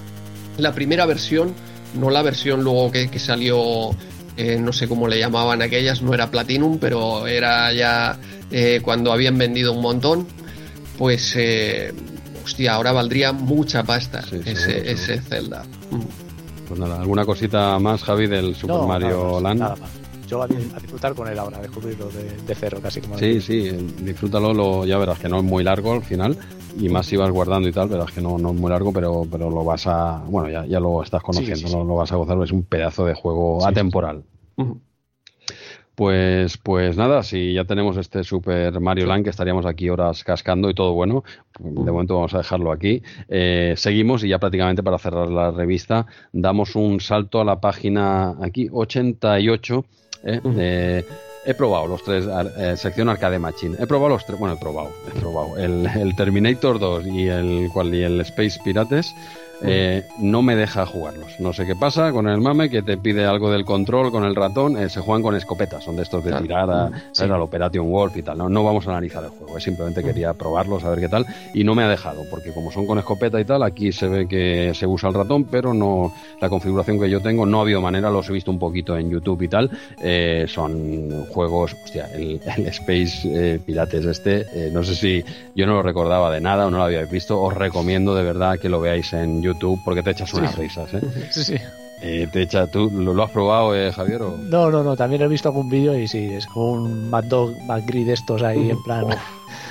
La primera versión, no la versión luego que, que salió, eh, no sé cómo le llamaban aquellas, no era Platinum, pero era ya eh, cuando habían vendido un montón. Pues, eh, hostia, ahora valdría mucha pasta Sí, ese, ese. Zelda. Mm. Pues nada, ¿alguna cosita más, Javi, del Super No, Mario nada más, Land? nada más. Yo a, a disfrutar con él ahora, a descubrirlo de, de cero, casi como Sí, sí, eh, disfrútalo, lo, ya verás que no es muy largo al final. Y más si vas guardando y tal, verás que no, no es muy largo, pero, pero lo vas a. Bueno, ya, ya lo estás conociendo, Sí, sí, sí. Lo, lo vas a gozar, es un pedazo de juego atemporal. Pues, pues nada, si ya tenemos este Super Mario Land, que estaríamos aquí horas cascando y todo bueno, de momento vamos a dejarlo aquí. Eh, seguimos y ya prácticamente para cerrar la revista, damos un salto a la página aquí, 88. Eh, eh, He probado los tres, eh, sección Arcade Machine. He probado los tres, bueno, he probado, he probado. El, el Terminator 2 y el, cual, y el Space Pirates. Eh, no me deja jugarlos. No sé qué pasa con el mame que te pide algo del control con el ratón. eh, se juegan con escopetas, son de estos de Claro. tirar a, Mm, al Operation Wolf y tal. No, no vamos a analizar el juego, eh, simplemente quería probarlos, a ver qué tal. Y no me ha dejado, porque como son con escopeta y tal, aquí se ve que se usa el ratón, pero no la configuración que yo tengo no ha habido manera, los he visto un poquito en YouTube y tal. Eh, son juegos, hostia, el, el Space eh, Pirates este, no sé si yo no lo recordaba de nada o no lo habíais visto, os recomiendo de verdad que lo veáis en YouTube porque te echas unas risas, ¿eh? Sí, sí. Eh, te echa, ¿Tú lo, lo has probado, eh, Javier? o? No, no, no, también he visto algún vídeo y sí, es como un Mad Dog, Mad Grid de estos ahí en plan.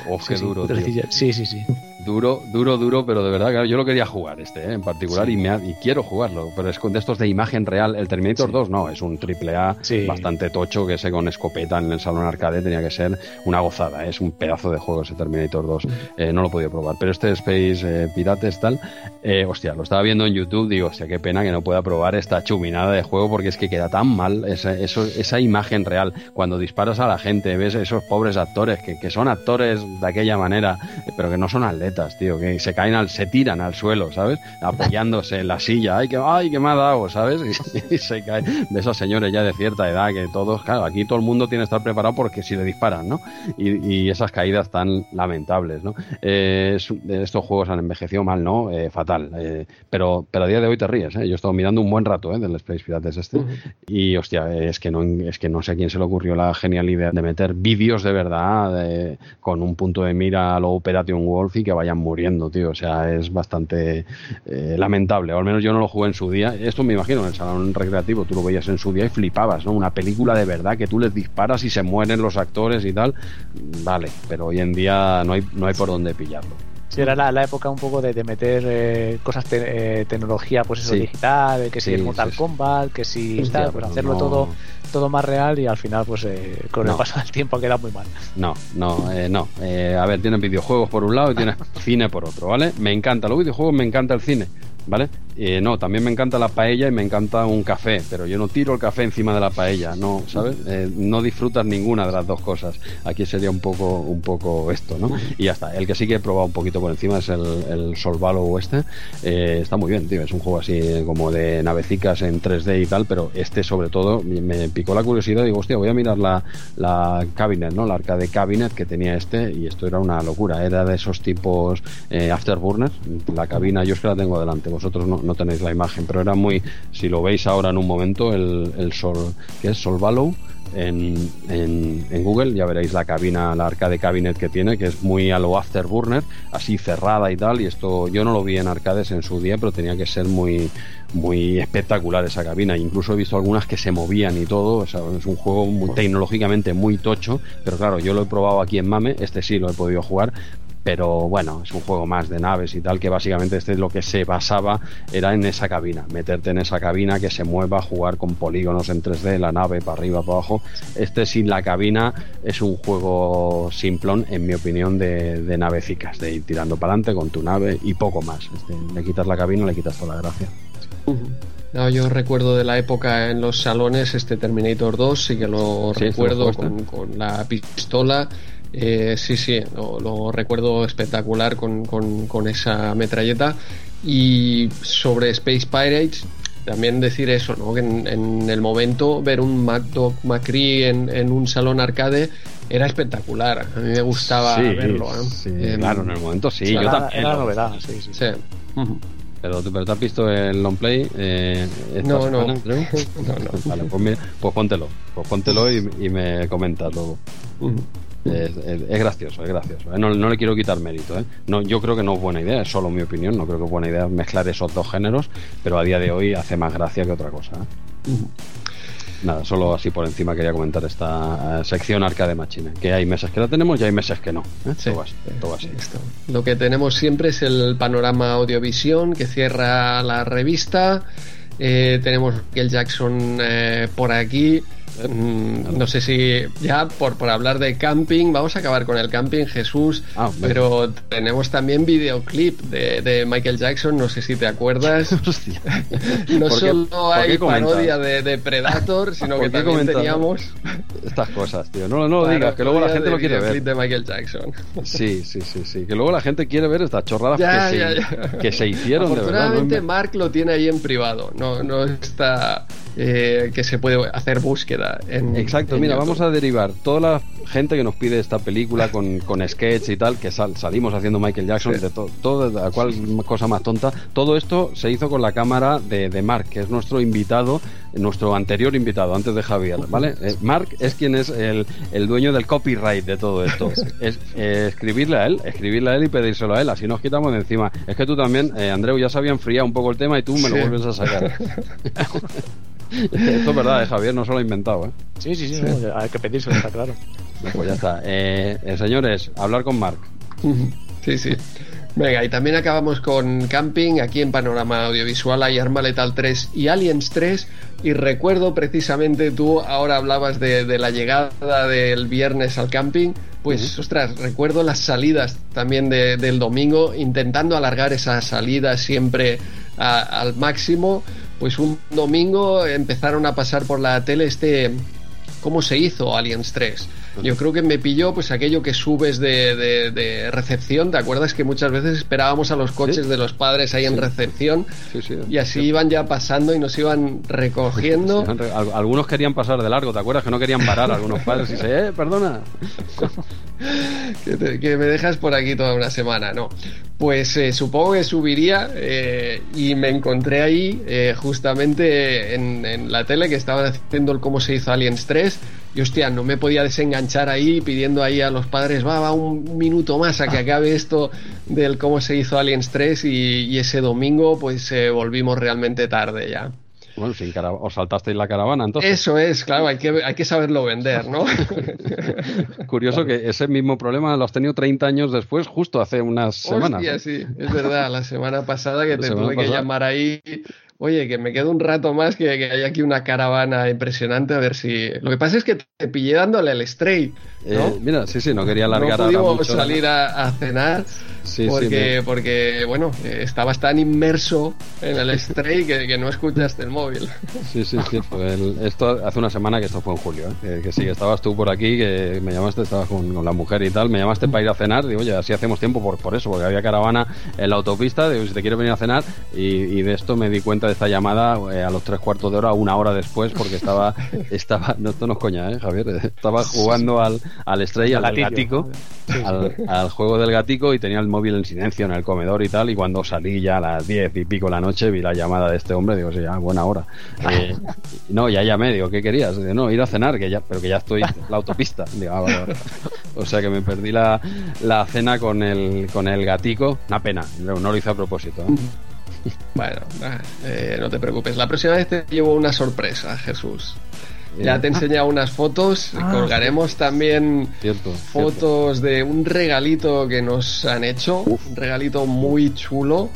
Oh, qué duro, tío. Sí, sí, sí. Duro, duro, duro, pero de verdad, claro, yo lo quería jugar este ¿eh? en particular y, me ha- y quiero jugarlo, pero es con de estos de imagen real. El Terminator Sí. 2 no, es un triple A Sí. bastante tocho que ese con escopeta en el salón arcade tenía que ser una gozada, ¿eh? es un pedazo de juego ese Terminator 2. Eh, no lo he podido probar, pero este Space Pirates tal, hostia, lo estaba viendo en YouTube, digo, hostia, qué pena que no pueda probar esta chuminada de juego porque es que queda tan mal esa, eso- esa imagen real. Cuando disparas a la gente, ves esos pobres actores que, que son actores de aquella manera, pero que no son atletas, tío, que se caen al, se tiran al suelo, ¿sabes? Apoyándose en la silla, ay, que, ay, que me ha dado, ¿sabes? Y, se caen de esos señores ya de cierta edad, que todos, claro, aquí todo el mundo tiene que estar preparado porque si le disparan, ¿no? Y, y esas caídas tan lamentables, ¿no? Eh, es- estos juegos han envejecido mal, ¿no? Eh, fatal. eh, pero, pero a día de hoy te ríes, ¿eh? Yo he estado mirando un buen rato, ¿eh? Del Space Pirates este. Ujú. Y hostia, es que no es que no sé a quién se le ocurrió la genial idea de meter vídeos de verdad de- con un punto de mira a lo Operation Wolf y que vayan muriendo, tío. O sea, es bastante eh, lamentable. O al menos yo no lo jugué en su día. Esto me imagino en el salón recreativo, tú lo veías en su día y flipabas, ¿no? Una película de verdad que tú les disparas y se mueren los actores y tal. Vale, pero hoy en día no hay, no hay por dónde pillarlo. Sí, era la, la época un poco de, de meter eh, cosas, te- eh, tecnología, pues eso, Sí. digital, que si Sí, el Mortal. Kombat, que si tal, pues hacerlo no- todo todo más real y al final, pues eh, con No. el paso del tiempo queda muy mal. No, no, eh, no. Eh, a ver, tienes videojuegos por un lado y tienes cine por otro, ¿vale? Me encanta los videojuegos, me encanta el cine, ¿vale? Eh, no, también me encanta la paella y me encanta un café, pero yo no tiro el café encima de la paella, no, ¿sabes? Eh, no disfrutas ninguna de las dos cosas. Aquí sería un poco, un poco esto, ¿no? Y ya está. El que sí que he probado un poquito por encima es el, el Solvalo este. Eh, está muy bien, tío. Es un juego así como de navecicas en 3D y tal, pero este sobre todo me picó la curiosidad. Digo, hostia, voy a mirar la, la cabinet, ¿no? La arcade cabinet que tenía este y esto era una locura. Era de esos tipos eh, afterburners. La cabina, yo es que la tengo delante, vosotros no, no tenéis la imagen, pero era muy, si lo veis ahora en un momento, el, el Sol, ¿qué es? Solvalo. En, en, en Google ya veréis la cabina, la arcade cabinet que tiene, que es muy a lo afterburner, así cerrada y tal. Y esto yo no lo vi en arcades en su día, pero tenía que ser muy, muy espectacular esa cabina. Incluso he visto algunas que se movían y todo. O es un juego muy, tecnológicamente muy tocho, pero claro, yo lo he probado aquí en Mame, este sí lo he podido jugar. Pero bueno, es un juego más de naves y tal, que básicamente este es lo que se basaba, era en esa cabina, meterte en esa cabina que se mueva, jugar con polígonos en 3D, la nave para arriba, para abajo. Este sin la cabina es un juego simplón, en mi opinión, de, de navecicas, de ir tirando para adelante con tu nave y poco más. Este, le quitas la cabina, le quitas toda la gracia. No, yo recuerdo de la época en los salones este Terminator 2, sí que lo Sí, recuerdo con la pistola Eh, sí, sí, lo, recuerdo espectacular con, con, esa metralleta. Y sobre Space Pirates, también decir eso, ¿no? Que en, el momento ver un MacDoc McCree en, en, un salón arcade era espectacular. A mí me gustaba verlo. ¿eh? Sí, claro, en el momento sí. yo también. Era novedad, sí, sí. sí. Pero, pero te has visto el long play eh, no, no. no, no. Vale, pues, pues, póntelo. Pues póntelo y, y me comentas luego. Es, gracioso, es gracioso. ¿eh? No, le quiero quitar mérito. ¿eh? No, yo creo que no es buena idea, es solo mi opinión. No creo que es buena idea mezclar esos dos géneros, pero a día de hoy hace más gracia que otra cosa. ¿eh? Nada, solo así por encima quería comentar esta sección Arcade Machine. Que hay meses que la tenemos y hay meses que no. todo, así, Lo que tenemos siempre es el panorama audiovisión que cierra la revista. tenemos el Jackson por aquí. Mm, no sé si ya por, por hablar de camping, vamos a acabar con el camping, Jesús, ah, pero tenemos también videoclip de, Michael Jackson, no sé si te acuerdas. no solo hay parodia de, Predator, sino que también teníamos estas cosas, tío. No, no lo digas, que luego la gente lo quiere ver. de Michael Jackson. Sí, sí, sí, sí, que luego la gente quiere ver estas chorradas que, se, que, se, hicieron de verdad. Mark lo tiene ahí en privado, no, no está eh, que se puede hacer búsqueda. En, Exacto, mira, vamos a derivar toda la gente que nos pide esta película con, con sketch y tal, que salimos haciendo Michael Jackson, de todo, la cual cosa más tonta. Todo esto se hizo con la cámara de, de Mark, que es nuestro invitado, nuestro anterior invitado, antes de Javier, ¿vale? Eh, Mark es quien es el, el, dueño del copyright de todo esto. Es eh, escribirle a él, escribirle a él y pedírselo a él, así nos quitamos de encima. Es que tú también, Andreu, ya se había enfriado un poco el tema y tú me lo vuelves a sacar. Esto es verdad, eh, Javier, no se lo ha inventado. ¿eh? Sí, sí, sí, hay que pedírselo, está claro. Pues ya está. Eh, eh, señores, hablar con Mark. Sí, sí. Venga, y también acabamos con Camping. Aquí en Panorama Audiovisual hay Arma Letal 3 y Aliens 3. Y recuerdo precisamente, tú ahora hablabas de, la llegada del viernes al camping. Pues, ostras, recuerdo las salidas también del domingo, intentando alargar esa salida siempre al máximo pues un domingo empezaron a pasar por la tele este cómo se hizo Aliens 3. Yo creo que me pilló pues aquello que subes de, recepción, ¿te acuerdas que muchas veces esperábamos a los coches de los padres ahí en recepción y así iban ya pasando y nos iban recogiendo? Algunos querían pasar de largo, ¿te acuerdas que no querían parar algunos padres y dice, eh, perdona. que, me dejas por aquí toda una semana, no. Pues eh, supongo que subiría eh, y me encontré ahí eh, justamente en, en, la tele que estaban haciendo el cómo se hizo Aliens 3 y hostia, no me podía desenganchar ahí pidiendo ahí a los padres, va, va un minuto más a que acabe esto del cómo se hizo Aliens 3 y, ese domingo pues volvimos realmente tarde ya. Bueno, sin os saltasteis la caravana, entonces. Eso es, claro, hay que, hay que saberlo vender, ¿no? Curioso que ese mismo problema lo has tenido 30 años después, justo hace unas semanas. Hostia, sí, es verdad, la semana pasada que te tuve que llamar ahí oye, que me quedo un rato más, que, hay aquí una caravana impresionante, a ver si... Lo que pasa es que te pillé dándole el stray, ¿no? Eh, mira, sí, sí, no quería alargar no pudimos salir a, cenar sí, porque, sí, porque, bueno, estabas tan inmerso en el stray que, no escuchaste el móvil. Sí, sí, sí. esto hace una semana que esto fue en julio, ¿eh? que, sí, que estabas tú por aquí, que me llamaste, estabas con, la mujer y tal, me llamaste para ir a cenar, digo, oye, así hacemos tiempo por, por eso, porque había caravana en la autopista, digo, si te quiero venir a cenar, y, y de esto me di cuenta esta llamada eh, a los tres cuartos de hora, una hora después, porque estaba, estaba, no, esto no es coña, ¿eh, Javier, estaba jugando al, al estrella, al, gatico, al, juego del gatico y tenía el móvil en silencio en el comedor y tal, y cuando salí ya a las diez y pico de la noche vi la llamada de este hombre, digo, sí, ya, buena hora. Eh, no, ya llamé, digo, ¿qué querías? no, ir a cenar, que ya, pero que ya estoy en la autopista. Digo, ah, O sea que me perdí la, la cena con el, con el gatico, una pena, no, lo hice a propósito. ¿eh? Bueno, eh, no te preocupes. La próxima vez te llevo una sorpresa, Jesús. Ya te he enseñado unas fotos, ah, colgaremos también fotos de un regalito que nos han hecho, un regalito muy chulo,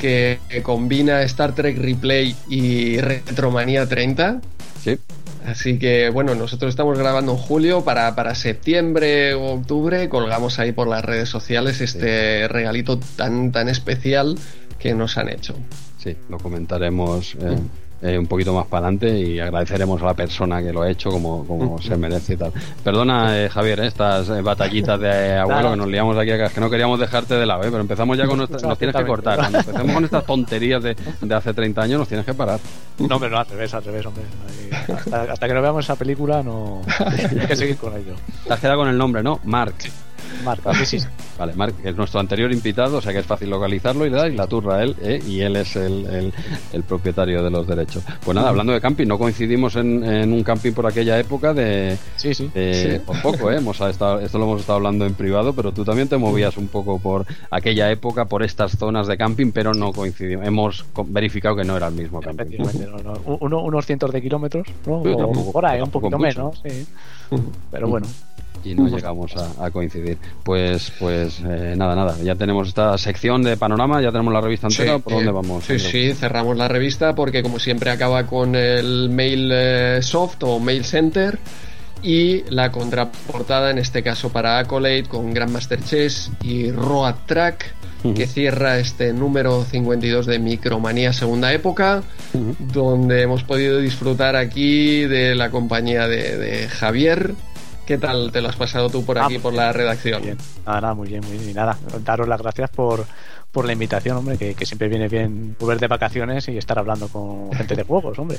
que, combina Star Trek Replay y Retromanía 30. Sí. Así que bueno, nosotros estamos grabando en julio para, para septiembre o octubre, colgamos ahí por las redes sociales este regalito tan, tan especial que nos han hecho. Sí, lo comentaremos. Eh, eh, un poquito más para adelante y agradeceremos a la persona que lo ha hecho como, como se merece y tal. Perdona, eh, Javier, estas eh, batallitas de abuelo que nos liamos aquí, que no queríamos dejarte de lado, pero empezamos ya con nuestras... Nos tienes que cortar. Cuando empecemos con estas tonterías de, de, hace 30 años, nos tienes que parar. No, hombre, no, al revés, al revés, hombre. Hasta, hasta que no veamos esa película, no hay que seguir con ello. Te has quedado con el nombre, ¿no? Mark. Mark, sí, sí. Vale, Mark es nuestro anterior invitado, o sea que es fácil localizarlo y le dais la turra a él, ¿eh? y él es el, el, el, propietario de los derechos. Pues nada, hablando de camping, no coincidimos en, en un camping por aquella época de... Sí, sí. de Por poco, ¿eh? Hemos estado, esto lo hemos estado hablando en privado, pero tú también te movías un poco por aquella época, por estas zonas de camping, pero no coincidimos. Hemos verificado que no era el mismo camping. No, no. Uno, unos cientos de kilómetros, ¿no? O, tampoco, por ahí, un poquito menos, sí. Pero bueno y no llegamos a, a, coincidir. Pues, pues eh, nada, nada. Ya tenemos esta sección de panorama, ya tenemos la revista entera. Sí, ¿Por dónde eh, vamos? Sí, sí, cerramos la revista porque como siempre acaba con el mail eh, soft o mail center y la contraportada en este caso para Accolade con Grandmaster Chess y Road Track que cierra este número 52 de Micromanía segunda época uh -huh. donde hemos podido disfrutar aquí de la compañía de, de Javier ¿Qué tal te lo has pasado tú por aquí, ah, por la redacción? Bien. Nada, nada, muy bien, muy bien. Y nada, daros las gracias por, por la invitación, hombre, que, que, siempre viene bien volver de vacaciones y estar hablando con gente de juegos, hombre.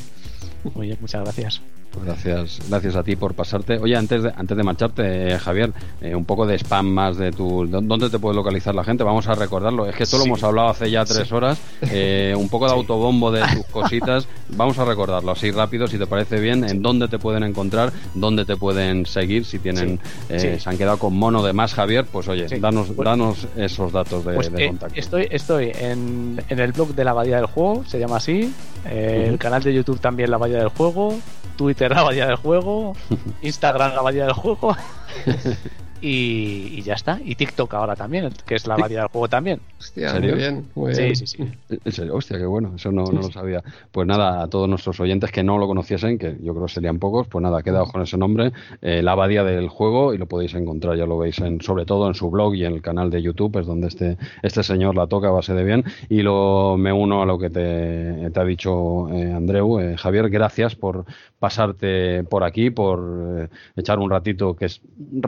Muy bien, muchas gracias. Pues gracias, gracias a ti por pasarte. Oye, antes de, antes de marcharte, eh, Javier, eh, un poco de spam más de tu. ¿Dónde te puede localizar la gente? Vamos a recordarlo. Es que esto sí. lo hemos hablado hace ya tres sí. horas. Eh, un poco de sí. autobombo de tus cositas. Vamos a recordarlo así rápido, si te parece bien. En dónde te pueden encontrar, dónde te pueden seguir, si tienen eh, se han quedado con mono de más, Javier. Pues oye, danos, pues, danos esos datos de, pues, de contacto. Estoy, estoy en, en, el blog de la Bahía del Juego, se llama así. Uh -huh. El canal de YouTube también La Bahía del Juego. Twitter la Bahía del Juego, Instagram la Bahía del Juego y, y, ya está. Y TikTok ahora también, que es la Bahía del Juego también. Hostia, muy bien, muy sí, bien. Sí, sí, En serio, hostia, qué bueno, eso no, no, lo sabía. Pues nada, a todos nuestros oyentes que no lo conociesen, que yo creo que serían pocos, pues nada, quedaos con ese nombre, eh, la Abadía del Juego, y lo podéis encontrar, ya lo veis, en, sobre todo en su blog y en el canal de YouTube, es donde este, este señor la toca a base de bien. Y lo, me uno a lo que te, te ha dicho eh, Andreu. Eh, Javier, gracias por pasarte por aquí, por eh, echar un ratito, que es un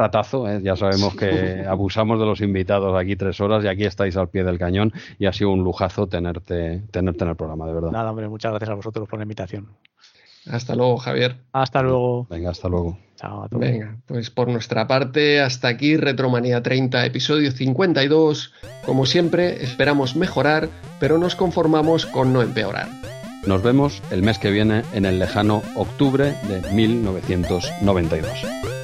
ya sabemos que abusamos de los invitados aquí tres horas y aquí estáis al pie del cañón y ha sido un lujazo tenerte, tenerte en el programa, de verdad. Nada, hombre, muchas gracias a vosotros por la invitación. Hasta luego, Javier. Hasta luego. Venga, hasta luego. Chao a todos. Venga, pues por nuestra parte, hasta aquí Retromanía 30, episodio 52. Como siempre, esperamos mejorar, pero nos conformamos con no empeorar. Nos vemos el mes que viene en el lejano octubre de 1992.